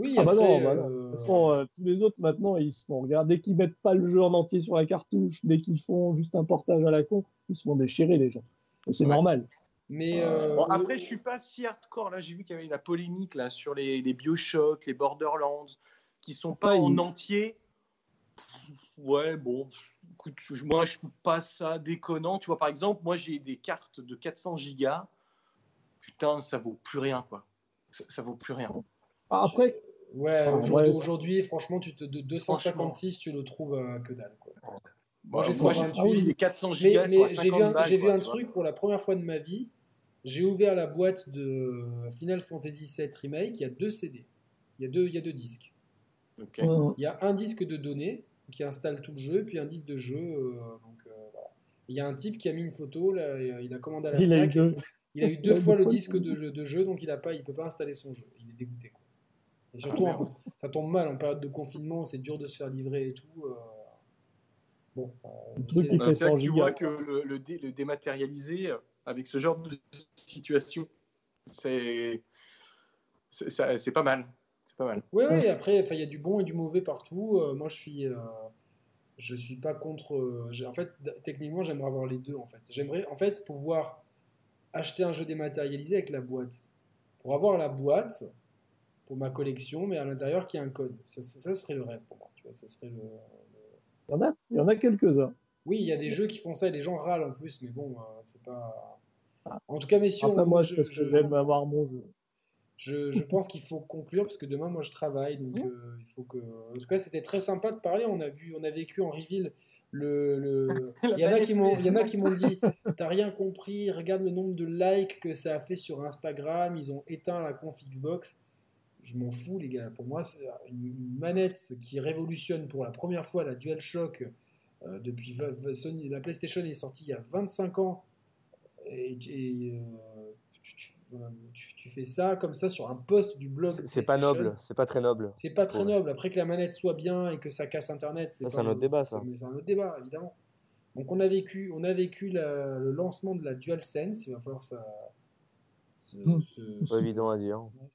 Oui, Ah bah après, non, bah non. euh, De toute façon, euh, tous les autres maintenant, ils se font regarder. Dès qu'ils mettent pas le jeu en entier sur la cartouche, dès qu'ils font juste un portage à la con, ils se font déchirer les gens. C'est Ouais. normal. mais euh, Bon, après, je suis pas si hardcore. Là, j'ai vu qu'il y avait la polémique là, sur les, les Bioshock, les Borderlands, qui sont pas Ouais, en il- entier. Ouais, bon, écoute, je- moi, je trouve pas ça déconnant. Tu vois, par exemple, moi, j'ai des cartes de 400 gigas. Putain, ça vaut plus rien, quoi. Ça, ça vaut plus rien. Ah, Après, ouais, Ah, aujourd'hui, franchement, tu te, de 256, tu le trouves à que dalle. Quoi. Moi, j'ai moi, 128. j'ai trouvé des 400 Mais, gigas mais j'ai 50 vu un, balles, vu un truc pour la première fois de ma vie. J'ai ouvert la boîte de Final Fantasy VII Remake. Il y a deux CD. Il y a deux, il y a deux disques. Euh, Il y a un disque de données qui installe tout le jeu, puis un disque de jeu. euh, donc, euh, voilà. Il y a un type qui a mis une photo, là, et, euh, il a commandé à la il a eu. Il a eu deux fois le disque de jeu, de jeu, donc il a pas, il peut pas installer son jeu. Il est dégoûté. Quoi. Et surtout, Ah, en- ça tombe mal en période de confinement, c'est dur de se faire livrer et tout. euh, Bon, euh, Le truc c'est- qui fait c'est là 100 que tu vois que le, le dé- le dématérialisé, euh, avec ce genre de situation, c'est pas mal. C'est pas mal. Oui, oui, après, il y a du bon et du mauvais partout. Euh, moi, je suis, euh, je suis pas contre. euh, en fait, techniquement, j'aimerais avoir les deux. En fait, j'aimerais, en fait, pouvoir acheter un jeu dématérialisé avec la boîte. Pour avoir la boîte pour ma collection, mais à l'intérieur qui a un code. Ça, ça, ça serait le rêve pour moi. Tu vois, ça serait le. le- Il y en a, il y en a quelques-uns. Oui, il y a des jeux qui font ça et des gens râlent en plus, mais bon, euh, c'est pas. En tout cas, messieurs, Après, on- moi, je- c'est parce que je- j'aime avoir mon jeu. Je, je pense qu'il faut conclure parce que demain, moi, je travaille. Donc, Mmh. euh, il faut que. En tout cas, c'était très sympa de parler. On a vu, on a vécu en reveal le. le... Il y en a qui m'ont, il y en a qui m'ont dit, t'as rien compris. Regarde le nombre de likes que ça a fait sur Instagram. Ils ont éteint la conf Xbox. Je m'en fous, les gars. Pour moi, c'est une manette qui révolutionne pour la première fois la DualShock euh, depuis Sony. La PlayStation est sortie il y a 25 ans. Et, et, euh, tu, tu- tu- tu fais ça comme ça sur un post du blog. C'est c'est pas noble, c'est pas très noble. C'est pas très noble. Après que la manette soit bien et que ça casse Internet, c'est c'est un autre débat, c'est- ça. mais C'est un autre débat, évidemment. Donc on a vécu, on a vécu la- le lancement de la DualSense. Il va falloir ça. se- Pas évident à dire. Ouais,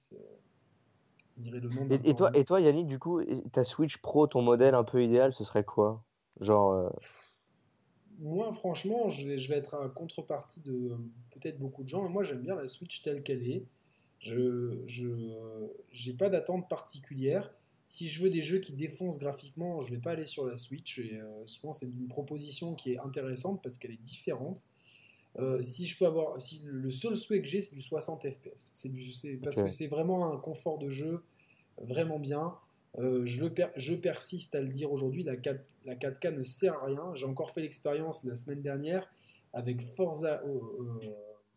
le nom Et, et toi, porno. et toi, Yannick, du coup, ta Switch Pro, ton modèle un peu idéal, ce serait quoi? Genre, euh, Moi, franchement, je vais, je vais être à contrepartie de euh, peut-être beaucoup de gens. Moi, j'aime bien la Switch telle qu'elle est. Je je j'ai pas d'attente particulière. Si je veux des jeux qui défoncent graphiquement, je vais pas aller sur la Switch. Et euh, souvent, c'est une proposition qui est intéressante parce qu'elle est différente. Euh, si je peux avoir, si le seul souhait que j'ai, c'est du 60 FPS. C'est du, c'est parce que c'est vraiment un confort de jeu vraiment bien. Euh, je, le per- je persiste à le dire aujourd'hui, la, 4, la 4K ne sert à rien. J'ai encore fait l'expérience la semaine dernière avec Forza euh, euh,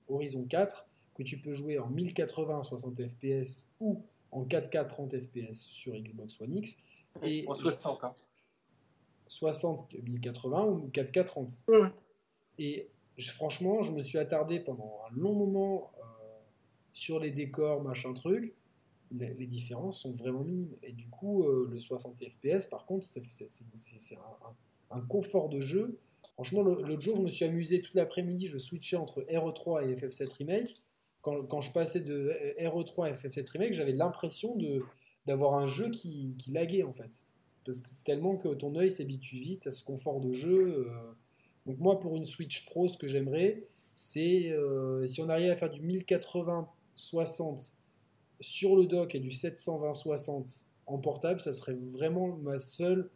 Horizon 4, que tu peux jouer en 1080 60 FPS ou en 4K 30 FPS sur Xbox One X. Et En 60. hein. 60 1080 ou 4K 30. Ouais, ouais. Et franchement, je me suis attardé pendant un long moment euh, sur les décors, machin truc. Les, différences sont vraiment minimes. Et du coup, euh, le 60 FPS, par contre, c'est un, confort de jeu. Franchement, l'autre jour, je me suis amusé toute l'après-midi. Je switchais entre RE3 et FF7 Remake. Quand, je passais de RE3 à FF7 Remake, j'avais l'impression d'avoir un jeu qui, qui laguait, en fait. Parce que tellement que ton œil s'habitue vite à ce confort de jeu. euh, donc moi, pour une Switch Pro, ce que j'aimerais, c'est euh, si on arrive à faire du 1080-60 sur le dock et du 720-60 en portable, ça serait vraiment ma seule,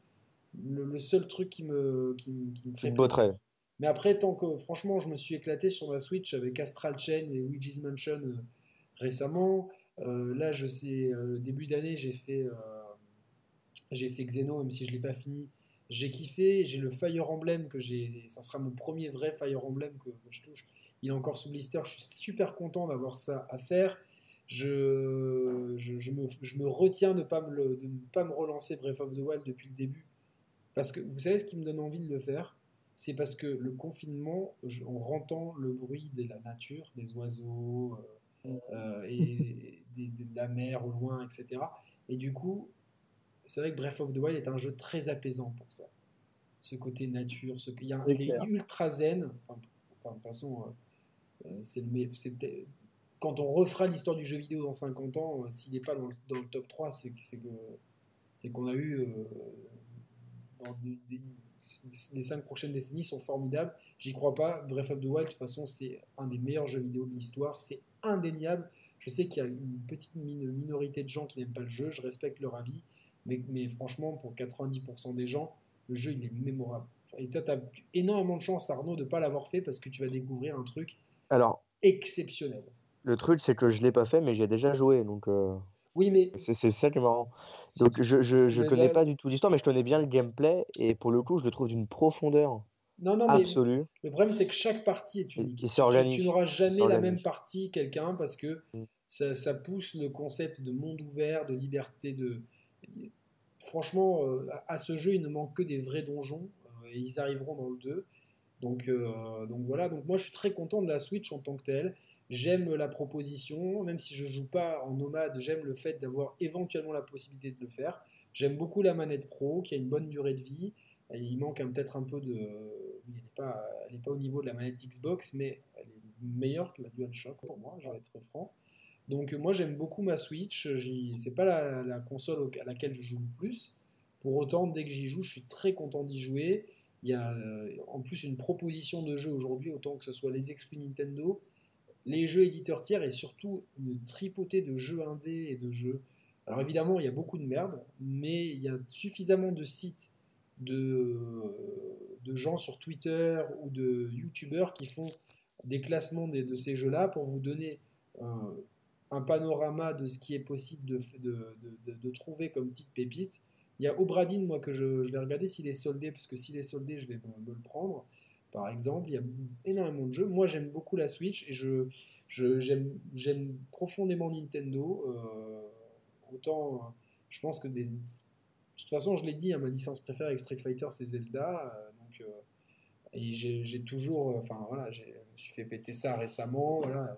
le, le seul truc qui me, qui, qui me ferait botterait. Mais après, tant que franchement, je me suis éclaté sur ma Switch avec Astral Chain et Luigi's Mansion euh, récemment. Euh, là, je sais, début d'année, j'ai fait, j'ai fait Xeno, même si je l'ai pas fini. J'ai kiffé. J'ai le Fire Emblem que j'ai. Ça sera mon premier vrai Fire Emblem que, que je touche. Il est encore sous blister. Je suis super content d'avoir ça à faire. Je, je, je me, je me retiens de, pas me de ne pas me relancer Breath of the Wild depuis le début. Parce que vous savez ce qui me donne envie de le faire? C'est parce que le confinement, on entend le bruit de la nature, des oiseaux euh, euh, et de la mer au loin, etc. Et du coup, c'est vrai que Breath of the Wild est un jeu très apaisant pour ça. Ce côté nature, ce, il, y a un- il est ultra zen. Enfin, enfin, de toute façon, euh, euh, c'est le quand on refera l'histoire du jeu vidéo dans 50 ans, euh, s'il n'est pas dans le, dans le top 3, c'est que- qu'on a eu euh, dans des- des- les 5 prochaines décennies sont formidables. J'y crois pas. Breath of the Wild, de toute façon, c'est un des meilleurs jeux vidéo de l'histoire. C'est indéniable. Je sais qu'il y a une petite min- minorité de gens qui n'aiment pas le jeu. Je respecte leur avis. Mais, mais franchement, pour 90% des gens, le jeu, il est mémorable. Et toi, tu as énormément de chance, Arnaud, de ne pas l'avoir fait parce que tu vas découvrir un truc Alors, exceptionnel. le truc, c'est que je l'ai pas fait, mais j'ai déjà joué. Donc, euh, Oui, mais c'est ça qui est marrant. Donc, je, je, je Mais connais là- pas du tout l'histoire, mais je connais bien le gameplay. Et pour le coup, je le trouve d'une profondeur non, non, mais absolue. le problème, c'est que chaque partie est unique. Et Tu- organique. Tu, n'auras jamais la même partie quelqu'un parce que Mm. ça, ça pousse le concept de monde ouvert, de liberté, de. Franchement, euh, à, ce jeu, il ne manque que des vrais donjons euh, et ils arriveront dans le 2. Donc, euh, donc voilà, donc moi je suis très content de la Switch en tant que telle. J'aime la proposition, même si je joue pas en nomade, j'aime le fait d'avoir éventuellement la possibilité de le faire. J'aime beaucoup la manette Pro qui a une bonne durée de vie. Il manque un- peut-être un peu de. Elle n'est pas au niveau de la manette Xbox, mais elle est meilleure que la DualShock pour moi, je vais être franc. Donc euh, moi j'aime beaucoup ma Switch, c'est pas la, console à laquelle je joue le plus. Pour autant, dès que j'y joue, je suis très content d'y jouer. Il y a euh, en plus une proposition de jeux aujourd'hui, autant que ce soit les exclus Nintendo, les jeux éditeurs tiers et surtout une tripotée de jeux indés et de jeux. Alors évidemment, il y a beaucoup de merde, mais il y a suffisamment de sites de, de gens sur Twitter ou de YouTubeurs qui font des classements des- de ces jeux-là pour vous donner euh, un panorama de ce qui est possible de, de, de- de- trouver comme petite pépite. Il y a Obradine, moi, que je, je vais regarder s'il est soldé, parce que s'il est soldé, je vais me, le prendre. Par exemple, il y a énormément de jeux. Moi, j'aime beaucoup la Switch et je, je- j'aime, profondément Nintendo. Euh, autant, euh, je pense que des, de toute façon, je l'ai dit, hein, ma licence préférée avec Street Fighter, c'est Zelda. euh, donc, et j'ai, toujours, enfin voilà, je me suis fait péter ça récemment. Voilà,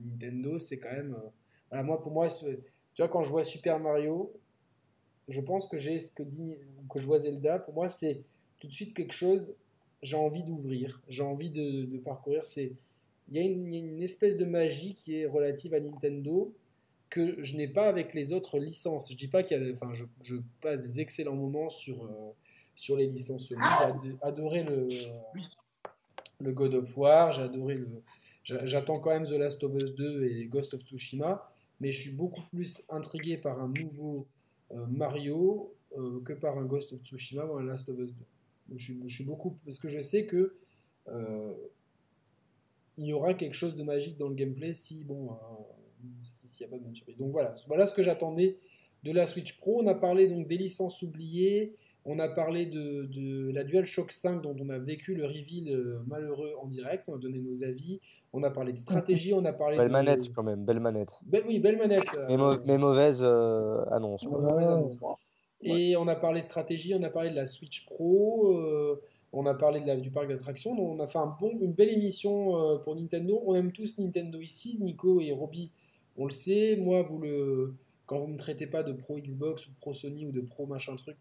Nintendo, c'est quand même. euh, voilà, moi, pour moi, tu vois, quand je vois Super Mario, je pense que j'ai ce que dit, que je vois Zelda. Pour moi, c'est tout de suite quelque chose. J'ai envie d'ouvrir, j'ai envie de, de parcourir. C'est, il y, a une, il y a une espèce de magie qui est relative à Nintendo que je n'ai pas avec les autres licences. Je dis pas qu'il y a, enfin, je, je passe des excellents moments sur euh, sur les licences. J'ai ad- adoré le le God of War, j'ai adoré le. J'a- J'attends quand même The Last of Us 2 et Ghost of Tsushima, mais je suis beaucoup plus intrigué par un nouveau euh, Mario euh, que par un Ghost of Tsushima ou un Last of Us 2. Je suis, beaucoup parce que je sais que euh, il y aura quelque chose de magique dans le gameplay si bon euh, si- s'il n'y a pas de bonne surprise. Donc voilà, voilà ce que j'attendais de la Switch Pro. On a parlé donc des licences oubliées. On a parlé de, de la DualShock 5 dont on a vécu le reveal euh, malheureux en direct. On a donné nos avis. On a parlé de stratégie. On a parlé Belle de manette, quand même, belle manette. Belle- oui, belle manette. Mais, euh, mau- mais mauvaise euh, annonce. mauvaise Ouais. Et on a parlé stratégie, on a parlé de la Switch Pro, euh, on a parlé de la- du parc d'attractions. Donc on a fait un bon, une belle émission euh, pour Nintendo. On aime tous Nintendo ici, Nico et Roby, on le sait. Moi, vous le, quand vous me traitez pas de pro Xbox ou de pro Sony ou de pro machin truc,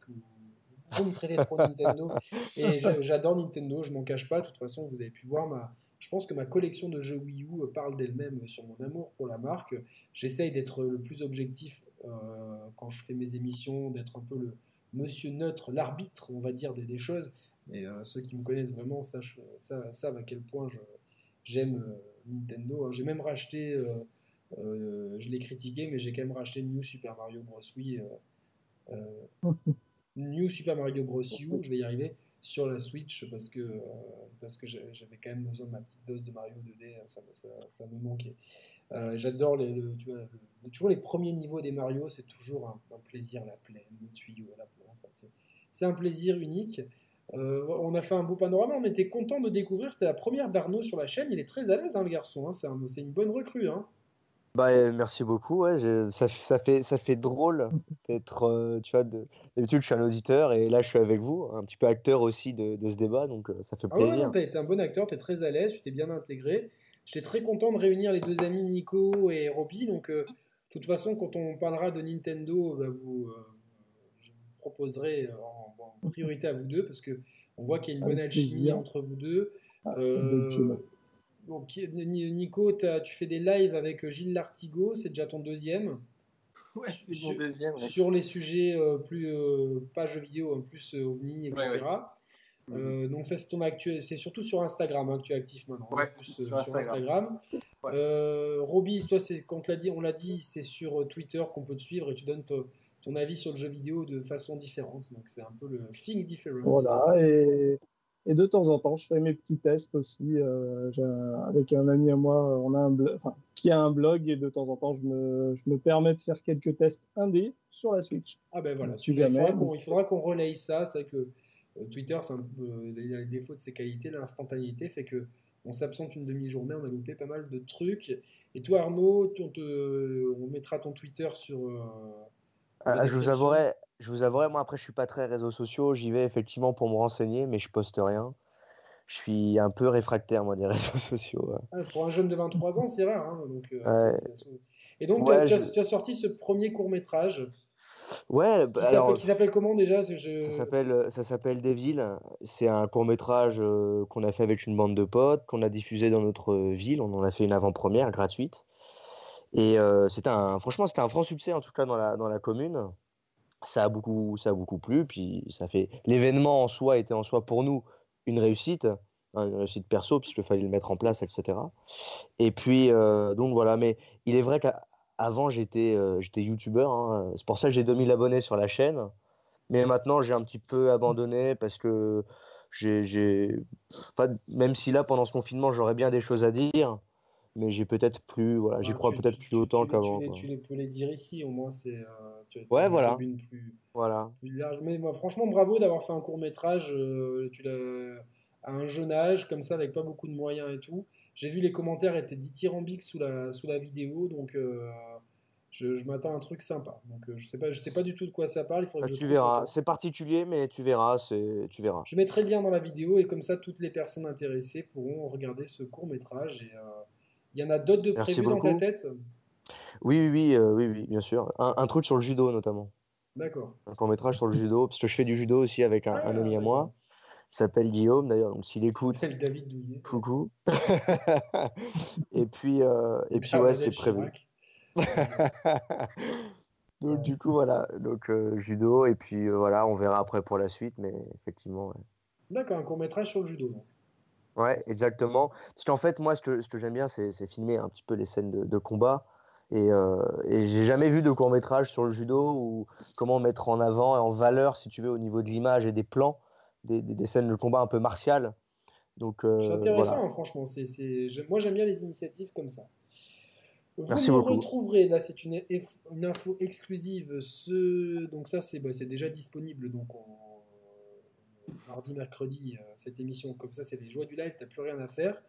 vous me traitez Nintendo. Et j'a- j'adore Nintendo, je m'en cache pas. De toute façon, vous avez pu voir ma. Je pense que ma collection de jeux Wii U euh, parle d'elle-même sur mon amour pour la marque. J'essaye d'être le plus objectif euh, quand je fais mes émissions, d'être un peu le monsieur neutre, l'arbitre, on va dire, des, des choses. Euh, ceux qui me connaissent vraiment sachent, savent à quel point j'aime euh, Nintendo. hein. J'ai même racheté, euh, euh, je l'ai critiqué, mais j'ai quand même racheté New Super Mario Bros. Wii. New Super Mario Bros. U, je vais y arriver. sur la Switch parce que, euh, parce que j'avais quand même besoin de ma petite dose de Mario 2D, ça, ça, ça me manquait. Euh, J'adore les, le, tu vois, le- toujours les premiers niveaux des Mario, c'est toujours un, un plaisir, la plaine, le tuyau, la plante. Enfin, c'est- un plaisir unique. Euh, on a fait un beau panorama, on était content de découvrir. C'était la première d'Arnaud sur la chaîne. Il est très à l'aise, hein, le garçon. hein. C'est un- c'est une bonne recrue. Hein. Bah, merci beaucoup. Ouais, ça, ça fait, ça fait drôle d'être, euh, tu vois, d'habitude je suis un auditeur et là je suis avec vous, un petit peu acteur aussi de, de ce débat, donc euh, ça fait Ah ouais, plaisir. non, t'as été un bon acteur, t'es très à l'aise, tu t'es bien intégré. J'étais très content de réunir les deux amis Nico et Roby. Donc, euh, de toute façon, quand on parlera de Nintendo, bah, vous, euh, je vous proposerai en, en priorité à vous deux parce que on voit qu'il y a une bonne alchimie entre vous deux. Euh, Ni- Nico, t'as- tu fais des lives avec Gilles Lartigot, c'est déjà ton deuxième. Ouais, c'est Sur- mon deuxième. ouais. Sur les sujets euh, plus, euh, pas jeux vidéo, hein, plus euh, ovni, etc. Ouais, ouais. Euh, donc ça c'est ton actu- c'est surtout sur Instagram hein, que tu es actif maintenant, hein, Ouais, plus, euh, sur sur Instagram. Instagram. Ouais. Euh, Roby, toi c'est quand on l'a dit, on l'a dit, c'est sur euh, Twitter qu'on peut te suivre et tu donnes ton, ton avis sur le jeu vidéo de façon différente. Donc c'est un peu le think difference. Voilà, et, et de temps en temps, je fais mes petits tests aussi. euh, avec un ami à moi, on a un blog, enfin, qui a un blog, et de temps en temps, je me, je me permets de faire quelques tests indés sur la Switch. Ah ben voilà, Si super. il, faudra jamais, qu'on, il faudra qu'on relaye ça. C'est vrai que euh, Twitter, c'est un peu, euh, il y a les défauts de ses qualités, l'instantanéité fait que on s'absente une demi-journée, on a loupé pas mal de trucs. Et toi Arnaud, on, te- on mettra ton Twitter sur. euh, La je vous avouerai, je vous avouerai, moi après je suis pas très réseaux sociaux, j'y vais effectivement pour me renseigner, mais je poste rien. Je suis un peu réfractaire moi des réseaux sociaux. ouais. Ah, pour un jeune de 23 ans, c'est rare. hein, donc, euh, Ouais. Et donc, Ouais, tu, as, je- tu as sorti ce premier court métrage Ouais, qui bah, qui s'appelle comment déjà? Je- ça s'appelle ça s'appelle Devil. C'est un court-métrage euh, qu'on a fait avec une bande de potes, qu'on a diffusé dans notre ville. On en a fait une avant-première gratuite. Et euh, c'était un, franchement, c'était un franc succès en tout cas dans la, dans la commune. Ça a beaucoup, ça a beaucoup plu. Puis ça fait l'événement en soi était en soi pour nous une réussite, hein, une réussite perso puisqu'il fallait le mettre en place, etc. Et puis euh, donc voilà. Mais il est vrai qu'avant j'étais, euh, j'étais youtubeur. hein. C'est pour ça que j'ai 2000 abonnés sur la chaîne. Mais maintenant j'ai un petit peu abandonné parce que j'ai, enfin, même si là pendant ce confinement j'aurais bien des choses à dire mais j'ai peut-être plus, voilà, j'y crois tu- peut-être tu- plus tu- autant tu qu'avant. Tu, les- tu peux les dire ici, au moins c'est. euh, tu tu Ouais, une voilà. tribune plus- Voilà. plus large. Mais moi, franchement, bravo d'avoir fait un court métrage tu l'as- à un jeune âge, comme ça, avec pas beaucoup de moyens et tout. J'ai vu les commentaires étaient dithyrambiques sous la, sous la vidéo, donc euh, je, je m'attends à un truc sympa. Donc euh, je sais pas, je sais pas du tout de quoi ça parle. Il Ah, que je tu verras, c'est particulier, mais tu verras, c'est, tu verras. Je mettrai le lien dans la vidéo et comme ça, toutes les personnes intéressées pourront regarder ce court métrage. Et euh, il y en a d'autres de prévus dans ta tête? Oui, oui, oui, euh, oui, oui, bien sûr. Un, un truc sur le judo notamment. D'accord. Un court métrage sur le judo, parce que je fais du judo aussi avec un, un Ah, ami à moi. Il s'appelle Guillaume d'ailleurs, donc s'il écoute, C'est David Douillet. coucou. et puis, euh, et puis ouais, c'est prévu. Donc du coup voilà, donc euh, judo et puis voilà, on verra après pour la suite, mais effectivement. ouais. D'accord, un court métrage sur le judo. donc. Ouais, exactement. Parce qu'en fait, moi, ce que, ce que j'aime bien, c'est filmer un petit peu les scènes de, de combat. Et, euh, et j'ai jamais vu de court métrage sur le judo ou comment mettre en avant et en valeur, si tu veux, au niveau de l'image et des plans, des, des- des scènes de combat un peu martiales. Donc, euh, C'est intéressant, voilà. hein, franchement. Moi, j'aime bien les initiatives comme ça. Vous Merci me beaucoup. retrouverez, là, c'est une, info exclusive. Ce... Donc, ça, c'est, bah, c'est déjà disponible. Donc, on- mardi, mercredi, euh, cette émission. Comme ça, c'est les joies du live, t'as plus rien à faire.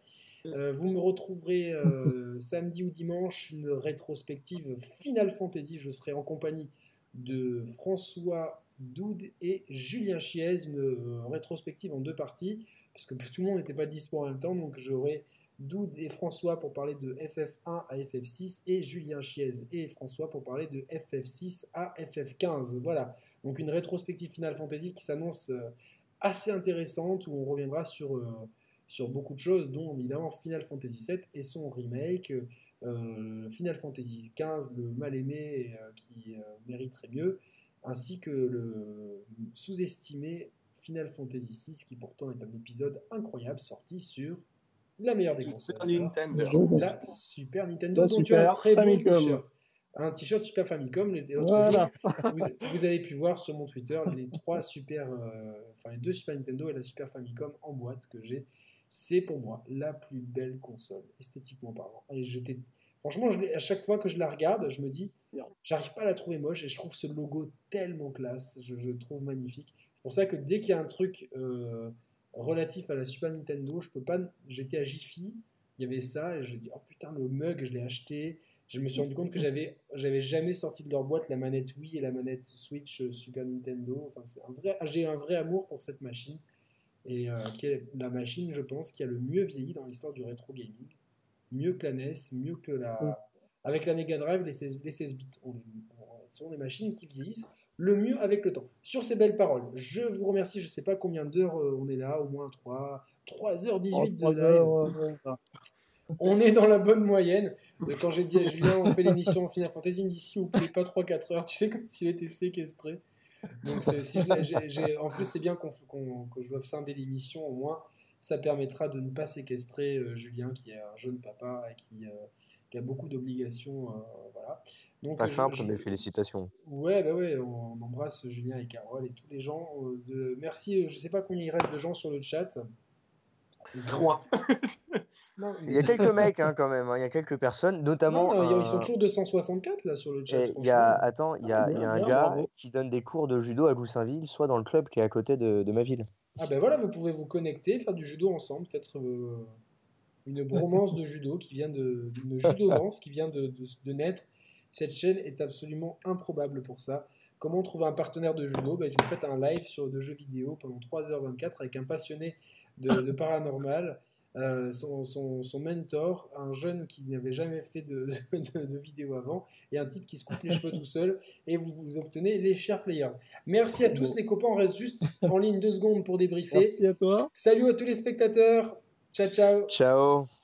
Euh, vous me retrouverez euh, samedi ou dimanche, une rétrospective Final Fantasy. Je serai en compagnie de François Doud et Julien Chiez, une rétrospective en deux parties, parce que tout le monde n'était pas dispo en même temps, donc j'aurai Doud et François pour parler de FF1 à FF6 et Julien Chiez et François pour parler de FF6 à FF15. Voilà, donc une rétrospective Final Fantasy qui s'annonce assez intéressante où on reviendra sur, euh, sur beaucoup de choses, dont évidemment Final Fantasy VII et son remake, euh, Final Fantasy XV, le mal aimé euh, qui euh, mériterait mieux, ainsi que le sous-estimé Final Fantasy VI qui pourtant est un épisode incroyable sorti sur la meilleure des consoles. Super Nintendo. La Super Nintendo, La dont tu as un très beau Famicom. t-shirt. Un t-shirt Super Famicom. L'autre Voilà. jour, vous, vous avez pu voir sur mon Twitter les trois Super, euh, enfin les deux Super Nintendo et la Super Famicom en boîte que j'ai. C'est pour moi la plus belle console, esthétiquement parlant. Et j'étais, franchement, je l'ai- à chaque fois que je la regarde, je me dis, j'arrive pas à la trouver moche et je trouve ce logo tellement classe. Je, je le trouve magnifique. C'est pour ça que dès qu'il y a un truc euh, relatif à la Super Nintendo, je peux pas. J'étais à Jiffy, il y avait ça et je dis, oh putain, le mug, je l'ai acheté. Je me suis rendu compte que j'avais, j'avais jamais sorti de leur boîte la manette Wii et la manette Switch euh, Super Nintendo. Enfin, c'est un vrai, j'ai un vrai amour pour cette machine et euh, qui est la machine, je pense, qui a le mieux vieilli dans l'histoire du rétro gaming. Mieux que la NES, mieux que la. Avec la Mega Drive, les 16, les 16 bits on les- on- sont des machines qui vieillissent le mieux avec le temps. Sur ces belles paroles, je vous remercie. Je sais pas combien d'heures euh, on est là, au moins 3, 3h18 En de live. heures, voilà. On est dans la bonne moyenne. Euh, Quand j'ai dit à Julien, on fait l'émission Final Fantasy, il me dit si vous plaît pas 3-4 heures, tu sais, comme s'il était séquestré. Donc, si je en plus, c'est bien qu'on, qu'on- que je doive scinder l'émission, au moins, ça permettra de ne pas séquestrer euh, Julien, qui est un jeune papa et qui, euh, qui a beaucoup d'obligations. euh, voilà. Donc, Pas je- simple, je- mais félicitations. Ouais, bah ouais, on, on embrasse Julien et Carole et tous les gens. euh, de... Merci, je sais pas combien il reste de gens sur le chat. C'est Trois. Non, Il y a quelques mecs hein, quand même, hein, il y a quelques personnes, notamment. Non, non, un- ils sont toujours 264 là sur le chat. Il y a, attends, il y a, Ah, il y a bien, un bien, gars bravo. qui donne des cours de judo à Goussainville, soit dans le club qui est à côté de, de ma ville. Ah ben voilà, vous pouvez vous connecter, faire du judo ensemble, peut-être euh, une bromance de judo qui vient de une judovance qui vient de, de- de naître. Cette chaîne est absolument improbable pour ça. Comment trouver un partenaire de judo? Ben, Vous faites un live sur de jeux vidéo pendant 3h24 avec un passionné de, de paranormal, euh, son, son- son mentor, un jeune qui n'avait jamais fait de, de, de vidéo avant, et un type qui se coupe les cheveux tout seul, et vous, vous obtenez les chers players. Merci à tous les copains, on reste juste en ligne deux secondes pour débriefer. Merci à toi. Salut à tous les spectateurs. Ciao, ciao. Ciao